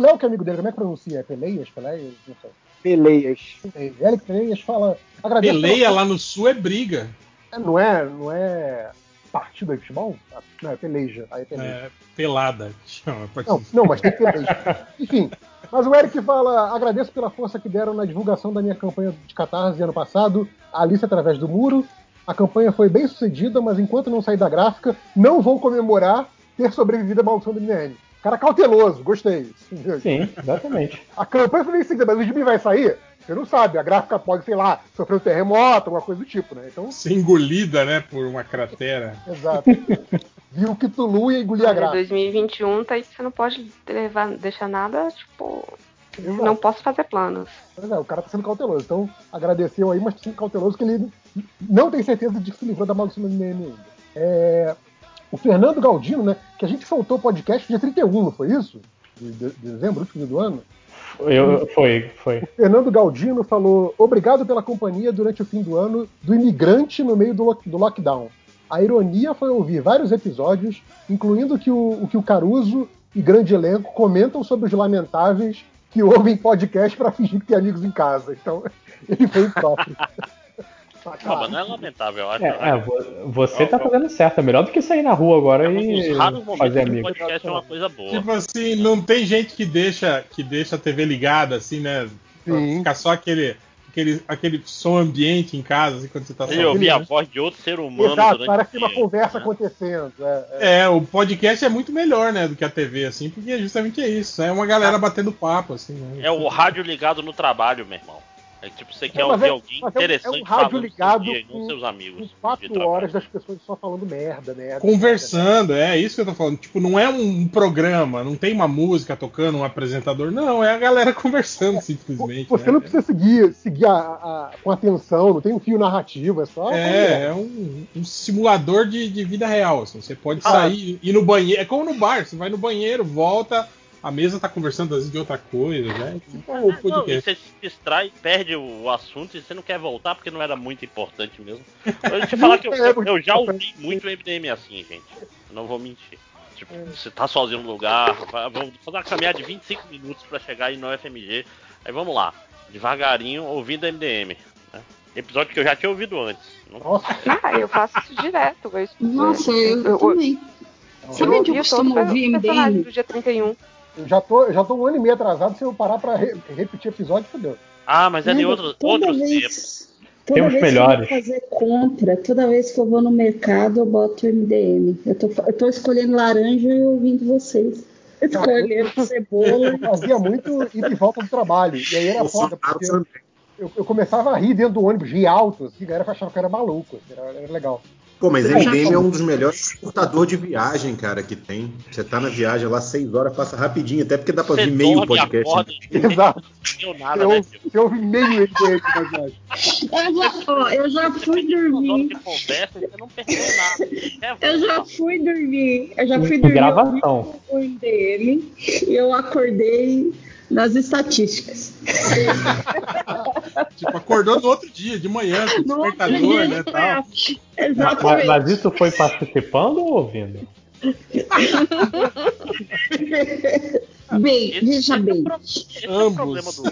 [SPEAKER 11] Léo, que é amigo dele, como é que pronuncia? É Peleias? Peleias? Não sei.
[SPEAKER 8] Peleias.
[SPEAKER 11] Peleias. Eric Peleias fala.
[SPEAKER 2] Peleia lá no sul é briga.
[SPEAKER 11] pela- Não é, não é partido aí de futebol? Não, é peleja. Aí é peleja.
[SPEAKER 2] É, pelada. Chama, pode
[SPEAKER 11] Não, não, mas tem peleja. Enfim, mas o Eric fala: agradeço pela força que deram na divulgação da minha campanha de catarse ano passado, Alice através do muro. A campanha foi bem sucedida, mas enquanto não sair da gráfica, não vou comemorar ter sobrevivido à maldição do MN. Cara cauteloso, gostei.
[SPEAKER 10] Sim, exatamente.
[SPEAKER 11] A campanha foi bem seguida, mas o gibi vai sair? Você não sabe. A gráfica pode, sei lá, sofrer um terremoto, alguma coisa do tipo, né? Então,
[SPEAKER 2] ser engolida, né, por uma cratera.
[SPEAKER 11] exato. Viu que Tulu ia engolir a gráfica.
[SPEAKER 13] 2021 tá aí que você não pode levar, deixar nada, tipo.
[SPEAKER 11] Exato.
[SPEAKER 13] Não posso fazer planos.
[SPEAKER 11] Pois é, o cara tá sendo cauteloso. Então, agradeceu aí, mas tá sendo cauteloso que ele não tem certeza de que se livrou da maldição do MM ainda. É, o Fernando Galdino, né? Que a gente soltou o podcast dia 31, não foi isso? De, de- de dezembro, último do ano.
[SPEAKER 10] Eu, foi, foi.
[SPEAKER 11] Fernando Galdino falou: Obrigado pela companhia durante o fim do ano do imigrante no meio do, lo- do lockdown. A ironia foi ouvir vários episódios, incluindo que o, o que o Caruso e grande elenco comentam sobre os lamentáveis que ouvem podcast para fingir que tem amigos em casa. Então, ele foi próprio.
[SPEAKER 14] Não, mas não é lamentável, eu acho.
[SPEAKER 10] É, é, vo- você tá fazendo certo. É melhor do que sair na rua agora
[SPEAKER 14] Um
[SPEAKER 10] e fazer
[SPEAKER 14] que o
[SPEAKER 10] amigos.
[SPEAKER 14] podcast é uma coisa boa.
[SPEAKER 2] Tipo assim, não tem gente que deixa, que deixa a TV ligada, assim, né? Pra
[SPEAKER 11] Sim.
[SPEAKER 2] ficar só aquele, aquele, aquele som ambiente em casa, assim, quando você tá
[SPEAKER 14] Eu ouvi a
[SPEAKER 2] sozinho.
[SPEAKER 14] voz de outro ser humano
[SPEAKER 11] Exato, parece uma
[SPEAKER 14] dia,
[SPEAKER 11] conversa
[SPEAKER 14] né?
[SPEAKER 11] acontecendo. é, é.
[SPEAKER 2] É, o podcast é muito melhor, né, do que a TV, assim, porque justamente é isso. É uma galera batendo papo, assim, né?
[SPEAKER 14] É o rádio ligado no trabalho, meu irmão. É tipo, você quer
[SPEAKER 11] mas
[SPEAKER 14] ouvir
[SPEAKER 11] é-
[SPEAKER 14] alguém
[SPEAKER 11] mas é um- é um
[SPEAKER 14] interessante
[SPEAKER 11] rádio ligado
[SPEAKER 14] dia,
[SPEAKER 11] com-
[SPEAKER 14] seus amigos.
[SPEAKER 11] Com quatro horas das pessoas só falando merda, merda.
[SPEAKER 2] Conversando, é isso que eu tô falando. Tipo, não é um programa, não tem uma música tocando, um apresentador, não, é a galera conversando simplesmente.
[SPEAKER 11] Você
[SPEAKER 2] né?
[SPEAKER 11] não precisa seguir, seguir a- a- com atenção, não tem um fio narrativo, é só.
[SPEAKER 2] É, é um, um simulador de, de vida real. assim. Você pode
[SPEAKER 11] Ah.
[SPEAKER 2] sair, ir no banheiro. É como no bar, você vai no banheiro, volta, a mesa tá conversando às vezes de outra coisa, né? Tipo o
[SPEAKER 14] Não, e
[SPEAKER 2] podcast.
[SPEAKER 14] você se distrai, perde o assunto e você não quer voltar porque não era muito importante mesmo. Eu te falar que eu, eu- eu já ouvi muito MDM assim, gente. Eu não vou mentir. Tipo, você tá sozinho no lugar, vamos fazer uma caminhada de 25 minutos pra chegar aí no FMG. Aí vamos lá, devagarinho, ouvindo MDM. né? Episódio que eu já tinha ouvido antes. Não-
[SPEAKER 11] Nossa,
[SPEAKER 13] Ah, eu faço isso direto. Eu,
[SPEAKER 12] Nossa, eu, eu também. Sabe onde eu costumo ouvir MDM?
[SPEAKER 13] do dia 31.
[SPEAKER 11] Eu já tô, já tô um ano e meio atrasado, se eu parar pra re- repetir episódio, fodeu.
[SPEAKER 14] Ah, mas é de
[SPEAKER 12] Lembra,
[SPEAKER 14] outros,
[SPEAKER 12] vez,
[SPEAKER 14] tempos.
[SPEAKER 12] Toda
[SPEAKER 10] Temos
[SPEAKER 12] vez
[SPEAKER 10] melhores.
[SPEAKER 12] que eu vou fazer compra, toda vez que eu vou no mercado, eu boto MDM. Eu tô, eu tô escolhendo laranja e ouvindo vocês. Escolhendo cebola.
[SPEAKER 11] Eu fazia muito ida e volta do trabalho. E aí era foda, porque eu, eu- eu começava a rir dentro do ônibus, rir alto, assim, a galera achava que eu era maluco. assim, Era, era legal.
[SPEAKER 9] Pô, mas MDM é um dos melhores portador de viagem, cara, que tem. Você tá na viagem lá, seis horas, passa rapidinho, até porque dá pra
[SPEAKER 14] Você
[SPEAKER 9] ver meio podcast.
[SPEAKER 14] acorda,
[SPEAKER 11] Exato.
[SPEAKER 14] não nada, né?
[SPEAKER 11] ouve, você ouve meio MDM na viagem.
[SPEAKER 12] Eu já, ó, eu já fui dormir.
[SPEAKER 14] conversa você não perdeu nada. É,
[SPEAKER 12] Eu já fui dormir. Eu já fui dormir
[SPEAKER 10] gravação.
[SPEAKER 12] o MDM e eu acordei nas estatísticas.
[SPEAKER 2] Tipo, acordou no outro dia, de manhã, com despertador,
[SPEAKER 12] dia,
[SPEAKER 2] né, tal.
[SPEAKER 10] Mas,
[SPEAKER 12] Exatamente.
[SPEAKER 10] mas isso foi participando ou ouvindo?
[SPEAKER 12] Bem, veja
[SPEAKER 14] é
[SPEAKER 12] bem.
[SPEAKER 14] Esse é o
[SPEAKER 2] Ambos.
[SPEAKER 14] problema do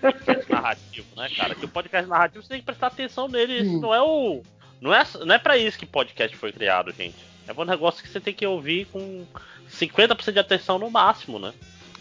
[SPEAKER 14] podcast narrativo, né, cara? Que o podcast narrativo você tem que prestar atenção nele. Isso
[SPEAKER 11] Sim.
[SPEAKER 14] não é o. Não é, não é pra isso que podcast foi criado, gente. É um negócio que você tem que ouvir com 50% de atenção no máximo, né?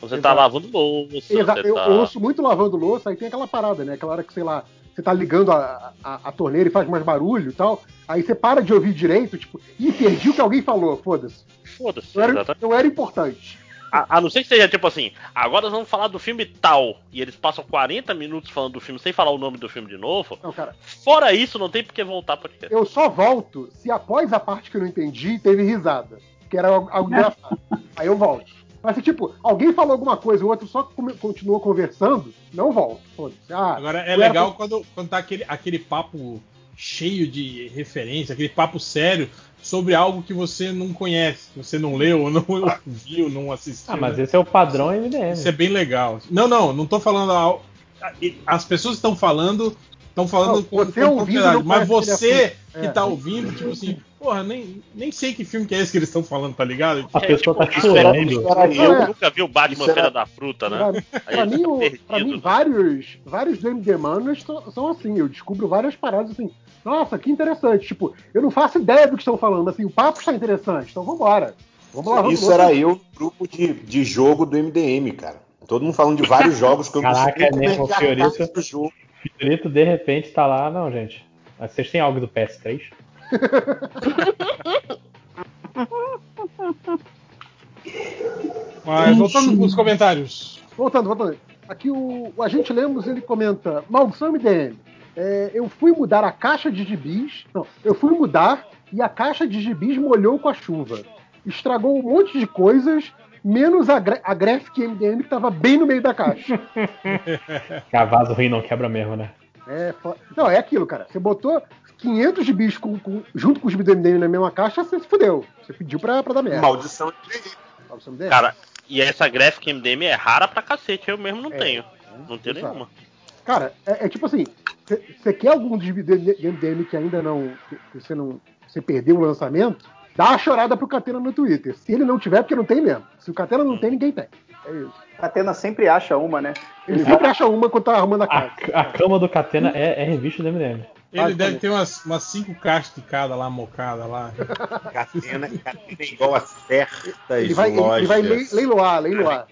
[SPEAKER 14] Você tá
[SPEAKER 11] Exato.
[SPEAKER 14] lavando louça,
[SPEAKER 11] Exato,
[SPEAKER 14] você
[SPEAKER 11] eu,
[SPEAKER 14] tá.
[SPEAKER 11] eu ouço muito lavando louça, aí tem aquela parada, né? Aquela hora que, sei lá, você tá ligando a, a, a torneira e faz mais barulho e tal. Aí você para de ouvir direito, tipo, ih, perdi o que alguém falou, foda-se.
[SPEAKER 14] Foda-se,
[SPEAKER 11] Não era, não era importante.
[SPEAKER 14] A, a não ser que seja tipo assim, agora nós vamos falar do filme tal, e eles passam 40 minutos falando do filme sem falar o nome do filme de novo.
[SPEAKER 11] Não, cara,
[SPEAKER 14] Fora isso, não tem por que voltar pra
[SPEAKER 11] eu só volto se após a parte que eu não entendi teve risada. Que era algo engraçado. Aí eu volto. Mas se, tipo, alguém falou alguma coisa, o outro só continuou conversando, não. Foda-se. Ah,
[SPEAKER 2] Agora é legal quando, quando tá aquele, aquele papo cheio de referência, aquele papo sério sobre algo que você não conhece, que você não leu, não viu, não assistiu.
[SPEAKER 10] Ah, mas
[SPEAKER 2] né?
[SPEAKER 10] esse é o padrão MDM.
[SPEAKER 2] Isso é bem legal. Não, não, não tô falando. al- As pessoas estão falando. Estão falando
[SPEAKER 11] Não,
[SPEAKER 2] com,
[SPEAKER 11] você
[SPEAKER 2] com propriedade, mas você que
[SPEAKER 11] É.
[SPEAKER 2] tá ouvindo, tipo assim, porra, nem, nem sei que filme que é esse que eles estão falando, tá ligado?
[SPEAKER 10] A pessoa tá
[SPEAKER 14] Isso era-
[SPEAKER 10] chorando.
[SPEAKER 14] era eu
[SPEAKER 11] É.
[SPEAKER 14] nunca vi o Batman Feira da Fruta, né?
[SPEAKER 11] Pra,
[SPEAKER 14] Aí
[SPEAKER 11] pra mim,
[SPEAKER 14] fica
[SPEAKER 11] o-
[SPEAKER 14] perdido,
[SPEAKER 11] pra mim
[SPEAKER 14] né?
[SPEAKER 11] vários, vários do MD Manas são, assim. Eu descubro várias paradas assim. Nossa, que interessante. Tipo, eu não faço ideia do que estão falando. Assim, o papo está interessante. Então vambora. Vamos lá, vamos
[SPEAKER 9] Isso era eu no grupo de, de jogo do MDM, cara. Todo mundo falando de vários jogos que eu não
[SPEAKER 10] Caraca,
[SPEAKER 9] sei
[SPEAKER 10] é mesmo,
[SPEAKER 9] como é
[SPEAKER 10] Fiorito.
[SPEAKER 9] o jogo.
[SPEAKER 10] Fiorito de repente tá lá, não, gente. Vocês têm algo do PS3?
[SPEAKER 2] Mas voltando pros comentários.
[SPEAKER 11] Voltando, voltando. Aqui o, o agente Lemos ele comenta: Maldição MDM. É, eu fui mudar a caixa de gibis. Não, eu fui mudar e a caixa de gibis molhou com a chuva. Estragou um monte de coisas, menos a, gra- a Graphic MDM que tava bem no meio da caixa.
[SPEAKER 10] Cavaso ruim não quebra mesmo, né?
[SPEAKER 11] É, não, é aquilo, cara. Você botou 500 gibis com, com- junto com os gibis do MDM na mesma caixa, você se fudeu. Você pediu pra, pra dar merda.
[SPEAKER 9] Maldição
[SPEAKER 11] Maldição MDM.
[SPEAKER 14] Cara, e essa Graphic MDM é rara pra cacete, eu mesmo não tenho. Não tenho
[SPEAKER 11] exato.
[SPEAKER 14] nenhuma.
[SPEAKER 11] Cara, é, é tipo assim, você quer algum de de MDM que ainda não. que você não. Você perdeu o lançamento? Dá uma chorada pro Catena no Twitter. Se ele não tiver, porque não tem mesmo. Se o Catena não tem, ninguém tem. É isso.
[SPEAKER 8] Catena sempre acha uma, né?
[SPEAKER 11] Ele sempre acha uma quando tá arrumando a casa.
[SPEAKER 10] A cama do Catena é, é revista do MDM.
[SPEAKER 2] Ele deve ter umas, umas cinco caixas de cada lá, mocada lá.
[SPEAKER 9] Catena, Catena é igual a certas
[SPEAKER 11] Ele vai,
[SPEAKER 9] lojas.
[SPEAKER 11] ele vai lei- leiloar, leiloar.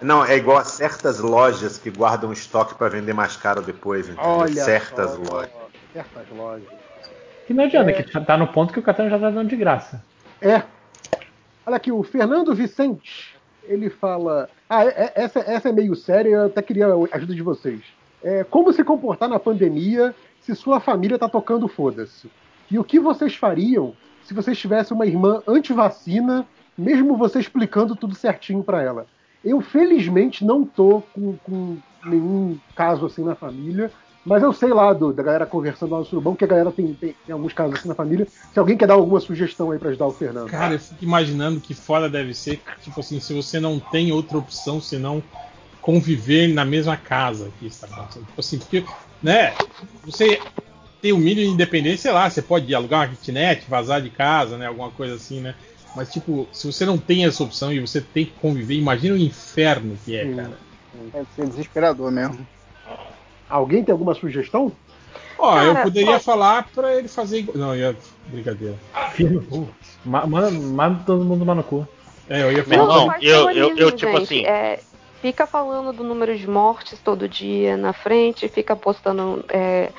[SPEAKER 9] Não, é igual a certas lojas que guardam estoque pra vender mais caro depois. entendeu?
[SPEAKER 11] Olha.
[SPEAKER 9] certas
[SPEAKER 11] só,
[SPEAKER 9] lojas.
[SPEAKER 11] Certas lojas.
[SPEAKER 10] Que não adianta, que tá no ponto que o Catena já tá dando de graça.
[SPEAKER 11] É. Olha aqui, o Fernando Vicente, ele fala. Ah, é- é- essa, essa é meio séria, eu até queria a ajuda de vocês. É, como se comportar na pandemia se sua família tá tocando foda-se? E o que vocês fariam se vocês tivessem uma irmã anti-vacina, mesmo você explicando tudo certinho pra ela? Eu, felizmente, não tô com, com nenhum caso assim na família, mas eu sei lá do- da galera conversando lá no Surubão, que a galera tem, tem, tem alguns casos assim na família. Se alguém quer dar alguma sugestão aí pra ajudar o Fernando.
[SPEAKER 2] Cara, eu fico imaginando que fora deve ser, tipo assim, se você não tem outra opção senão conviver na mesma casa que está acontecendo. Tipo assim, porque, né, você tem o mínimo de independência, sei lá, você pode alugar uma kitnet, vazar de casa, né, alguma coisa assim, né? Mas, tipo, se você não tem essa opção e você tem que conviver, imagina o inferno que é, cara.
[SPEAKER 8] Deve ser desesperador mesmo.
[SPEAKER 11] Alguém tem alguma sugestão?
[SPEAKER 2] Ó, eu
[SPEAKER 13] Cara,
[SPEAKER 2] poderia
[SPEAKER 13] pode-
[SPEAKER 2] falar pra ele fazer igual. Não, eu ia. Brincadeira.
[SPEAKER 10] Filho, manda, todo mundo lá no cu.
[SPEAKER 2] É, eu ia falar.
[SPEAKER 14] irmão,
[SPEAKER 13] faz
[SPEAKER 14] eu- eu- eu, tipo
[SPEAKER 13] gente.
[SPEAKER 14] assim-
[SPEAKER 13] É, fica falando do número de mortes todo dia na frente, fica postando é,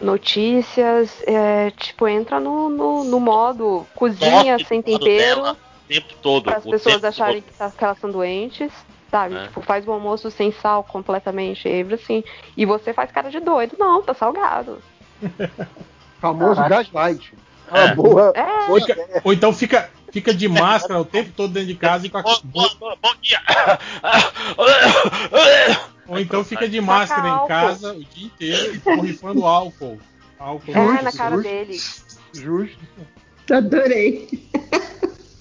[SPEAKER 13] notícias, é, tipo, entra no, no, no modo cozinha
[SPEAKER 14] Poste
[SPEAKER 13] sem tempero,
[SPEAKER 14] dela O tempo todo.
[SPEAKER 13] para as pessoas acharem que, tá- que elas são doentes. Sabe?
[SPEAKER 14] É.
[SPEAKER 13] Tipo, faz o almoço sem sal completamente, assim. E você faz cara de doido. Não, tá salgado.
[SPEAKER 11] Famoso gaslight.
[SPEAKER 14] É.
[SPEAKER 8] boa.
[SPEAKER 13] É,
[SPEAKER 2] Ou, fica- ou então fica, fica de máscara o tempo todo dentro de casa e com a.
[SPEAKER 14] Bom, bom, bom, dia.
[SPEAKER 2] Ou então fica de máscara em casa o dia inteiro e borrifando álcool. álcool
[SPEAKER 13] é na cara
[SPEAKER 11] justo.
[SPEAKER 13] dele.
[SPEAKER 11] Justo.
[SPEAKER 12] Adorei.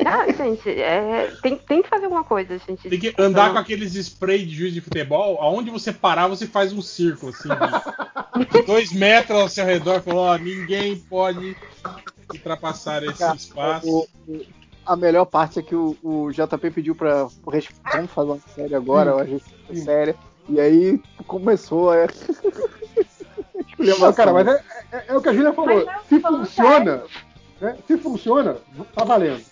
[SPEAKER 13] Ah, gente, é, tem, tem que fazer alguma coisa, gente.
[SPEAKER 2] Tem que andar com aqueles spray de juiz de futebol, aonde você parar, você faz um círculo, assim, de, dois metros ao seu redor, falou, ó, ninguém pode ultrapassar esse espaço.
[SPEAKER 8] A melhor parte é que o, o JP pediu pra. Vamos fazer uma série agora, a gente séria. E aí começou a.
[SPEAKER 11] Não, cara, mas é, é- é o que a Julia falou.
[SPEAKER 13] Mas não,
[SPEAKER 11] Se funciona, né? Se funciona, tá valendo.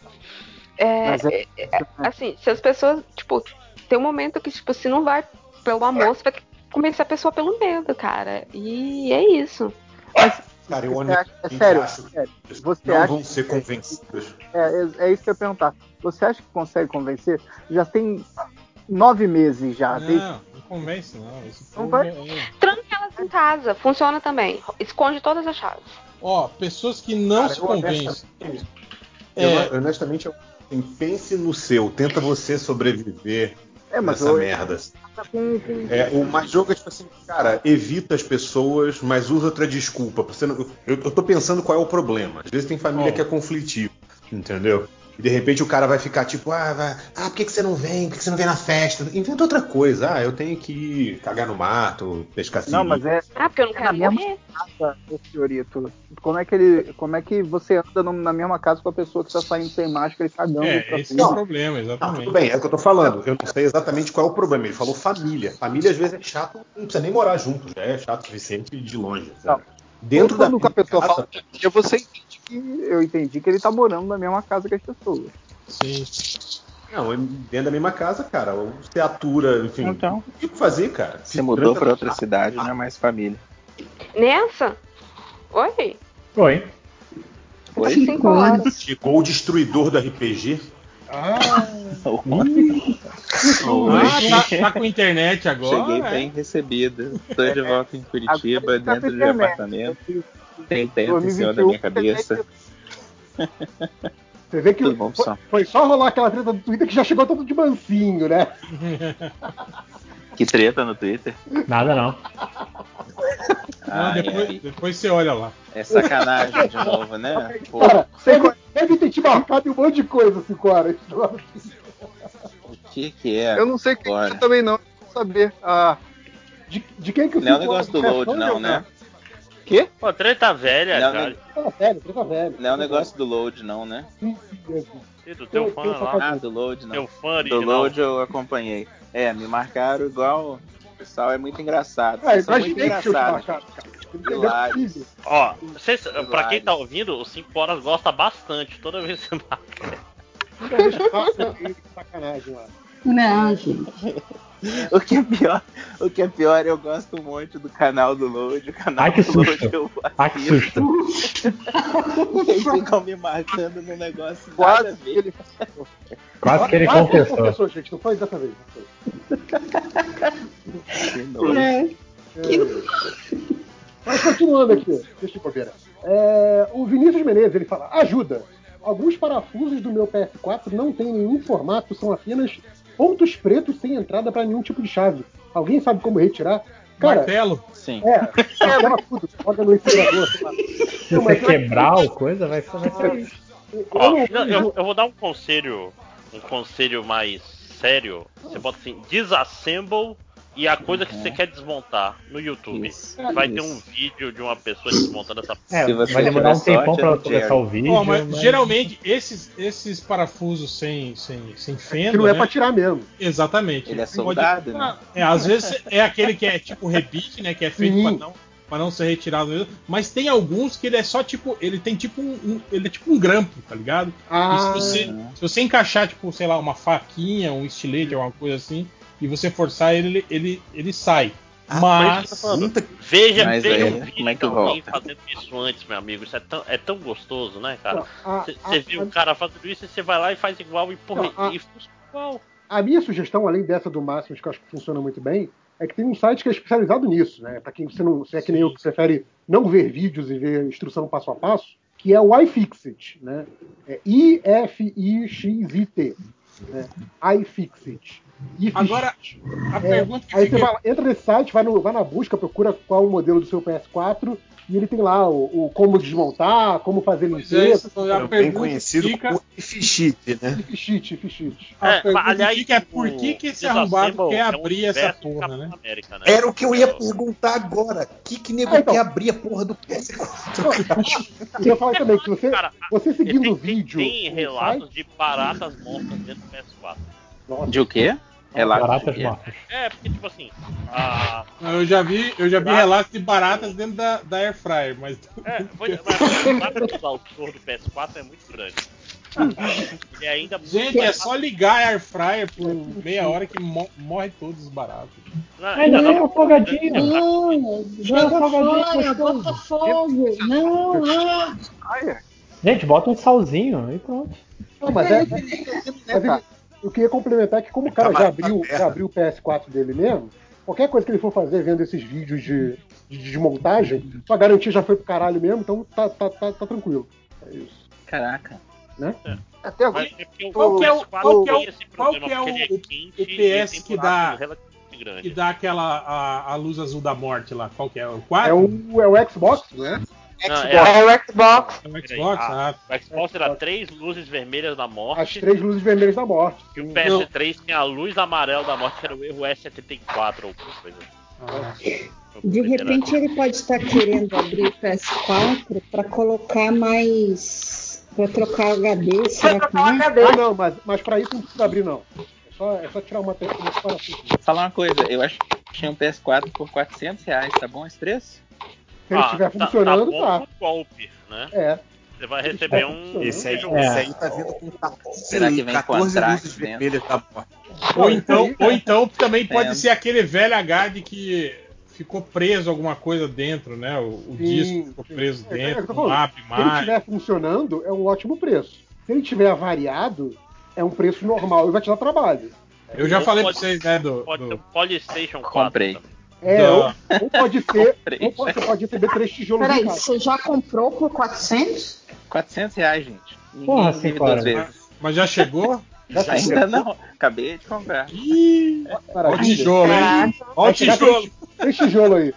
[SPEAKER 13] É,
[SPEAKER 8] Mas é-
[SPEAKER 13] é- é- assim, se as pessoas, tipo, tem um momento que, tipo, se não vai pelo amor, você vai começar a pessoa pelo medo, cara. E é isso.
[SPEAKER 9] Cara, eu honestamente
[SPEAKER 8] é sério,
[SPEAKER 9] acho que
[SPEAKER 8] sério. Você
[SPEAKER 9] não
[SPEAKER 8] acha
[SPEAKER 9] vão
[SPEAKER 8] que-
[SPEAKER 9] ser convencidas.
[SPEAKER 8] É, é, é isso que eu ia perguntar. Você acha que consegue convencer? Já tem nove meses já. desde-
[SPEAKER 2] Não, não convence não. Esse
[SPEAKER 8] Não vai-
[SPEAKER 2] é-
[SPEAKER 13] Tranque elas em casa, funciona também. Esconde todas as chaves.
[SPEAKER 2] Ó, pessoas que não
[SPEAKER 9] Cara,
[SPEAKER 2] se
[SPEAKER 9] eu
[SPEAKER 2] convencem.
[SPEAKER 9] Eu,
[SPEAKER 2] É,
[SPEAKER 9] honestamente, eu, assim, pense no seu. Tenta você sobreviver
[SPEAKER 8] É, mas
[SPEAKER 9] nessa
[SPEAKER 8] eu-
[SPEAKER 9] merda. É, o mais jogo é tipo assim, cara, evita as pessoas, mas usa outra desculpa. Você não- eu, eu tô pensando qual é o problema. Às vezes tem família
[SPEAKER 2] Qual?
[SPEAKER 9] que é conflitivo, entendeu? E de repente o cara vai ficar tipo, ah, vai, ah por que, que você não vem? Por que, que você não vem na festa? Inventa outra coisa. Ah, eu tenho que ir cagar no mato, pescar
[SPEAKER 8] Não, mas é.
[SPEAKER 13] Ah, porque eu não
[SPEAKER 8] na
[SPEAKER 13] quero
[SPEAKER 8] mesma
[SPEAKER 13] morrer.
[SPEAKER 8] casa, senhorito. Como é que ele. Como é que você anda no- na mesma casa com a pessoa que tá saindo sem máscara e cagando
[SPEAKER 2] é, esse é o problema,
[SPEAKER 9] Não,
[SPEAKER 2] exatamente.
[SPEAKER 9] tudo bem, é o que eu tô falando. Eu não sei exatamente qual é o problema. Ele falou família. Família às vezes é chato, não precisa nem morar junto, já é chato o suficiente de longe. sabe? Dentro da
[SPEAKER 8] Quando a pessoa
[SPEAKER 9] casa,
[SPEAKER 8] fala família, você entende que. Eu entendi que ele tá morando na mesma casa que as pessoas.
[SPEAKER 2] Sim.
[SPEAKER 9] Não, dentro da mesma casa, cara. Ou você atura, enfim.
[SPEAKER 15] Então.
[SPEAKER 9] O que fazer, cara?
[SPEAKER 15] Você mudou pra outra cidade, não é mais família.
[SPEAKER 13] Nessa? Oi?
[SPEAKER 10] Oi.
[SPEAKER 15] Oi?
[SPEAKER 13] Cinco horas.
[SPEAKER 9] Chegou o destruidor do RPG.
[SPEAKER 2] Ah,
[SPEAKER 15] Oi.
[SPEAKER 2] ah, tá, tá com internet agora?
[SPEAKER 15] Cheguei
[SPEAKER 2] é?
[SPEAKER 15] bem recebido. Estou de volta em Curitiba,
[SPEAKER 8] tá
[SPEAKER 15] dentro de um
[SPEAKER 8] internet.
[SPEAKER 15] apartamento. Tem tempo em cima da minha cabeça.
[SPEAKER 11] Você vê que
[SPEAKER 15] Tudo bom,
[SPEAKER 11] foi, foi só rolar aquela treta do Twitter que já chegou todo de mansinho, né?
[SPEAKER 15] Que treta no Twitter.
[SPEAKER 10] Nada não.
[SPEAKER 2] Não,
[SPEAKER 15] Ai,
[SPEAKER 2] depois,
[SPEAKER 15] ai.
[SPEAKER 2] depois você olha lá.
[SPEAKER 15] É sacanagem de novo, né? Pô,
[SPEAKER 11] Cara, deve, deve ter te marcado em um monte de coisa, cinco horas.
[SPEAKER 15] o que que é?
[SPEAKER 8] Eu não sei o que é também não. Saber. Ah,
[SPEAKER 11] De, de quem que o
[SPEAKER 15] Não é o negócio do
[SPEAKER 11] é
[SPEAKER 15] load, não, né?
[SPEAKER 8] Quê?
[SPEAKER 14] Pô, treta velha,
[SPEAKER 15] Não,
[SPEAKER 14] já.
[SPEAKER 15] não.
[SPEAKER 11] Treta velho, treta velho.
[SPEAKER 15] Não é o negócio do load, não, né?
[SPEAKER 11] Sim, sim, sim.
[SPEAKER 14] E do teu
[SPEAKER 11] Eu-
[SPEAKER 14] fã
[SPEAKER 11] eu
[SPEAKER 14] lá.
[SPEAKER 15] Ah, do load, não.
[SPEAKER 14] Teu fã
[SPEAKER 15] Do
[SPEAKER 14] original.
[SPEAKER 15] load eu acompanhei. É, me marcaram igual. O pessoal é muito engraçado.
[SPEAKER 11] Ah,
[SPEAKER 15] Vocês são muito
[SPEAKER 11] que te cara. É
[SPEAKER 15] Hilários.
[SPEAKER 11] possível.
[SPEAKER 14] Ó, vocês, pra quem tá ouvindo, o 5 horas gosta bastante. Toda vez que você marca.
[SPEAKER 11] Toda vez que passa, ele- sacanagem lá.
[SPEAKER 12] Não, gente.
[SPEAKER 15] O que é pior, o que é pior, eu gosto muito do canal do Load, o canal
[SPEAKER 10] Ai, que
[SPEAKER 15] do Load
[SPEAKER 10] susto.
[SPEAKER 15] eu
[SPEAKER 10] Ah, que susto.
[SPEAKER 15] Eles ficam me marcando no negócio nada a
[SPEAKER 8] Quase
[SPEAKER 15] ver.
[SPEAKER 8] ele.
[SPEAKER 10] Quase que ele
[SPEAKER 11] Quase que ele
[SPEAKER 10] confessou.
[SPEAKER 11] confessou, gente. Não foi dessa vez. Não foi.
[SPEAKER 15] Que nojo.
[SPEAKER 12] É.
[SPEAKER 11] Mas continuando aqui, deixa eu bobeira. É, o Vinícius Menezes ele fala: ajuda. Alguns parafusos do meu PS4 não tem nenhum formato, são apenas pontos pretos sem entrada para nenhum tipo de chave. Alguém sabe como retirar? Cara,
[SPEAKER 2] Martelo.
[SPEAKER 15] Sim.
[SPEAKER 11] é, martela tudo, joga no lá.
[SPEAKER 10] Se você quebrar o coisa, vai ser, vai ser.
[SPEAKER 11] Eu
[SPEAKER 14] eu, eu vou dar um conselho, um conselho mais sério. Você bota assim, disassemble e a coisa que você quer desmontar no YouTube.
[SPEAKER 15] Isso,
[SPEAKER 14] Vai ter um vídeo de uma pessoa desmontando essa
[SPEAKER 10] É, vai demorar um tempão
[SPEAKER 15] sorte,
[SPEAKER 10] pra
[SPEAKER 15] é
[SPEAKER 10] começar o vídeo.
[SPEAKER 2] Mas,
[SPEAKER 10] mas-
[SPEAKER 2] geralmente esses, esses parafusos sem, sem, sem fenda.
[SPEAKER 11] que não é
[SPEAKER 2] né?
[SPEAKER 11] pra tirar mesmo.
[SPEAKER 2] Exatamente.
[SPEAKER 15] Ele é
[SPEAKER 2] Você pode-
[SPEAKER 15] soldado, né?
[SPEAKER 2] É, às vezes é aquele que é tipo rebite, né? Que é feito
[SPEAKER 11] Sim.
[SPEAKER 2] pra não, pra não ser retirado mesmo. Mas tem alguns que ele é só tipo. Ele tem tipo um. um- ele é tipo um grampo, tá ligado?
[SPEAKER 11] Ah,
[SPEAKER 2] se você, se você encaixar, tipo, sei lá, uma faquinha, um estilete, alguma coisa assim, e você forçar ele, ele, ele sai.
[SPEAKER 14] mas
[SPEAKER 2] Mas.
[SPEAKER 14] tá Veja,
[SPEAKER 15] Mas
[SPEAKER 14] veja
[SPEAKER 15] aí,
[SPEAKER 14] um vídeo
[SPEAKER 15] como é que
[SPEAKER 14] alguém
[SPEAKER 15] volta?
[SPEAKER 14] fazendo isso antes, meu amigo. Isso é tão, é tão gostoso, né, cara? Você
[SPEAKER 11] a-
[SPEAKER 14] o cara fazendo isso e você vai lá e faz igual e porra,
[SPEAKER 11] Não, a-
[SPEAKER 14] e funciona igual.
[SPEAKER 11] A minha sugestão, além dessa do Máximos, que eu acho que funciona muito bem, é que tem um site que é especializado nisso, né? Para quem você não, você é que nem eu que prefere não ver vídeos e ver instrução passo a passo, que é o iFixit, né? É I-F-I-X-I-T, né? iFixit.
[SPEAKER 2] Agora, a
[SPEAKER 11] É,
[SPEAKER 2] pergunta que
[SPEAKER 11] aí você
[SPEAKER 2] fica.
[SPEAKER 11] vai, entra nesse site, vai, no- vai na busca, procura qual o modelo do seu PS4 e ele tem lá o, o como desmontar, como fazer
[SPEAKER 2] Pois é,
[SPEAKER 11] limpeza.
[SPEAKER 2] isso foi a
[SPEAKER 9] Também
[SPEAKER 2] pergunta
[SPEAKER 9] conhecido
[SPEAKER 2] fica,
[SPEAKER 9] como Ifishit, né?
[SPEAKER 11] Ifixit, Ifixit.
[SPEAKER 2] a
[SPEAKER 14] É, aliás,
[SPEAKER 2] que fica é por que, que esse arrombado quer
[SPEAKER 14] é um
[SPEAKER 2] abrir essa porra, né?
[SPEAKER 14] América, né?
[SPEAKER 9] Era o que eu ia perguntar agora. O que, que nego
[SPEAKER 11] Ah, então.
[SPEAKER 9] quer abrir a porra do PS4?
[SPEAKER 11] E eu falei também que você,
[SPEAKER 14] Cara,
[SPEAKER 11] você seguindo
[SPEAKER 14] tem,
[SPEAKER 11] o vídeo.
[SPEAKER 14] tem relatos de baratas mortas dentro do PS4.
[SPEAKER 11] Nossa,
[SPEAKER 15] De o quê? Relato
[SPEAKER 10] Baratas
[SPEAKER 15] de quê?
[SPEAKER 10] mortas.
[SPEAKER 14] É, porque tipo assim, a,
[SPEAKER 2] Eu já vi, eu já vi relatos de baratas dentro da, da Air Fryer, mas.
[SPEAKER 14] é, foi, mas do autor do PS4 é muito grande. Ele ainda
[SPEAKER 2] Gente, é só ligar a air fryer por meia hora que mo- morre todos os baratos.
[SPEAKER 14] Não,
[SPEAKER 10] tem
[SPEAKER 14] dá
[SPEAKER 10] um folgadinho.
[SPEAKER 12] Não, joga
[SPEAKER 10] gostoso.
[SPEAKER 12] bota fogo. Não, ah.
[SPEAKER 10] Gente, bota um salzinho e pronto.
[SPEAKER 11] Não, mas é. mas ele- eu queria complementar que como o cara já abriu, já abriu o PS4 dele mesmo, qualquer coisa que ele for fazer vendo esses vídeos de, de desmontagem, a garantia já foi pro caralho mesmo, então tá, tá, tá, tá tranquilo. É isso.
[SPEAKER 15] Caraca.
[SPEAKER 11] Né?
[SPEAKER 8] Até
[SPEAKER 14] é porque
[SPEAKER 2] Qual que é o-
[SPEAKER 14] PS4
[SPEAKER 2] qual que é o- qual que é o-
[SPEAKER 14] ele é
[SPEAKER 2] o-
[SPEAKER 14] e
[SPEAKER 2] PS que dá-. Que dá aquela a, a luz azul da morte lá. Qual que é? O 4?
[SPEAKER 11] É o, é o Xbox, né?
[SPEAKER 14] Não,
[SPEAKER 13] É o Xbox.
[SPEAKER 2] É o Xbox?
[SPEAKER 14] a-
[SPEAKER 2] Ah,
[SPEAKER 14] O Xbox dá três luzes vermelhas da morte.
[SPEAKER 11] As três luzes vermelhas da morte.
[SPEAKER 14] E o PS3 tem a luz amarela da morte, que era o erro S74 ou alguma coisa.
[SPEAKER 2] ah.
[SPEAKER 12] De repente ele pode estar querendo abrir o PS4 para colocar mais. para trocar HD, será que não? é?
[SPEAKER 11] Ah, não, mas, mas pra isso não precisa abrir, não. É só, é só tirar uma.
[SPEAKER 15] Vou falar uma coisa, eu acho que tinha um PS4 por 400 reais, tá bom esse preço?
[SPEAKER 11] Se ele estiver funcionando,
[SPEAKER 14] tá.
[SPEAKER 11] tá.
[SPEAKER 14] bom pro golpe, né?
[SPEAKER 11] É.
[SPEAKER 14] Você vai receber um.
[SPEAKER 9] Esse aí,
[SPEAKER 14] um-
[SPEAKER 9] esse aí tá vindo com 14,
[SPEAKER 15] Será que vem com
[SPEAKER 9] 14
[SPEAKER 15] Anthrax
[SPEAKER 9] luzes
[SPEAKER 15] dentro?
[SPEAKER 9] vermelhas da morte.
[SPEAKER 2] Ou então, ou então também pode
[SPEAKER 15] É.
[SPEAKER 2] ser aquele velho HUD que ficou preso alguma coisa dentro, né? O, o
[SPEAKER 11] Sim,
[SPEAKER 2] disco ficou
[SPEAKER 11] sim.
[SPEAKER 2] preso
[SPEAKER 11] É, é,
[SPEAKER 2] dentro,
[SPEAKER 11] tô
[SPEAKER 2] não
[SPEAKER 11] falando.
[SPEAKER 2] abre
[SPEAKER 11] Se ele
[SPEAKER 2] mais.
[SPEAKER 11] estiver funcionando, é um ótimo preço. Se ele estiver avariado, é um preço normal e vai te dar trabalho.
[SPEAKER 2] Eu já
[SPEAKER 14] Ou
[SPEAKER 2] falei pra
[SPEAKER 14] pode-
[SPEAKER 2] vocês, né, do,
[SPEAKER 14] Pode
[SPEAKER 2] do-
[SPEAKER 14] um Polystation 4.
[SPEAKER 15] Comprei.
[SPEAKER 14] também.
[SPEAKER 11] É,
[SPEAKER 2] Da-
[SPEAKER 11] ou, ou pode ser. Ou pode, você pode receber três tijolos
[SPEAKER 12] Peraí, você já comprou por 400?
[SPEAKER 15] 400 reais, gente. Ninguém
[SPEAKER 10] Porra,
[SPEAKER 15] vive
[SPEAKER 10] senhora.
[SPEAKER 15] duas vezes.
[SPEAKER 2] Mas já chegou?
[SPEAKER 15] Ainda não. Acabei de comprar.
[SPEAKER 2] Ih, olha o tijolo, hein? Olha o tijolo.
[SPEAKER 11] Três, três tijolos aí.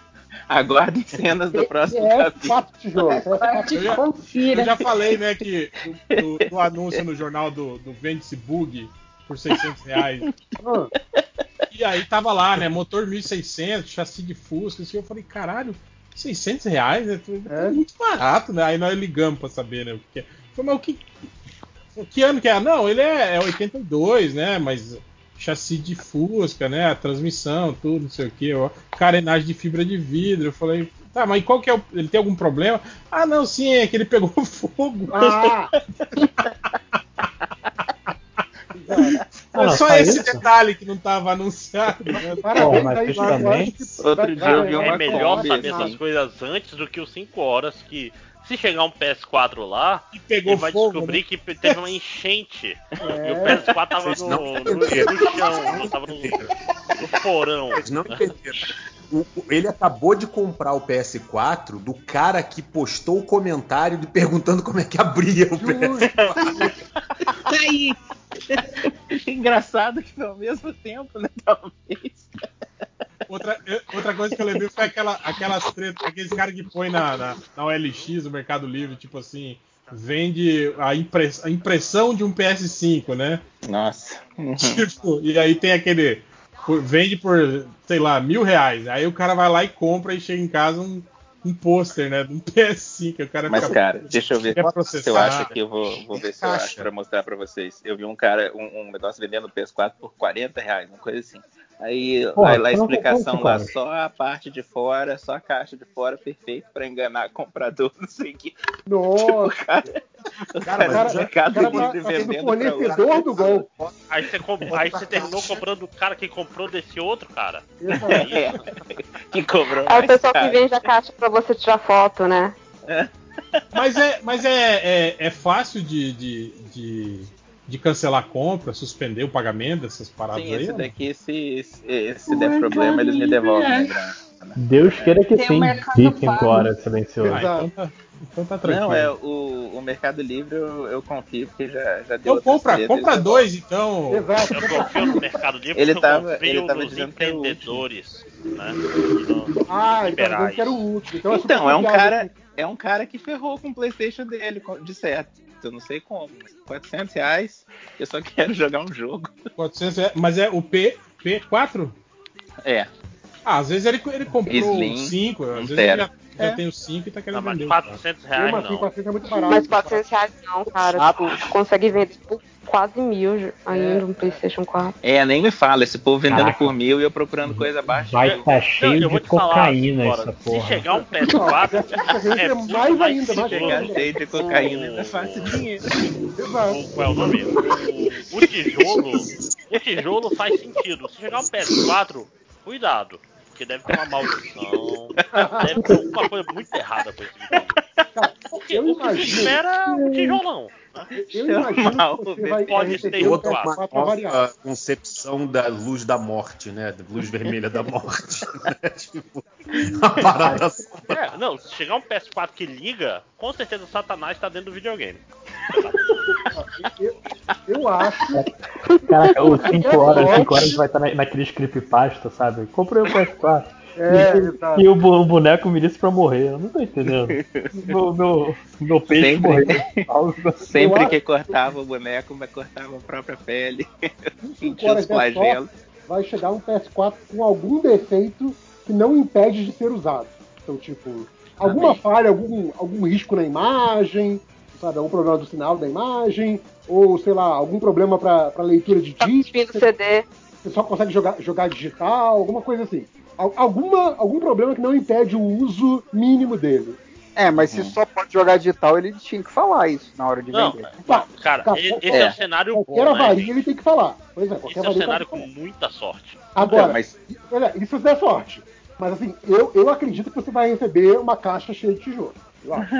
[SPEAKER 15] Aguardem cenas do próximo
[SPEAKER 11] É,
[SPEAKER 15] capítulo.
[SPEAKER 11] quatro tijolos. É,
[SPEAKER 2] Eu já-
[SPEAKER 12] Confira.
[SPEAKER 2] Eu já falei, né, que do, do- do anúncio no jornal do, do Vende-se Bug por 600 reais. E aí tava lá, né, motor 1600, chassi de Fusca, assim, eu falei, caralho, 600 reais, né? É muito barato, né? Aí nós ligamos pra saber, né, o que que é. Falei, mas o que... Que ano que é? Não, ele é, é 82, né, mas chassi de Fusca, né, a transmissão, tudo, não sei o que, carenagem de fibra de vidro. Eu falei, tá, mas qual que é o... Ele tem algum problema? Ah, não, sim, é que ele pegou fogo.
[SPEAKER 11] ah,
[SPEAKER 10] Ah, não,
[SPEAKER 2] Só
[SPEAKER 10] só
[SPEAKER 2] esse
[SPEAKER 10] isso?
[SPEAKER 2] detalhe que não tava anunciado. Né?
[SPEAKER 11] parabéns
[SPEAKER 10] mas
[SPEAKER 11] aí, que
[SPEAKER 15] Outro dia eu vi uma
[SPEAKER 14] É melhor
[SPEAKER 15] Kombi,
[SPEAKER 14] saber
[SPEAKER 15] assim.
[SPEAKER 14] essas coisas antes do que os 5 horas que. Se chegar um PS4 lá,
[SPEAKER 2] E pegou
[SPEAKER 14] ele vai
[SPEAKER 2] fogo.
[SPEAKER 14] descobrir
[SPEAKER 2] né?
[SPEAKER 14] que teve uma enchente.
[SPEAKER 11] É.
[SPEAKER 14] E o PS4 tava no,
[SPEAKER 9] não
[SPEAKER 14] no, no chão, não tava no, no porão.
[SPEAKER 9] Vocês não entenderam. O- o- ele acabou de comprar o PS4 do cara que postou o comentário de- perguntando como é que abria o PS4.
[SPEAKER 12] Tá aí.
[SPEAKER 15] Engraçado que ao mesmo tempo, né? Talvez.
[SPEAKER 2] Outra, outra coisa que eu lembrei foi aquela, aquelas tretas, aqueles caras que põem na, na, na OLX, no Mercado Livre, tipo assim, vende a, impress, a impressão de um PS5, né?
[SPEAKER 15] Nossa.
[SPEAKER 2] Tipo, e aí tem aquele. vende por, sei lá, mil reais. Aí o cara vai lá e compra e chega em casa um, um pôster, né? De um PS5. O cara
[SPEAKER 15] Mas,
[SPEAKER 2] fica-
[SPEAKER 15] cara, deixa eu ver se eu acho que eu vou, vou ver se eu acho pra mostrar pra vocês. Eu vi um cara, um, um negócio vendendo PS4 por 40 reais, uma coisa assim. Aí
[SPEAKER 10] Porra,
[SPEAKER 15] aí lá a
[SPEAKER 10] não
[SPEAKER 15] explicação lá, só a parte de fora, só a caixa de fora, perfeito pra enganar comprador, não sei o que.
[SPEAKER 11] Nossa,
[SPEAKER 15] Cara,
[SPEAKER 9] Cara, mas
[SPEAKER 15] do
[SPEAKER 9] já-
[SPEAKER 15] Mercado
[SPEAKER 11] cara
[SPEAKER 15] Livre
[SPEAKER 11] tá- tá sendo
[SPEAKER 15] vendendo
[SPEAKER 11] fornecedor do gol.
[SPEAKER 14] Aí você, comp- aí você terminou comprando o cara que comprou desse outro, cara.
[SPEAKER 15] É, que cobrou
[SPEAKER 13] É o pessoal que vende a caixa pra você tirar foto, né?
[SPEAKER 2] Mas é, mas é, é, é fácil de, de, de, de cancelar a compra, suspender o pagamento dessas paradas
[SPEAKER 15] Sim,
[SPEAKER 2] aí?
[SPEAKER 15] esse
[SPEAKER 2] não?
[SPEAKER 15] daqui, se, se, se der problema, eles me devolvem a grana.
[SPEAKER 10] Deus queira que
[SPEAKER 12] Tem o
[SPEAKER 10] sim.
[SPEAKER 12] Mercado
[SPEAKER 10] Fique agora, silencioso.
[SPEAKER 2] Ah, então tá, então tá tranquilo.
[SPEAKER 15] Não, é o, o Mercado Livre eu, eu confio, porque já, já deu
[SPEAKER 2] Então compra,
[SPEAKER 15] tretas,
[SPEAKER 2] compra dois, então.
[SPEAKER 11] Exato.
[SPEAKER 14] Eu confio no Mercado Livre
[SPEAKER 15] Ele
[SPEAKER 14] porque eu
[SPEAKER 15] tava-
[SPEAKER 14] confio
[SPEAKER 15] ele tava
[SPEAKER 14] nos
[SPEAKER 15] dizendo
[SPEAKER 14] empreendedores, né?
[SPEAKER 11] Ah, ele dizendo
[SPEAKER 14] liberais.
[SPEAKER 11] que era o último. Então, é super
[SPEAKER 15] Então, é um
[SPEAKER 11] confiável.
[SPEAKER 15] cara, é um cara que ferrou com o Playstation dele, de certo. Eu não sei como, mas 400 reais, eu só quero jogar um jogo.
[SPEAKER 2] 400 reais, mas é o P, P4?
[SPEAKER 15] É,
[SPEAKER 2] Ah, às vezes ele, ele comprou
[SPEAKER 15] Slim,
[SPEAKER 2] o 5, às
[SPEAKER 15] um
[SPEAKER 2] vezes ele já, já
[SPEAKER 15] É.
[SPEAKER 2] tem o 5 e tá
[SPEAKER 14] Não,
[SPEAKER 2] querendo
[SPEAKER 14] mas
[SPEAKER 2] vender. o
[SPEAKER 14] 400 reais não.
[SPEAKER 11] 400 é muito barato.
[SPEAKER 13] Mas 400 reais não, cara. Tipo, tu consegue vender por quase mil ainda um PlayStation 4.
[SPEAKER 15] É, nem me fala, esse povo vendendo
[SPEAKER 10] Caraca.
[SPEAKER 15] por mil e eu procurando coisa abaixo.
[SPEAKER 10] Vai estar cheio
[SPEAKER 14] eu vou
[SPEAKER 10] de
[SPEAKER 14] te falar
[SPEAKER 10] cocaína
[SPEAKER 14] agora,
[SPEAKER 10] essa
[SPEAKER 14] Se
[SPEAKER 10] porra.
[SPEAKER 14] chegar um PS4,
[SPEAKER 11] é
[SPEAKER 14] é
[SPEAKER 11] mais ainda, mais
[SPEAKER 14] seguro.
[SPEAKER 15] Chegar cheio de cocaína não é fácil dinheiro.
[SPEAKER 14] Qual é o nome? O, o tijolo. O tijolo faz sentido. Se chegar um PS4, cuidado. Porque deve ter uma maldição. Deve ter alguma coisa muito errada com esse videogame. Porque
[SPEAKER 11] eu
[SPEAKER 14] o que se espera é um tijolão.
[SPEAKER 11] Eu imagino que você vai
[SPEAKER 14] Pode
[SPEAKER 11] um
[SPEAKER 14] outra
[SPEAKER 11] PS4 pra variar.
[SPEAKER 9] nova concepção da luz da morte, né? Da luz vermelha da morte. né? Tipo, parada
[SPEAKER 14] É, não, se chegar um PS4 que liga, com certeza o Satanás tá dentro do videogame.
[SPEAKER 11] Eu acho.
[SPEAKER 10] Caraca, os 5 horas, 5 horas vai estar na, naqueles creepypasta, sabe? Comprei o PS4.
[SPEAKER 11] É,
[SPEAKER 10] e, e o, bo- o boneco me disse pra morrer. Eu não tô entendendo. Meu, meu, meu peixe
[SPEAKER 15] Sempre.
[SPEAKER 10] morreu.
[SPEAKER 15] Sempre
[SPEAKER 11] Eu
[SPEAKER 15] que
[SPEAKER 11] acho-
[SPEAKER 15] cortava o boneco, vai cortava a própria pele. Sentia os flagelos.
[SPEAKER 11] vai chegar um PS4 com algum defeito que não impede de ser usado. Então, tipo, alguma
[SPEAKER 15] Amém.
[SPEAKER 11] falha, algum, algum risco na imagem, sabe? Algum problema do sinal da imagem, ou sei lá, algum problema para leitura de disco.
[SPEAKER 13] Cuspindo CD.
[SPEAKER 11] Você só consegue jogar, jogar digital, alguma coisa assim. Al- Alguma, algum problema que não impede o uso mínimo dele.
[SPEAKER 8] É, mas se só pode jogar digital, ele tinha que falar isso na hora de
[SPEAKER 14] Não,
[SPEAKER 8] vender.
[SPEAKER 14] cara,
[SPEAKER 11] Cara,
[SPEAKER 14] e- esse
[SPEAKER 11] é.
[SPEAKER 14] é, um cenário bom,
[SPEAKER 11] Qualquer
[SPEAKER 14] né?
[SPEAKER 11] avaria ele tem que falar. Pois é,
[SPEAKER 14] Esse
[SPEAKER 11] qualquer
[SPEAKER 14] é um cenário com muita sorte.
[SPEAKER 11] Agora,
[SPEAKER 15] Então, mas-
[SPEAKER 11] olha, isso der sorte. Mas assim, eu, eu acredito que você vai receber uma caixa cheia de tijolo. Eu acho.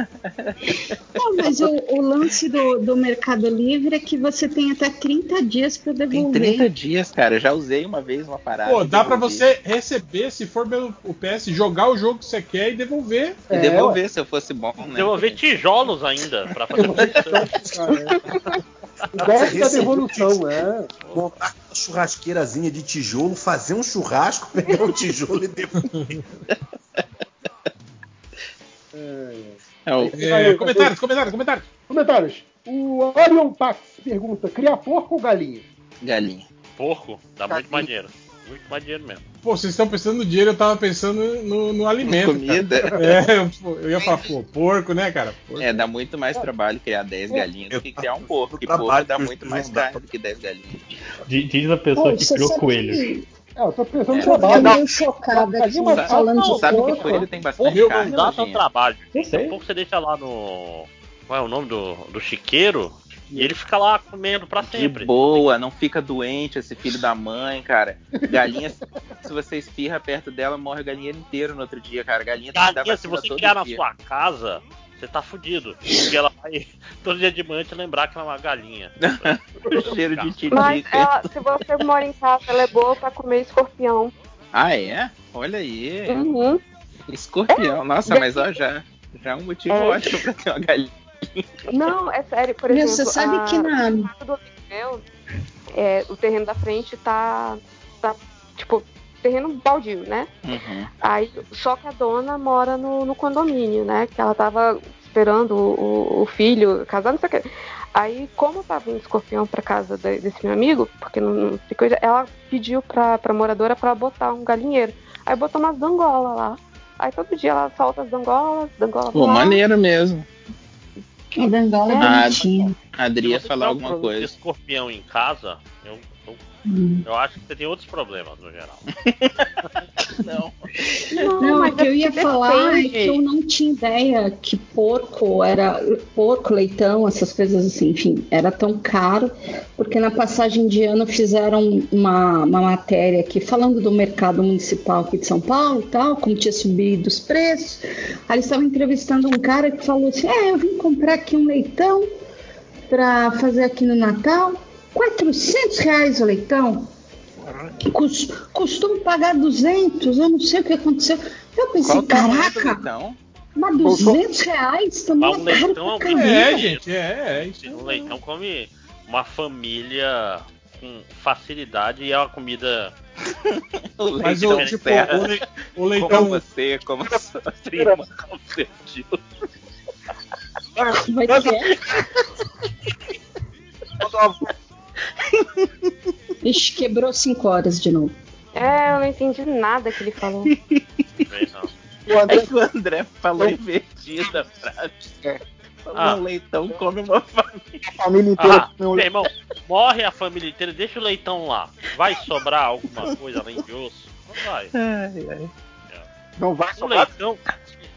[SPEAKER 12] Não, mas o, o lance do, do Mercado Livre é que você tem até 30 dias para
[SPEAKER 15] Tem
[SPEAKER 12] devolver.
[SPEAKER 15] 30 dias, cara. Eu já usei uma vez uma parada.
[SPEAKER 2] Pô, dá pra
[SPEAKER 15] devolvi.
[SPEAKER 2] você receber, se for pelo PS, jogar o jogo que você quer e devolver.
[SPEAKER 15] E
[SPEAKER 11] É,
[SPEAKER 15] devolver se eu fosse bom, né?
[SPEAKER 14] Devolver tijolos ainda pra fazer
[SPEAKER 11] O golpe da devolução, né?
[SPEAKER 9] Montar uma churrasqueirazinha de tijolo, fazer um churrasco, pegar o tijolo e devolver.
[SPEAKER 15] É, o-
[SPEAKER 2] É, comentários, comentários, comentários.
[SPEAKER 11] Comentários. O Orion Pax pergunta: criar porco ou galinha?
[SPEAKER 15] Galinha.
[SPEAKER 14] Porco, dá muito mais dinheiro. Muito mais dinheiro mesmo.
[SPEAKER 2] Pô, vocês estão pensando no dinheiro, eu tava pensando no, no alimento.
[SPEAKER 15] Comida.
[SPEAKER 2] cara. É, eu, eu ia falar, pô, porco, né, cara? Porco.
[SPEAKER 15] É, dá muito mais trabalho criar 10 galinhas do que criar um porco. Que
[SPEAKER 9] trabalho
[SPEAKER 15] porco dá muito mais carne do que 10 galinhas.
[SPEAKER 10] Diz a pessoa
[SPEAKER 12] Pô,
[SPEAKER 10] que criou
[SPEAKER 12] sabe
[SPEAKER 10] coelhos.
[SPEAKER 12] que
[SPEAKER 11] É, eu tô pensando no
[SPEAKER 15] É.
[SPEAKER 12] eu
[SPEAKER 11] trabalho.
[SPEAKER 12] fiquei meio chocada aqui,
[SPEAKER 11] mais
[SPEAKER 12] falando de
[SPEAKER 15] Sabe que coelho tem bastante
[SPEAKER 14] Porco
[SPEAKER 15] carne,
[SPEAKER 14] não dá trabalho.
[SPEAKER 10] Eu sei.
[SPEAKER 14] Um pouco você deixa lá no. Qual é o nome do, do chiqueiro? E ele fica lá comendo pra
[SPEAKER 15] De
[SPEAKER 14] sempre.
[SPEAKER 15] boa, não fica doente esse filho da mãe, cara. Galinha, se você espirra perto dela, morre o galinheiro inteiro no outro dia, cara. Galinha
[SPEAKER 14] Galinha, se você criar na
[SPEAKER 15] dia.
[SPEAKER 14] sua casa, você tá fudido. Porque ela vai todo dia de manhã te lembrar que ela é uma galinha.
[SPEAKER 15] Cheiro de tirica.
[SPEAKER 13] Mas ela, se você mora em casa, ela é boa pra comer escorpião.
[SPEAKER 15] Ah, é? Olha aí.
[SPEAKER 13] Uhum.
[SPEAKER 15] Escorpião. Nossa, mas ó, já, já é um motivo
[SPEAKER 13] É.
[SPEAKER 15] ótimo pra ter uma galinha.
[SPEAKER 13] Não, é sério, por
[SPEAKER 12] Meu,
[SPEAKER 13] exemplo.
[SPEAKER 12] você sabe
[SPEAKER 13] a-
[SPEAKER 12] que na.
[SPEAKER 13] do amigo meu, é, o terreno da frente tá, tá tipo, terreno baldio, né?
[SPEAKER 15] Uhum.
[SPEAKER 13] Aí, só que a dona mora no, no condomínio, né? Que ela tava esperando o, o filho casar, não sei o quê. Aí, como tava um escorpião pra casa de- desse meu amigo, porque não, não tem coisa, ela pediu pra, pra moradora pra botar um galinheiro. Aí botou umas dangolas lá. Aí todo dia ela solta as dangolas, dangolas
[SPEAKER 15] Pô,
[SPEAKER 13] lá.
[SPEAKER 15] maneiro mesmo.
[SPEAKER 12] A Dangola é bonitinha.
[SPEAKER 15] A Adri ia
[SPEAKER 14] Se você
[SPEAKER 15] falar
[SPEAKER 14] um
[SPEAKER 15] alguma coisa.
[SPEAKER 14] escorpião em casa, eu, eu,
[SPEAKER 12] Hum.
[SPEAKER 14] eu acho que você tem outros problemas no geral.
[SPEAKER 15] Não.
[SPEAKER 12] Não,
[SPEAKER 13] mas
[SPEAKER 12] o que eu
[SPEAKER 13] é
[SPEAKER 12] ia falar é
[SPEAKER 13] depende.
[SPEAKER 12] que eu não tinha ideia que porco era porco, leitão, essas coisas assim, enfim, era tão caro, porque na passagem de ano fizeram uma, uma matéria aqui falando do mercado municipal aqui de São Paulo e tal, como tinha subido os preços. Aí eles estavam entrevistando um cara que falou assim: É, eu vim comprar aqui um leitão para fazer aqui no Natal, 400 reais o leitão. Cus- Costumo pagar 200, eu não sei o que aconteceu. Eu pensei, caraca,
[SPEAKER 15] leitão?
[SPEAKER 12] mas 200 reais também
[SPEAKER 14] Mas um
[SPEAKER 12] é caro
[SPEAKER 14] leitão é
[SPEAKER 12] pra
[SPEAKER 14] bicho.
[SPEAKER 12] caramba.
[SPEAKER 2] É, gente, é, é.
[SPEAKER 14] Um leitão come uma família com facilidade e é uma comida.
[SPEAKER 15] O
[SPEAKER 2] Mas
[SPEAKER 15] leitão
[SPEAKER 2] o, tipo, o, le- o
[SPEAKER 15] Como
[SPEAKER 2] leitão.
[SPEAKER 15] você, como sua prima, como seu tio.
[SPEAKER 12] Vai ter. Ixi, quebrou 5 horas de novo.
[SPEAKER 13] É, eu não entendi nada que ele falou.
[SPEAKER 15] O André, é que o André falou invertida a frase.
[SPEAKER 11] É.
[SPEAKER 15] Um
[SPEAKER 14] Ah.
[SPEAKER 15] leitão come uma família.
[SPEAKER 11] A família inteira
[SPEAKER 14] Ah, irmão, morre a família inteira, deixa o leitão lá. Vai sobrar alguma coisa além de osso? Não vai.
[SPEAKER 8] Não vai
[SPEAKER 14] Um
[SPEAKER 8] sobrar.
[SPEAKER 14] leitão.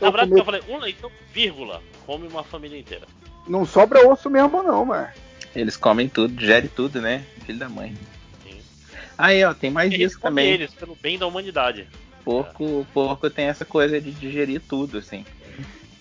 [SPEAKER 14] Na verdade, eu falei, um leitão, vírgula, come uma família inteira.
[SPEAKER 8] Não sobra osso mesmo, não, mano.
[SPEAKER 15] Eles comem tudo, digerem tudo, né? Filho da mãe. Aí, ó, tem mais
[SPEAKER 14] Eles
[SPEAKER 15] isso também.
[SPEAKER 14] eles pelo bem da humanidade.
[SPEAKER 15] Porco, porco tem essa coisa de digerir tudo, assim.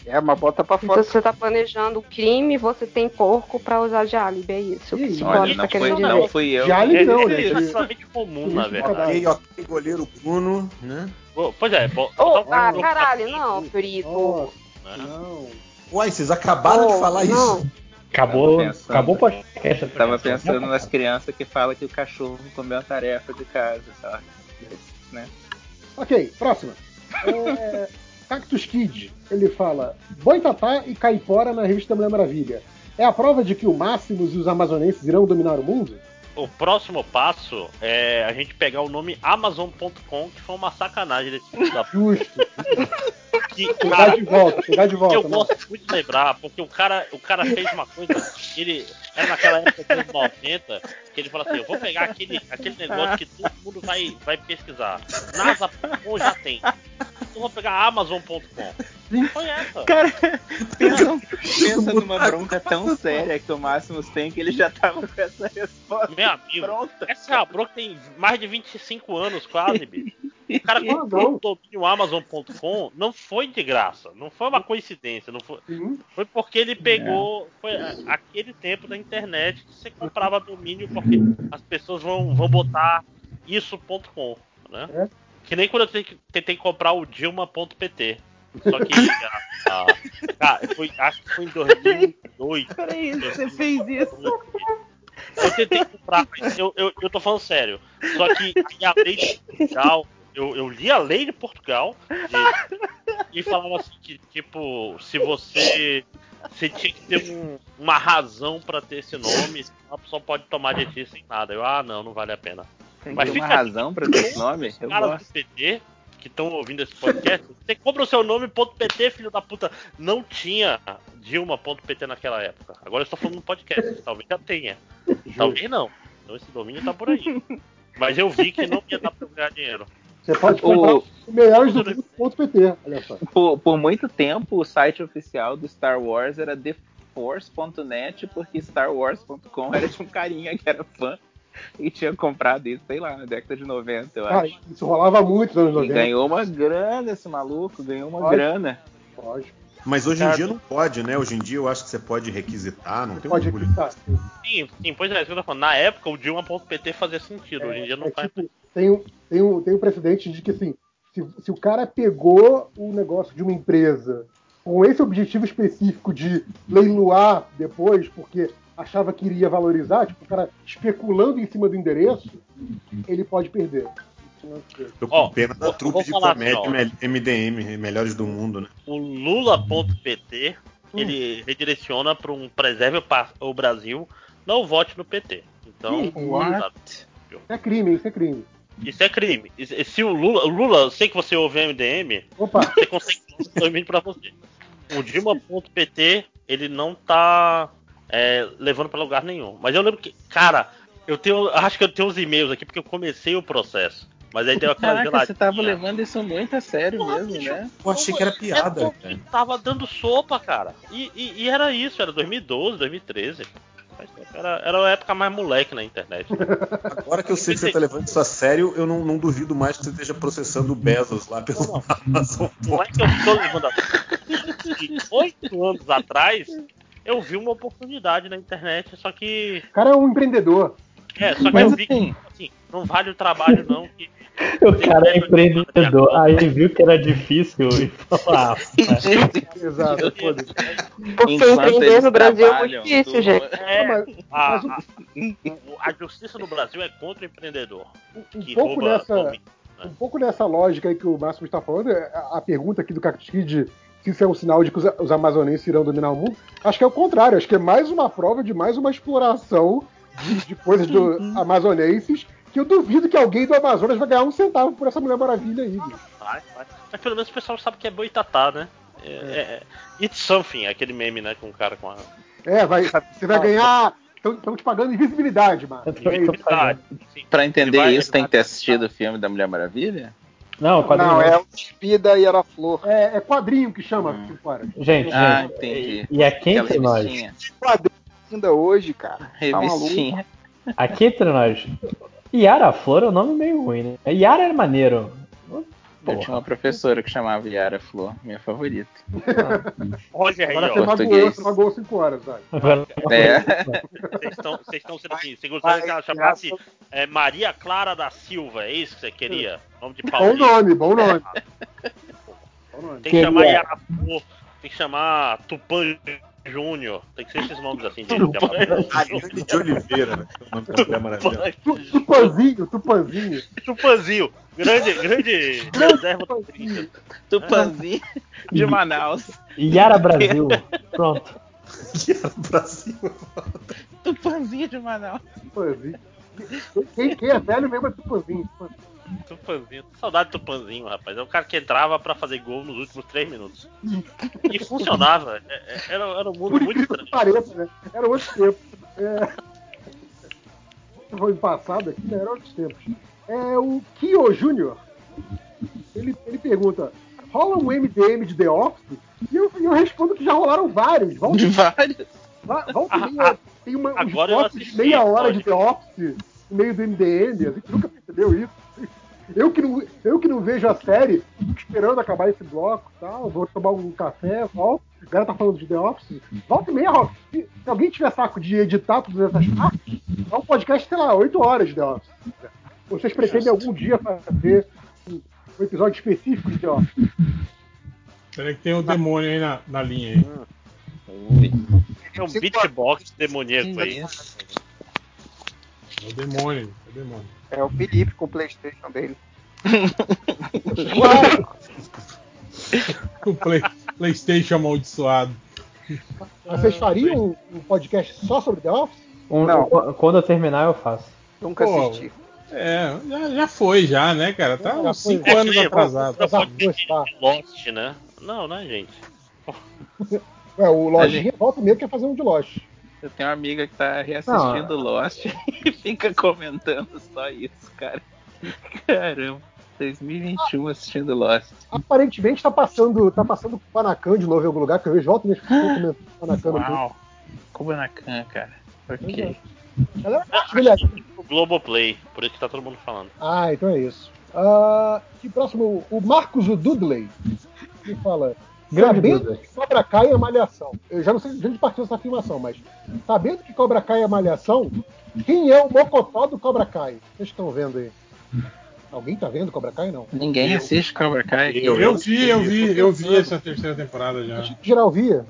[SPEAKER 8] É, mas bota pra
[SPEAKER 13] Então, se você tá planejando o crime, você tem porco pra usar de álibi, é isso.
[SPEAKER 15] Olha,
[SPEAKER 13] tá
[SPEAKER 15] não
[SPEAKER 13] querendo
[SPEAKER 15] foi,
[SPEAKER 13] dizer.
[SPEAKER 15] não fui eu.
[SPEAKER 11] Já ali não, né?
[SPEAKER 14] É
[SPEAKER 11] De-
[SPEAKER 14] relativamente comum, na verdade.
[SPEAKER 9] Ok, ok, goleiro Bruno, né?
[SPEAKER 14] Pô, Pois é, bo- um
[SPEAKER 13] ah, caralho, não, Perito.
[SPEAKER 11] Nossa,
[SPEAKER 14] né?
[SPEAKER 11] não.
[SPEAKER 9] Uai, vocês acabaram de
[SPEAKER 13] Oh,
[SPEAKER 9] falar
[SPEAKER 13] não.
[SPEAKER 9] isso.
[SPEAKER 10] Acabou,
[SPEAKER 15] pensando.
[SPEAKER 10] acabou o podcast.
[SPEAKER 15] Tava pensando nas crianças que falam que o cachorro comeu a tarefa de casa, sabe? Né?
[SPEAKER 11] Ok, próxima. É, Cactus Kid, ele fala: Boitatá e Caipora na revista da Mulher Maravilha. É a prova de que o Máximos e os amazonenses irão dominar o mundo?
[SPEAKER 14] O próximo passo é a gente pegar o nome Amazon.com, que foi uma sacanagem desse filho da
[SPEAKER 11] Justo.
[SPEAKER 14] que, cara,
[SPEAKER 11] de volta, pegar de volta.
[SPEAKER 14] eu
[SPEAKER 11] né?
[SPEAKER 14] gosto muito de lembrar, porque o cara, o cara fez uma coisa, ele era naquela época dos anos 90, que ele fala assim, eu vou pegar aquele, aquele negócio que todo mundo vai, vai pesquisar. NASA.com já tem. Então eu vou pegar Amazon.com. Foi essa.
[SPEAKER 15] Cara, pensa, pensa numa bronca tão séria que o Máximos tem que ele já tava com essa resposta
[SPEAKER 14] Meu amigo,
[SPEAKER 15] pronta.
[SPEAKER 14] essa é a bronca tem mais de 25 anos quase, bicho. O cara
[SPEAKER 11] Não,
[SPEAKER 14] comprou o domínio Amazon.com, não foi de graça, não foi uma coincidência, não foi, foi porque ele pegou foi aquele tempo da internet que você comprava domínio porque as pessoas vão, vão botar isso.com, né?
[SPEAKER 11] É.
[SPEAKER 14] Que nem quando eu tentei, comprar o Dilma.pt. Só que a, a, cara, foi, acho que foi em 2008.
[SPEAKER 15] Peraí, você fez isso.
[SPEAKER 14] Eu tentei comprar, mas eu, eu, eu tô falando sério. Só que a lei de Portugal, eu, eu li a lei de Portugal de- e falava assim que, tipo, se você. Você tinha que ter um- uma razão pra ter esse nome, senão a pessoa pode tomar de ti sem nada. Eu, ah, não, não vale a pena.
[SPEAKER 15] Tem
[SPEAKER 14] Mas
[SPEAKER 15] uma
[SPEAKER 14] fica-
[SPEAKER 15] razão pra ter esse nome? Eu
[SPEAKER 14] Caras
[SPEAKER 15] gosto.
[SPEAKER 14] do PT que estão ouvindo esse podcast, você compra o seu nome.pt, filho da puta. Não tinha Dilma.pt naquela época. Agora eu estou falando no podcast, talvez já tenha. Talvez não. Então esse domínio tá por aí. Mas eu vi que não ia dar pra ganhar dinheiro.
[SPEAKER 11] Você pode comprar
[SPEAKER 15] O-
[SPEAKER 11] o melhores do mundo.pt. Olha só.
[SPEAKER 15] Por, por muito tempo, o site oficial do Star Wars era theforce.net, porque StarWars.com era de um carinha que era fã e tinha comprado isso, sei lá, na década de 90, eu
[SPEAKER 11] Cara,
[SPEAKER 15] acho.
[SPEAKER 11] isso rolava muito nos anos
[SPEAKER 15] E
[SPEAKER 11] 90.
[SPEAKER 15] ganhou uma grana esse maluco, ganhou uma
[SPEAKER 11] Pode.
[SPEAKER 15] grana.
[SPEAKER 11] Pode.
[SPEAKER 9] Mas hoje em dia não pode, né? Hoje em dia eu acho que você pode requisitar, não tem
[SPEAKER 11] Pode
[SPEAKER 9] orgulho.
[SPEAKER 11] acreditar.
[SPEAKER 14] Sim, sim, pois é, isso que eu tô falando. Na época o Dilma.pt fazia sentido, hoje em dia não
[SPEAKER 11] É,
[SPEAKER 14] faz.
[SPEAKER 11] tipo, tem, um, tem, um, tem um precedente de que, assim, se, se o cara pegou o negócio de uma empresa com esse objetivo específico de leiloar depois, porque achava que iria valorizar, tipo, o cara especulando em cima do endereço, ele pode perder.
[SPEAKER 9] Tô com
[SPEAKER 14] Ó,
[SPEAKER 9] pena da
[SPEAKER 14] vou-
[SPEAKER 9] trupe
[SPEAKER 14] vou
[SPEAKER 9] de comédia
[SPEAKER 14] assim,
[SPEAKER 9] MDM, melhores do mundo, né?
[SPEAKER 14] O Lula.pt ele redireciona para um preserve o Brasil, não vote no PT. Então?
[SPEAKER 11] Isso é crime, isso é crime.
[SPEAKER 14] Isso é crime. E Se o Lula, o Lula, eu sei que você ouve MDM,
[SPEAKER 11] Opa,
[SPEAKER 14] você consegue o domínio pra você. O Dilma.pt, ele não tá é, levando pra lugar nenhum. Mas eu lembro que, cara, eu tenho, acho que eu tenho uns e-mails aqui porque eu comecei o processo. Mas aí deu aquela
[SPEAKER 15] Caraca, você tava levando isso muito a sério mesmo, né?
[SPEAKER 9] Eu achei que era piada, cara.
[SPEAKER 14] tava dando sopa, cara. E, e- e era isso, era 2012, 2013. Faz tempo, Era, era a época mais moleque na internet.
[SPEAKER 9] Agora que eu sei que você tá levando isso a sério, eu não, não duvido mais que você esteja processando o Bezos lá pelo Amazon.
[SPEAKER 14] Não é que eu tô levando a. E Oito anos atrás, eu vi uma oportunidade na internet, só que.
[SPEAKER 11] o cara é um empreendedor.
[SPEAKER 14] É, só que
[SPEAKER 15] Mas
[SPEAKER 14] eu vi
[SPEAKER 15] assim-
[SPEAKER 14] que assim, não vale o trabalho, não. Que,
[SPEAKER 10] O cara é empreendedor. Aí ele viu que era difícil e falou: ah,
[SPEAKER 11] Exato, foda-se.
[SPEAKER 13] Porque empreender no Brasil é muito difícil, gente.
[SPEAKER 14] é,
[SPEAKER 11] Mas-
[SPEAKER 14] a, a- a justiça no Brasil é contra o empreendedor.
[SPEAKER 11] Um
[SPEAKER 14] Que
[SPEAKER 11] pouco nessa,
[SPEAKER 14] né?
[SPEAKER 11] um pouco nessa lógica aí que o Máximo está falando, é a, a pergunta aqui do Cactus Kid se isso é um sinal de que os, os amazonenses irão dominar o mundo, acho que é o contrário, acho que é mais uma prova de mais uma exploração de, de coisas do amazonenses que eu duvido que alguém do Amazonas vai ganhar um centavo por essa Mulher Maravilha aí.
[SPEAKER 14] Vai, vai. Mas pelo menos o pessoal sabe que é boitatá, né? É, é- é- It's something, aquele meme, né? Com o cara com a.
[SPEAKER 11] É, vai, você vai ganhar Estão te pagando invisibilidade. É isso.
[SPEAKER 15] Pra entender
[SPEAKER 14] Vai-
[SPEAKER 15] isso, tem que ter assistido o filme da Mulher Maravilha?
[SPEAKER 10] Não, quadrinho.
[SPEAKER 8] Não,
[SPEAKER 10] não.
[SPEAKER 8] é o Despida e era flor.
[SPEAKER 11] É, é quadrinho que chama, Cinco Horas.
[SPEAKER 10] Gente,
[SPEAKER 15] Ah,
[SPEAKER 10] gente.
[SPEAKER 15] entendi.
[SPEAKER 10] E aqui
[SPEAKER 15] Aquela
[SPEAKER 10] entre nós.
[SPEAKER 8] Quadrinho ainda hoje, cara. Tá
[SPEAKER 15] Revistinha.
[SPEAKER 10] Aqui entre nós. Yara Flor é um nome meio ruim, né? Yara é maneiro.
[SPEAKER 15] Eu tinha uma professora que chamava Yara Flor, minha favorita.
[SPEAKER 14] Olha aí,
[SPEAKER 11] Agora você
[SPEAKER 14] ó.
[SPEAKER 11] magoou,
[SPEAKER 15] português.
[SPEAKER 11] você magoou 5 horas.
[SPEAKER 10] Agora,
[SPEAKER 15] É.
[SPEAKER 14] Vocês estão sendo assim. Você gostaria que ela chamasse é, Maria Clara da Silva? É isso que você queria? Nome de
[SPEAKER 11] nome, bom nome. Bom nome.
[SPEAKER 14] Tem que chamar. Yara Flor, tem que chamar Tupã Júnior. Tem que ser esses nomes assim. De, de
[SPEAKER 9] Ariane de Oliveira, né? é o nome da Mulher
[SPEAKER 11] Tupanzinho, Tupanzinho.
[SPEAKER 14] Tupanzinho. Grande, grande reserva Corinthians.
[SPEAKER 15] Tupanzinho de Manaus.
[SPEAKER 10] Yara Brasil. Pronto.
[SPEAKER 9] Brasil.
[SPEAKER 15] Tupanzinho de Manaus.
[SPEAKER 11] Tupanzinho. Quem, quem é velho mesmo é Tupanzinho.
[SPEAKER 14] Tupanzinho. Saudade do Tupanzinho, rapaz. É o cara que entrava pra fazer gol nos últimos três minutos. E funcionava. É- é- Era, era um mundo
[SPEAKER 11] Por
[SPEAKER 14] muito estranho.
[SPEAKER 11] pareça, né? Era outro tempo. É... Foi passado aqui, né? Era outros tempos. É o Kyo Júnior. Ele, ele pergunta: rola um MDM de The Office? E eu, eu respondo que já rolaram vários. Volta,
[SPEAKER 15] De vários.
[SPEAKER 11] volta
[SPEAKER 14] Ah,
[SPEAKER 11] meia,
[SPEAKER 14] ah,
[SPEAKER 11] tem uma, uns
[SPEAKER 14] agora eu
[SPEAKER 11] blocos de
[SPEAKER 14] assisti,
[SPEAKER 11] meia hora de
[SPEAKER 14] pode.
[SPEAKER 11] The Office no meio do MDM. A gente nunca percebeu isso. Eu que, não, eu que não vejo a série, fico esperando acabar esse bloco tal, vou tomar um café, volto. O cara tá falando de The Office. Volta e meia, ó, se, se alguém tiver saco de editar todas essas partes, é um podcast, sei lá, 8 horas de The Office. Vocês pretendem algum dia fazer um, um episódio específico de The Office?
[SPEAKER 2] Peraí que tem um demônio aí na, na linha aí.
[SPEAKER 14] É um beatbox demoníaco aí.
[SPEAKER 2] É o demônio, é o demônio.
[SPEAKER 8] É o Felipe com o Playstation dele.
[SPEAKER 2] O Play- PlayStation amaldiçoado.
[SPEAKER 11] Mas vocês fariam um, um podcast só sobre The Office?
[SPEAKER 10] Um-
[SPEAKER 8] Não.
[SPEAKER 10] qu- Quando eu terminar, eu faço.
[SPEAKER 8] Nunca
[SPEAKER 2] Pô,
[SPEAKER 8] assisti.
[SPEAKER 2] É, já, já foi já, né, cara? Tá
[SPEAKER 11] Já
[SPEAKER 2] uns
[SPEAKER 11] foi.
[SPEAKER 2] 5 anos
[SPEAKER 14] É,
[SPEAKER 2] atrasado.
[SPEAKER 11] Tá.
[SPEAKER 14] Lost, né? Não, né, gente?
[SPEAKER 11] É, o Lojinha volta meia quer fazer um de Lost.
[SPEAKER 15] Eu tenho uma amiga que tá reassistindo Lost e fica comentando só isso, cara. Caramba, 2021 assistindo Lost.
[SPEAKER 11] Aparentemente tá passando, tá passando Panacan de novo em algum lugar, que eu vejo volta e ficam comentando Panacan.
[SPEAKER 15] Uau, Kubanacan, cara. Ok.
[SPEAKER 11] Galera, aí.
[SPEAKER 14] O Globoplay, por isso que tá todo mundo falando.
[SPEAKER 11] Ah, então é isso. Ah, que próximo, o Marcos o Dudley, que fala. Sabendo que Cobra Kai é malhação. Eu já não sei de onde partiu essa afirmação, mas sabendo que Cobra Kai é malhação, quem é o mocotó do Cobra Kai? Vocês estão vendo aí? Alguém tá vendo Cobra Kai? Não.
[SPEAKER 15] Ninguém assiste Cobra Kai.
[SPEAKER 9] Eu-
[SPEAKER 2] Eu vi, eu vi, eu vi essa terceira temporada já.
[SPEAKER 11] Acho que geral via.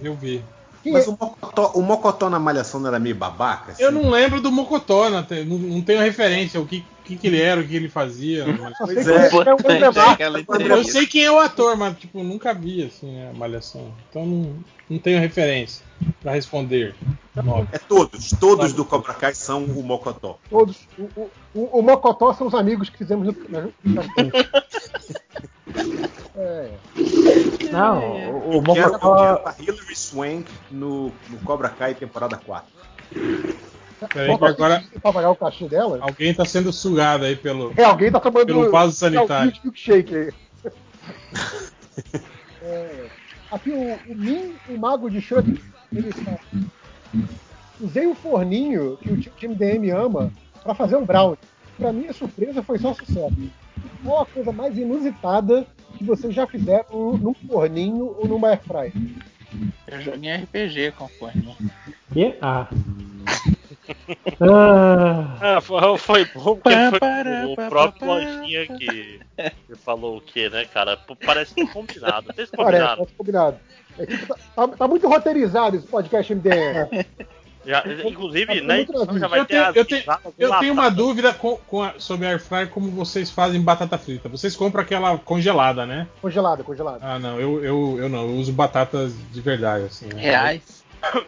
[SPEAKER 2] Eu vi.
[SPEAKER 11] Quem
[SPEAKER 9] Mas
[SPEAKER 11] é?
[SPEAKER 9] o Mocotó, o Mocotó na Malhação não era meio babaca? assim?
[SPEAKER 2] Eu não lembro do Mocotó, não, não tenho referência, o que, que, que ele era, o que ele fazia.
[SPEAKER 9] Pois é.
[SPEAKER 11] é o
[SPEAKER 15] é
[SPEAKER 2] Eu sei quem é o ator, mas tipo, nunca vi assim a malhação. Então não, não tenho referência pra responder. Nove.
[SPEAKER 9] É todos, todos do Cobra Kai são o Mocotó.
[SPEAKER 11] Todos. O, o, o, o Mocotó são os amigos que fizemos no. na- É.
[SPEAKER 10] Não, o, o Mocotó.
[SPEAKER 9] Hilary Swank no, no Cobra Kai temporada 4.
[SPEAKER 2] Peraí que agora
[SPEAKER 11] Pra pagar o cachê dela?
[SPEAKER 2] alguém tá sendo sugado aí pelo.
[SPEAKER 11] É, alguém tá tomando.
[SPEAKER 2] Pelo vaso sanitário.
[SPEAKER 11] É, o milkshake aí. É, aqui o, o Min, o mago de Chuck, ele fala. Usei o forninho que o ti- time DM ama pra fazer um brownie. Pra minha surpresa foi só sucesso. Qual a coisa mais inusitada que vocês já fizeram num forninho ou numa airfryer?
[SPEAKER 15] Eu joguei RPG com forninho.
[SPEAKER 10] E? Ah. Ah.
[SPEAKER 14] Ah, foi, bom porque foi o próprio. Lojinha que, que falou o que, né, cara? Parece que combinado.
[SPEAKER 11] Parece,
[SPEAKER 14] combinaram.
[SPEAKER 11] parece combinado. Tá, tá- muito roteirizado esse podcast MDM.
[SPEAKER 14] Já, inclusive,
[SPEAKER 11] Tá
[SPEAKER 14] edição já vai
[SPEAKER 2] Eu
[SPEAKER 14] ter
[SPEAKER 2] tenho,
[SPEAKER 14] as
[SPEAKER 2] eu tenho, eu tenho uma dúvida com, com a- sobre a Airfryer como vocês fazem batata frita. Vocês compram aquela congelada, né?
[SPEAKER 11] Congelado, congelado.
[SPEAKER 2] Ah, não, eu, eu, eu não, eu uso batatas de verdade, assim. né?
[SPEAKER 15] Reais.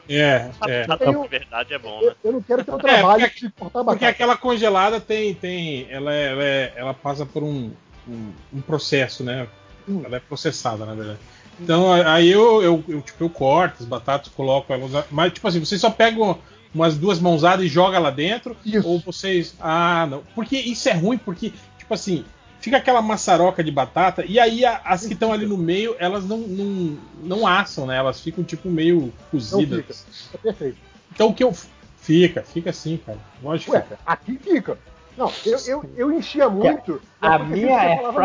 [SPEAKER 2] É, é.
[SPEAKER 14] Batata
[SPEAKER 11] Eu-
[SPEAKER 14] de verdade é bom,
[SPEAKER 11] Eu,
[SPEAKER 14] né?
[SPEAKER 11] eu não quero ter o
[SPEAKER 2] É,
[SPEAKER 11] trabalho
[SPEAKER 2] porque-
[SPEAKER 11] de cortar
[SPEAKER 2] Porque
[SPEAKER 11] batata.
[SPEAKER 2] aquela congelada tem. tem ela, é, ela, é- ela passa por um, um, um processo, né?
[SPEAKER 11] Hum.
[SPEAKER 2] Ela é processada, na verdade. Então aí eu, eu, eu, tipo, eu corto as batatas, coloco elas. Mas, tipo assim, vocês só pegam umas duas mãozadas e joga lá dentro.
[SPEAKER 11] Isso.
[SPEAKER 2] Ou vocês. Ah, não. Porque isso é ruim, porque, tipo assim, fica aquela maçaroca de batata, e aí a- as que estão ali no meio, elas não, não, não assam, né? Elas ficam tipo meio
[SPEAKER 11] Não
[SPEAKER 2] cozidas.
[SPEAKER 11] fica. É perfeito.
[SPEAKER 2] Então o que eu. Fica, fica assim, cara. Lógico
[SPEAKER 11] Ué,
[SPEAKER 2] fica.
[SPEAKER 11] aqui fica. Não, eu, eu, eu enchia muito.
[SPEAKER 10] A minha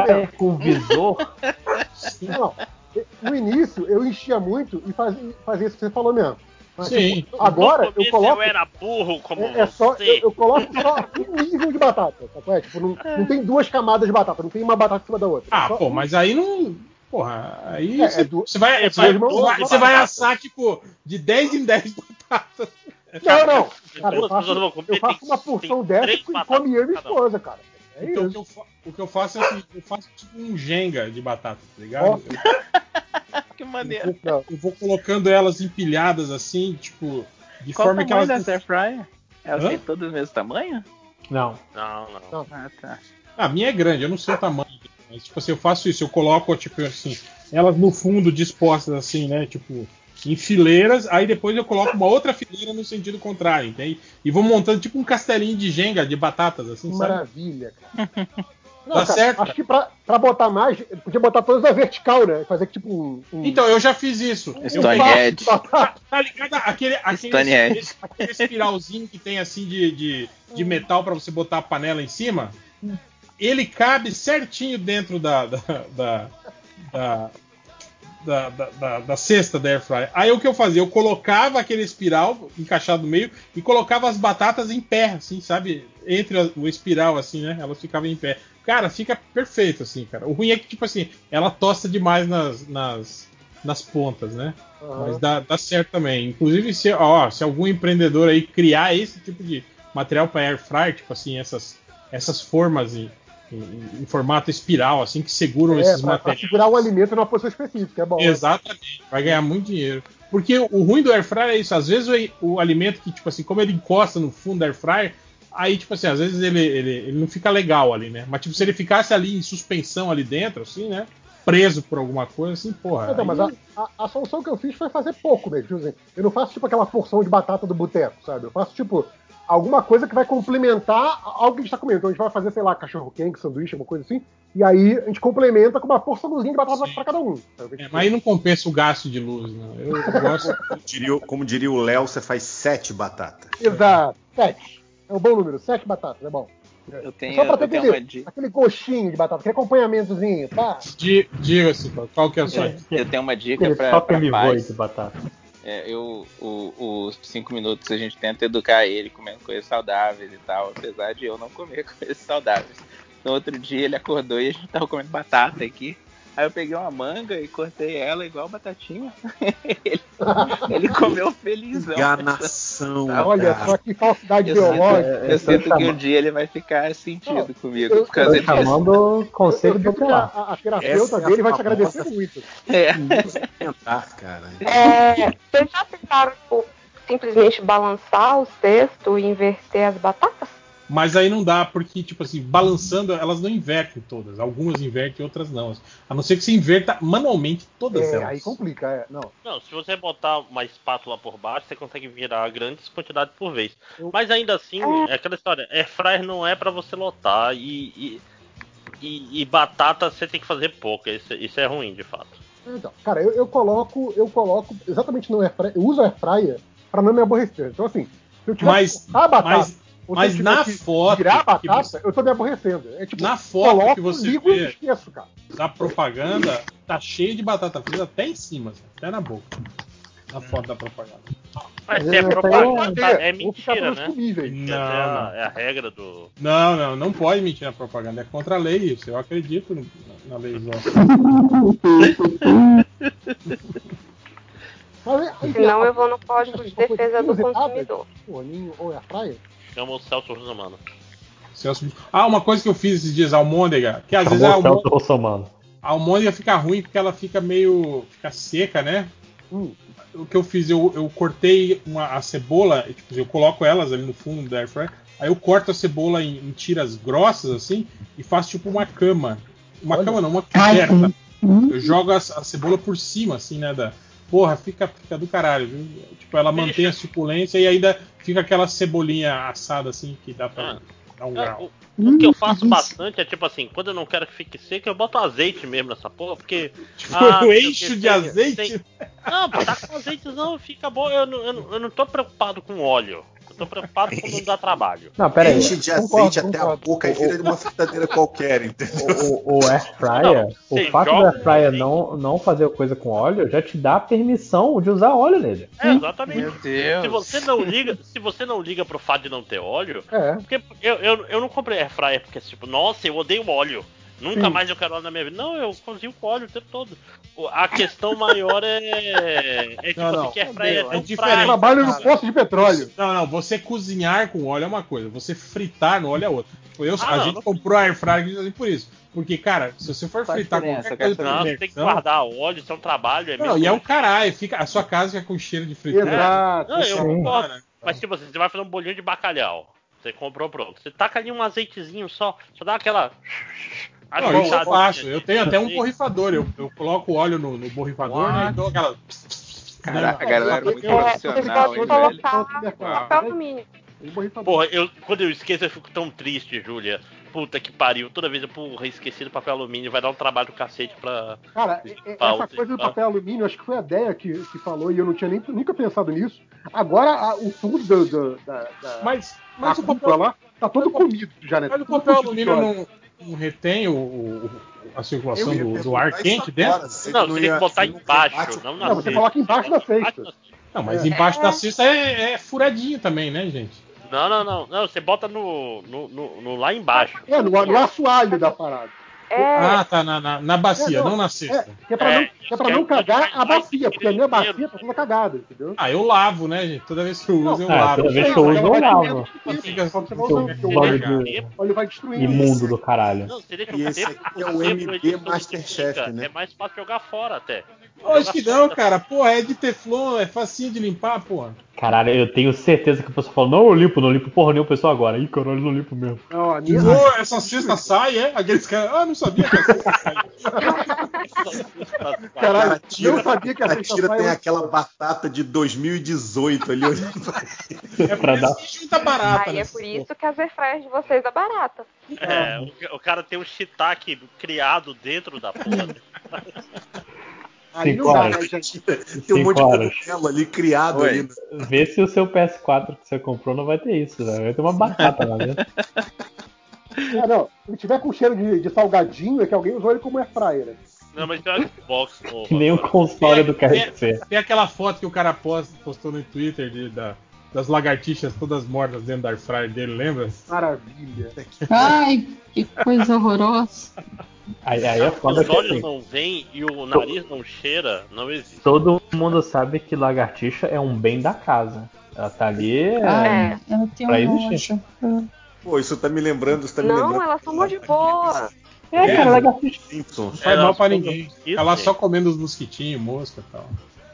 [SPEAKER 10] é com visor.
[SPEAKER 11] Não, não. No início eu enchia muito e fazia, fazia isso que você falou mesmo.
[SPEAKER 2] Sim.
[SPEAKER 11] tipo, agora eu coloco.
[SPEAKER 14] eu era burro como
[SPEAKER 11] É, é só,
[SPEAKER 14] você.
[SPEAKER 11] eu, eu coloco só um nível de batata, sacou? É, tipo, não, não tem duas camadas de batata, não tem uma batata em cima da outra.
[SPEAKER 2] Ah,
[SPEAKER 11] Só
[SPEAKER 2] pô,
[SPEAKER 11] um-
[SPEAKER 2] mas aí não. Porra, aí
[SPEAKER 11] É,
[SPEAKER 2] você,
[SPEAKER 11] é du-
[SPEAKER 2] você vai,
[SPEAKER 11] é
[SPEAKER 2] vai- vai- vai
[SPEAKER 11] batata.
[SPEAKER 2] assar, tipo, de 10 em 10 batatas.
[SPEAKER 11] Não, não. Cara, eu faço, eu faço uma porção dessa e come eu e minha esposa, cara. É
[SPEAKER 2] Então o que, eu, fa- o que eu faço é assim, eu faço tipo um jenga de batata, tá ligado?
[SPEAKER 11] Ó.
[SPEAKER 15] Que
[SPEAKER 2] Eu,
[SPEAKER 15] maneiro.
[SPEAKER 2] vou, eu vou colocando elas empilhadas assim, tipo, de
[SPEAKER 15] Qual o
[SPEAKER 2] forma que elas.
[SPEAKER 15] dessa air fryer? Elas
[SPEAKER 2] Hã?
[SPEAKER 15] têm todas do mesmo tamanho?
[SPEAKER 10] Não.
[SPEAKER 14] Não, não.
[SPEAKER 15] Ah, tá.
[SPEAKER 2] A minha é grande, eu não sei o tamanho. Mas, tipo assim, eu faço isso, eu coloco, tipo assim, elas no fundo dispostas assim, né? Tipo, em fileiras, aí depois eu coloco uma outra fileira no sentido contrário, entende? E vou montando tipo um castelinho de jenga de batatas, assim,
[SPEAKER 11] Que
[SPEAKER 2] sabe?
[SPEAKER 11] maravilha, cara. Não,
[SPEAKER 2] Tá
[SPEAKER 11] cara,
[SPEAKER 2] certo,
[SPEAKER 11] Acho que pra, pra botar mais, podia botar todas na vertical, né? Fazer tipo um. um-
[SPEAKER 2] Então, eu já fiz isso. Eu
[SPEAKER 15] Stone
[SPEAKER 2] faço-
[SPEAKER 15] Edge.
[SPEAKER 2] Tá, tá ligado? Aquele, aquele, esse- aquele espiralzinho que tem assim de, de, de metal pra você botar a panela em cima. Ele cabe certinho dentro da. da, da, da da, da, da- da cesta da Airfryer. Aí o que eu fazia? Eu colocava aquele espiral encaixado no meio e colocava as batatas em pé, assim, sabe? Entre a- o espiral, assim, né? Elas ficavam em pé. Cara, fica perfeito, assim, cara. O ruim é que, tipo assim, ela tosta demais nas, nas, nas pontas, né?
[SPEAKER 11] Aham.
[SPEAKER 2] Mas dá, dá certo também. Inclusive, se, ó, se algum empreendedor aí criar esse tipo de material para air fryer, tipo assim, essas, essas formas em, em- formato espiral, assim, que seguram
[SPEAKER 11] É,
[SPEAKER 2] esses
[SPEAKER 11] pra, pra
[SPEAKER 2] materiais.
[SPEAKER 11] segurar o alimento numa posição específica, é bom. né?
[SPEAKER 2] Exatamente, vai ganhar muito dinheiro. Porque o ruim do air fryer é isso, às vezes o, o alimento que, tipo assim, como ele encosta no fundo do air fryer, aí, tipo assim, às vezes ele, ele, ele não fica legal ali, né? Mas, tipo, se ele ficasse ali em suspensão ali dentro, assim, né? Preso por alguma coisa, assim, porra.
[SPEAKER 11] Então, mas
[SPEAKER 2] aí-
[SPEAKER 11] a, a, a solução que eu fiz foi fazer pouco mesmo. tipo assim, Eu não faço tipo aquela porção de batata do boteco, sabe? Eu faço tipo alguma coisa que vai complementar algo que a gente tá comendo. Então a gente vai fazer, sei lá, cachorro quente, sanduíche, alguma coisa assim. E aí a gente complementa com uma porçãozinha de batata pra cada um. sabe?
[SPEAKER 2] É, mas aí não compensa o gasto de luz, não. Eu, eu gosto.
[SPEAKER 9] Como diria, o- como diria o Léo, você faz sete batatas.
[SPEAKER 11] Exato. Sete. É um bom número. Sete batatas, é bom.
[SPEAKER 15] Eu tenho,
[SPEAKER 11] Só pra ter
[SPEAKER 15] eu tenho
[SPEAKER 11] aquele,
[SPEAKER 15] uma dica.
[SPEAKER 11] aquele gostinho de batata, aquele acompanhamentozinho, tá?
[SPEAKER 2] Di- Diga-se, qual- que é a sua.
[SPEAKER 15] Eu tenho uma dica pra, pra
[SPEAKER 10] me
[SPEAKER 15] paz.
[SPEAKER 10] de batata.
[SPEAKER 15] É, eu, o- os cinco minutos a gente tenta educar ele comendo coisas saudáveis e tal, apesar de eu não comer coisas saudáveis. No outro dia ele acordou e a gente tava comendo batata aqui. Aí eu peguei uma manga e cortei ela igual batatinha. ele, ele comeu felizão.
[SPEAKER 9] Enganação.
[SPEAKER 15] Tá,
[SPEAKER 11] Olha
[SPEAKER 9] cara.
[SPEAKER 11] só que falsidade
[SPEAKER 15] Eu sinto,
[SPEAKER 11] biológica.
[SPEAKER 15] eu sinto que um dia ele vai ficar sentido comigo
[SPEAKER 11] eu-
[SPEAKER 15] por causa
[SPEAKER 11] eu
[SPEAKER 10] chamando o conselho
[SPEAKER 11] Eu
[SPEAKER 10] do
[SPEAKER 11] que a, a- terapeuta
[SPEAKER 9] Essa é a
[SPEAKER 11] dele vai te agradecer muito.
[SPEAKER 15] É.
[SPEAKER 9] Tentar, cara.
[SPEAKER 13] É, vocês já tentaram tipo, simplesmente balançar o cesto e inverter as batatas?
[SPEAKER 2] Mas aí não dá, porque, tipo assim, balançando, elas não invertem todas. Algumas invertem, outras não. A não ser que você inverta manualmente todas
[SPEAKER 11] É,
[SPEAKER 2] elas.
[SPEAKER 11] aí complica, é. Não.
[SPEAKER 14] Não, se você botar uma espátula por baixo, você consegue virar grandes quantidades por vez.
[SPEAKER 11] Eu-
[SPEAKER 14] Mas ainda assim, é aquela história, air fryer não é pra você lotar e, e, e- e batata você tem que fazer pouca. Isso, isso é ruim, de fato.
[SPEAKER 11] Então, cara, eu, eu coloco, eu coloco exatamente no airfryer, eu uso airfryer pra não me aborrecer. Então, assim, se eu tiver
[SPEAKER 2] Mas-
[SPEAKER 11] a batata,
[SPEAKER 2] mas- mas na
[SPEAKER 11] que
[SPEAKER 2] foto
[SPEAKER 11] virar a
[SPEAKER 2] que
[SPEAKER 11] batata,
[SPEAKER 2] você-
[SPEAKER 11] eu tô me aborrecendo. É tipo,
[SPEAKER 2] Na foto
[SPEAKER 11] coloco,
[SPEAKER 2] que você
[SPEAKER 11] ligo
[SPEAKER 2] vê-
[SPEAKER 11] e esqueço, cara.
[SPEAKER 2] Da propaganda, tá cheio de batata frita até em cima, assim, até na boca. Na foto da propaganda.
[SPEAKER 14] Mas
[SPEAKER 11] É,
[SPEAKER 14] se é propaganda, é
[SPEAKER 11] ficar
[SPEAKER 14] mentira, né?
[SPEAKER 11] comíveis.
[SPEAKER 14] Essa é a, é a regra do.
[SPEAKER 2] Não, não, não pode mentir na propaganda. É contra a lei isso. Eu acredito na lei
[SPEAKER 11] é, a-
[SPEAKER 13] eu vou no Código de Defesa do Consumidor.
[SPEAKER 11] Forninho ou airfryer?
[SPEAKER 14] Chama o Celso Russomano.
[SPEAKER 2] Celso- Ah, uma coisa que eu fiz esses dias, almôndega, que às vezes a
[SPEAKER 10] Chamou o
[SPEAKER 2] almôndega,
[SPEAKER 10] Celso Russomano.
[SPEAKER 2] a almôndega fica ruim porque ela fica meio. fica seca, né?
[SPEAKER 11] Hum.
[SPEAKER 2] O que eu fiz, eu, eu cortei uma, a cebola, e, tipo, eu coloco elas ali no fundo da airfryer, aí eu corto a cebola em, em tiras grossas, assim, e faço tipo uma cama. Uma
[SPEAKER 11] Olha.
[SPEAKER 2] cama não, uma coberta. Eu jogo a, a cebola por cima, assim, né, da, porra, fica, fica do caralho, viu? Tipo, ela mantém a suculência e ainda fica aquela cebolinha assada assim que dá pra dar um
[SPEAKER 14] É,
[SPEAKER 2] grau.
[SPEAKER 14] o, o que eu faço bastante é tipo assim, quando eu não quero que fique seco, eu boto azeite mesmo nessa porra, porque.
[SPEAKER 2] Tipo,
[SPEAKER 14] ah,
[SPEAKER 2] o eixo de azeite?
[SPEAKER 14] tem- Não, tá com azeite não, fica bom. Eu não, eu, não, eu não tô preocupado com óleo. Eu tô preocupado com não dar trabalho.
[SPEAKER 10] Não, pera aí.
[SPEAKER 16] Enche de azeite até a boca e vira de uma fritadeira qualquer, entendeu?
[SPEAKER 10] O, o air fryer, o
[SPEAKER 14] você
[SPEAKER 10] fato do air fryer não, não fazer coisa com óleo já te dá a permissão de usar óleo nele.
[SPEAKER 14] É, exatamente.
[SPEAKER 15] Meu Deus.
[SPEAKER 14] Se você não liga, se você não liga pro fato de não ter óleo,
[SPEAKER 11] É.
[SPEAKER 14] porque eu, eu, eu não comprei air fryer porque tipo, nossa, eu odeio óleo. Nunca
[SPEAKER 11] Sim.
[SPEAKER 14] mais eu quero óleo na minha vida. Não, eu cozinho com óleo o tempo todo. A questão maior é, é tipo
[SPEAKER 2] Não, não.
[SPEAKER 14] assim, que air fryer é,
[SPEAKER 2] É diferente.
[SPEAKER 11] Trabalho no posto de petróleo.
[SPEAKER 2] Não, não, você cozinhar com óleo é uma coisa, você fritar no óleo é outra. Tipo, eu-
[SPEAKER 14] Ah,
[SPEAKER 2] a
[SPEAKER 14] não,
[SPEAKER 2] gente
[SPEAKER 14] não-
[SPEAKER 2] comprou a air fryer justamente por isso. Porque, cara, se você for
[SPEAKER 15] a
[SPEAKER 2] fritar qualquer coisa
[SPEAKER 14] Não, você tem que guardar óleo, isso é um trabalho. É
[SPEAKER 2] Não, e é um caralho, fica, a sua casa fica com cheiro de fritura.
[SPEAKER 11] Exato.
[SPEAKER 14] Não, eu concordo. Mas tipo assim, você vai fazer um bolinho de bacalhau. Você comprou pronto. Você taca ali um azeitezinho só, só dá aquela.
[SPEAKER 2] Não, eu
[SPEAKER 14] ajeitada
[SPEAKER 2] faço. Eu tenho até um borrifador. Eu, eu coloco óleo no, no borrifador né, e dou aquela.
[SPEAKER 15] Caraca, a galera é muito
[SPEAKER 13] É,
[SPEAKER 15] profissional, hein, velho?
[SPEAKER 13] papel alumínio.
[SPEAKER 14] Porra, eu, quando eu esqueço, eu fico tão triste, Júlia. Puta que pariu. Toda vez eu, porra, esqueci do papel alumínio. Vai dar um trabalho do cacete pra.
[SPEAKER 11] Cara, essa coisa do papel alumínio, acho que foi a Deia que, que falou e eu não tinha nem, nunca pensado nisso. Agora a- o fundo do, do- da, da,
[SPEAKER 2] Mas, mas
[SPEAKER 11] da
[SPEAKER 2] o papel,
[SPEAKER 11] lá tá todo comido já, né?
[SPEAKER 2] mas o papel alumínio não, não retém o, o- a circulação do, do ar quente
[SPEAKER 16] agora,
[SPEAKER 2] dentro?
[SPEAKER 16] se
[SPEAKER 14] Não,
[SPEAKER 16] não
[SPEAKER 14] você tem que botar embaixo, não na
[SPEAKER 11] Não, você
[SPEAKER 14] cesta.
[SPEAKER 11] coloca embaixo da cesta.
[SPEAKER 2] Não, mas
[SPEAKER 11] É.
[SPEAKER 2] embaixo da cesta é, é furadinho também, né, gente?
[SPEAKER 14] Não, não, não. Não, você bota no, no, no- no- lá embaixo.
[SPEAKER 11] É, no, no assoalho da parada.
[SPEAKER 13] É,
[SPEAKER 2] Ah, tá, na, na, na bacia,
[SPEAKER 11] É, não,
[SPEAKER 2] não, na
[SPEAKER 11] É,
[SPEAKER 2] cesta.
[SPEAKER 11] que é pra
[SPEAKER 14] É,
[SPEAKER 11] não, que é pra não
[SPEAKER 14] é
[SPEAKER 11] cagar a bacia, porque a minha bacia tá toda cagada, entendeu?
[SPEAKER 2] Ah, eu lavo, né, gente? Toda vez que eu uso, eu
[SPEAKER 10] Ah,
[SPEAKER 2] lavo.
[SPEAKER 10] toda vez que eu uso, eu lavo.
[SPEAKER 11] Só você vai destruindo.
[SPEAKER 10] imundo do caralho.
[SPEAKER 14] Não, você deixa
[SPEAKER 16] E
[SPEAKER 14] o
[SPEAKER 16] esse
[SPEAKER 14] tempo
[SPEAKER 16] aqui é o MB Masterchef, né?
[SPEAKER 14] É mais fácil jogar fora até.
[SPEAKER 2] Acho que não, cara. Porra, é de teflon, é facinho de limpar, porra.
[SPEAKER 10] Caralho, eu tenho certeza que a pessoa fala, não, eu limpo, não limpo porra nenhuma pessoa agora. Ih, caralho, eu não limpo mesmo.
[SPEAKER 11] Não, a minha,
[SPEAKER 2] Pô, essa cesta sai, é? Aqueles caras, ah, não sabia que a cesta sai.
[SPEAKER 11] Caralho,
[SPEAKER 16] tira,
[SPEAKER 11] eu sabia que a cesta
[SPEAKER 16] tira
[SPEAKER 11] sai,
[SPEAKER 16] tem aquela batata de 2018 ali
[SPEAKER 2] É
[SPEAKER 10] Pra dar-
[SPEAKER 2] junta barata,
[SPEAKER 13] aí
[SPEAKER 2] né?
[SPEAKER 13] é por isso que as airfryers de vocês é barata.
[SPEAKER 14] É, o, o cara tem um shiitake criado dentro da porra.
[SPEAKER 11] Aí
[SPEAKER 10] Cinco
[SPEAKER 11] não dá,
[SPEAKER 10] horas.
[SPEAKER 11] né, gente?
[SPEAKER 16] Tem um monte
[SPEAKER 10] Cinco
[SPEAKER 16] de
[SPEAKER 10] horas.
[SPEAKER 16] cogumelo ali criado
[SPEAKER 15] Oi.
[SPEAKER 16] ali.
[SPEAKER 10] Vê se o seu PS4 que você comprou não vai ter isso, velho. Vai ter uma batata lá dentro.
[SPEAKER 11] É, não, se tiver com cheiro de, de salgadinho, é que alguém usou ele como air fryer. né?
[SPEAKER 14] Não, mas tem um Xbox novo.
[SPEAKER 10] Que nem o console do KFC.
[SPEAKER 2] Tem aquela foto que o cara posta, postou no Twitter de, da- das lagartixas todas mortas dentro da air fryer dele, lembra?
[SPEAKER 11] Maravilha.
[SPEAKER 12] Ai, que coisa horrorosa.
[SPEAKER 10] Aí, aí é foda
[SPEAKER 14] Os olhos
[SPEAKER 10] assim,
[SPEAKER 14] não vêm e o nariz não cheira, não existe.
[SPEAKER 10] todo mundo sabe que lagartixa é um bem da casa. Ela tá ali. é,
[SPEAKER 12] Ai, eu tenho
[SPEAKER 10] pra
[SPEAKER 12] nojo.
[SPEAKER 16] Pô, isso tá me lembrando, isso tá me
[SPEAKER 13] Não,
[SPEAKER 16] lembrando.
[SPEAKER 13] elas são mó de boa.
[SPEAKER 10] É, cara, lagartixa.
[SPEAKER 16] Simpsons.
[SPEAKER 2] Não faz
[SPEAKER 14] Ela
[SPEAKER 2] mal pra ninguém.
[SPEAKER 14] mosquito,
[SPEAKER 2] Ela só comendo os mosquitinhos, mosca e tal.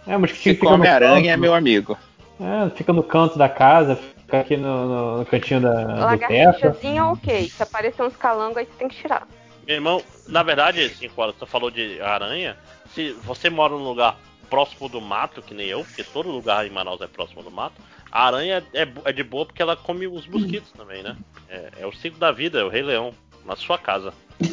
[SPEAKER 10] É, mas que
[SPEAKER 15] Se come aranha, é meu amigo.
[SPEAKER 10] É, fica no canto da casa, fica aqui no, no- no cantinho da.
[SPEAKER 13] Lagartixazinha, ok. Se aparecer uns calangos, aí você tem que tirar.
[SPEAKER 14] Meu irmão, na verdade, 5 horas, você falou de aranha. Se você mora num lugar próximo do mato, que nem eu, porque todo lugar em Manaus é próximo do mato, a aranha é, bo- é de boa porque ela come os mosquitos também, né? É, é o ciclo da vida, é o Rei Leão, na sua casa.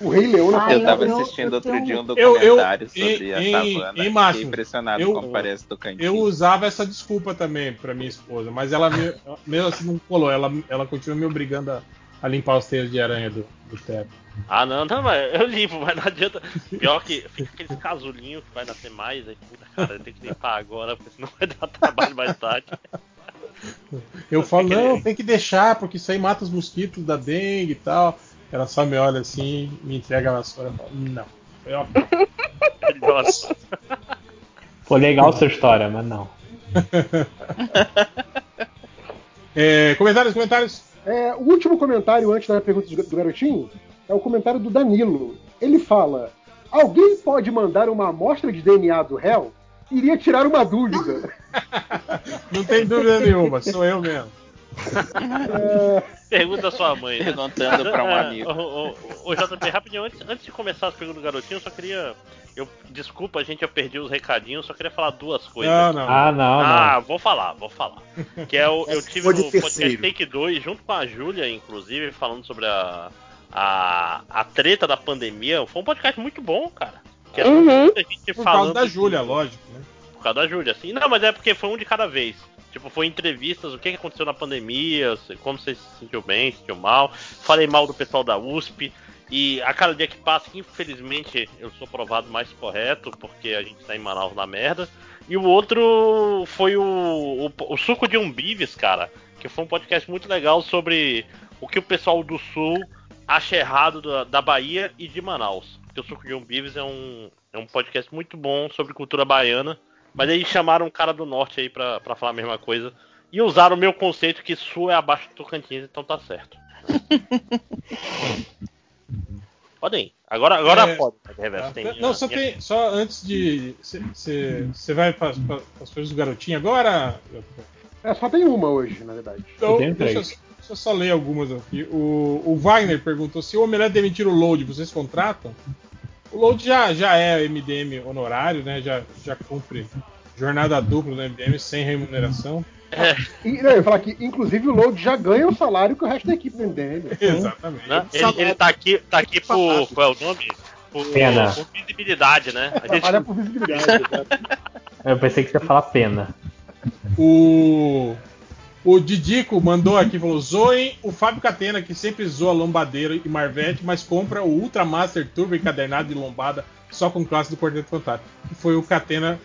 [SPEAKER 11] O Rei Leão na
[SPEAKER 12] Ai,
[SPEAKER 15] Eu tava
[SPEAKER 12] eu-
[SPEAKER 15] assistindo
[SPEAKER 12] eu
[SPEAKER 15] outro dia um
[SPEAKER 2] Eu- eu-
[SPEAKER 15] documentário sobre
[SPEAKER 2] em-
[SPEAKER 15] a savana.
[SPEAKER 2] Máximo,
[SPEAKER 15] Fiquei impressionado
[SPEAKER 2] eu-
[SPEAKER 15] como parece do cantinho.
[SPEAKER 2] Eu usava essa desculpa também pra minha esposa, mas ela me- mesmo assim não colou. Ela, ela continua me obrigando a, a limpar os teios de aranha do, do teto.
[SPEAKER 14] Ah, não, não, mas eu limpo, mas não adianta. Pior que fica aqueles casulinhos que vai nascer mais, aí, puta, cara, eu tenho que limpar agora, porque senão vai dar trabalho mais tarde.
[SPEAKER 2] Eu falo, não, tem que deixar, porque isso aí mata os mosquitos da dengue e tal. Ela só me olha assim, me entrega a vassoura e fala, não. Eu,
[SPEAKER 14] Nossa.
[SPEAKER 10] Pô, legal sua história, mas não.
[SPEAKER 2] É, comentários, comentários.
[SPEAKER 11] É, o último comentário antes da pergunta do garotinho é o comentário do Danilo. Ele fala: Alguém pode mandar uma amostra de DNA do réu? Iria tirar uma dúvida.
[SPEAKER 2] Não tem dúvida nenhuma, sou eu mesmo.
[SPEAKER 11] É,
[SPEAKER 14] Pergunta a sua mãe. Né?
[SPEAKER 17] Perguntando pra um
[SPEAKER 14] É,
[SPEAKER 17] amigo.
[SPEAKER 14] Ô, ô, ô, JP, rapidinho, antes, antes de começar as perguntas do garotinho, eu só queria. Eu, desculpa, gente, eu perdi os recadinhos, só queria falar duas coisas.
[SPEAKER 2] Não, não.
[SPEAKER 10] Ah, não,
[SPEAKER 14] Ah,
[SPEAKER 10] não.
[SPEAKER 14] vou falar, vou falar. Que é o, eu tive no podcast. Take 2, junto com a Júlia, inclusive, falando sobre a, a, a treta da pandemia. Foi um podcast muito bom, cara. Que é
[SPEAKER 13] Uhum.
[SPEAKER 14] muita gente
[SPEAKER 2] Por
[SPEAKER 14] falando
[SPEAKER 2] causa da Júlia, lógico. Né?
[SPEAKER 14] por causa da Júlia, assim. Não, mas é porque foi um de cada vez. Tipo, foi entrevistas, o que aconteceu na pandemia, como você se sentiu bem, se sentiu mal. Falei mal do pessoal da USP. E a cada dia que passa, infelizmente, eu sou provado mais correto, porque a gente tá em Manaus na merda. E o outro foi o, o, o Suco de Umbives, cara. Que foi um podcast muito legal sobre o que o pessoal do Sul acha errado da, da Bahia e de Manaus. Porque o Suco de Umbives é um, é um podcast muito bom sobre cultura baiana. Mas aí chamaram um cara do norte aí pra, pra falar a mesma coisa. E usaram o meu conceito que sul é abaixo do Tocantins, então tá certo. Podem. Agora, agora
[SPEAKER 2] É,
[SPEAKER 14] pode, Reverso. Tem,
[SPEAKER 2] Não, só
[SPEAKER 14] minha-
[SPEAKER 2] tem. Só antes de. Você vai para as coisas do garotinho agora?
[SPEAKER 11] É, só tem uma hoje, na verdade.
[SPEAKER 2] Então, deixa, deixa eu só ler algumas aqui. O, o Wagner perguntou se o Omelete demitir o Load, vocês contratam? O Load já, já é MDM honorário, né? Já, já cumpre jornada dupla no MDM sem remuneração.
[SPEAKER 11] E, não, eu ia falar que, inclusive, o Load já ganha o salário que o resto da equipe do MDM.
[SPEAKER 2] Exatamente.
[SPEAKER 14] né? Ele, ele tá aqui, tá aqui por. Qual é o nome? Por,
[SPEAKER 10] Pena.
[SPEAKER 14] por visibilidade, né? A gente,
[SPEAKER 11] Trabalha por visibilidade.
[SPEAKER 10] Eu pensei que você ia falar pena.
[SPEAKER 2] O. O Didico mandou aqui, falou: zoem o Fábio Catena, que sempre zoa Lombadeiro e Marvete, mas compra o Ultra Master Turbo encadernado de lombada só com classe do Quarteto Fantástico. Que foi o Catena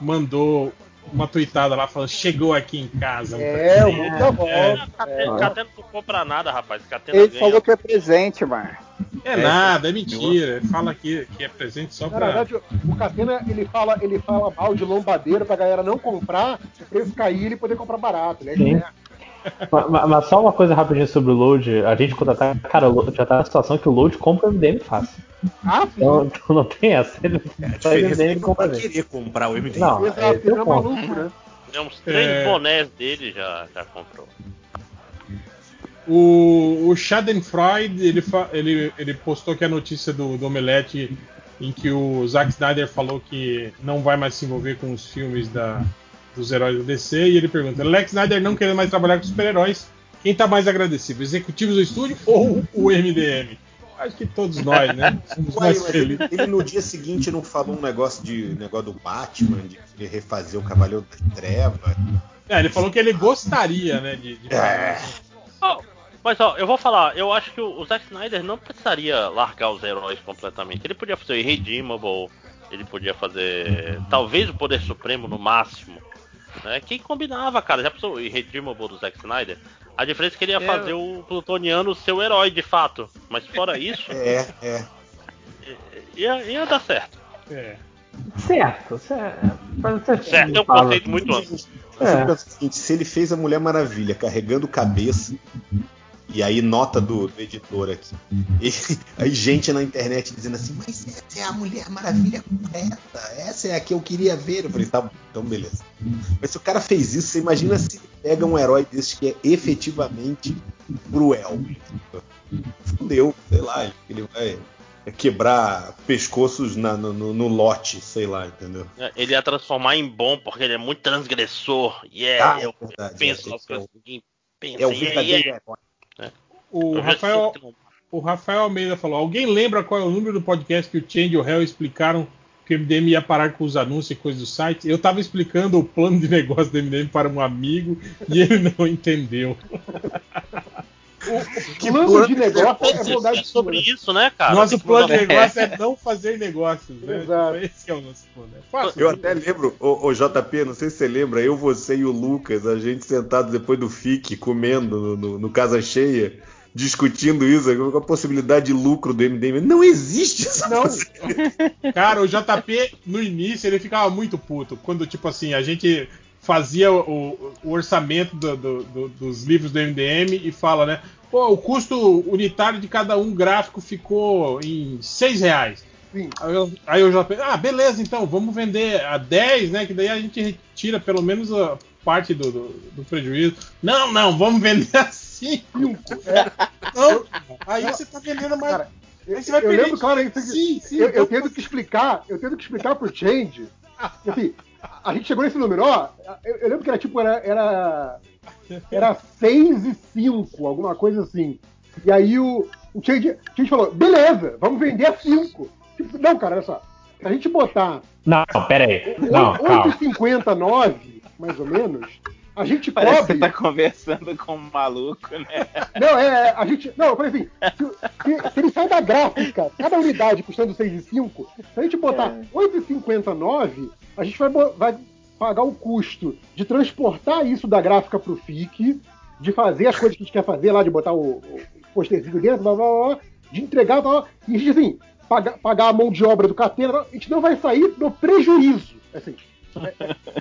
[SPEAKER 2] mandou uma tweetada lá falando: chegou aqui em casa.
[SPEAKER 11] É, o
[SPEAKER 2] presente."
[SPEAKER 11] mundo da volta.
[SPEAKER 14] Catena, Catena não compra nada, rapaz. Catena
[SPEAKER 15] Ele
[SPEAKER 14] ganha.
[SPEAKER 15] falou que é presente, Mar.
[SPEAKER 2] É, nada, é mentira. Ele fala que, que é presente só
[SPEAKER 11] Na
[SPEAKER 2] pra.
[SPEAKER 11] verdade, o Catena ele fala, ele fala mal de lombadeiro pra galera não comprar, o preço cair e ele poder comprar barato. Né?
[SPEAKER 10] Sim. Mas, mas- só uma coisa rapidinho sobre o Load. A gente quando tá. Cara, o já tá na situação que o Load compra o MDM fácil.
[SPEAKER 11] Ah, sim.
[SPEAKER 10] Então, então não tem essa. Ele
[SPEAKER 9] É, a diferença é
[SPEAKER 10] MDM
[SPEAKER 9] que não
[SPEAKER 10] compra
[SPEAKER 9] vai
[SPEAKER 10] dele.
[SPEAKER 9] querer comprar o MDM.
[SPEAKER 10] Não,
[SPEAKER 11] Exato,
[SPEAKER 10] é,
[SPEAKER 11] é maluco, né?
[SPEAKER 14] Tem uns três
[SPEAKER 2] É.
[SPEAKER 14] bonés dele já, já comprou.
[SPEAKER 2] O, o Schadenfreude, ele, fa- ele, ele postou que a notícia do, do Omelete em que o Zack Snyder falou que não vai mais se envolver com os filmes da, dos heróis do DC, e ele pergunta, Zack Snyder não querendo mais trabalhar com super-heróis, quem tá mais agradecido, executivos do estúdio ou o MDM? Acho que todos nós, né?
[SPEAKER 9] Ele, ele no dia seguinte não falou um negócio de negócio do Batman, de querer refazer o Cavaleiro da Treva.
[SPEAKER 2] É, ele falou que ele gostaria, né, de, de
[SPEAKER 9] É.
[SPEAKER 14] Ó, mas ó, eu vou falar, eu acho que o, o Zack Snyder não precisaria largar os heróis completamente. Ele podia fazer o Irredeemable, ele podia fazer talvez o Poder Supremo no máximo. Né? Quem combinava, cara? Já pensou o Irredeemable do Zack Snyder? A diferença é que ele ia
[SPEAKER 13] Eu-
[SPEAKER 14] fazer o Plutoniano seu herói de fato. Mas fora isso,
[SPEAKER 9] É, é.
[SPEAKER 14] ia, ia dar certo.
[SPEAKER 2] É.
[SPEAKER 10] Certo, certo.
[SPEAKER 14] Certo, é um conceito muito amplo.
[SPEAKER 9] Seguinte, se ele fez a Mulher Maravilha carregando cabeça, e aí nota do, do editor aqui, e aí gente na internet dizendo assim, mas essa é a Mulher Maravilha correta, essa é a que eu queria ver. Eu falei, tá bom, então beleza. Mas se o cara fez isso, você imagina se pega um herói desse que é efetivamente cruel. Fudeu, sei lá, ele vai quebrar pescoços na- no, no- lote, sei lá, entendeu?
[SPEAKER 14] Ele ia transformar em bom porque ele é muito transgressor. E é,
[SPEAKER 9] Ah,
[SPEAKER 14] eu
[SPEAKER 9] verdade,
[SPEAKER 14] penso
[SPEAKER 9] é,
[SPEAKER 14] nas
[SPEAKER 9] é
[SPEAKER 14] coisas
[SPEAKER 9] o-
[SPEAKER 14] que ninguém pensa.
[SPEAKER 9] É o verdadeiro
[SPEAKER 14] é-
[SPEAKER 9] herói.
[SPEAKER 2] O Rafael,
[SPEAKER 14] que-
[SPEAKER 2] O Rafael Almeida falou: Alguém lembra qual é o número do podcast que o Change e o Hell explicaram que o MDM ia parar com os anúncios e coisas do site? Eu tava explicando o plano de negócio do MDM para um amigo e ele não entendeu.
[SPEAKER 11] O plano de negócio é bondade
[SPEAKER 14] É sobre isso, né, cara?
[SPEAKER 2] Nosso
[SPEAKER 14] que
[SPEAKER 2] plano de
[SPEAKER 14] mudar-
[SPEAKER 2] negócio é não fazer negócios, né?
[SPEAKER 11] Exato.
[SPEAKER 2] Esse é o nosso plano. É fácil.
[SPEAKER 9] Eu até lembro, o, JP, não sei se você lembra, eu, você e o Lucas, a gente sentado depois do FIC, comendo no, no- no Casa Cheia, discutindo isso, com a possibilidade de lucro do MDM. Não existe essa
[SPEAKER 11] Não.
[SPEAKER 2] Cara, o JP, no início, ele ficava muito puto. Quando, tipo assim, a gente fazia o, o orçamento do- do- do- dos livros do MDM e fala, né? Pô, o custo unitário de cada um gráfico ficou em 6 reais.
[SPEAKER 11] Sim.
[SPEAKER 2] Aí eu, aí eu já pensei, ah, beleza, então, vamos vender a 10, né? Que daí a gente retira pelo menos a parte do, do, do prejuízo. Não, não, vamos vender a 5. Não, aí você tá vendendo mais.
[SPEAKER 11] Cara,
[SPEAKER 2] aí você vai
[SPEAKER 11] eu lembro, claro, isso aqui.
[SPEAKER 2] Sim, sim.
[SPEAKER 11] eu, eu
[SPEAKER 2] então-
[SPEAKER 11] tendo que explicar, eu tendo que explicar pro Change. Assim, a gente chegou nesse número, ó. Eu, eu lembro que era tipo, era. Era, era 6 e 5, alguma coisa assim. E aí o, o Change, Change falou, beleza, vamos vender a 5. Tipo, não, cara, olha só. Se a gente botar
[SPEAKER 10] Não, pera aí. Não, calma.
[SPEAKER 11] 8,59, mais ou menos, a gente
[SPEAKER 15] Parece
[SPEAKER 11] cobre.
[SPEAKER 15] você tá conversando com um maluco, né?
[SPEAKER 11] Não, é, a gente. Não, eu falei assim, se, se- ele sai da gráfica, cada unidade custando 6,5, se a gente botar 8,59, a gente vai, vai pagar o custo de transportar isso da gráfica pro FIC, de fazer as coisas que a gente quer fazer lá, de botar o, o posterzinho dentro, blá, blá, blá, blá, de entregar, blá, blá, e a gente, assim, pagar, pagar a mão de obra do catena, a gente não vai sair no prejuízo. Assim, é- é-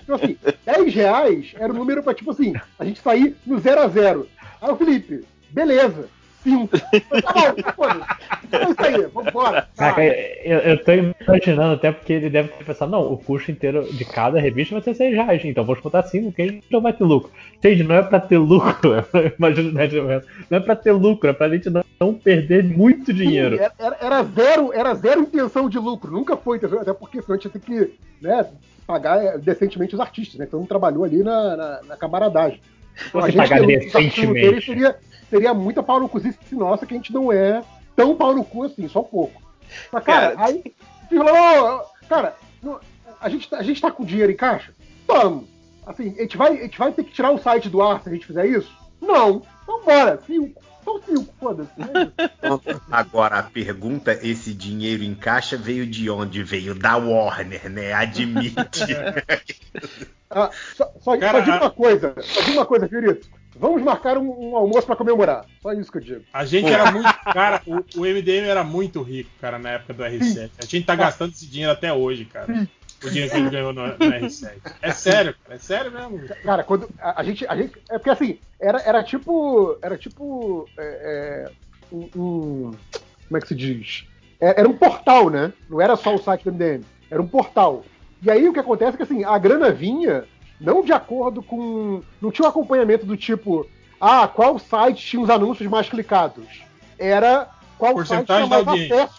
[SPEAKER 11] então, assim, 10 reais era o número pra, tipo assim, a gente sair no 0 a 0 Aí o Felipe, beleza, 5. Tá bom, foda-se. É isso aí, vambora.
[SPEAKER 10] Caraca, eu, eu tô imaginando até porque ele deve ter pensado, não, o custo inteiro de cada revista vai ser 6 reais, então vamos botar 5, que a gente não vai ter lucro. Gente, não é pra ter lucro, imagina nesse momento. Não é pra ter lucro, é pra gente não, não perder muito dinheiro.
[SPEAKER 11] Sim, era, era- zero, era zero intenção de lucro, nunca foi, até porque senão a gente ia ter que né, pagar é, decentemente os artistas, né? Então não trabalhou ali na, na, na camaradagem. Então,
[SPEAKER 10] Você
[SPEAKER 11] a gente
[SPEAKER 10] pagar decentemente.
[SPEAKER 11] seria, seria muita pau no cuzice nossa, que a gente não é tão pau no cu assim, só um pouco. Mas, cara,
[SPEAKER 15] Cara,
[SPEAKER 11] aí falou, "Ô, cara, não- a, gente, tá- a gente tá com dinheiro em caixa? Vamos. Assim, a gente, vai, a gente vai ter que tirar o site do ar se a gente fizer isso? Não. Então bora, cinco. São cinco, foda-se. É isso.
[SPEAKER 16] Agora a pergunta: esse dinheiro em caixa veio de onde? Veio da Warner, né? Admite.
[SPEAKER 11] Ah, só, só,
[SPEAKER 2] Cara,
[SPEAKER 11] só digo
[SPEAKER 2] a-
[SPEAKER 11] uma coisa, só digo uma coisa, Fiorito. Vamos marcar um, um almoço pra comemorar. Só isso que eu digo.
[SPEAKER 2] A gente era muito. Cara, o, o MDM era muito rico, cara, na época do R7. A gente tá gastando esse dinheiro até hoje, cara. O dinheiro que gente ganhou no, no R7. É sério, cara. É sério mesmo.
[SPEAKER 11] Cara, quando a, a gente, a gente. É porque assim, era, era tipo. Era tipo. é, é, um, um- Como é que se diz? É- Era um portal, né? Não era só o site do MDM. Era um portal. E aí o que acontece é que assim, a grana vinha não de acordo com. Não tinha um acompanhamento do tipo. Ah, qual site tinha os anúncios mais clicados? Era qual site
[SPEAKER 2] Porcentagem
[SPEAKER 11] tinha mais
[SPEAKER 2] da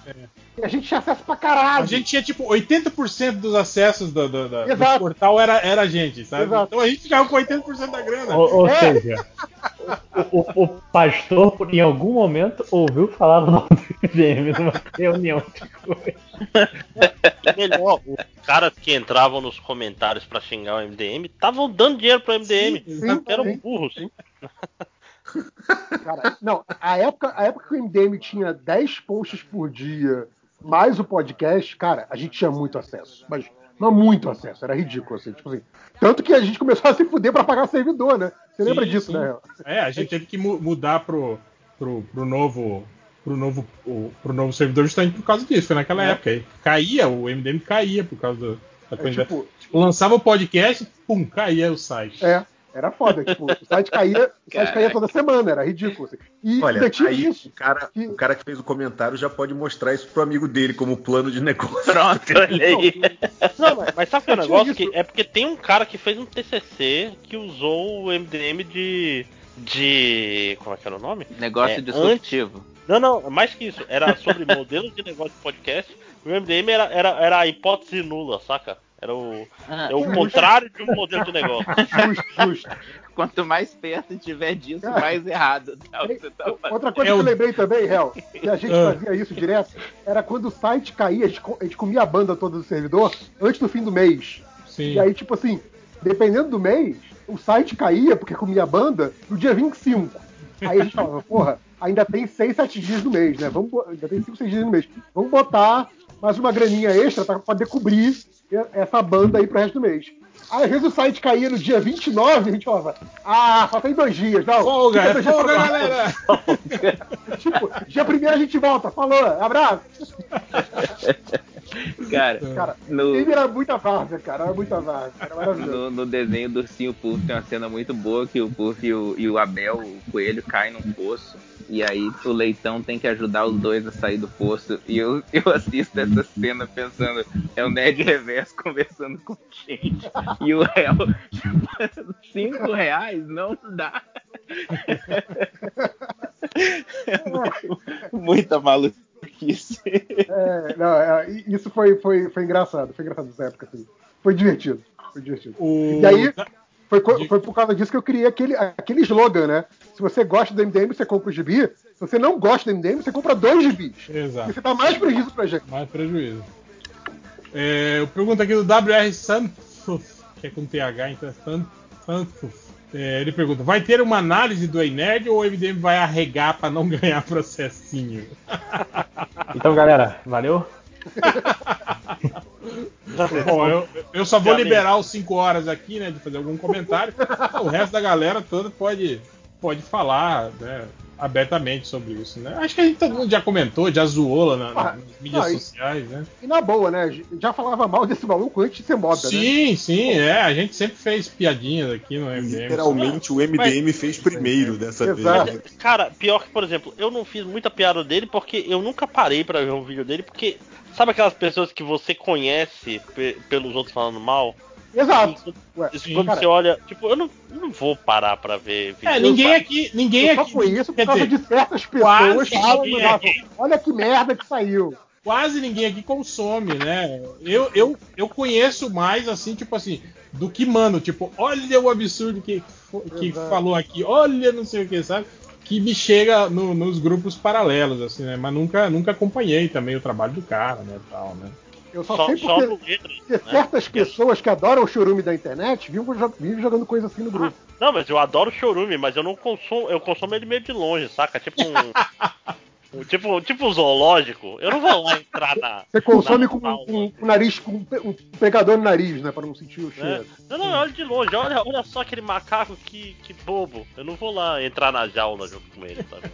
[SPEAKER 11] acessos. E a gente tinha acesso pra caralho.
[SPEAKER 2] A gente tinha tipo 80% dos acessos do, do, do- do portal era, era a gente, sabe?
[SPEAKER 11] Exato.
[SPEAKER 2] Então a gente ficava com 80% da grana.
[SPEAKER 10] Ou, ou
[SPEAKER 11] É.
[SPEAKER 10] seja, o, o- o pastor, em algum momento, ouviu falar do nome do MDM numa reunião de coisa.
[SPEAKER 14] Melhor, os caras que entravam nos comentários pra xingar o MDM estavam dando dinheiro pro MDM.
[SPEAKER 11] sim,
[SPEAKER 14] eram
[SPEAKER 11] sim. Cara, não, a época, a época que o MDM tinha 10 posts por dia, mais o podcast, cara, a gente tinha muito acesso. Mas, mas muito acesso, era ridículo, assim, tipo assim. Tanto que a gente começou a se fuder pra pagar servidor, né? Você lembra
[SPEAKER 2] Sim,
[SPEAKER 11] disso,
[SPEAKER 2] sim.
[SPEAKER 11] né?
[SPEAKER 2] É, a gente teve que mu- mudar pro, pro, pro novo. Pro novo, o- pro novo servidor justamente por causa disso, foi naquela
[SPEAKER 11] É.
[SPEAKER 2] época aí. Caía, o MDM caía por causa do, da
[SPEAKER 11] É,
[SPEAKER 2] quantidade.
[SPEAKER 11] tipo,
[SPEAKER 2] Tipo, lançava o podcast, pum, caía o site.
[SPEAKER 11] é, era foda. Tipo, o site caía, o site caía toda semana, era ridículo. Assim. E
[SPEAKER 16] Olha, aí
[SPEAKER 11] isso.
[SPEAKER 16] o cara, o cara que fez o comentário já pode mostrar isso pro amigo dele como plano de negócio.
[SPEAKER 14] Pronto, olha aí. Não, mas, mas sabe que é o negócio? Que é porque tem um cara que fez um TCC que usou o MDM de. de. como é que era o nome?
[SPEAKER 15] Negócio
[SPEAKER 14] É,
[SPEAKER 15] disruptivo.
[SPEAKER 14] Não, não, mais que isso. Era sobre modelos de negócio de podcast. O MDM era, era, era a hipótese nula, saca? Era o,
[SPEAKER 15] Ah,
[SPEAKER 14] é o contrário de um modelo de negócio.
[SPEAKER 11] Justo, justo.
[SPEAKER 15] Quanto mais perto tiver disso, mais errado. tá tá.
[SPEAKER 11] Outra coisa
[SPEAKER 2] É
[SPEAKER 11] que eu lembrei também, Hel, que a gente
[SPEAKER 2] Ah.
[SPEAKER 11] fazia isso direto, era quando o site caía, a gente, comia a banda toda do servidor antes do fim do mês.
[SPEAKER 2] Sim.
[SPEAKER 11] E aí, tipo assim, dependendo do mês, o site caía, porque comia a banda, no dia 25. Aí a gente falava, porra, ainda tem 6, 7 dias no mês, né? Vamos, ainda tem 5, 6 dias no mês. Vamos botar mais uma graninha extra pra poder cobrir essa banda aí pro resto do mês. Aí, às vezes o site caía no dia 29 e a gente falava, ah, só tem dois dias, não.
[SPEAKER 2] Folga, é folga,
[SPEAKER 11] pra lá."
[SPEAKER 2] galera!
[SPEAKER 11] tipo, dia primeiro a gente volta, falou, abraço.
[SPEAKER 15] Cara,
[SPEAKER 11] Cara,
[SPEAKER 15] no,
[SPEAKER 11] ele era muita várzea, cara, era muita várzea, era maravilhoso.
[SPEAKER 15] no, no desenho do Ursinho Puff tem uma cena muito boa que o Puff e o, e o Abel, o coelho, caem num poço. e aí o leitão tem que ajudar os dois a sair do poço. E eu, eu assisto essa cena pensando, é o Ned Reverso conversando com gente. E o réu, tipo, cinco reais não dá. Muita maluquice.
[SPEAKER 11] É, não, é, isso foi, foi, foi engraçado, foi engraçado nessa época, assim. Foi divertido. Foi divertido.
[SPEAKER 2] O-
[SPEAKER 11] E aí, foi, foi por causa disso que eu criei aquele, aquele slogan, né? Se você gosta do MDM, você compra o gibi. Se você não gosta do MDM, você compra dois gibis.
[SPEAKER 2] Exato.
[SPEAKER 11] E você dá mais prejuízo pra gente.
[SPEAKER 2] Mais prejuízo. É, eu pergunto aqui do WR Santos, que é com TH, então é San- Santos. É, ele pergunta: vai ter uma análise do Nerd ou o MDM vai arregar pra não ganhar processinho?
[SPEAKER 10] Então, galera, valeu.
[SPEAKER 2] Bom, eu, eu só vou liberar os 5 horas aqui, né, de fazer algum comentário. o resto da galera toda pode, pode falar né, abertamente sobre isso, né? Acho que a gente todo mundo já comentou, já zoou lá na-
[SPEAKER 11] Ah,
[SPEAKER 2] nas mídias
[SPEAKER 11] e-
[SPEAKER 2] sociais, né?
[SPEAKER 11] E na boa, né? Já falava mal desse maluco antes de ser moda, né?
[SPEAKER 2] Sim, sim, é. A gente sempre fez piadinhas aqui no MDM.
[SPEAKER 16] Literalmente o MDM fez primeiro dessa vez. né?
[SPEAKER 14] Cara, pior que, por exemplo, eu não fiz muita piada dele porque eu nunca parei pra ver um vídeo dele, porque sabe aquelas pessoas que você conhece pe- pelos outros falando mal?
[SPEAKER 11] Exato. Ué,
[SPEAKER 14] Isso quando você olha, tipo, eu não, eu não vou parar pra ver vídeo.
[SPEAKER 2] É, ninguém aqui, ninguém
[SPEAKER 11] eu só
[SPEAKER 2] aqui.
[SPEAKER 11] conheço
[SPEAKER 2] quer
[SPEAKER 11] por causa
[SPEAKER 2] dizer,
[SPEAKER 11] de certas
[SPEAKER 2] quase
[SPEAKER 11] pessoas que falam,
[SPEAKER 2] ninguém
[SPEAKER 11] "Nossa,
[SPEAKER 2] aqui-
[SPEAKER 11] olha que merda que saiu.
[SPEAKER 2] quase ninguém aqui consome, né? Eu, eu, eu conheço mais, assim, tipo assim, do que, mano, tipo, olha o absurdo que, que
[SPEAKER 11] Exato.
[SPEAKER 2] falou aqui, olha não sei o que, sabe? Que me chega no- nos grupos paralelos, assim, né? Mas nunca, nunca acompanhei também o trabalho do cara, né? Tal, né?
[SPEAKER 11] Eu só,
[SPEAKER 14] Só-
[SPEAKER 11] sei
[SPEAKER 14] só
[SPEAKER 11] porque
[SPEAKER 14] letras,
[SPEAKER 11] porque
[SPEAKER 14] né?
[SPEAKER 11] certas pessoas que adoram o churume da internet vivem, vivem jogando coisa assim no grupo.
[SPEAKER 14] Não, mas eu adoro chorume, mas eu não consumo, eu consumo ele meio de longe, saca? Tipo um. tipo, tipo um zoológico. Eu não vou lá entrar na.
[SPEAKER 11] Você consome
[SPEAKER 14] na
[SPEAKER 11] com, o nariz, com um pe- um pegador no nariz, né? Pra não sentir o
[SPEAKER 14] né?
[SPEAKER 11] cheiro.
[SPEAKER 14] Não, não, olha de longe, olha, olha só aquele macaco que, que bobo. Eu não vou lá entrar na jaula junto com ele, sabe?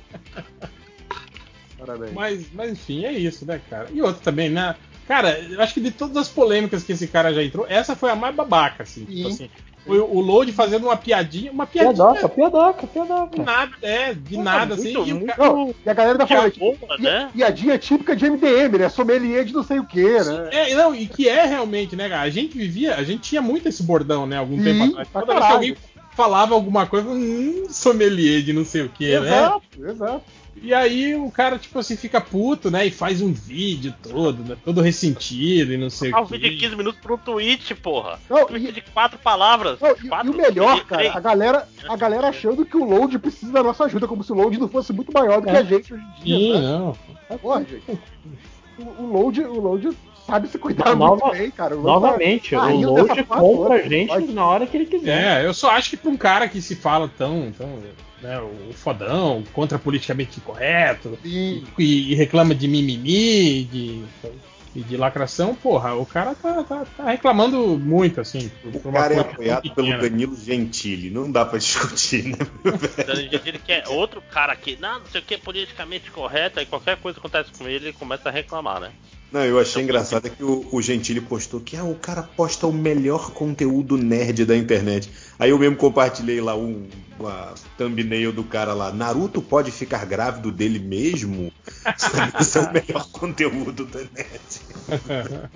[SPEAKER 11] Parabéns.
[SPEAKER 2] Mas, mas enfim, é isso, né, cara? E outro também, né? Cara, eu acho que de todas as polêmicas que esse cara já entrou, essa foi a mais babaca, assim. Tipo assim, foi o Load fazendo uma piadinha, uma piadinha.
[SPEAKER 10] Piadoca, piadoca, piadoca.
[SPEAKER 2] De nada, é, de nada, assim.
[SPEAKER 14] muito,
[SPEAKER 2] e o
[SPEAKER 14] muito-
[SPEAKER 2] cara-
[SPEAKER 11] Não, e a galera tá falando, tipo,
[SPEAKER 14] boa, né?
[SPEAKER 11] piadinha típica de MDM, né? Sommelier de não sei o que, né?
[SPEAKER 2] É, não, e que é realmente, né, cara? A gente vivia, a gente tinha muito esse bordão, né, algum tempo atrás. Toda vez que alguém falava alguma coisa, hum, sommelier de não sei o que, né?
[SPEAKER 11] Exato, exato.
[SPEAKER 2] E aí o cara, tipo assim, fica puto, né? E faz um vídeo todo, né? Todo ressentido e não sei
[SPEAKER 14] Ah,
[SPEAKER 2] o
[SPEAKER 14] um
[SPEAKER 2] que.
[SPEAKER 14] vídeo de 15 minutos pro tweet, porra.
[SPEAKER 11] Não,
[SPEAKER 14] tweet
[SPEAKER 11] e-
[SPEAKER 14] de quatro palavras.
[SPEAKER 11] Não, e,
[SPEAKER 14] quatro,
[SPEAKER 11] e o melhor,
[SPEAKER 14] três.
[SPEAKER 11] cara, a galera, a galera achando que o load precisa da nossa ajuda, como se o load não fosse muito maior do que
[SPEAKER 2] É.
[SPEAKER 11] a gente hoje em dia.
[SPEAKER 2] Sim,
[SPEAKER 11] né?
[SPEAKER 2] não.
[SPEAKER 11] Porra, gente. O, o load, o load sabe se cuidar
[SPEAKER 10] Nova-
[SPEAKER 11] muito bem, cara. O
[SPEAKER 10] Novamente,
[SPEAKER 11] tá- tá
[SPEAKER 10] o Load compra a gente
[SPEAKER 11] pode.
[SPEAKER 10] na hora que ele quiser.
[SPEAKER 2] É, eu só acho que pra um cara que se fala tão, tão né, o fodão, contra politicamente incorreto,
[SPEAKER 11] Sim.
[SPEAKER 2] e, e reclama de mimimi, de, e de lacração, porra, o cara tá, tá, tá reclamando muito, assim.
[SPEAKER 16] O
[SPEAKER 2] uma
[SPEAKER 16] cara é apoiado pelo. Danilo Gentili, não dá pra discutir, né?
[SPEAKER 14] Ele quer outro cara que, não, não sei o que, politicamente correto, aí qualquer coisa que acontece com ele, ele começa a reclamar, né?
[SPEAKER 16] Não, eu achei engraçado é que o, o Gentili postou que ah, o cara posta o melhor conteúdo nerd da internet. Aí eu mesmo compartilhei lá um, uma thumbnail do cara lá. Naruto pode ficar grávido dele mesmo? Esse é o melhor conteúdo da net.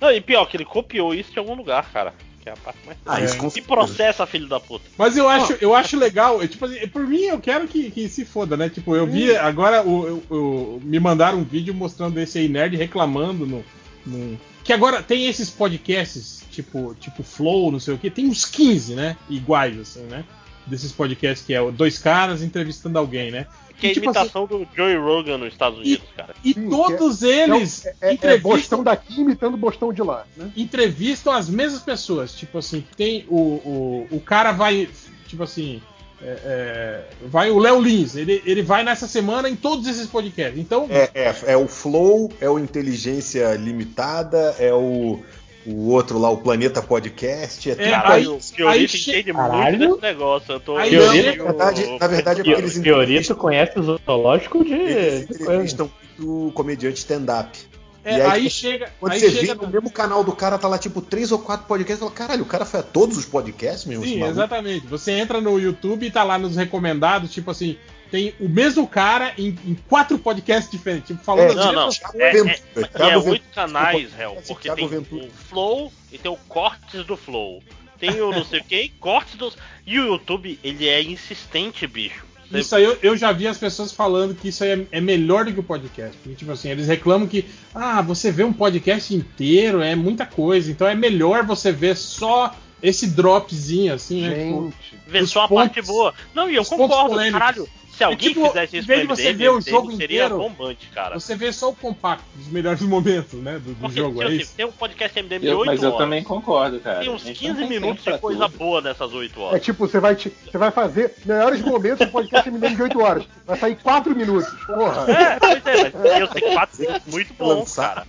[SPEAKER 14] Não, e pior, que ele copiou isso de algum lugar, cara. Que é a parte mais.
[SPEAKER 16] Ah, isso
[SPEAKER 14] que processa, filho da puta.
[SPEAKER 2] Mas eu acho, eu acho legal, eu, tipo assim, por mim eu quero que, que se foda, né? Tipo, eu vi agora o, o- o- me mandaram um vídeo mostrando esse aí nerd reclamando no, no- que agora tem esses podcasts tipo tipo Flow, não sei o que, tem uns 15, né? Iguais assim, né? Desses podcasts que é dois caras entrevistando alguém, né?
[SPEAKER 14] Que é a
[SPEAKER 2] E, tipo
[SPEAKER 14] imitação do Joey Rogan nos Estados Unidos, cara.
[SPEAKER 2] E
[SPEAKER 11] Sim,
[SPEAKER 2] todos
[SPEAKER 11] que é-
[SPEAKER 2] eles
[SPEAKER 11] É, é, é Bostão daqui imitando Bostão de lá, né?
[SPEAKER 2] entrevistam as mesmas pessoas. Tipo assim, tem o, o, o cara vai. Tipo assim. É, é, vai o Léo Lins, ele, ele vai nessa semana em todos esses podcasts. Então,
[SPEAKER 16] É, é, é o Flow, é o Inteligência Limitada, é o, o outro lá, o Planeta Podcast. É tudo
[SPEAKER 14] Caralho, o
[SPEAKER 2] aí
[SPEAKER 14] Fiorito
[SPEAKER 2] che-
[SPEAKER 14] entende
[SPEAKER 10] Caralho.
[SPEAKER 14] muito desse negócio. Eu tô.
[SPEAKER 2] Aí
[SPEAKER 16] na verdade, na verdade é porque eles
[SPEAKER 10] Fiorito conhece o zoológico de,
[SPEAKER 16] eles entrevistam muito comediante stand-up.
[SPEAKER 2] É,
[SPEAKER 16] E
[SPEAKER 2] aí,
[SPEAKER 16] tipo,
[SPEAKER 2] chega.
[SPEAKER 16] Quando
[SPEAKER 2] aí
[SPEAKER 16] você
[SPEAKER 2] chega
[SPEAKER 16] vê no mesmo canal do cara, tá lá tipo três ou quatro podcasts, fala, caralho, o cara foi a todos os podcasts mesmo?
[SPEAKER 2] Sim,
[SPEAKER 16] maluco?"
[SPEAKER 2] exatamente. Você entra no YouTube e tá lá nos recomendados, tipo assim, tem o mesmo cara em, em quatro podcasts diferentes, tipo, falando
[SPEAKER 16] É,
[SPEAKER 14] Não, não. É,
[SPEAKER 2] coisas.
[SPEAKER 14] é,
[SPEAKER 16] Ventura,
[SPEAKER 14] e é
[SPEAKER 16] Thiago
[SPEAKER 14] oito
[SPEAKER 16] Ventura.
[SPEAKER 14] canais, réu. Porque
[SPEAKER 16] Thiago
[SPEAKER 14] tem
[SPEAKER 16] Ventura.
[SPEAKER 14] o Flow e tem o Cortes do Flow. Tem o não sei o que, Cortes do. E o YouTube, ele é insistente, bicho.
[SPEAKER 2] Isso aí eu, eu já vi as pessoas falando que isso aí é, é melhor do que o podcast. Porque, tipo assim, eles reclamam que, ah, você vê um podcast inteiro, é muita coisa, então é melhor você ver só esse dropzinho, assim, né? Tipo,
[SPEAKER 11] Gente.
[SPEAKER 14] Vê só a
[SPEAKER 2] pontos-
[SPEAKER 14] parte boa. Não, e eu concordo, caralho. Se alguém
[SPEAKER 2] tipo,
[SPEAKER 14] fizesse
[SPEAKER 2] em
[SPEAKER 14] isso
[SPEAKER 2] vez
[SPEAKER 14] com
[SPEAKER 2] de você
[SPEAKER 14] MDM,
[SPEAKER 2] ver o jogo
[SPEAKER 14] seria
[SPEAKER 2] inteiro,
[SPEAKER 14] bombante, cara.
[SPEAKER 2] Você vê só o compacto dos melhores momentos, né? Do, do
[SPEAKER 14] Porque,
[SPEAKER 2] jogo, é isso?
[SPEAKER 14] tem um podcast MDM de
[SPEAKER 15] Eu-
[SPEAKER 14] 8
[SPEAKER 15] mas eu
[SPEAKER 14] horas.
[SPEAKER 15] também concordo, cara.
[SPEAKER 14] Tem uns
[SPEAKER 15] gente
[SPEAKER 14] 15
[SPEAKER 15] não tem
[SPEAKER 14] minutos
[SPEAKER 15] pra
[SPEAKER 14] de coisa
[SPEAKER 15] tudo.
[SPEAKER 14] boa nessas 8
[SPEAKER 11] É
[SPEAKER 14] horas.
[SPEAKER 11] tipo, você vai, te- você vai fazer melhores momentos do podcast MDM de 8 horas. Vai sair 4 minutos. Porra.
[SPEAKER 14] É, pois é, mas eu sei 4 minutos muito bons,
[SPEAKER 16] Lançar.
[SPEAKER 14] cara.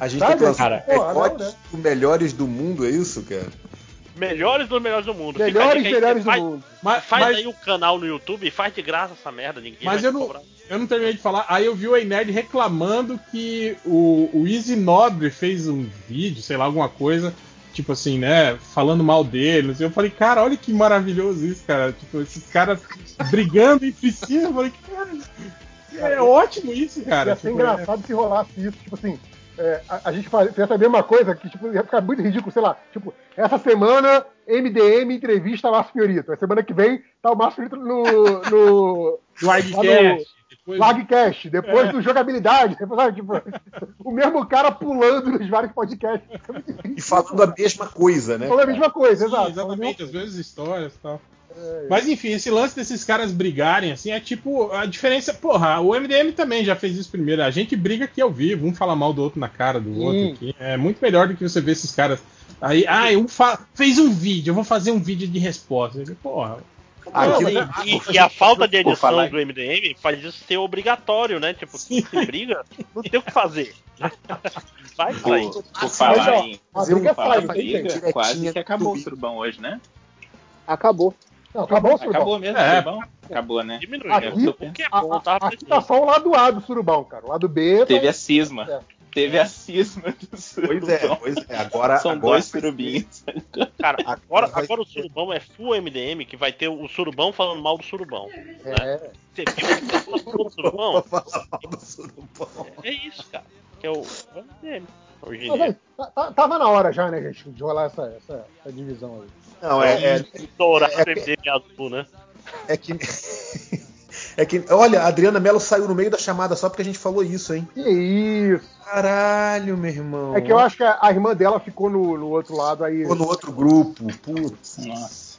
[SPEAKER 16] A gente
[SPEAKER 11] Sabe,
[SPEAKER 16] tem que lançar
[SPEAKER 11] cara?
[SPEAKER 16] Recordes
[SPEAKER 11] não, né?
[SPEAKER 16] dos melhores do mundo, é isso, cara?
[SPEAKER 14] Melhores dos melhores do mundo.
[SPEAKER 11] Melhores,
[SPEAKER 14] aí,
[SPEAKER 11] melhores do
[SPEAKER 14] faz,
[SPEAKER 11] mundo.
[SPEAKER 2] Mas,
[SPEAKER 14] Faz
[SPEAKER 2] mas-
[SPEAKER 14] aí o canal no YouTube e faz de graça essa merda, ninguém
[SPEAKER 2] Mas
[SPEAKER 14] vai
[SPEAKER 2] eu
[SPEAKER 14] te
[SPEAKER 2] não, eu não terminei de falar. Aí eu vi o Ei Nerd reclamando que o, o Easy Nobre fez um vídeo, sei lá, alguma coisa, tipo assim, né? Falando mal dele. não sei. Eu falei, cara, olha que maravilhoso isso, cara. Tipo, esses caras brigando entre si. Eu falei, cara, é ótimo isso, cara.
[SPEAKER 11] Ia ser
[SPEAKER 2] Tipo,
[SPEAKER 11] engraçado se rolasse isso, tipo assim. É, a, a gente faz, fez a mesma coisa que tipo, ia ficar muito ridículo, sei lá. Tipo, essa semana, MDM entrevista Márcio Fiorito. A semana que vem tá o Márcio Fiorito no. no
[SPEAKER 2] Do
[SPEAKER 11] lá
[SPEAKER 2] Argcast.
[SPEAKER 11] no Lagcast, depois do jogabilidade, depois, sabe, tipo, o mesmo cara pulando nos vários podcasts.
[SPEAKER 16] E falando a mesma coisa, né?
[SPEAKER 11] Falando a mesma coisa,
[SPEAKER 2] Sim,
[SPEAKER 11] exato.
[SPEAKER 2] exatamente, as mesmas histórias e tal. Mas enfim, esse lance desses caras brigarem, assim, é tipo, a diferença, porra, o MDM também já fez isso primeiro. A gente briga aqui ao vivo, um fala mal do outro na cara do outro aqui. É muito melhor do que você ver esses caras. Aí, ah, um fa- fez um vídeo, eu vou fazer um vídeo de resposta. Porra.
[SPEAKER 14] Não,
[SPEAKER 2] Não,
[SPEAKER 14] e,
[SPEAKER 2] mas-
[SPEAKER 14] e- e a falta de edição
[SPEAKER 15] falar-
[SPEAKER 14] do MDM faz isso ser obrigatório, né? Tipo, se briga, não tem o que fazer. Vai sair.
[SPEAKER 15] Por, por falar
[SPEAKER 11] Mas, ó,
[SPEAKER 15] em.
[SPEAKER 11] briga
[SPEAKER 15] Por falar briga,
[SPEAKER 16] jeito.
[SPEAKER 15] quase que acabou o surubão hoje, né?
[SPEAKER 8] Acabou.
[SPEAKER 11] Não, acabou o surubão.
[SPEAKER 15] Acabou mesmo o
[SPEAKER 2] É.
[SPEAKER 15] surubão? Acabou, né?
[SPEAKER 14] Diminuiu.
[SPEAKER 11] Aqui-
[SPEAKER 14] o que é bom, tava
[SPEAKER 11] aqui tá só o lado A do surubão, cara. O lado B. tá-
[SPEAKER 15] Teve a cisma.
[SPEAKER 11] É.
[SPEAKER 15] Teve a cisma do surubão.
[SPEAKER 16] Pois é, pois é. Agora,
[SPEAKER 15] São
[SPEAKER 16] agora
[SPEAKER 15] dois surubinhos.
[SPEAKER 14] Cara, agora, agora o surubão é full MDM, que vai ter o surubão falando mal do surubão.
[SPEAKER 11] É.
[SPEAKER 14] Você viu que você falou do surubão?
[SPEAKER 16] Falar mal do surubão.
[SPEAKER 14] É isso, cara. Que é o o MDM. Hoje em
[SPEAKER 11] Mas
[SPEAKER 14] dia.
[SPEAKER 11] aí, tá- tá- tava na hora já, né, gente, de rolar essa, essa, essa divisão aí.
[SPEAKER 16] Não, é, é,
[SPEAKER 14] Dourado
[SPEAKER 16] é-
[SPEAKER 14] MDM azul, né?
[SPEAKER 16] é que. É que. Olha, a Adriana Mello saiu no meio da chamada só porque a gente falou isso, hein?
[SPEAKER 11] Que isso!
[SPEAKER 16] Caralho, meu irmão.
[SPEAKER 11] É que eu acho que a, irmã dela ficou no, no outro lado aí.
[SPEAKER 16] Ficou no outro grupo. Putz.
[SPEAKER 15] Nossa.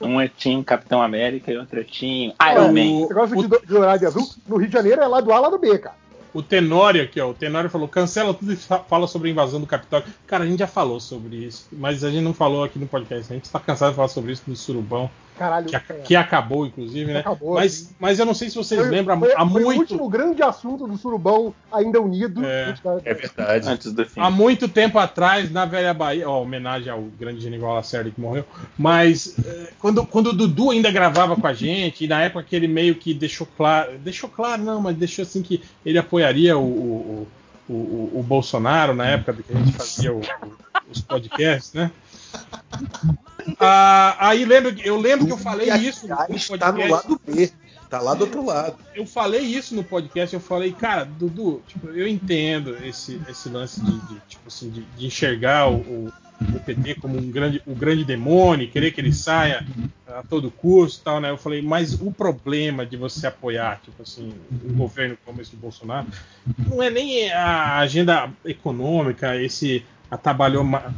[SPEAKER 15] Um é Team Capitão América e outro é Team
[SPEAKER 11] É,
[SPEAKER 15] Iron
[SPEAKER 11] o
[SPEAKER 15] Man.
[SPEAKER 11] negócio de, do- de dourado e azul, no Rio de Janeiro é lado A, lado B, cara.
[SPEAKER 2] O Tenório aqui, ó. O Tenório falou: cancela tudo e fa- fala sobre a invasão do Capitólio. Cara, a gente já falou sobre isso, mas a gente não falou aqui no podcast. A gente tá cansado de falar sobre isso no Surubão,
[SPEAKER 11] Caralho.
[SPEAKER 2] que, a-
[SPEAKER 11] é.
[SPEAKER 2] que acabou, inclusive, né?
[SPEAKER 11] Acabou,
[SPEAKER 2] mas, mas eu não sei se vocês
[SPEAKER 11] Foi-
[SPEAKER 2] lembram,
[SPEAKER 11] foi,
[SPEAKER 2] há
[SPEAKER 11] foi o
[SPEAKER 2] muito.
[SPEAKER 11] último grande assunto do Surubão ainda unido.
[SPEAKER 2] É.
[SPEAKER 16] É verdade.
[SPEAKER 15] Antes do fim.
[SPEAKER 2] Há muito tempo atrás, na Velha Bahia, ó, homenagem ao grande Genival Lacerda que morreu, mas eh, quando, quando o Dudu ainda gravava com a gente, e na época que ele meio que deixou claro, deixou claro não, mas deixou assim que ele apoiaria o, o, o, o- o Bolsonaro na época que a gente fazia o- o- os podcasts, né? Ah, aí lembro, eu lembro que eu falei isso no
[SPEAKER 16] Aliás, tá no lado B. Tá lá do outro lado.
[SPEAKER 2] Eu falei isso no podcast, eu falei, cara, Dudu, tipo, eu entendo esse, esse lance de, de, tipo assim, de, de enxergar o, o, o PT como um grande, o grande demônio, querer que ele saia a todo custo e tal, né? Eu falei, mas o problema de você apoiar, tipo assim, o governo como esse do Bolsonaro, não é nem a agenda econômica, esse atabalhoma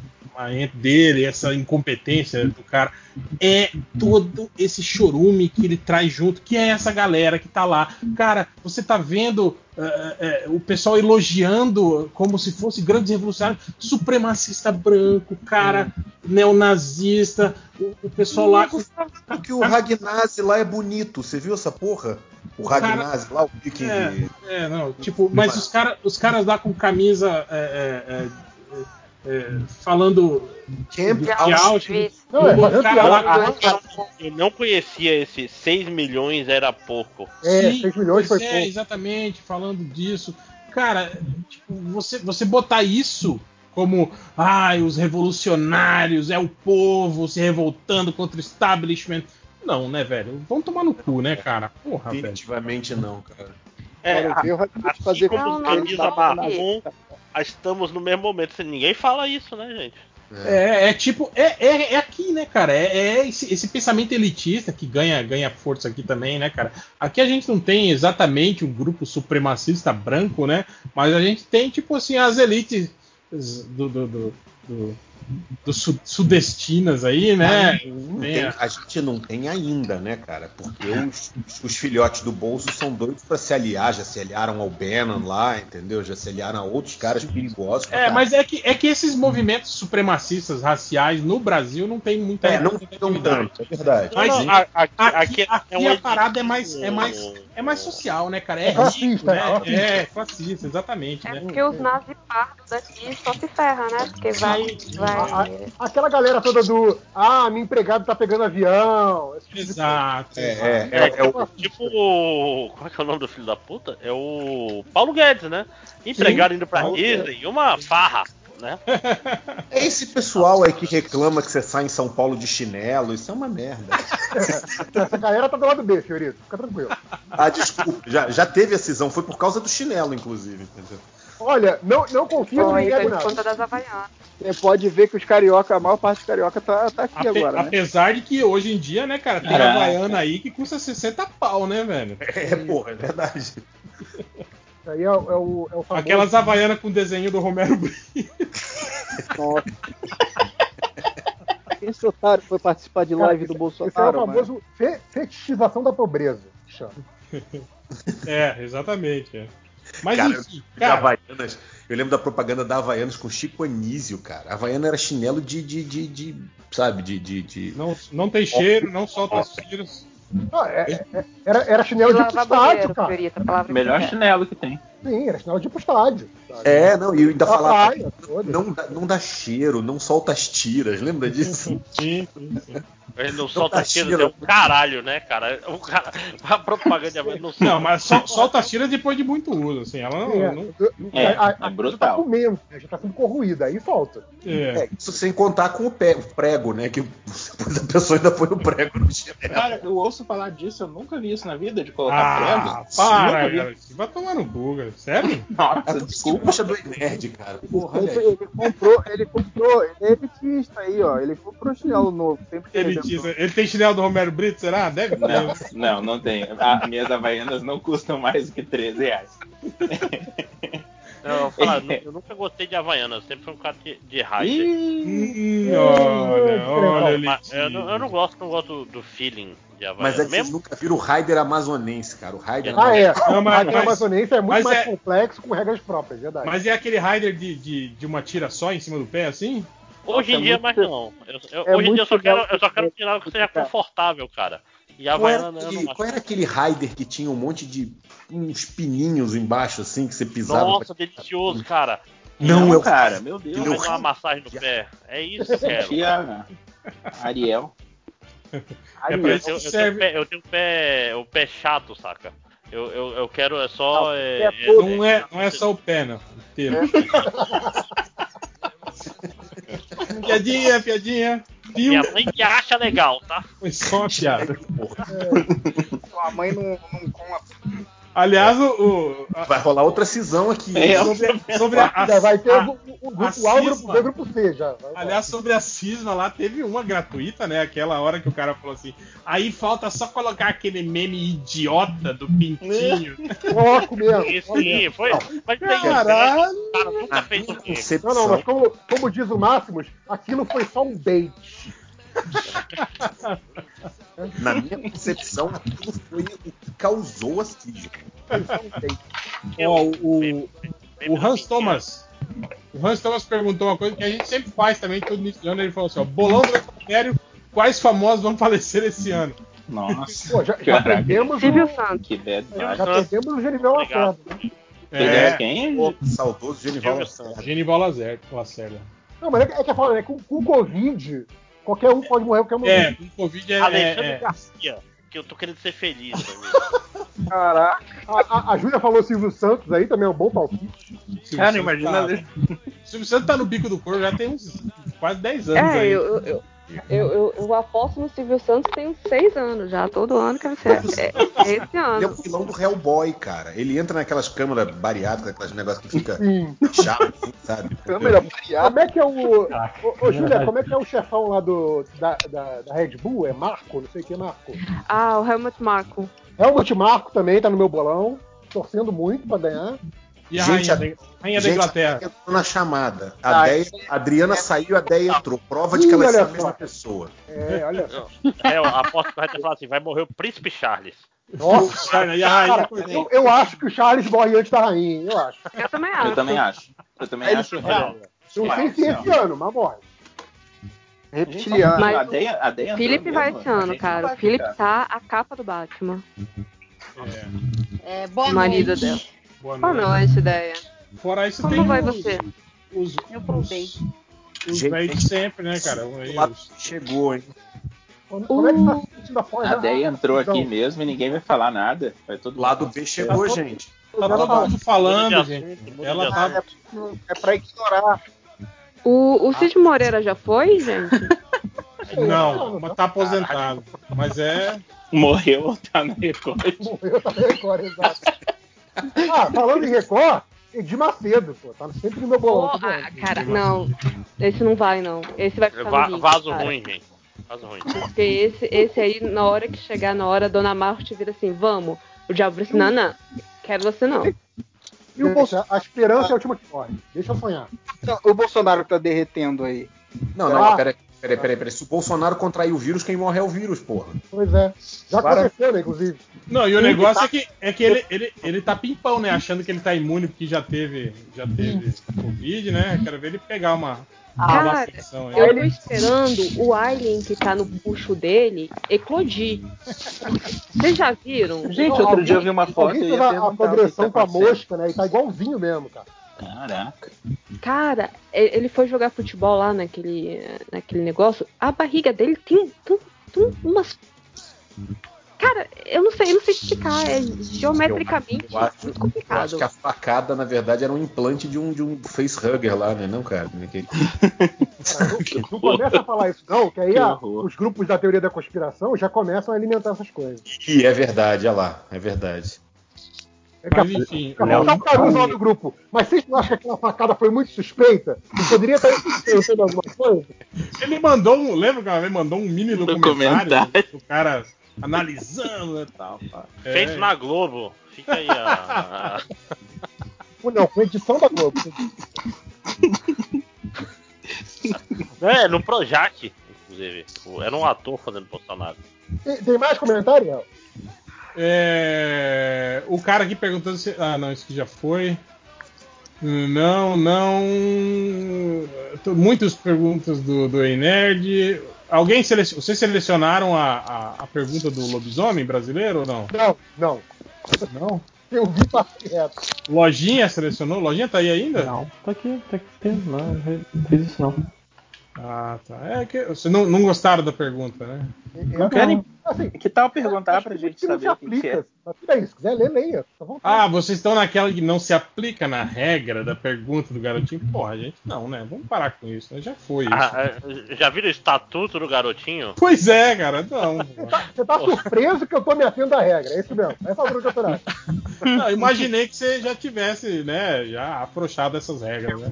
[SPEAKER 2] dele, essa incompetência do cara, é todo esse chorume que ele traz junto, que é essa galera que tá lá. Cara, você tá vendo eh, eh, o pessoal elogiando como se fosse grandes revolucionários, supremacista branco, cara, neonazista, o, o pessoal lá.
[SPEAKER 16] Porque o Ragnazi lá é bonito. Você viu essa porra? O
[SPEAKER 2] cara-
[SPEAKER 16] Ragnazi lá, o viking.
[SPEAKER 2] É, é, não, tipo, mas os, cara, os caras lá com camisa é, é, é, falando
[SPEAKER 16] Camp
[SPEAKER 2] do
[SPEAKER 16] Auschwitz.
[SPEAKER 11] Não, é,
[SPEAKER 2] o cara lá com-
[SPEAKER 14] Eu não conhecia esse 6 milhões era pouco.
[SPEAKER 11] É,
[SPEAKER 2] Sim,
[SPEAKER 11] 6 milhões foi
[SPEAKER 2] é,
[SPEAKER 11] pouco.
[SPEAKER 2] exatamente, falando disso. cara, tipo, você, você botar isso como ai, os revolucionários, é o povo se revoltando contra o establishment. Não, né, velho? Vamos tomar no cu, né, cara? Porra, velho.
[SPEAKER 9] Definitivamente não, cara.
[SPEAKER 14] É,
[SPEAKER 8] ver o Raditz
[SPEAKER 14] assim
[SPEAKER 8] fazer
[SPEAKER 14] como camisa marrom, estamos no mesmo momento. Ninguém fala isso, né, gente?
[SPEAKER 2] É, é tipo, é, é, é aqui, né, cara? É, é esse, esse pensamento elitista que ganha, ganha força aqui também, né, cara? Aqui a gente não tem exatamente um grupo supremacista branco, né? Mas a gente tem, tipo assim, as elites do, do, do, do- do su- sudestinas aí, né?
[SPEAKER 9] Não
[SPEAKER 2] Tem a-
[SPEAKER 9] a gente não tem ainda, né, cara? Porque os, os- filhotes do bolso são doidos pra se aliar, já se aliaram ao Bannon lá, entendeu? Já se aliaram a outros caras perigosos.
[SPEAKER 2] É, mas é que, é que esses movimentos supremacistas raciais no Brasil não tem muita
[SPEAKER 9] É, não
[SPEAKER 2] representatividade.
[SPEAKER 9] tão tanto, é verdade.
[SPEAKER 2] Mas
[SPEAKER 14] Não, não, a- aqui,
[SPEAKER 2] aqui,
[SPEAKER 14] aqui
[SPEAKER 2] aqui
[SPEAKER 14] é
[SPEAKER 2] a parada é mais, é, mais, é mais social, né, cara? É,
[SPEAKER 11] É
[SPEAKER 2] rico,
[SPEAKER 11] classista,
[SPEAKER 2] né?
[SPEAKER 11] é.
[SPEAKER 2] É, classista, exatamente,
[SPEAKER 13] É
[SPEAKER 2] né?
[SPEAKER 13] porque os nazi pardos daqui só se ferram, né? Porque vai.
[SPEAKER 11] A-
[SPEAKER 13] vai...
[SPEAKER 11] a- aquela galera toda do ah, minha empregada tá pegando avião. tipo de
[SPEAKER 2] Exato.
[SPEAKER 9] É, é, é, é o,
[SPEAKER 14] Tipo, como é que é o nome do filho da puta? É o Paulo Guedes, né? Empregado indo pra
[SPEAKER 9] Paulo
[SPEAKER 14] Disney, uma farra, né?
[SPEAKER 9] é esse pessoal aí que reclama que você sai em São Paulo de chinelo, isso é uma merda.
[SPEAKER 11] Essa galera tá do lado B, Fiorito. Fica tranquilo.
[SPEAKER 9] Ah, desculpa, já, já teve a cisão, foi por causa do chinelo, inclusive, entendeu?
[SPEAKER 11] Olha, não, não confio
[SPEAKER 13] foi
[SPEAKER 11] nego
[SPEAKER 13] por
[SPEAKER 11] nada.
[SPEAKER 13] conta das Havaianas.
[SPEAKER 8] Você pode ver que os carioca, a maior parte dos carioca tá, tá aqui
[SPEAKER 2] Ape-
[SPEAKER 8] agora, né?
[SPEAKER 2] Apesar de que hoje em dia, né, cara, tem
[SPEAKER 15] Caraca.
[SPEAKER 2] Havaiana aí que custa 60 pau, né, velho?
[SPEAKER 9] É, porra, é verdade.
[SPEAKER 11] Aí é, o- é o, é o famoso.
[SPEAKER 2] Aquelas Havaianas com desenho do Romero Brito.
[SPEAKER 8] Nossa. Quem esse otário foi participar de
[SPEAKER 11] Cara,
[SPEAKER 8] live do
[SPEAKER 11] Esse é o
[SPEAKER 8] Bolsonaro?
[SPEAKER 11] famoso fe- fetichização da pobreza. chama.
[SPEAKER 2] É, exatamente. é. Mas
[SPEAKER 9] Cara,
[SPEAKER 2] enfim, cara,
[SPEAKER 9] Havaianas, eu lembro da propaganda da Havaianas com Chico Anísio, cara. A Havaiana era chinelo de, de, de, de- sabe, de, de, de-
[SPEAKER 2] não, não tem cheiro, não solta os tiros.
[SPEAKER 11] Ah, é- é- era, era chinelo de estádio,
[SPEAKER 13] banheiro,
[SPEAKER 11] cara.
[SPEAKER 15] Melhor
[SPEAKER 13] que
[SPEAKER 15] chinelo que tem.
[SPEAKER 11] Sim, era chinelo de ir pro estádio. sabe?
[SPEAKER 9] É, não, e ainda
[SPEAKER 11] A
[SPEAKER 9] falava, não, dá- não dá cheiro, não solta as tiras, lembra disso?
[SPEAKER 2] Sim, sim, sim.
[SPEAKER 14] Ele não solta
[SPEAKER 9] tá
[SPEAKER 14] tiro,
[SPEAKER 9] cheiro.
[SPEAKER 14] é um caralho, né, cara? O cara a propaganda não solta.
[SPEAKER 2] Não, mas sol- solta as tiras depois de muito uso, assim. Ela não.
[SPEAKER 11] É,
[SPEAKER 2] não-
[SPEAKER 15] É,
[SPEAKER 11] a, a,
[SPEAKER 15] é
[SPEAKER 11] a, já tá
[SPEAKER 15] brutal.
[SPEAKER 11] comendo, né? já tá sendo corroída, aí solta.
[SPEAKER 2] é.
[SPEAKER 9] É, isso sem contar com o, prego, né? Que depois a pessoa ainda põe o prego no chinelo.
[SPEAKER 15] Cara, eu ouço falar disso, eu nunca vi isso na vida, de colocar
[SPEAKER 2] Ah,
[SPEAKER 15] prego.
[SPEAKER 2] para,
[SPEAKER 15] Nunca vi.
[SPEAKER 2] cara. Vai tomar no cu, cara. Sério?
[SPEAKER 15] Nossa,
[SPEAKER 9] É
[SPEAKER 15] desculpa.
[SPEAKER 9] puxa do nerd, cara. Porra,
[SPEAKER 8] Ele, ele comprou, ele comprou, ele é elitista aí, ó. Ele comprou chinelo novo. Sempre que
[SPEAKER 2] Ele, ele tem chinelo do Romero Brito, será? Deve ter.
[SPEAKER 15] Não, não, não tem. As minhas havaianas não custam mais do que 13 reais.
[SPEAKER 14] Não, eu, falar, eu nu- eu nunca gostei de Havaianas, sempre fui um cara de, de.
[SPEAKER 2] Hum, olha, olha,
[SPEAKER 14] eu, não, eu não gosto, não gosto do feeling
[SPEAKER 9] Mas é que vocês
[SPEAKER 14] Mesmo
[SPEAKER 9] nunca viram o Raider amazonense, cara. O Raider
[SPEAKER 11] Ah, é.
[SPEAKER 2] Não, mas-
[SPEAKER 11] a
[SPEAKER 2] mas-
[SPEAKER 11] amazonense é muito mais
[SPEAKER 2] é-
[SPEAKER 11] complexo, com regras próprias, verdade.
[SPEAKER 2] Mas é aquele rider de, de, de uma tira só em cima do pé, assim?
[SPEAKER 14] hoje em dia,
[SPEAKER 8] é
[SPEAKER 14] mais
[SPEAKER 8] muito-
[SPEAKER 14] não. Eu- eu-
[SPEAKER 8] é
[SPEAKER 14] hoje em dia eu só quero, eu só quero
[SPEAKER 8] que-
[SPEAKER 14] tirar que seja
[SPEAKER 8] cara.
[SPEAKER 14] confortável, cara. E
[SPEAKER 9] Qual era, aquele, qual era aquele Raider que tinha um monte de uns pininhos embaixo, assim, que você pisava?
[SPEAKER 14] Nossa, delicioso, cara.
[SPEAKER 9] Não,
[SPEAKER 15] Não,
[SPEAKER 9] eu-
[SPEAKER 15] cara, meu Deus.
[SPEAKER 9] Ele é
[SPEAKER 14] uma massagem no pé. É isso que eu quero.
[SPEAKER 15] Tia Ariel.
[SPEAKER 2] É pra
[SPEAKER 14] Eu, eu, eu tenho,
[SPEAKER 2] serve.
[SPEAKER 14] pé, eu tenho pé, o pé chato, saca? Eu, eu, eu quero é só.
[SPEAKER 8] Não,
[SPEAKER 14] é,
[SPEAKER 8] é
[SPEAKER 14] é-.
[SPEAKER 2] Não é, não é só o pé, não. Inteiro. piadinha, piadinha. Viu?
[SPEAKER 14] Minha mãe que acha legal, tá?
[SPEAKER 2] Foi só uma piada.
[SPEAKER 8] Sua mãe não, não come
[SPEAKER 2] Aliás, o, o- a-
[SPEAKER 9] Vai rolar outra cisão aqui.
[SPEAKER 15] É.
[SPEAKER 2] sobre, sobre a,
[SPEAKER 11] Já vai ter
[SPEAKER 2] a-
[SPEAKER 11] o,
[SPEAKER 2] a
[SPEAKER 11] grupo A, o grupo. B, o grupo C já. Vai, vai.
[SPEAKER 2] Aliás, sobre a cisma lá, teve uma gratuita, né? Aquela hora que o cara falou assim. Aí falta só colocar aquele meme idiota do pintinho.
[SPEAKER 11] Foco mesmo.
[SPEAKER 14] Sim,
[SPEAKER 11] foco mesmo.
[SPEAKER 14] sim, foi. Mas tem
[SPEAKER 2] Caralho!
[SPEAKER 14] O cara nunca fez o quê?
[SPEAKER 11] Não, não, mas como, como diz o Máximos, aquilo foi só um bait.
[SPEAKER 9] Na minha concepção, aquilo foi o que causou a cisma.
[SPEAKER 11] Foi só bait.
[SPEAKER 2] Ó, o, o Hans. Thomas. O Hans Thomas perguntou uma coisa que a gente sempre faz também, todo início de ano. Ele falou assim: ó, bolão do Império, quais famosos vão falecer esse ano?
[SPEAKER 15] Nossa.
[SPEAKER 11] Pô, já, já perdemos
[SPEAKER 13] Silvio
[SPEAKER 11] o,
[SPEAKER 13] Santos.
[SPEAKER 15] Que bad
[SPEAKER 11] já perdemos o
[SPEAKER 14] Obrigado.
[SPEAKER 11] Lacerda. né?
[SPEAKER 15] Perdeu
[SPEAKER 2] É,
[SPEAKER 15] quem?
[SPEAKER 9] Pô, saudoso Genival Lacerda.
[SPEAKER 2] Genival Lacerda.
[SPEAKER 11] Não, mas é, que- é é foda, né? Com, com o Covid, qualquer um pode morrer qualquer momento.
[SPEAKER 2] É, com Covid é.
[SPEAKER 14] Alexandre
[SPEAKER 2] é- é-
[SPEAKER 14] Garcia, que eu tô querendo ser feliz.
[SPEAKER 11] Caraca. A, a, a Júlia falou Silvio Santos aí, também é um bom palpite.
[SPEAKER 2] Silvio Santos Tá... Silvio Santos tá no bico do corpo já tem uns quase 10 anos
[SPEAKER 13] É,
[SPEAKER 2] aí.
[SPEAKER 13] eu, eu, eu, eu, eu- eu aposto no Silvio Santos tem uns seis anos já. Todo ano que ser. É, é esse
[SPEAKER 16] Ele é
[SPEAKER 13] ano.
[SPEAKER 16] o vilão do Hellboy, cara. Ele entra naquelas câmeras bariátricas, aqueles negócios que fica
[SPEAKER 11] Sim.
[SPEAKER 16] chato, sabe?
[SPEAKER 11] Câmera Como é que é o. Ô, ô Júlia, como é que é o chefão lá do, da, da, da Red Bull? É Marco? Não sei o que é Marco.
[SPEAKER 13] Ah, o Helmut Marko.
[SPEAKER 11] Helmut Marco também tá no meu bolão, torcendo muito pra ganhar.
[SPEAKER 2] E a
[SPEAKER 16] Gente,
[SPEAKER 2] rainha, da- rainha da
[SPEAKER 16] gente,
[SPEAKER 2] Inglaterra?
[SPEAKER 16] entrou na chamada. A,
[SPEAKER 11] Ah,
[SPEAKER 16] Deia- a Adriana saiu, a Deia entrou. Prova de que
[SPEAKER 11] Ih,
[SPEAKER 16] ela é
[SPEAKER 11] olha
[SPEAKER 16] a mesma
[SPEAKER 11] só.
[SPEAKER 16] pessoa.
[SPEAKER 11] É, olha só.
[SPEAKER 14] É, eu aposto que vai falado assim: vai morrer o Príncipe Charles.
[SPEAKER 11] Nossa,
[SPEAKER 2] E a rainha
[SPEAKER 11] cara, eu, eu acho que o Charles morre antes da rainha, hein, eu acho.
[SPEAKER 13] Eu também acho.
[SPEAKER 15] Eu também acho. Eu também
[SPEAKER 11] ele-
[SPEAKER 15] acho real.
[SPEAKER 11] Não sei se esse ano, mas morre.
[SPEAKER 8] Reptiliano.
[SPEAKER 13] Mas
[SPEAKER 15] a Deia, a Deia
[SPEAKER 13] Felipe vai
[SPEAKER 15] mesmo,
[SPEAKER 13] esse
[SPEAKER 15] a
[SPEAKER 13] ano, cara. O Felipe tá a capa do Batman.
[SPEAKER 18] É, boa
[SPEAKER 13] o marido
[SPEAKER 18] noite.
[SPEAKER 13] dela.
[SPEAKER 2] Boa
[SPEAKER 13] Boa
[SPEAKER 2] noite.
[SPEAKER 13] noite, ideia.
[SPEAKER 2] Fora isso,
[SPEAKER 13] Como
[SPEAKER 2] tem
[SPEAKER 13] vai
[SPEAKER 2] os,
[SPEAKER 13] você?
[SPEAKER 2] Os,
[SPEAKER 18] Eu voltei.
[SPEAKER 2] os
[SPEAKER 16] Gente,
[SPEAKER 2] velhos de sempre, né, cara? Os-
[SPEAKER 16] Chegou, hein?
[SPEAKER 11] Como, é que tá se sentindo após
[SPEAKER 15] A Deia entrou aqui
[SPEAKER 11] Então,
[SPEAKER 15] mesmo e ninguém vai falar nada. Vai todo
[SPEAKER 16] Lado B chegou, gente.
[SPEAKER 2] Tá todo mundo falando, gente. Ela tá.
[SPEAKER 14] assunto.
[SPEAKER 11] É pra ignorar.
[SPEAKER 13] O, o Cid Moreira já foi, gente?
[SPEAKER 2] Não, mas tá aposentado. Mas é.
[SPEAKER 15] Morreu ou tá na Record?
[SPEAKER 11] Morreu também Record, exato. Ah, falando em Record, Edir Macedo, pô, tá sempre no meu bolão. Tá
[SPEAKER 13] ah, cara, não. Esse não vai, não. Esse vai ficar
[SPEAKER 14] Va-
[SPEAKER 13] no 20,
[SPEAKER 14] vaso
[SPEAKER 13] cara.
[SPEAKER 14] ruim, gente. Vaso ruim.
[SPEAKER 13] Porque esse, esse aí, na hora que chegar na hora, a Dona Marte vira assim, vamos. O diabo vira assim, não, não, quero você não.
[SPEAKER 11] E o Bolsonaro, a esperança é a última que morre. Deixa eu sonhar.
[SPEAKER 8] Então, o Bolsonaro tá derretendo aí.
[SPEAKER 16] Não, não,
[SPEAKER 11] Ah.
[SPEAKER 16] peraí, peraí, peraí, peraí. Se o Bolsonaro contrair o vírus, quem morre é o vírus, porra.
[SPEAKER 11] Pois é. Já
[SPEAKER 16] Claro.
[SPEAKER 11] aconteceu, né, inclusive.
[SPEAKER 2] Não, e o negócio
[SPEAKER 11] tá-
[SPEAKER 2] é que, é que ele, ele, ele tá pimpão, né? Achando que ele tá imune porque já teve, já teve Covid, né? Quero ver ele pegar uma, uma
[SPEAKER 13] Cara, eu tô esperando o alien que tá no bucho dele eclodir. Vocês já viram?
[SPEAKER 15] Gente, outro dia eu vi uma foto
[SPEAKER 11] a, progressão
[SPEAKER 15] tá
[SPEAKER 11] com a mosca, né? E tá igualzinho mesmo, cara.
[SPEAKER 15] Caraca.
[SPEAKER 13] Cara, e- ele foi jogar futebol lá naquele, naquele negócio. A barriga dele tem, tem, tem umas. Cara, eu não sei, eu não sei explicar. É geometricamente
[SPEAKER 16] Eu acho-
[SPEAKER 13] muito
[SPEAKER 16] Eu
[SPEAKER 13] complicado.
[SPEAKER 16] acho que a facada, na verdade, era um implante de um, de um facehugger lá, né? Não, cara.
[SPEAKER 11] Cara, não, não começa a falar isso, não, que aí
[SPEAKER 15] Que
[SPEAKER 11] a- os grupos da teoria da conspiração já começam a alimentar essas coisas.
[SPEAKER 16] Ih, é verdade, olha lá, é verdade.
[SPEAKER 11] A
[SPEAKER 2] Mas enfim,
[SPEAKER 11] daqui a pouco tá o Caruso lá do grupo. Mas vocês não acham que aquela facada foi muito suspeita? E poderia estar pensando alguma coisa?
[SPEAKER 2] ele mandou um. Lembra que uma vez mandou um mini documentário,
[SPEAKER 15] Documentário.
[SPEAKER 2] do cara analisando e tal. pá. É,
[SPEAKER 14] Feito na Globo. Fica aí a.
[SPEAKER 11] Não, foi edição da Globo.
[SPEAKER 14] É, no Projac, inclusive. Era um ator fazendo Bolsonaro.
[SPEAKER 11] Tem, tem mais comentário, Léo?
[SPEAKER 2] É, o cara aqui perguntando se. Ah, não, isso que já foi. Não, não. Muitas perguntas do, do Ei Nerd. Alguém selecion... Vocês selecionaram a, a, a pergunta do lobisomem brasileiro ou não?
[SPEAKER 11] Não, não.
[SPEAKER 2] Não?
[SPEAKER 11] Eu vi reto.
[SPEAKER 2] Lojinha selecionou? Lojinha tá aí ainda?
[SPEAKER 10] Não, tá aqui, tá aqui. Não, não fiz isso não.
[SPEAKER 2] Ah, tá. É que vocês não, não gostaram da pergunta, né?
[SPEAKER 11] Eu,
[SPEAKER 15] querem-
[SPEAKER 11] assim,
[SPEAKER 15] Que tal perguntar pra
[SPEAKER 11] acho
[SPEAKER 15] gente
[SPEAKER 11] que não
[SPEAKER 15] saber
[SPEAKER 11] se
[SPEAKER 15] o que, que é?
[SPEAKER 11] aplica. Mas se quiser ler, leia. Tá?
[SPEAKER 2] Ah, vocês estão naquela que não se aplica na regra da pergunta do garotinho? Porra, gente, não, né? Vamos parar com isso, né? Já foi isso.
[SPEAKER 14] Ah, ah, já viram o estatuto do garotinho?
[SPEAKER 2] Pois é, cara, não.
[SPEAKER 11] Você tá surpreso que eu tô me atendo à regra, é isso mesmo. Essa altura do campeonato.
[SPEAKER 2] Não, imaginei que você já tivesse, né, já afrouxado essas regras, né?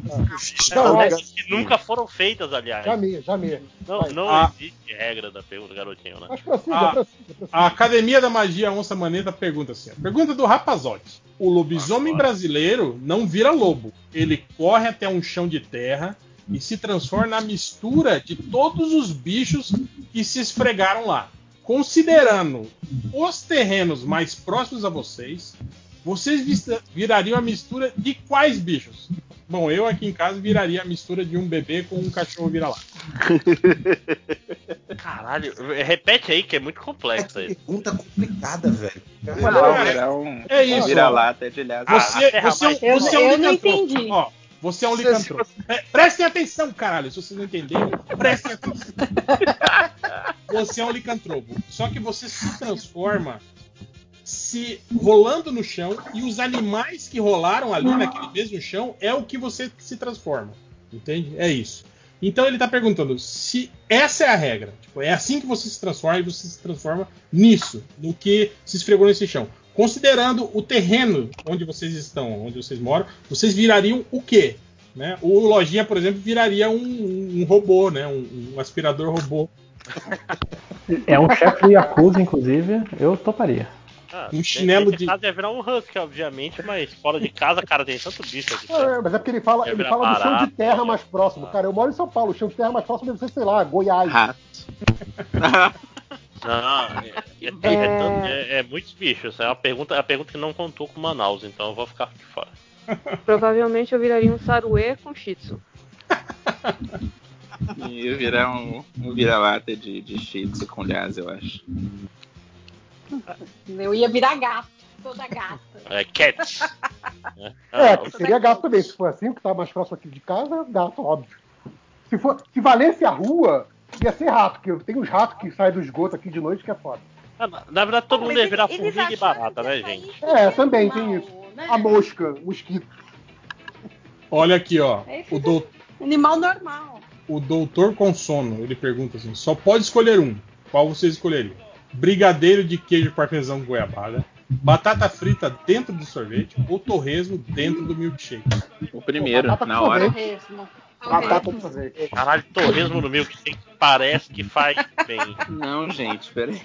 [SPEAKER 11] Não,
[SPEAKER 14] Regras
[SPEAKER 11] mas-
[SPEAKER 14] que nunca foram feitas, aliás.
[SPEAKER 11] Já me, já me.
[SPEAKER 14] Não, não
[SPEAKER 2] Ah.
[SPEAKER 14] existe regra da pergunta do garotinho, né?
[SPEAKER 11] Mas prossiga, Prossiga, prossiga.
[SPEAKER 2] A Academia da Magia Onça Maneta pergunta assim: pergunta do Rapazote. O lobisomem brasileiro não vira lobo. Ele corre até um chão de terra e se transforma na mistura de todos os bichos que se esfregaram lá. Considerando os terrenos mais próximos a vocês, vocês virariam a mistura de quais bichos? Bom, eu aqui em casa viraria a mistura de um bebê com um cachorro vira-lata.
[SPEAKER 14] Caralho, repete aí que é muito complexo aí.
[SPEAKER 16] Pergunta complicada, velho.
[SPEAKER 15] Não, era um
[SPEAKER 2] É isso,
[SPEAKER 15] vira-lata de aliás.
[SPEAKER 2] Você, você, é um-
[SPEAKER 18] Eu-
[SPEAKER 2] você é um
[SPEAKER 18] eu não entendi.
[SPEAKER 2] Ó, você é um licantropo. É, prestem atenção, caralho. Se vocês não entenderem, prestem atenção. Você é um licantropo. Só que você se transforma se rolando no chão e os animais que rolaram ali naquele mesmo chão é o que você se transforma. Entende? É isso. Então ele tá perguntando se essa é a regra. Tipo, é assim que você se transforma e você se transforma nisso, no que se esfregou nesse chão. Considerando o terreno onde vocês estão, onde vocês moram, vocês virariam o quê? Né? O Lojinha, por exemplo, viraria um, um robô, né? Um, um aspirador robô.
[SPEAKER 10] É um chefe do Yakuza, inclusive, eu toparia.
[SPEAKER 14] Ah,
[SPEAKER 2] Um chinelo de-
[SPEAKER 14] casa ia virar um husky, obviamente, mas fora de casa, cara, tem tanto bicho aqui.
[SPEAKER 11] É, mas é porque ele fala, ele fala do chão de
[SPEAKER 14] barato,
[SPEAKER 11] terra mais próximo. Cara, eu moro em São Paulo, o chão de terra mais próximo deve ser, sei lá, Goiás.
[SPEAKER 14] Não, é, é, é tanto- é- é muitos bichos. É uma pergunta, é a pergunta que não contou com Manaus, então eu vou ficar de fora.
[SPEAKER 13] Provavelmente eu viraria um saruê com shih tzu.
[SPEAKER 15] E eu virar um, um vira-lata de, de shih tzu com lhasa, eu acho.
[SPEAKER 19] Eu ia virar gato, toda gata.
[SPEAKER 14] É cats. né?
[SPEAKER 11] É,
[SPEAKER 14] Ah,
[SPEAKER 11] que seria gato também. Se for assim, que tá mais próximo aqui de casa, gato, óbvio. Se, for, se valesse a rua, ia ser rato, porque tem uns ratos que saem do esgoto aqui de noite que é foda.
[SPEAKER 14] Ah, na- Na verdade, todo mundo ia virar formiga e barata, né, gente?
[SPEAKER 11] É, também tem isso. A mosca, o mosquito.
[SPEAKER 2] Olha aqui, ó.
[SPEAKER 19] É
[SPEAKER 2] O, dou-
[SPEAKER 19] Animal normal.
[SPEAKER 2] o doutor com sono, ele pergunta assim: só pode escolher um. Qual você escolheria? Brigadeiro de queijo parmesão com goiabada, batata frita dentro do sorvete ou torresmo dentro do milkshake?
[SPEAKER 15] O primeiro,
[SPEAKER 11] Batata
[SPEAKER 15] na hora.
[SPEAKER 19] Torresmo.
[SPEAKER 11] Batata com sorvete.
[SPEAKER 14] Caralho, torresmo no milkshake parece que faz bem.
[SPEAKER 15] Não, gente, peraí.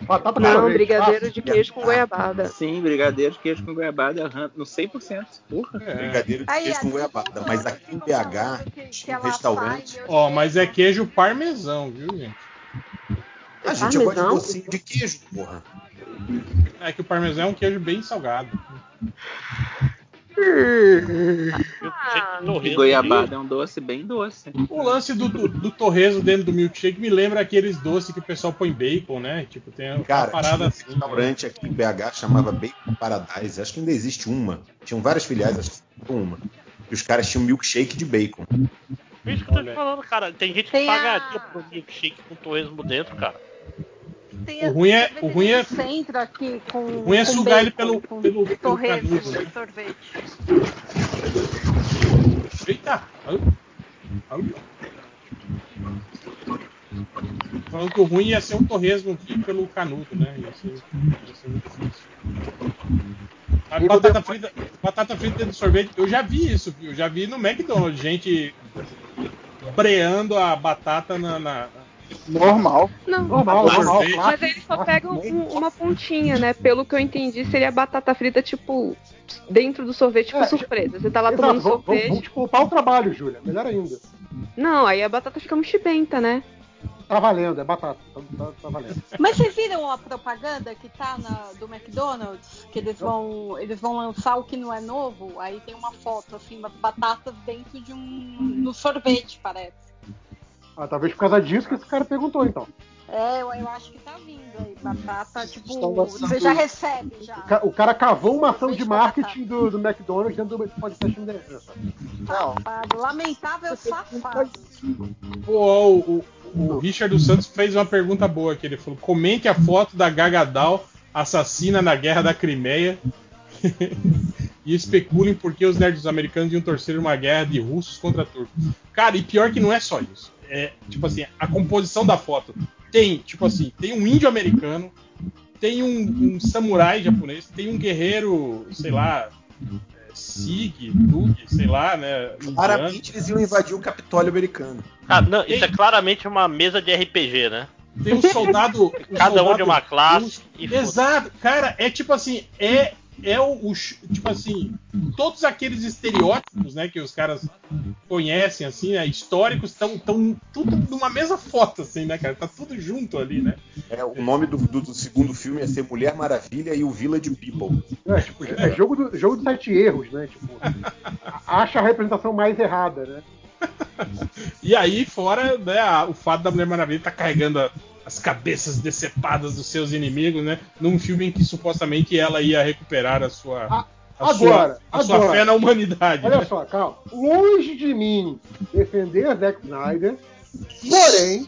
[SPEAKER 11] Batata
[SPEAKER 13] Não,
[SPEAKER 11] sorvete.
[SPEAKER 13] brigadeiro de queijo com goiabada.
[SPEAKER 15] Sim, brigadeiro de queijo com goiabada no 100%. Porra.
[SPEAKER 2] É.
[SPEAKER 9] Brigadeiro de
[SPEAKER 19] Aí,
[SPEAKER 9] queijo com
[SPEAKER 19] a
[SPEAKER 9] goiabada. Mas aqui em BH, um restaurante.
[SPEAKER 2] Ó, mas é queijo parmesão, viu, gente?
[SPEAKER 9] A gente eu gosto de
[SPEAKER 13] Parmesão?
[SPEAKER 9] docinho de queijo, porra.
[SPEAKER 2] É que o parmesão é um queijo bem salgado.
[SPEAKER 14] Milkshake
[SPEAKER 15] E
[SPEAKER 14] torresmo.
[SPEAKER 15] goiabada é um doce bem doce.
[SPEAKER 2] O lance do, do, do torresmo dentro do milkshake me lembra aqueles doces que o pessoal põe bacon, né? Tipo, tem uma
[SPEAKER 9] Cara,
[SPEAKER 2] parada
[SPEAKER 9] tinha um
[SPEAKER 2] assim.
[SPEAKER 9] restaurante aqui em BH chamava Bacon Paradise. Acho que ainda existe uma. Tinham várias filiais, acho que uma. E os caras tinham milkshake de bacon.
[SPEAKER 14] Por isso que eu tô te falando, cara. Tem gente que
[SPEAKER 19] Tem a-
[SPEAKER 14] pagaria por um milkshake com torresmo dentro, cara.
[SPEAKER 19] Tem
[SPEAKER 2] O ruim é- o ruim é-
[SPEAKER 19] Centro aqui com.
[SPEAKER 2] O ruim é
[SPEAKER 19] com
[SPEAKER 2] sugar ele
[SPEAKER 19] bacon,
[SPEAKER 2] pelo,
[SPEAKER 19] com
[SPEAKER 2] pelo, pelo
[SPEAKER 19] torresmo
[SPEAKER 2] canudo,
[SPEAKER 19] de sorvete.
[SPEAKER 2] Eita! Falando que o ruim ia ser um torresmo aqui pelo canudo, né? Ia ser, ia ser muito difícil. Batata frita, batata frita dentro do sorvete, eu já vi isso? Eu já vi no McDonald's, gente breando a batata na. na-
[SPEAKER 8] Normal.
[SPEAKER 13] Não.
[SPEAKER 11] Normal,
[SPEAKER 2] Mas-
[SPEAKER 11] normal.
[SPEAKER 2] mas
[SPEAKER 13] eles só pegam um- uma pontinha, né? Pelo que eu entendi, seria batata frita, tipo, dentro do sorvete, tipo,
[SPEAKER 11] É,
[SPEAKER 13] surpresa. Você tá lá
[SPEAKER 11] Exato,
[SPEAKER 13] tomando
[SPEAKER 11] vamos, vamos,
[SPEAKER 13] sorvete.
[SPEAKER 11] vamos te poupar o trabalho, Júlia. Melhor ainda.
[SPEAKER 13] Não, aí a batata fica mochibenta, né?
[SPEAKER 11] Tá valendo, é batata. Tá, tá- tá valendo.
[SPEAKER 19] Mas vocês viram a propaganda que tá na, do McDonald's? Que eles vão, eles vão lançar o que não é novo? Aí tem uma foto, assim, batatas dentro de um. no sorvete, parece.
[SPEAKER 11] Ah, talvez por causa disso que esse cara perguntou, então.
[SPEAKER 19] É, eu, eu acho que tá vindo aí. Batata, tipo,
[SPEAKER 11] Estão lançando-
[SPEAKER 19] você já recebe já.
[SPEAKER 11] O ca- O cara cavou uma ação de marketing do, do McDonald's dentro do podcast MDM.
[SPEAKER 19] Safado, lamentável safado.
[SPEAKER 2] Pô, o, o, o Richard dos Santos fez uma pergunta boa aqui. Ele falou: comente a foto da Gagadal assassina na guerra da Crimeia. e especulem por que os nerds americanos iam torcer uma guerra de russos contra turcos. Cara, e pior que não é só isso. É, tipo assim, a composição da foto tem, tipo assim, tem um índio americano, tem um, um samurai japonês, tem um guerreiro, sei lá, é, Sig, Dug, sei lá, né?
[SPEAKER 9] Claramente eles iam invadir o Capitólio americano.
[SPEAKER 14] Ah, não, isso é claramente uma mesa de RPG, né?
[SPEAKER 2] Tem um soldado. um
[SPEAKER 14] Cada um
[SPEAKER 2] soldado
[SPEAKER 14] de uma classe e
[SPEAKER 2] Exato, cara, é tipo assim, é é o, o tipo assim, todos aqueles estereótipos, né, que os caras conhecem assim, né, históricos estão tão tudo numa mesma foto assim, né, cara? Tá tudo junto ali, né?
[SPEAKER 9] É, o nome do, do- do segundo filme ia ser Mulher Maravilha e o Village People.
[SPEAKER 11] É, tipo, é jogo, do, jogo dos sete erros, né? Tipo, acha a representação mais errada, né?
[SPEAKER 2] E aí, fora né, a- o fato da Mulher Maravilha estar carregando a- as cabeças decepadas dos seus inimigos, né? Num filme em que supostamente ela ia recuperar a sua, a
[SPEAKER 11] Agora,
[SPEAKER 2] sua, a sua
[SPEAKER 11] agora.
[SPEAKER 2] fé na humanidade.
[SPEAKER 11] Olha
[SPEAKER 2] né?
[SPEAKER 11] só, calma. Longe de mim defender Zack Snyder, porém,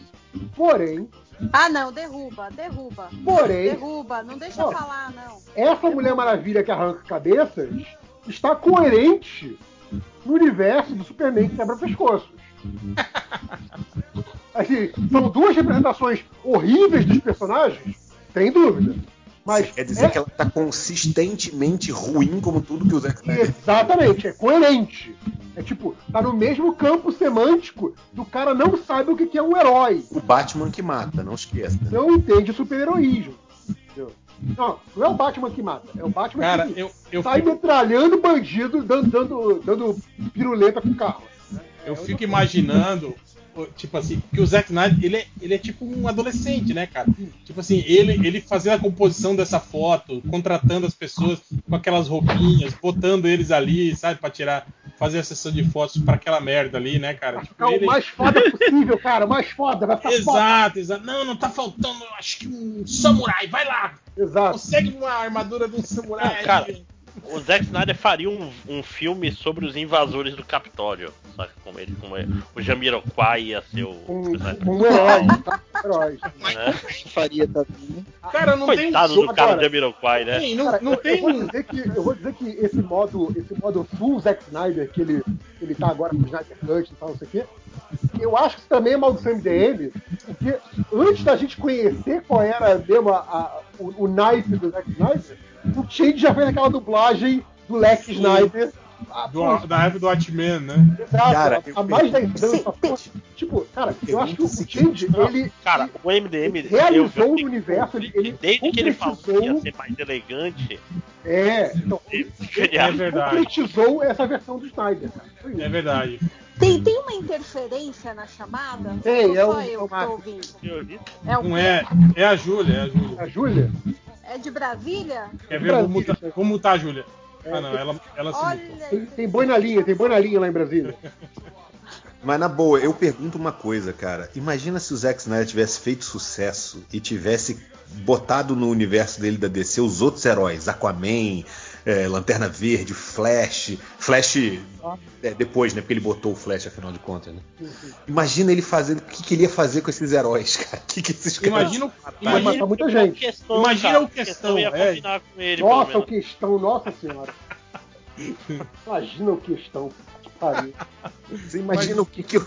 [SPEAKER 11] porém,
[SPEAKER 19] Ah, não, derruba, derruba.
[SPEAKER 11] Porém-
[SPEAKER 19] Derruba, não deixa eu falar, não.
[SPEAKER 11] Essa Mulher Maravilha que arranca cabeças está coerente no universo do Superman que quebra pescoços. Assim, são duas representações horríveis dos personagens, sem dúvida. Mas
[SPEAKER 9] Quer dizer
[SPEAKER 11] é-
[SPEAKER 9] que ela tá consistentemente ruim como tudo que o Zack Snyder
[SPEAKER 11] Exatamente, é coerente. É tipo, tá no mesmo campo semântico do cara não sabe o que é um herói.
[SPEAKER 9] O Batman que mata, não esqueça.
[SPEAKER 11] Não entende super-heroísmo. entendeu? Não, não é o Batman que mata, é o Batman
[SPEAKER 2] Cara,
[SPEAKER 11] que
[SPEAKER 2] eu, eu
[SPEAKER 11] sai
[SPEAKER 2] fico,
[SPEAKER 11] metralhando bandido, dando, dando, dando piruleta com carro.
[SPEAKER 2] eu fico imaginando, tipo assim, que o Zack Snyder, ele é, ele é tipo um adolescente, né, cara? Tipo assim, ele, ele fazendo a composição dessa foto, contratando as pessoas com aquelas roupinhas, botando eles ali, sabe, pra tirar, fazer a sessão de fotos pra aquela merda ali, né, cara? Tipo,
[SPEAKER 11] Ficar o
[SPEAKER 2] ele-
[SPEAKER 11] mais foda possível, cara, o mais foda, vai ficar foda.
[SPEAKER 2] Exato, exato. Não, não tá faltando, acho que um samurai, vai lá!
[SPEAKER 11] Exato.
[SPEAKER 2] Consegue uma armadura de um samurai.
[SPEAKER 14] Cara, o Zack Snyder faria um, um filme sobre os invasores do Capitólio. Sabe? Como ele, como ele, o Jamiroquai ia ser o.
[SPEAKER 11] Um, um herói, tá? Herói.
[SPEAKER 14] né?
[SPEAKER 8] Faria também.
[SPEAKER 2] Cara, não tem
[SPEAKER 14] Coitado do cara do Jamiroquai, né?
[SPEAKER 2] Tem, não,
[SPEAKER 11] Cara,
[SPEAKER 2] não
[SPEAKER 11] eu,
[SPEAKER 2] tem
[SPEAKER 11] eu vou
[SPEAKER 2] um.
[SPEAKER 11] dizer que eu vou dizer que esse modo, esse modo full Zack Snyder que ele, que ele tá agora com o Snyder Cut e tal, não sei o quê. Eu acho que isso também é mal do MDM, porque antes da gente conhecer qual era mesmo a, a- o, o naipe do Zack Snyder, o Change já fez aquela dublagem do Lex Snyder. Ah, pô,
[SPEAKER 2] Do, da época do Watchmen, né?
[SPEAKER 11] Exato,
[SPEAKER 9] Cara,
[SPEAKER 11] há mais de 10 anos essa porra. Tipo, cara, eu acho que o Change, ele
[SPEAKER 14] Cara, o MDM. eu-
[SPEAKER 11] realizou
[SPEAKER 14] eu-
[SPEAKER 11] no universo, ele, ele
[SPEAKER 14] Desde que ele falou que ia ser mais elegante,
[SPEAKER 11] É, então,
[SPEAKER 14] ele
[SPEAKER 2] É verdade.
[SPEAKER 11] concretizou essa versão do Snyder. cara.
[SPEAKER 2] É verdade.
[SPEAKER 19] Tem, tem uma interferência na chamada?
[SPEAKER 11] Tem, é
[SPEAKER 19] só
[SPEAKER 11] o-
[SPEAKER 19] eu
[SPEAKER 11] é o
[SPEAKER 19] que tô ouvindo? É o
[SPEAKER 2] Não é. É a Júlia, é a Júlia.
[SPEAKER 11] A Júlia?
[SPEAKER 19] É de Brasília?
[SPEAKER 2] Quer ver? Vou mutar, vou mutar a Júlia. Ah, não, ela, ela se mutou.
[SPEAKER 11] Tem, tem boi na linha, tem boi na linha lá em Brasília.
[SPEAKER 9] Mas na boa, eu pergunto uma coisa, cara. Imagina se o Zack Snyder tivesse feito sucesso e tivesse botado no universo dele da DC os outros heróis, Aquaman, é, Lanterna Verde, Flash, Flash é, depois, né? Porque ele botou o Flash afinal de contas, né? Imagina ele fazendo, o que, que ele ia fazer com esses heróis, cara? O que, que esses caras
[SPEAKER 2] Imagina, o-
[SPEAKER 11] Vai
[SPEAKER 2] imagina,
[SPEAKER 11] matar muita gente.
[SPEAKER 14] questão,
[SPEAKER 2] Imagina
[SPEAKER 14] cara,
[SPEAKER 2] o questão,
[SPEAKER 14] ia
[SPEAKER 2] é.
[SPEAKER 14] ele,
[SPEAKER 11] Nossa, o questão, nossa senhora. Imagina o questão. Que pariu.
[SPEAKER 9] Você imagina o que que